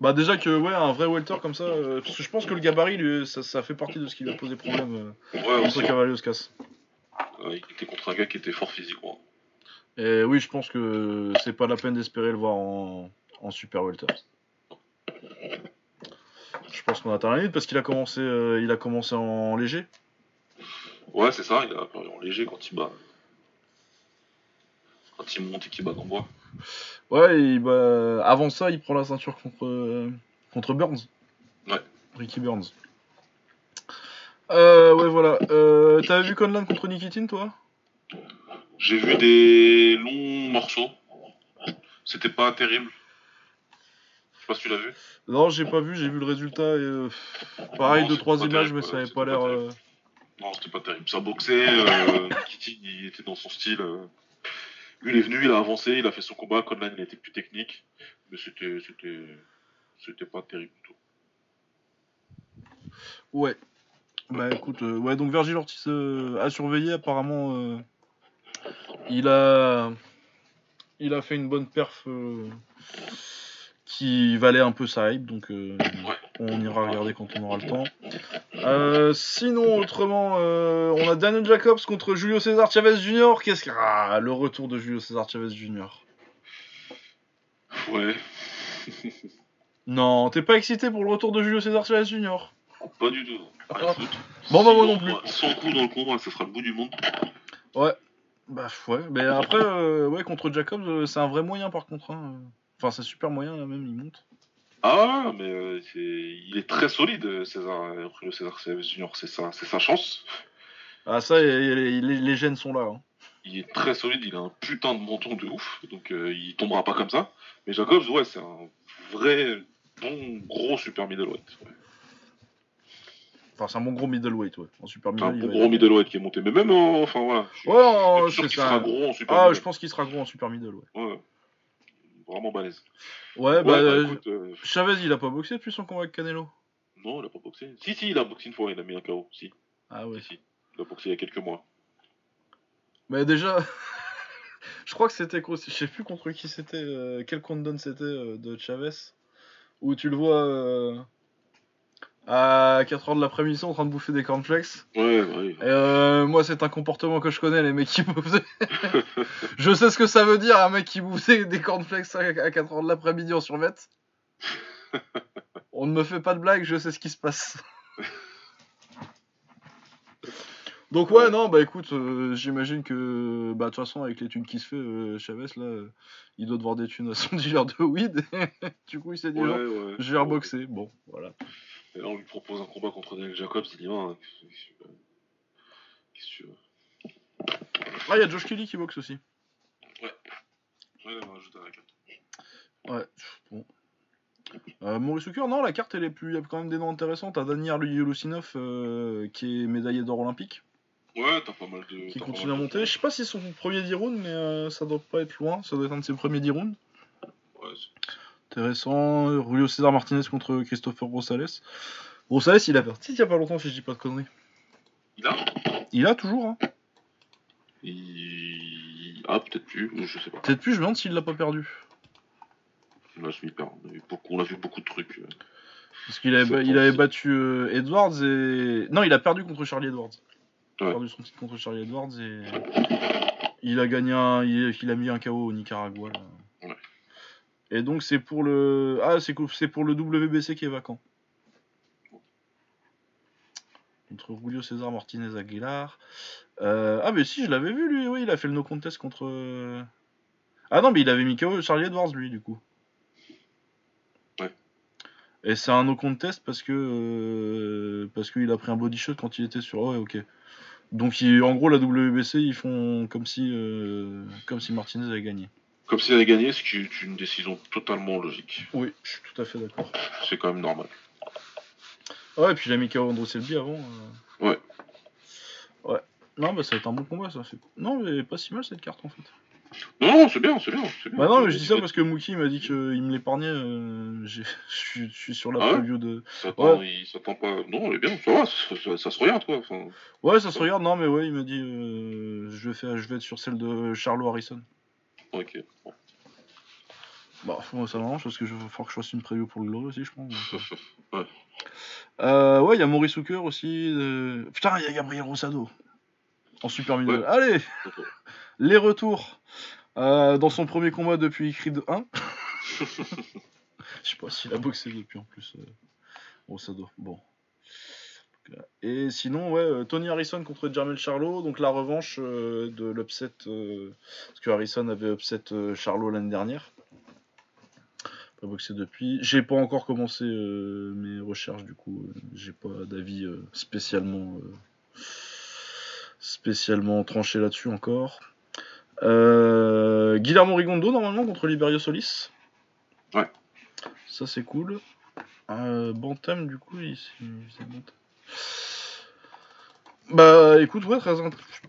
Bah déjà que ouais, un vrai welter comme ça, euh, parce que je pense que le gabarit, lui, ça, ça fait partie de ce qui lui a posé problème euh, Ouais, contre Cavalier Oscas. Ouais, il était contre un gars qui était fort physiquement. Et oui, je pense que c'est pas la peine d'espérer le voir en, en super welter. Je pense qu'on atteint la limite parce qu'il a commencé, euh, il a commencé en léger. Ouais, c'est ça, il a apparu en léger quand il bat. Quand il monte et qu'il bat Gamboa. Ouais, et bah, avant ça, il prend la ceinture contre, contre Burns. Ouais. Ricky Burns. Euh, ouais, voilà. Euh, T'avais vu Conlan contre Nikitin, toi? J'ai vu des longs morceaux. C'était pas terrible. Je sais pas si tu l'as vu. Non, j'ai pas vu, j'ai vu le résultat. Et, euh, pareil, Non, deux, c'est trois pas images, terrible, mais ça ouais, avait pas l'air. euh, Non, c'était pas terrible. Ça boxait. Euh, Nikiti, il était dans son style. Lui, il est venu, il a avancé, il a fait son combat. Conlan, il était plus technique. Mais c'était. C'était. C'était pas terrible du tout. Ouais. Bah écoute, euh, ouais, donc Virgil Ortiz euh, a surveillé, apparemment. euh, il a. Il a fait une bonne perf qui valait un peu sa hype, donc euh, on ira regarder quand on aura le temps. Euh, sinon, autrement, euh, on a Daniel Jacobs contre Julio César Chavez Jr. Qu'est-ce que. Ah, le retour de Julio César Chavez Jr. Ouais. Non, t'es pas excité pour le retour de Julio César Chavez Jr. Pas du tout. Ah. Bon, bah, moi non plus. Sans coup dans le combat, ça sera le bout du monde. Bah ouais, mais après, euh, ouais, contre Jacobs, c'est un vrai moyen par contre. hein. Enfin, c'est super moyen là même, il monte. Ah, mais euh, c'est- il est très solide, euh, César, euh, Julio César Chavez Junior. C'est sa, sa chance. Ah, ça, les, les- gènes sont là. hein. Il est très solide, il a un putain de menton de ouf, donc euh, il tombera pas comme ça. Mais Jacobs, ouais, c'est un vrai bon gros super middleweight. Ouais. Enfin, c'est un bon gros middleweight, ouais. En super un bon gros middleweight qui est monté. Mais même, en- enfin voilà. Je Ouais, je sûr qu'il sera gros en super Ah, je pense qu'il sera gros en super middle, ouais. Ouais. Vraiment balèze. Ouais, bah, Ouais, euh, écoute, euh, Chavez, il a pas boxé depuis son combat avec Canelo? non, il a pas boxé. Si, si, il a boxé une fois, il a mis un KO. Si, Ah ouais. si, si. Il a boxé il y a quelques mois. Mais déjà, je crois que c'était, je sais plus contre qui c'était, euh, quel countdown c'était euh, de Chavez, où tu le vois à 4h de l'après-midi en train de bouffer des cornflakes. Ouais. Et euh, moi, c'est un comportement que je connais, les mecs qui bouffent. je sais ce que ça veut dire, un mec qui bouffe des- cornflakes à 4h de l'après-midi en survêt. On ne me fait pas de blague, je sais ce qui se passe. Donc ouais, non, bah écoute, euh, j'imagine que, bah de toute façon, avec les thunes qui se fait, euh, Chavez, là, euh, il doit devoir des thunes à son dealer de weed. du coup, il s'est dit, Ouais, non, ouais. je vais reboxer. Bon, voilà. Et là, on lui propose un combat contre Daniel Jacobs, il y va. hein. Qu'est-ce que tu veux Ah, il y a Josh Kelly qui boxe aussi. Ouais, on va rajouter à la carte. Ouais, bon. Euh, Maurice Hooker, non, la carte elle est plus. Il y a quand même des noms intéressants. T'as Daniel Yolusinov euh, qui est médaillé d'or olympique, Ouais, t'as pas mal de. qui continue à monter. Je sais pas si c'est son premier 10 rounds, mais euh, ça doit pas être loin. Ça doit être un de ses premiers 10 rounds. Ouais, c'est- Intéressant. Julio César Martinez contre Christopher Rosales. Rosales, il a perdu il y a pas longtemps, si je dis pas de conneries. Il a Il a toujours, hein. il... Ah, peut-être plus, je sais pas. Peut-être plus, je me demande s'il l'a pas perdu. Là, je m'y perds. On a, vu beaucoup, de trucs. euh. Parce qu'il avait, il battu euh, Edwards et. Non, il a perdu contre Charlie Edwards. Il a perdu son titre contre Charlie Edwards et. Il a gagné un. Il, il a mis un KO au Nicaragua. là. Et donc c'est pour le. Ah, c'est pour le WBC qui est vacant. Contre Julio César Martinez Aguilar. Euh, Ah, mais si, je l'avais vu lui, oui, il a fait le no contest contre. euh, Ah non, mais il avait mis KO Charlie Edwards lui, du coup. Ouais. Et c'est un no contest parce que. euh, Parce qu'il a pris un body shot quand il était sur. Ouais, ok. Donc il- en gros, la WBC, ils font comme si. euh, Comme si Martinez avait gagné. Comme s'il avait gagné, ce qui est une décision totalement logique. Oui, je suis tout à fait d'accord. C'est quand même normal. Ouais, et puis il a mis KO Andrew Selby avant. euh. Ouais. Ouais. Non, bah ça va être un bon combat, ça. Non, mais pas si mal cette carte en fait. Non, non, c'est bien, c'est bien, c'est bien. Bah non, mais je dis ça parce que Mookie m'a dit qu'il me l'épargnait. euh, Je suis- sur la Ah ouais preview de. S'attend- Il s'attend pas. Non, il est bien, ça va, ça, ça- ça se regarde quoi. Enfin, Ouais, ça se regarde, non, mais ouais, il m'a dit euh, je, vais faire, je vais être sur celle de Charlo Harrison. Ok. Bon. Bah, moi, ça m'arrange parce que je vais falloir que je fasse une preview pour le Glory aussi, je pense. Ouais. Euh, ouais, il y a Maurice Hooker aussi. euh, Putain, il y a Gabriel Rosado. En super middle. Ouais. Allez Les retours. Euh, dans son premier combat depuis Creed 1. Je sais pas s'il a boxé depuis en plus. Rosado. Bon. Et sinon, ouais, euh, Tony Harrison contre Jermel Charlo, donc la revanche euh, de l'upset, euh, parce que Harrison avait upset euh, Charlo l'année dernière. Pas boxé depuis. J'ai pas encore commencé mes recherches, du coup, j'ai pas d'avis spécialement, spécialement tranché là-dessus encore. Guillermo Rigondo, normalement, contre Liberio Solis. Ouais. Ça, c'est cool. Bantam, du coup, il, il faisait Bantam. Bah écoute, ouais, très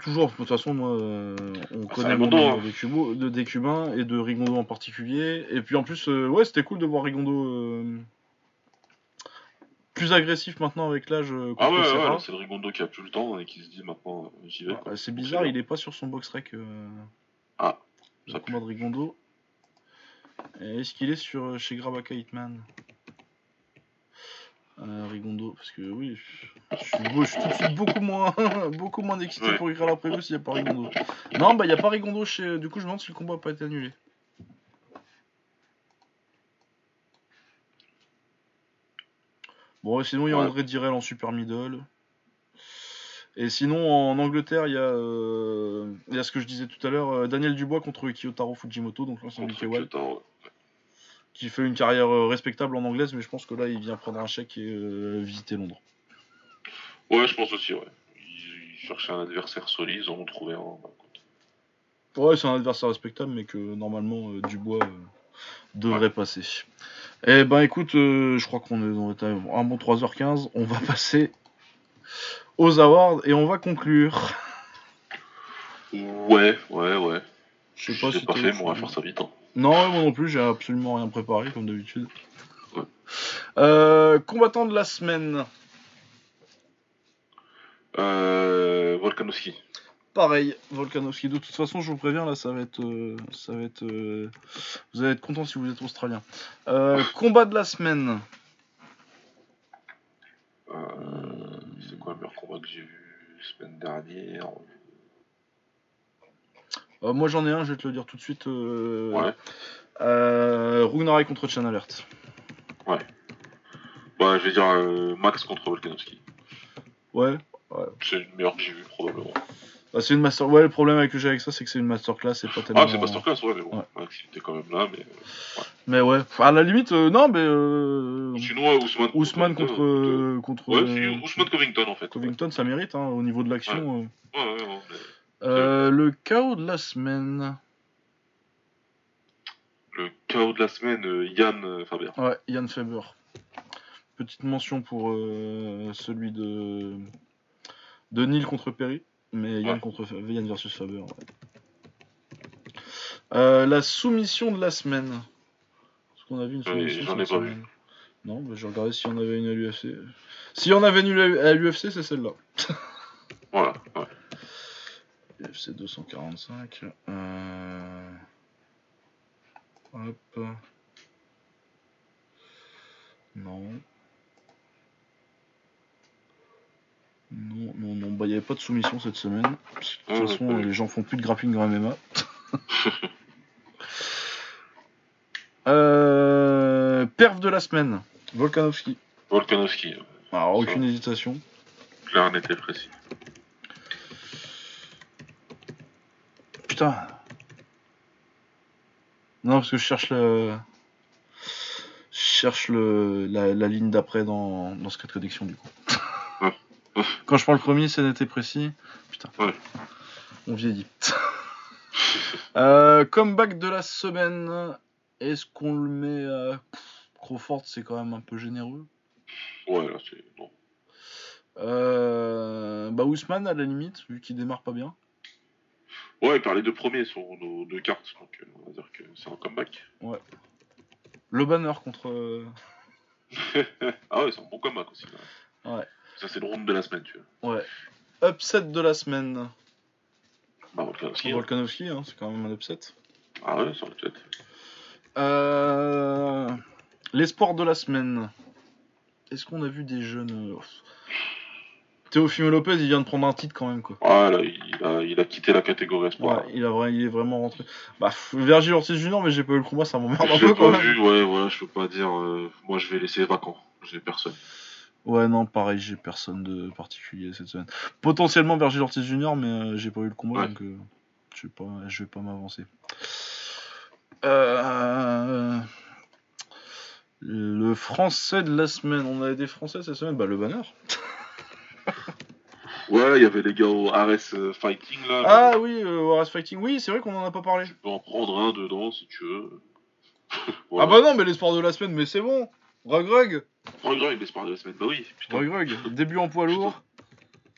toujours, de toute façon, moi, euh, on Ah, connaît hein. des, Cubo- de- des Cubains et de Rigondo en particulier. Et puis en plus, euh, ouais, c'était cool de voir Rigondo euh, plus agressif maintenant avec l'âge Ah ouais, c'est le Rigondo qui a plus le temps et qui se dit maintenant j'y vais. Ouais, c'est bizarre, il est pas sur son box rec. Ah, le ça combat de Rigondo. Est-ce qu'il est sur chez Grabaka Hitman? Euh, Rigondo, parce que oui, je suis, beau- je suis tout de suite beaucoup moins, beaucoup moins excité Ouais. pour écrire la preview s'il n'y a pas Rigondo. Non, bah il n'y a pas Rigondo chez. Du coup, je me demande si le combat n'a pas été annulé. Bon, et sinon, il y a Ouais. André Direl en super middle. Et sinon, en Angleterre, il y, a, euh, il y a ce que je disais tout à l'heure, euh, Daniel Dubois contre Kiyotaro Fujimoto, donc l'ancien contre qui fait une carrière euh, respectable en anglaise, mais je pense que là, il vient prendre un chèque et euh, visiter Londres. Ouais, je pense aussi, ouais. Ils, ils cherchaient un adversaire solide, ils en ont trouvé un. bah. Ouais, c'est un adversaire respectable, mais que normalement, euh, Dubois euh, devrait passer. Eh ben, écoute, je crois qu'on est dans un bon 3h15. On va passer aux awards et on va conclure. Ouais, ouais, ouais. Je sais pas C'est si pas t'as fait, autre mais on va faire ça vite. Hein. Non, moi non plus, j'ai absolument rien préparé, comme d'habitude. Ouais. Euh, combattant de la semaine. Euh, Volkanovski. Pareil, Volkanovski. De toute façon, je vous préviens, là, ça va être, euh, ça va être. euh, vous allez être content si vous êtes australien. Combat de la semaine. C'est quoi le meilleur combat que j'ai vu la semaine dernière? Euh, moi, j'en ai un, je vais te le dire tout de suite. Euh, Ouais. euh, Ragnarok contre Chan Alert. Bah, je vais dire euh, Max contre Volkanovski. Ouais. C'est le meilleur que j'ai vu, probablement. Bah, c'est une master. Ouais, le problème avec que j'ai avec ça, c'est que c'est une masterclass, c'est pas tellement. Ah, c'est Masterclass, ouais, mais bon. Ouais. Max, il était quand même là, mais. Mais ouais, à la limite, euh, non, mais. Sinon, ouais, Ousmane. Ousmane contre. Contre Ouais, c'est Ousmane Covington, en fait. Covington, ça mérite, hein, au niveau de l'action. Ouais, ouais, ouais. mais Euh, le chaos de la semaine. Le chaos de la semaine, euh, Yann euh, Faber. Ouais, Yann Faber. Petite mention pour euh, celui de de Neil contre Perry, mais Yann Ouais. contre Yann versus Faber. ouais. Euh, la soumission de la semaine. Est-ce qu'on a vu une soumission j'en ai pas vu. semaine Non, bah, je regardais si on avait une à l'UFC. Si on avait une à l'UFC, c'est celle-là. Voilà, UFC 245. Euh... Hop. Non. Non, non, non. Bah, il n'y avait pas de soumission cette semaine. Parce que, De toute ouais, façon, les gens font plus de grappling dans MMA. euh... Perf de la semaine. Volkanovski. Volkanovski, Alors, Ça. aucune hésitation. clair, net et précis. Putain. Non, parce que je cherche le. Je cherche le... la, la ligne d'après dans... dans Secret Connection, du coup. Ouais. Ouais. Quand je prends le premier, c'est et précis. Putain. Ouais. On vieillit. euh, comeback de la semaine. Est-ce qu'on le met à. Crawford, c'est quand même un peu généreux. Ouais, là, c'est. Non. Euh... Bah, Ousmane, à la limite, vu qu'il démarre pas bien. Ouais, car les deux premiers sont nos deux cartes, donc euh, on va dire que c'est un comeback. Le banner contre. euh, ah ouais, c'est un bon comeback aussi. Là. Ouais. Ça, c'est le round de la semaine, tu vois. Ouais. Upset de la semaine. Bah, Volkanovski. hein. Volkanovski, hein, c'est quand même un upset. Ah ouais, aurait pu être. Euh... L'espoir de la semaine. Est-ce qu'on a vu des jeunes. Théophile Lopez, il vient de prendre un titre quand même, quoi. Ah là, il a, il a quitté la catégorie espoir. Ouais, il, a, il est vraiment rentré. Bah, Virgil Ortiz Junior, mais j'ai pas eu le combat, ça m'emmerde un Je peu quand pas même. vu, ouais, voilà, je peux pas dire. euh, moi, je vais laisser vacant. J'ai personne. Ouais, non, pareil, j'ai personne de particulier cette semaine. Potentiellement Virgil Ortiz Junior, mais euh, j'ai pas eu le combat, Ouais. donc euh, je vais pas, je vais pas m'avancer. Euh, Le français de la semaine, on avait des français cette semaine, bah le banner. Ouais, il y avait les gars au RS euh, Fighting là. Ah oui, euh, Warriors Fighting, oui, c'est vrai qu'on en a pas parlé. Tu peux en prendre un dedans si tu veux. Ah bah non, mais les sports de la semaine, mais c'est bon. Rug Rug, Prends le avec l'espoir de la semaine. Bah oui, putain. Rug Rug, début en poids lourd.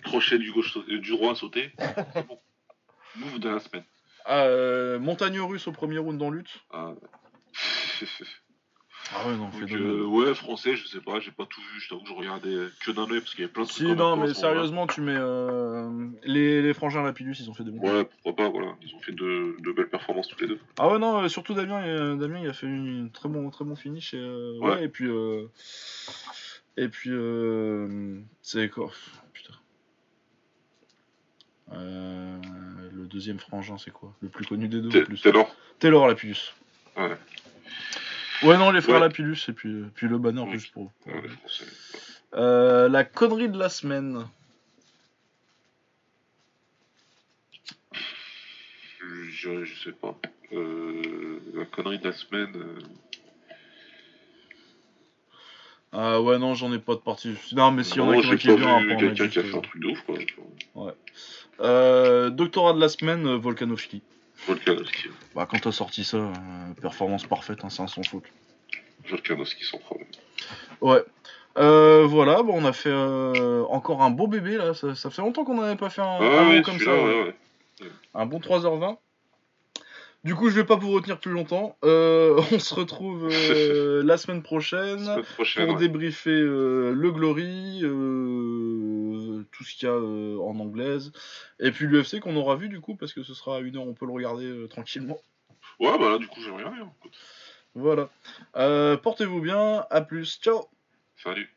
Crochet du, gauche, euh, du droit sauté. C'est bon. Move de la semaine. Euh, montagne russe au premier round dans lutte. Ah. Ah ouais, non, Donc, euh, ouais, français, je sais pas, j'ai pas tout vu, je t'avoue que je regardais que d'un œil parce qu'il y avait plein de trucs. Si, non, mais sérieusement, tu mets euh, les, les frangins Lapidus, ils ont fait des bons. Ouais, pourquoi pas, voilà. Ils ont fait de, de belles performances tous les deux. Ah ouais, non, euh, surtout Damien, euh, Damien, il a fait une très bon, très bon finish. Et, euh, ouais. Ouais. et puis. euh, et puis. euh, c'est quoi Putain. Le deuxième frangin, c'est quoi? Le plus connu des deux. Taylor Taylor Lapidus. Ouais. Ouais, non, les frères Ouais. Lapidus, et puis, euh, puis le banner Ouais. juste pour. Ouais. Euh, la connerie de la semaine. Je, je sais pas. Euh, la connerie de la semaine. euh, Ah ouais, non, j'en ai pas de partie. Non, mais s'il y en a non, qui on a quelqu'un qui a fait un truc de ouf, quoi. Euh, doctorat de la semaine, Volkanovski. Volkanovski. Bah, quand t'as sorti ça, euh, performance parfaite, hein, c'est un sans faute. Volkanovski sans problème. Ouais. Euh, voilà, bon, on a fait euh, encore un beau bébé là. Ça, ça fait longtemps qu'on n'avait pas fait un, ouais, comme ça. ouais. Un bon 3h20. Du coup, je vais pas vous retenir plus longtemps. Euh, on se retrouve la semaine prochaine. Semaine prochaine. pour débriefer le Glory, euh, tout ce qu'il y a euh, en anglaise, et puis l'UFC qu'on aura vu du coup, parce que ce sera à une heure, on peut le regarder euh, tranquillement. Ouais, bah là, du coup, j'ai rien. hein. Voilà. Euh, Portez-vous bien, à plus, ciao Salut.